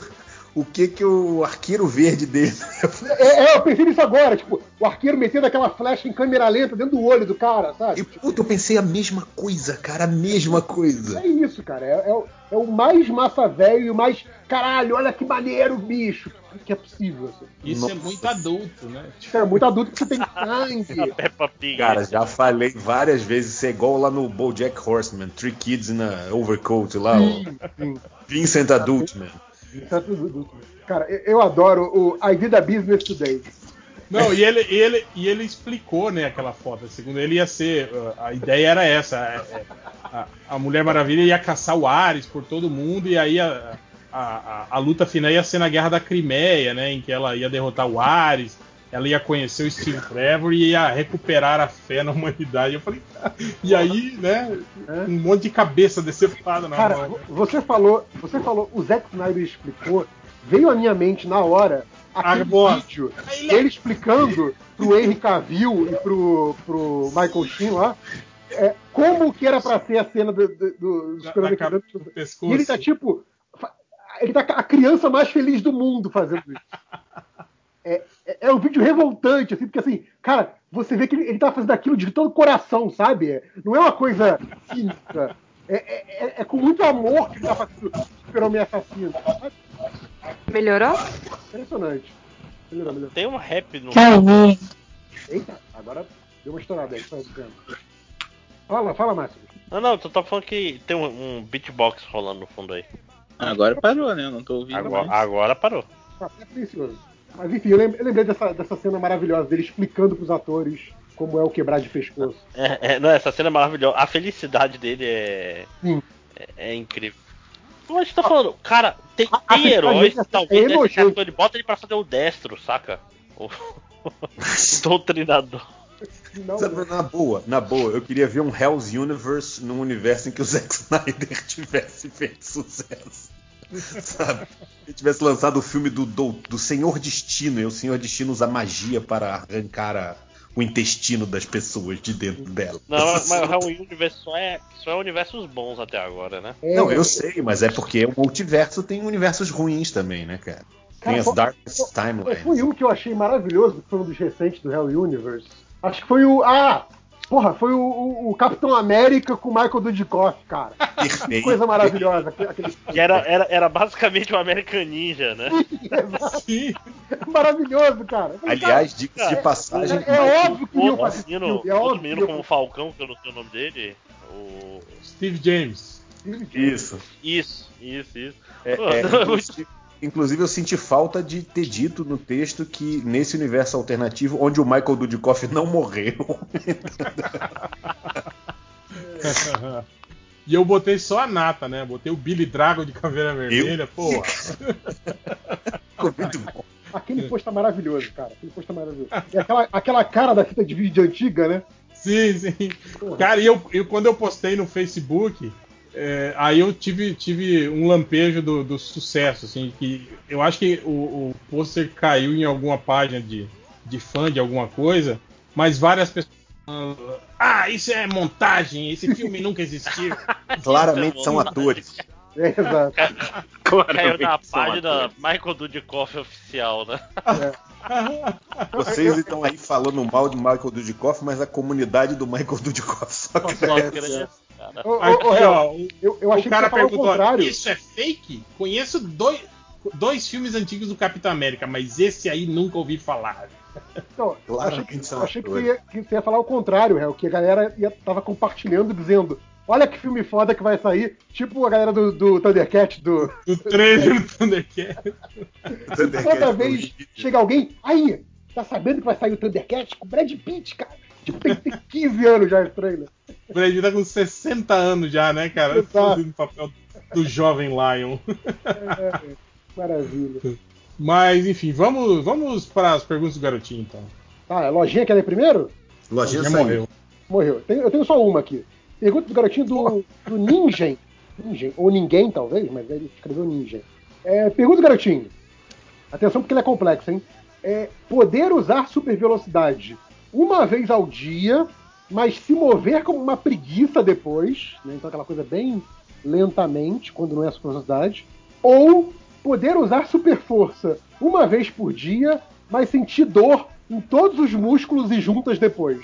[SPEAKER 9] o que que o arqueiro verde dele
[SPEAKER 11] É, é, eu pensei nisso agora, tipo, o arqueiro metendo aquela flecha em câmera lenta dentro do olho do cara, sabe?
[SPEAKER 9] E, puta, eu pensei a mesma coisa, cara, a mesma coisa.
[SPEAKER 11] É isso, cara. É, é o- é o mais massa velho e o mais. Caralho, olha que maneiro, bicho. Que é possível. Assim.
[SPEAKER 2] Isso é
[SPEAKER 9] Nossa.
[SPEAKER 2] muito adulto, né?
[SPEAKER 11] Isso é muito adulto porque tem sangue.
[SPEAKER 14] Peppa Pig.
[SPEAKER 9] Cara, já falei várias vezes, isso é igual lá no BoJack Horseman, Three Kids in a Overcoat lá,
[SPEAKER 11] Sim,
[SPEAKER 9] o
[SPEAKER 11] sim.
[SPEAKER 9] Vincent Adultman.
[SPEAKER 11] Isso adulto. Cara, eu, adoro o I Did a Business Today.
[SPEAKER 2] Não, e ele, ele, e ele explicou, né, aquela foto. Segundo ele ia ser. uh, A ideia era essa. é, é, A, a Mulher Maravilha ia caçar o Ares por todo mundo, e aí a, a, a, a luta final ia ser na Guerra da Crimeia, né? Em que ela ia derrotar o Ares, ela ia conhecer o Steve Trevor e ia recuperar a fé na humanidade. Eu falei, cara, e aí, né? Um monte de cabeça decepada na
[SPEAKER 11] Cara,
[SPEAKER 2] mão.
[SPEAKER 11] você falou, você falou, o Zack Snyder explicou, veio à minha mente na hora aquele
[SPEAKER 2] Agora.
[SPEAKER 11] vídeo ele explicando pro Henry Cavill e pro, pro Michael Sheen lá é, como que era pra ser a cena do, do, do
[SPEAKER 2] Da- da do pescoço.
[SPEAKER 11] E ele tá tipo. Ele tá a criança mais feliz do mundo fazendo isso. É, é, é um vídeo revoltante, assim, porque assim, cara, você vê que ele, ele tá fazendo aquilo de todo o coração, sabe? Não é uma coisa cínica. É, é- é- é com muito amor que ele tá fazendo Super-Homem assassino. sabe?
[SPEAKER 13] Melhorou?
[SPEAKER 11] Impressionante. Melhorou, melhorou.
[SPEAKER 14] Tem um rap no.
[SPEAKER 11] Eita, agora deu uma estourada aí. tá. Fala, fala, Márcio.
[SPEAKER 14] Não, não, tu tá falando que tem um, um beatbox rolando no fundo aí.
[SPEAKER 15] Agora parou, né? Eu não tô ouvindo.
[SPEAKER 14] Agora,
[SPEAKER 15] mais.
[SPEAKER 14] agora parou.
[SPEAKER 11] Tá, é silencioso. Mas enfim, eu lem- eu lembrei dessa, dessa cena maravilhosa dele explicando pros atores como é o quebrar de pescoço.
[SPEAKER 14] É, é, não, essa cena é maravilhosa. A felicidade dele é.
[SPEAKER 11] Sim.
[SPEAKER 14] É, é incrível. Como a gente tá falando, cara, tem,
[SPEAKER 11] a
[SPEAKER 14] tem heróis
[SPEAKER 11] é
[SPEAKER 14] que talvez nesse
[SPEAKER 11] nojento.
[SPEAKER 14] caso ele bota ele pra fazer o destro, saca? O, doutrinador.
[SPEAKER 11] Não,
[SPEAKER 9] Sabe, na boa, na boa, eu queria ver um Hell's Universe num universo em que o Zack Snyder tivesse feito sucesso.
[SPEAKER 16] Sabe? Se tivesse lançado o filme do, do, do Senhor Destino, e o Senhor Destino usa magia para arrancar a- o intestino das pessoas de dentro dela.
[SPEAKER 14] Não, mas, mas o Real Universe só é, só é universos bons até agora, né?
[SPEAKER 16] Não, eu sei, mas é porque o multiverso tem universos ruins também, né, cara? Tem as Darkest Timelines.
[SPEAKER 11] Foi um que eu achei maravilhoso, que foi um dos recentes do Hell Universe. Acho que foi o. Ah! Porra, foi o, o- o Capitão América com o Michael Dudikoff, cara. Que
[SPEAKER 16] Perfeito.
[SPEAKER 11] coisa maravilhosa. aquele- aquele-
[SPEAKER 14] Que era, era, era basicamente o American Ninja, né?
[SPEAKER 11] Sim. Maravilhoso, cara.
[SPEAKER 16] Aliás, diga-se de passagem.
[SPEAKER 11] É, é óbvio que iam
[SPEAKER 14] Outro menino,
[SPEAKER 11] filme, é
[SPEAKER 14] outro
[SPEAKER 11] óbvio
[SPEAKER 14] menino como Falcão, que eu não sei o nome dele. O...
[SPEAKER 2] Steve James.
[SPEAKER 16] Isso.
[SPEAKER 14] Isso, isso, isso.
[SPEAKER 16] É,
[SPEAKER 14] Pô,
[SPEAKER 16] é,
[SPEAKER 14] não,
[SPEAKER 16] inclusive, inclusive, eu senti falta de ter dito no texto que nesse universo alternativo, onde o Michael Dudikoff não morreu.
[SPEAKER 2] e eu botei só a nata, né? Botei o Billy Dragon de caveira vermelha, porra.
[SPEAKER 16] Ficou muito bom.
[SPEAKER 11] Aquele post tá maravilhoso, cara. Aquele post tá maravilhoso. E aquela, aquela cara da fita de vídeo antiga, né?
[SPEAKER 2] Sim, sim. Cara, e eu, eu- quando eu postei no Facebook, é, aí eu tive, tive um lampejo do, do sucesso, assim, que eu acho que o, o pôster caiu em alguma página de, de fã de alguma coisa, mas várias pessoas falando, ah, isso é montagem, esse filme nunca existiu.
[SPEAKER 16] Claramente são atores.
[SPEAKER 11] É, exato.
[SPEAKER 14] Caiu na página Michael Dudikoff oficial, né?
[SPEAKER 16] Vocês estão aí falando mal de Michael Dudikoff, mas a comunidade do Michael Dudikoff só cresce.
[SPEAKER 11] Ô, ô,
[SPEAKER 2] Aqui,
[SPEAKER 11] ô,
[SPEAKER 2] ó,
[SPEAKER 11] Real,
[SPEAKER 2] o-
[SPEAKER 11] eu, eu achei
[SPEAKER 2] o cara
[SPEAKER 11] que
[SPEAKER 2] perguntou:
[SPEAKER 11] contrário.
[SPEAKER 2] Isso é fake? Conheço dois, dois filmes antigos do Capitão América, mas esse aí nunca ouvi falar.
[SPEAKER 11] Eu achei que, eu achei que ia, que você ia falar o contrário, Real, que a galera ia, tava compartilhando, dizendo: Olha que filme foda que vai sair. Tipo a galera do, do Thundercat, do.
[SPEAKER 2] Do trailer do Thundercat.
[SPEAKER 11] Toda vez chega alguém, aí, tá sabendo que vai sair o Thundercat com o Brad Pitt, cara? Tipo, tem, tem 15 anos já esse trailer.
[SPEAKER 2] O Brad Pitt tá com 60 anos já, né, cara?
[SPEAKER 11] Exato.
[SPEAKER 2] Fazendo o papel do jovem Lion.
[SPEAKER 11] É, maravilha.
[SPEAKER 2] Mas, enfim, vamos, vamos para as perguntas do garotinho, então.
[SPEAKER 11] Tá, a lojinha quer ler primeiro?
[SPEAKER 16] Lojinha
[SPEAKER 2] Já
[SPEAKER 16] saiu.
[SPEAKER 2] morreu.
[SPEAKER 11] Morreu. Eu tenho só uma aqui. Pergunta do garotinho do, do Ninja. Ninja. Ou ninguém, talvez, mas ele escreveu Ninja. É, pergunta do garotinho. Atenção porque ele é complexo, hein? É, poder usar super velocidade uma vez ao dia, mas se mover como uma preguiça depois, né? então aquela coisa bem lentamente, quando não é super velocidade. Ou poder usar super força uma vez por dia, mas sentir dor em todos os músculos e juntas depois.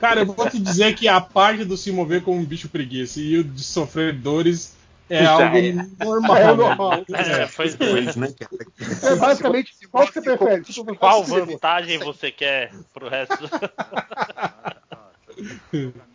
[SPEAKER 2] Cara, eu te dizer que a parte do se mover como um bicho preguiça e o de sofrer dores é algo
[SPEAKER 11] é.
[SPEAKER 2] normal.
[SPEAKER 11] É
[SPEAKER 2] né?
[SPEAKER 11] normal.
[SPEAKER 14] É, pois é.
[SPEAKER 16] Dois, né, cara?
[SPEAKER 11] É basicamente, qual que você prefere? Super
[SPEAKER 14] Qual vantagem você quer pro resto?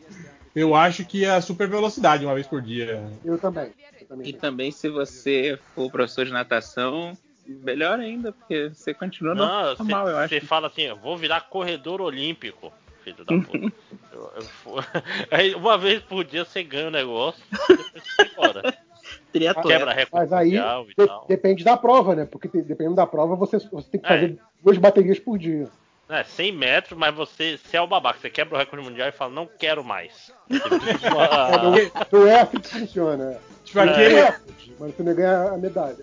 [SPEAKER 2] Eu acho que é a super velocidade uma vez por dia.
[SPEAKER 11] Eu também. Eu também.
[SPEAKER 15] E também, se você for professor de natação, melhor ainda, porque você continua
[SPEAKER 14] Não,
[SPEAKER 15] normal, eu acho.
[SPEAKER 14] você fala assim, eu vou virar corredor olímpico, filho da puta. Eu- eu Aí, uma vez por dia você ganha o negócio, depois você vai embora. Quebra recorde
[SPEAKER 11] Mas aí
[SPEAKER 14] mundial e
[SPEAKER 11] de- depende da prova, né? Porque dependendo da prova, você, você tem que
[SPEAKER 14] É.
[SPEAKER 11] fazer duas baterias por dia.
[SPEAKER 14] É, 100 metros, mas você, você é o babaca, você quebra o recorde mundial e fala, não quero mais.
[SPEAKER 11] É, não, é, é assim que funciona.
[SPEAKER 2] Tipo
[SPEAKER 11] É.
[SPEAKER 2] aquele-
[SPEAKER 11] É, mas você não ganha a medalha.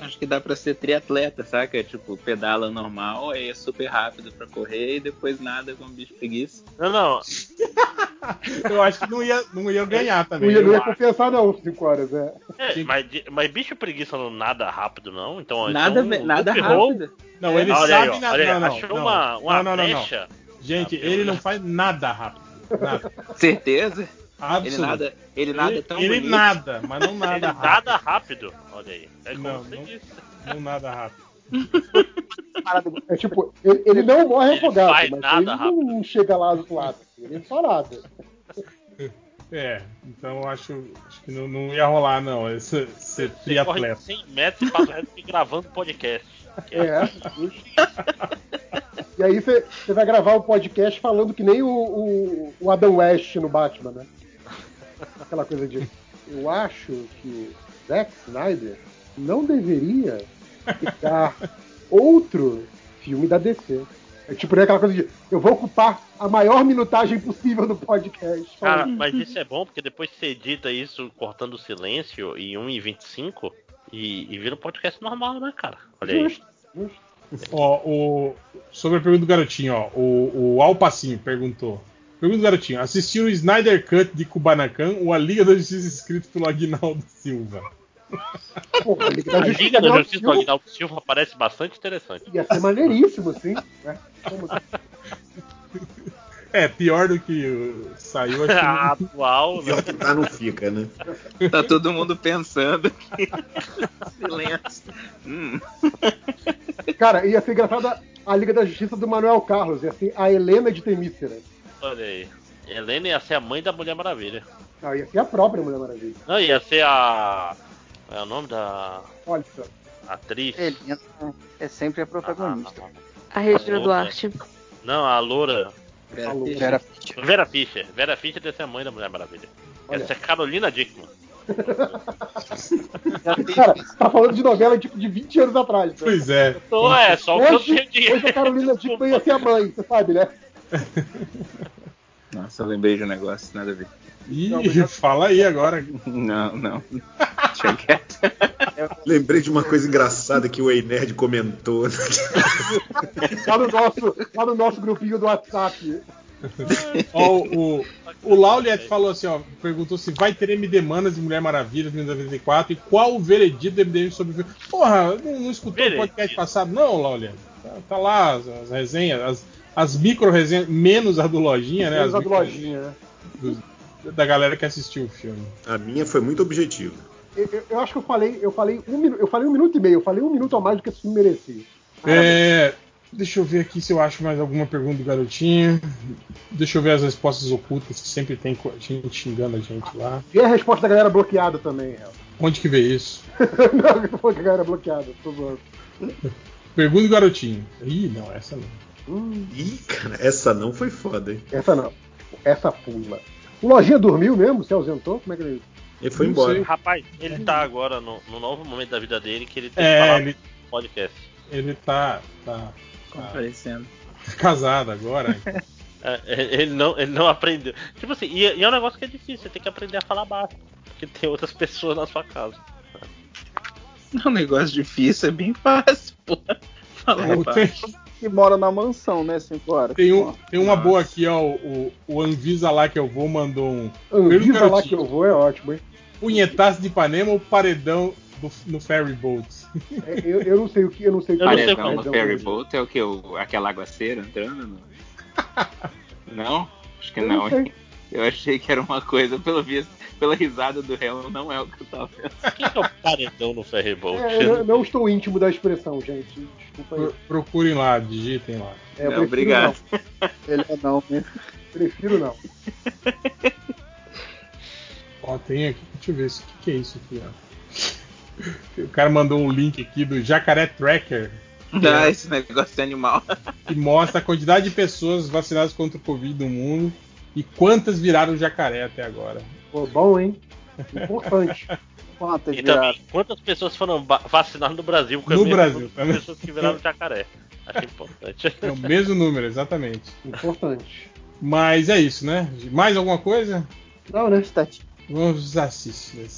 [SPEAKER 15] Acho que dá pra ser triatleta, saca? Tipo, pedala normal, aí é super rápido pra correr e depois nada com bicho preguiça.
[SPEAKER 14] Não, não.
[SPEAKER 2] Eu acho que não ia, não ia ganhar
[SPEAKER 11] Não
[SPEAKER 2] também.
[SPEAKER 11] ia, não ia compensar, não, 5 horas. É.
[SPEAKER 14] É, mas, mas bicho preguiça não nada rápido, não? Então,
[SPEAKER 15] Nada,
[SPEAKER 14] então,
[SPEAKER 15] nada
[SPEAKER 14] loop roll-
[SPEAKER 15] rápido.
[SPEAKER 2] Não, ele
[SPEAKER 14] Olha
[SPEAKER 2] sabe
[SPEAKER 14] aí,
[SPEAKER 2] nadar.
[SPEAKER 14] olha
[SPEAKER 2] não, não,
[SPEAKER 14] achou
[SPEAKER 2] não.
[SPEAKER 14] uma, uma
[SPEAKER 2] não, não, não, não. Gente,
[SPEAKER 14] Ah,
[SPEAKER 2] ele não faz nada rápido. Nada.
[SPEAKER 15] Certeza?
[SPEAKER 2] Absoluto.
[SPEAKER 15] Ele nada, ele nada
[SPEAKER 2] Ele-
[SPEAKER 15] tão
[SPEAKER 2] ele
[SPEAKER 15] bonito.
[SPEAKER 2] nada, mas não nada
[SPEAKER 14] Ele
[SPEAKER 2] rápido.
[SPEAKER 14] nada rápido. Olha aí. É como
[SPEAKER 2] Não,
[SPEAKER 14] você
[SPEAKER 2] não-
[SPEAKER 14] disse.
[SPEAKER 2] Não nada rápido.
[SPEAKER 11] É tipo, ele, ele não morre
[SPEAKER 14] Ele
[SPEAKER 11] afogado, mas
[SPEAKER 14] nada
[SPEAKER 11] ele não chega lá do lado. Ele só nada.
[SPEAKER 2] É, então eu acho, acho que não, não ia rolar, não. Esse, ser triatleta.
[SPEAKER 14] 100 metros e passa o resto gravando podcast.
[SPEAKER 11] É. E aí você vai gravar o podcast falando que nem o, o, o Adam West no Batman, né? Aquela coisa de. Eu acho que Zack Snyder não deveria criar outro filme da DC. É tipo né, aquela coisa de eu vou ocupar a maior minutagem possível do podcast.
[SPEAKER 14] Cara, mas isso é bom porque depois você edita isso cortando o silêncio em 1,25 e, e vira um podcast normal, né, cara? Olha aí.
[SPEAKER 11] Justo, justo.
[SPEAKER 2] Ó, o, sobre a pergunta do garotinho, ó, o, o Alpacinho perguntou. Pergunta do garotinho: assistiu o Snyder Cut de Kubanacan ou a Liga da Justiça escrito pelo Aguinaldo Silva?
[SPEAKER 11] Pô, a Liga da Justiça
[SPEAKER 14] do Aguinaldo Silva parece bastante interessante.
[SPEAKER 11] Ia ser maneiríssimo, sim. Né? Como-
[SPEAKER 2] É, pior do que saiu que não-
[SPEAKER 14] Atual, né?
[SPEAKER 16] Pior que tá, não fica, né?
[SPEAKER 15] Tá todo mundo pensando aqui. Silêncio. Hum.
[SPEAKER 11] Cara, ia ser engraçado a- Liga da Justiça do Manuel Carlos, ia ser a Helena de Temícera.
[SPEAKER 14] Olha aí. Helena ia ser a mãe da Mulher Maravilha.
[SPEAKER 11] Não, ia ser a própria Mulher Maravilha.
[SPEAKER 14] Não, ia ser a. Qual é o nome da
[SPEAKER 11] Olha só.
[SPEAKER 14] atriz?
[SPEAKER 8] Helena é sempre a protagonista.
[SPEAKER 13] A Regina
[SPEAKER 14] Outra.
[SPEAKER 13] Duarte.
[SPEAKER 14] Não, a loura.
[SPEAKER 8] Vera. Vera Fischer.
[SPEAKER 14] Vera Fischer. Vera Fischer deve ser a mãe da Mulher Maravilha.
[SPEAKER 11] Olha.
[SPEAKER 14] Essa é Carolina Dickman.
[SPEAKER 11] Cara, tá falando de novela tipo de 20 anos atrás. Né?
[SPEAKER 2] Pois é.
[SPEAKER 14] Então é, só o que eu de.
[SPEAKER 11] hoje a Carolina Dickman ia ser a mãe, você sabe, né?
[SPEAKER 15] Nossa, eu lembrei de um negócio, nada a ver.
[SPEAKER 2] Ih, fala aí agora.
[SPEAKER 15] Não, não. Deixa quieto.
[SPEAKER 16] Lembrei de uma coisa engraçada que o Ei Nerd comentou.
[SPEAKER 11] Lá no nosso, lá no nosso grupinho do WhatsApp.
[SPEAKER 2] Ó, o, o Lauliet falou assim, ó, perguntou se vai ter MD Manas de Mulher Maravilha de 1994 e qual o veredito do MDM sobre o filme. Porra, não, não escutou o
[SPEAKER 14] Veredito.
[SPEAKER 2] podcast passado, não, Lauliet? Tá, tá lá as, as resenhas, as, as micro resenhas, menos a do Lojinha, né?
[SPEAKER 11] Menos
[SPEAKER 2] As
[SPEAKER 11] a do Lojinha, né?
[SPEAKER 2] da galera que assistiu o filme.
[SPEAKER 16] A minha foi muito objetiva.
[SPEAKER 11] Eu, eu- eu acho que eu falei, eu falei um minuto, eu falei um minuto e meio, eu falei um minuto a mais do que esse filme merecia.
[SPEAKER 2] É, deixa eu ver aqui se eu acho mais alguma pergunta do garotinho. Deixa eu ver as respostas ocultas que sempre tem gente xingando a gente lá.
[SPEAKER 11] E a resposta da galera bloqueada também.
[SPEAKER 2] Onde que vê isso?
[SPEAKER 11] não, eu que a galera bloqueada, tô zoando.
[SPEAKER 2] Pergunta do garotinho. Ih, não, essa não.
[SPEAKER 11] Hum,
[SPEAKER 16] Ih, cara, essa não foi foda, hein?
[SPEAKER 11] essa não. Essa pula. O Lojinha dormiu mesmo? Se ausentou? Como é que ele.
[SPEAKER 16] Ele foi
[SPEAKER 2] Não
[SPEAKER 16] embora.
[SPEAKER 2] sei.
[SPEAKER 14] Rapaz, ele tá agora no, no novo momento da vida dele que ele tem
[SPEAKER 2] É,
[SPEAKER 14] que falar
[SPEAKER 2] ele-
[SPEAKER 14] no podcast.
[SPEAKER 2] Ele tá, tá, tá
[SPEAKER 15] Comparecendo.
[SPEAKER 2] casado agora.
[SPEAKER 14] É, ele, não, ele não aprendeu. Tipo assim, e, e é um negócio que é difícil, você tem que aprender a falar baixo. Porque tem outras pessoas na sua casa.
[SPEAKER 15] É um negócio difícil, é bem fácil, pô. Fala
[SPEAKER 2] Ou
[SPEAKER 15] baixo.
[SPEAKER 8] Que mora na mansão, né, 5 horas.
[SPEAKER 2] tem, um, tem uma boa aqui, ó. O, o Anvisa lá que eu vou mandou um
[SPEAKER 11] Anvisa lá que eu vou é ótimo, hein?
[SPEAKER 2] punhetaço de Ipanema ou paredão do- no ferry boat.
[SPEAKER 11] É, Eu, eu não sei o que, eu não sei o que é
[SPEAKER 15] Paredão
[SPEAKER 11] paredão
[SPEAKER 15] no ferry
[SPEAKER 11] hoje.
[SPEAKER 15] boat é o que? O, aquela aguaceira entrando? No... Não? Acho que
[SPEAKER 11] Eu
[SPEAKER 15] não,
[SPEAKER 11] não?
[SPEAKER 15] Eu achei que era uma coisa, pelo visto, pela risada do réu, não é o que eu tava pensando.
[SPEAKER 14] Quem que é o paredão no ferryboat?
[SPEAKER 11] É, eu não estou íntimo da expressão, gente. Desculpa aí.
[SPEAKER 2] Pro- procurem lá, digitem lá.
[SPEAKER 11] É,
[SPEAKER 15] não, obrigado.
[SPEAKER 8] Ele é não, né?
[SPEAKER 11] não. Prefiro não.
[SPEAKER 2] Ó, tem aqui, deixa eu ver isso. O que, que é isso aqui, ó? O cara mandou um link aqui do Jacaré Tracker,
[SPEAKER 15] Ah, esse negócio de animal.
[SPEAKER 2] que mostra a quantidade de pessoas vacinadas contra o Covid no mundo e quantas viraram jacaré até agora.
[SPEAKER 11] Pô, bom, hein? Importante.
[SPEAKER 8] Quantas
[SPEAKER 14] E também, quantas pessoas foram vacinadas no Brasil?
[SPEAKER 2] No Brasil,
[SPEAKER 14] de pessoas que viraram jacaré. Achei importante.
[SPEAKER 2] É o mesmo número, exatamente.
[SPEAKER 11] Importante.
[SPEAKER 2] Mas é isso, né? Mais alguma coisa?
[SPEAKER 11] Não, né?
[SPEAKER 8] Estatística.
[SPEAKER 2] Vamos assistir.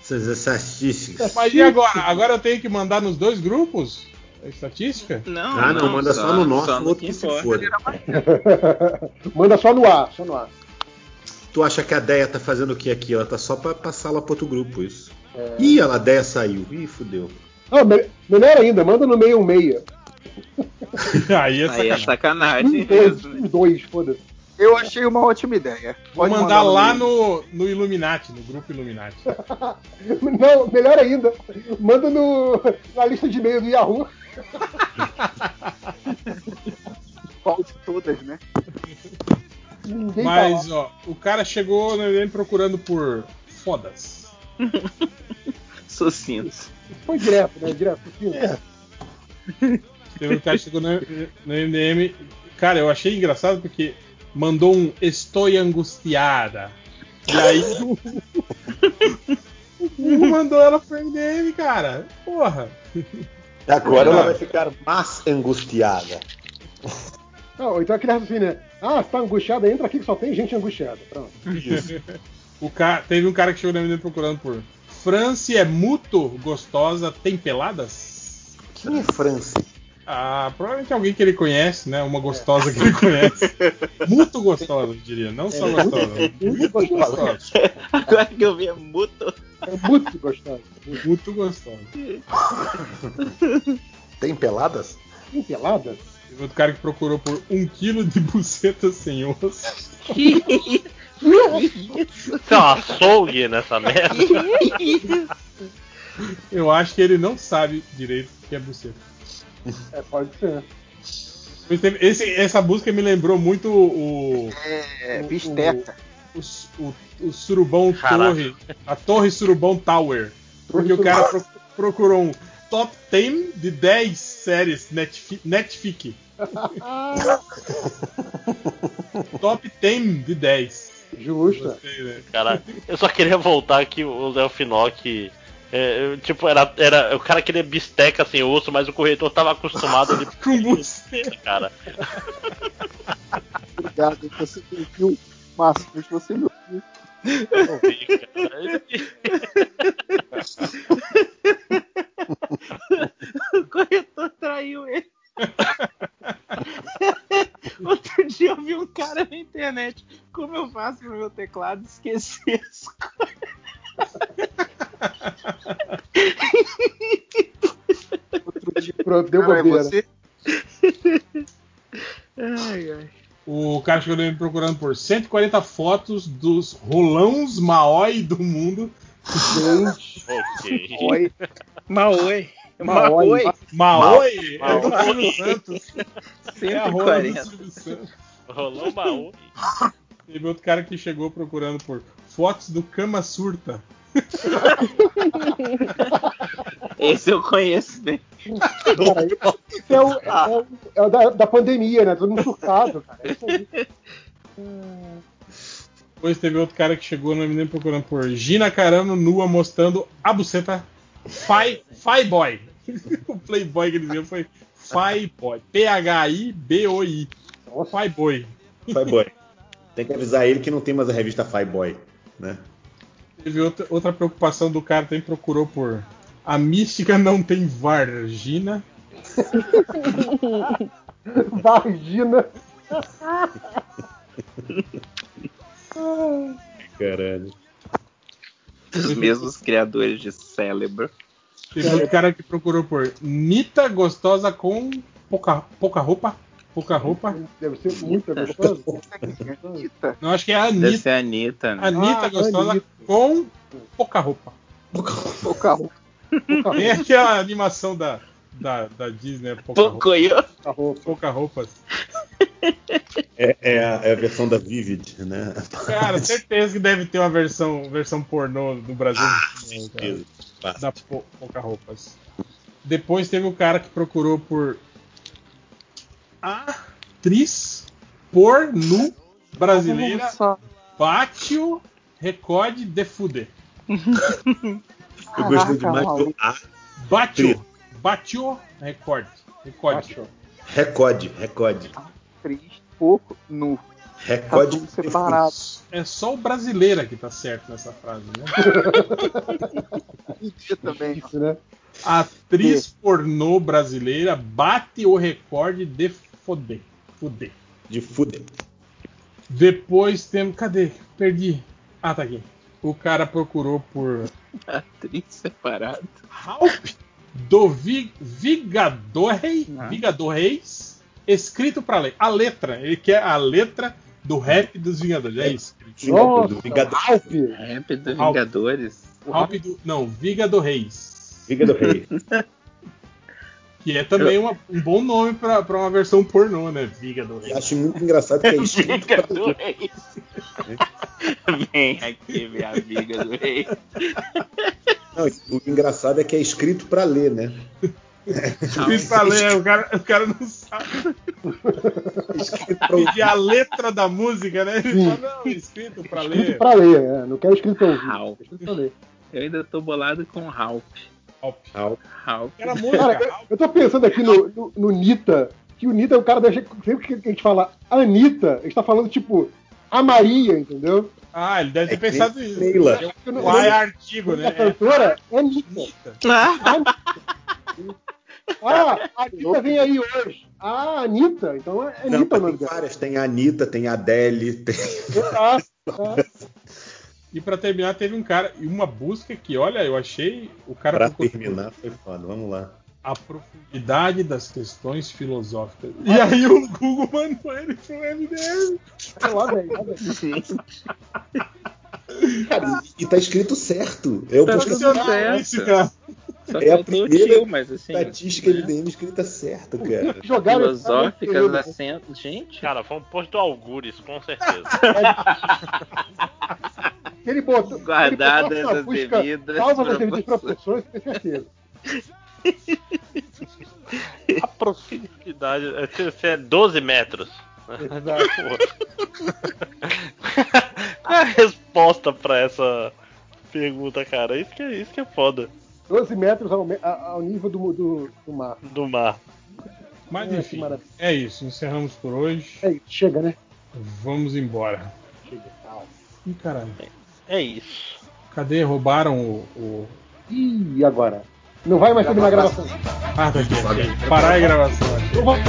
[SPEAKER 16] Essas estatísticas.
[SPEAKER 2] Mas e agora? Agora eu tenho que mandar nos dois grupos? A estatística?
[SPEAKER 15] Não,
[SPEAKER 16] Ah, não, manda só no nosso,
[SPEAKER 15] só
[SPEAKER 16] no outro
[SPEAKER 15] que
[SPEAKER 16] que se foda.
[SPEAKER 11] Manda só no ar, só no ar.
[SPEAKER 16] Tu acha que a Deia tá fazendo o que aqui? Ela tá só pra passar lá pro outro grupo, isso. Ih, ela, a Deia saiu. Ih, fudeu.
[SPEAKER 11] Ah, me- melhor ainda, manda no meio um meia.
[SPEAKER 2] Aí é
[SPEAKER 15] Aí é
[SPEAKER 2] sacanagem.
[SPEAKER 15] sacanagem
[SPEAKER 11] Um dois,
[SPEAKER 15] né?
[SPEAKER 11] um dois, foda-se.
[SPEAKER 8] Eu achei uma ótima ideia.
[SPEAKER 2] Vou
[SPEAKER 8] Pode
[SPEAKER 2] mandar lá
[SPEAKER 8] meio.
[SPEAKER 2] no, no Illuminati, no grupo Illuminati.
[SPEAKER 11] Não, melhor ainda, manda no, na lista de e-mail do Yahoo.
[SPEAKER 2] Mas, ó, o cara chegou no MDM procurando por fodas.
[SPEAKER 15] Sucinto.
[SPEAKER 11] Foi direto, né? Direto. Sim.
[SPEAKER 2] Teve um cara que chegou no, no MDM. Cara, eu achei engraçado porque mandou um Estou angustiada. E aí. o mandou ela pro MDM, cara. Porra.
[SPEAKER 16] Agora
[SPEAKER 2] ela vai
[SPEAKER 16] vai ficar mais angustiada.
[SPEAKER 11] Não, então aquele raciocínio, né? Ah, você tá angustiado, entra aqui que só tem gente angustiada. Pronto.
[SPEAKER 2] Isso. O ca... Teve um cara que chegou na menina procurando por Franci é muito gostosa, tem peladas?
[SPEAKER 16] Quem é Franci?
[SPEAKER 2] Ah, provavelmente alguém que ele conhece, né? Uma gostosa que ele conhece. Muito gostosa, eu diria. Não só
[SPEAKER 11] É,
[SPEAKER 2] gostosa.
[SPEAKER 11] muito-
[SPEAKER 2] Muito gostosa.
[SPEAKER 15] Agora que eu vi é muito.
[SPEAKER 11] É muito gostoso.
[SPEAKER 2] Muito gostosa.
[SPEAKER 16] Tem peladas?
[SPEAKER 11] Tem peladas?
[SPEAKER 2] Teve outro cara que procurou por um quilo de buceta sem osso.
[SPEAKER 14] Tem um açougue nessa merda.
[SPEAKER 2] Eu acho que ele não sabe direito o que é buceta.
[SPEAKER 11] É, pode ser.
[SPEAKER 2] Esse- essa busca me lembrou muito o.
[SPEAKER 8] É,
[SPEAKER 2] o-
[SPEAKER 8] bisteca.
[SPEAKER 2] O, o, o Surubão
[SPEAKER 14] Caraca.
[SPEAKER 2] Torre. A Torre Surubão Tower. Porque o cara pro- procurou um top 10 de 10 séries Netfi- Netfic. top 10 de 10.
[SPEAKER 11] Justa.
[SPEAKER 2] Gostei, né?
[SPEAKER 14] Cara, eu só queria voltar que o Léo Finock. é, eu, tipo, era, era. O cara queria bisteca sem osso, mas o corretor tava acostumado ele
[SPEAKER 2] com buceta,
[SPEAKER 14] cara.
[SPEAKER 8] Obrigado, você me viu. Márcio, você me ouviu.
[SPEAKER 15] O corretor traiu ele. Outro dia eu vi um cara na internet. Como eu faço no meu teclado esquecer as
[SPEAKER 11] Outro dia, pronto, deu
[SPEAKER 8] Cara, é
[SPEAKER 11] bobeira.
[SPEAKER 8] você?
[SPEAKER 15] Ai, ai.
[SPEAKER 2] O cara chegou me procurando por 140 fotos dos rolãos Maoi do mundo.
[SPEAKER 11] Gente.
[SPEAKER 14] Ok.
[SPEAKER 8] Oi.
[SPEAKER 15] Maoi.
[SPEAKER 11] Maoi.
[SPEAKER 2] Maoi? É do
[SPEAKER 14] Maoi.
[SPEAKER 2] Silvio Santos. É a rola do
[SPEAKER 15] 140.
[SPEAKER 2] Silvio Santos.
[SPEAKER 14] Rolou baú.
[SPEAKER 2] Teve outro cara que chegou procurando por fotos do Kama Surta.
[SPEAKER 15] Esse eu conheço bem.
[SPEAKER 11] Cara, esse é o, é o, é o da, da pandemia, né? Todo mundo surtado, cara. É isso aí.
[SPEAKER 2] Depois teve outro cara que chegou na menina procurando por Gina Carano nua mostrando a buceta Fi, Fi Boy. o playboy que ele deu foi Fi Boy. P-H-I-B-O-I. Fi Boy.
[SPEAKER 16] Fireboy. Tem que avisar ele que não tem mais a revista Fireboy, né?
[SPEAKER 2] Teve outra, outra preocupação do cara também procurou por a mística não tem vagina.
[SPEAKER 11] Vagina.
[SPEAKER 16] Caralho.
[SPEAKER 15] Os mesmos criadores de cérebro.
[SPEAKER 2] Teve outro cara que procurou por Nita gostosa com pouca, pouca roupa. Pouca roupa.
[SPEAKER 11] Deve ser muito gostoso.
[SPEAKER 8] Anitta.
[SPEAKER 2] Não, acho que é a
[SPEAKER 15] Deve
[SPEAKER 2] Anitta.
[SPEAKER 15] ser a Anitta, né?
[SPEAKER 2] Anitta
[SPEAKER 11] Ah,
[SPEAKER 2] gostosa
[SPEAKER 11] Anitta.
[SPEAKER 2] com pouca roupa.
[SPEAKER 11] Pouca roupa.
[SPEAKER 2] Tem aquela animação da, da, da Disney, né? pouca roupa.
[SPEAKER 11] Pouca roupa.
[SPEAKER 16] É, é a, é a versão da Vivid, né?
[SPEAKER 2] Cara, certeza que deve ter uma versão, versão pornô do Brasil.
[SPEAKER 16] Ah,
[SPEAKER 2] né,
[SPEAKER 16] certeza.
[SPEAKER 2] Da po, pouca roupas. Depois teve o cara que procurou por atriz pornô brasileira
[SPEAKER 8] Nossa.
[SPEAKER 2] bate o recorde de fuder.
[SPEAKER 16] Eu gostei demais do. A.
[SPEAKER 2] Bate o, bate o recorde. Recorde.
[SPEAKER 16] Recorde, recorde.
[SPEAKER 8] Atriz pouco nu. Tá
[SPEAKER 16] Recorde.
[SPEAKER 8] tudo separado.
[SPEAKER 2] É só o brasileira que tá certo nessa frase, né?
[SPEAKER 8] Anitta também.
[SPEAKER 11] Isso, né?
[SPEAKER 2] Atriz pornô brasileira bate o recorde de foder. Fuder.
[SPEAKER 16] De fuder.
[SPEAKER 2] Depois temos. Cadê? Perdi. Ah, tá aqui. O cara procurou por
[SPEAKER 15] Atriz separada.
[SPEAKER 2] Halp do Vi- Vigador-Rei-
[SPEAKER 15] Ah.
[SPEAKER 2] Vigador-Reis, escrito pra ler. A letra. Ele quer a letra do rap dos Vingadores. É isso.
[SPEAKER 16] Vingador, do Vingador.
[SPEAKER 11] Alp.
[SPEAKER 15] Rap do
[SPEAKER 2] Alp.
[SPEAKER 15] Vingadores.
[SPEAKER 2] Halp do. Não, Vigador-Reis.
[SPEAKER 16] Vingador Rei.
[SPEAKER 2] Que é também uma- um bom nome pra, pra uma versão pornô, né? Vigador-Reis.
[SPEAKER 16] Acho muito engraçado que é escrito pra
[SPEAKER 15] Vingadores. Vem aqui, minha amiga do rei.
[SPEAKER 16] Não, o engraçado é que é escrito pra ler, né?
[SPEAKER 2] Escrito pra ler, o cara, o cara não sabe.
[SPEAKER 16] Escrito
[SPEAKER 2] Pedir a letra da música, né? Ele
[SPEAKER 11] Sim.
[SPEAKER 2] fala, não, escrito pra
[SPEAKER 11] Escrito
[SPEAKER 2] ler.
[SPEAKER 11] pra ler, é. Não quero escrito pra ouvir.
[SPEAKER 15] Alp.
[SPEAKER 11] é Escrito pra ler.
[SPEAKER 15] Eu ainda tô bolado com Halp.
[SPEAKER 2] Halp.
[SPEAKER 16] Halp.
[SPEAKER 15] Halp.
[SPEAKER 2] Era música.
[SPEAKER 11] Cara, eu, eu tô pensando aqui no, no, no Nita que o Nita é o cara da gente. Sempre que a gente fala Anitta, a gente tá falando tipo a Maria, entendeu?
[SPEAKER 2] Ah, ele deve ter
[SPEAKER 11] É
[SPEAKER 2] pensado isso.
[SPEAKER 11] Leila.
[SPEAKER 2] É um pai artigo, né?
[SPEAKER 11] A cantora é Anitta. Ah, a Anitta vem aí hoje. Ah, Anitta. Então é
[SPEAKER 16] Não,
[SPEAKER 11] Anitta o
[SPEAKER 16] tem
[SPEAKER 11] nome
[SPEAKER 16] várias. Tem a Anitta, tem a Adele, tem.
[SPEAKER 11] Ah,
[SPEAKER 2] E pra terminar, teve um cara e uma busca que, olha, eu achei o cara
[SPEAKER 16] Pra
[SPEAKER 2] procurou
[SPEAKER 16] terminar foi foda. Vamos lá.
[SPEAKER 2] a profundidade das questões filosóficas. E aí o Google mandou ele pro MDM.
[SPEAKER 11] Sei lá, velho.
[SPEAKER 16] Cara, e tá escrito certo. Eu
[SPEAKER 15] Tá tudo
[SPEAKER 16] certo.
[SPEAKER 15] Só
[SPEAKER 16] É a primeira
[SPEAKER 15] tio, mas assim.
[SPEAKER 16] estatística MDM escrita certo, cara.
[SPEAKER 11] Jogaram
[SPEAKER 15] Filosóficas, acento. Gente.
[SPEAKER 14] Cara, foi um post do Algures, com certeza.
[SPEAKER 11] Ele botou.
[SPEAKER 15] Guardadas
[SPEAKER 11] ele botou na
[SPEAKER 15] as
[SPEAKER 11] busca,
[SPEAKER 15] devidas
[SPEAKER 11] Salva as devidas
[SPEAKER 15] proporções.
[SPEAKER 11] tenho certeza.
[SPEAKER 14] A profundidade. Você é 12 metros. Qual é a resposta pra essa pergunta, cara? Isso que é, isso que é foda.
[SPEAKER 11] 12 metros ao, ao nível do, do, do mar.
[SPEAKER 14] Do mar.
[SPEAKER 2] Mas
[SPEAKER 11] É,
[SPEAKER 2] enfim, é isso. Encerramos por hoje.
[SPEAKER 11] É isso, chega, né?
[SPEAKER 2] Vamos embora.
[SPEAKER 11] Chega.
[SPEAKER 2] Ih, caralho.
[SPEAKER 14] É isso.
[SPEAKER 2] Cadê? Roubaram o. o...
[SPEAKER 11] Ih, e agora? Não vai mais terminar a gravação.
[SPEAKER 2] Ah, tá aqui. Parar a gravação.
[SPEAKER 11] vai.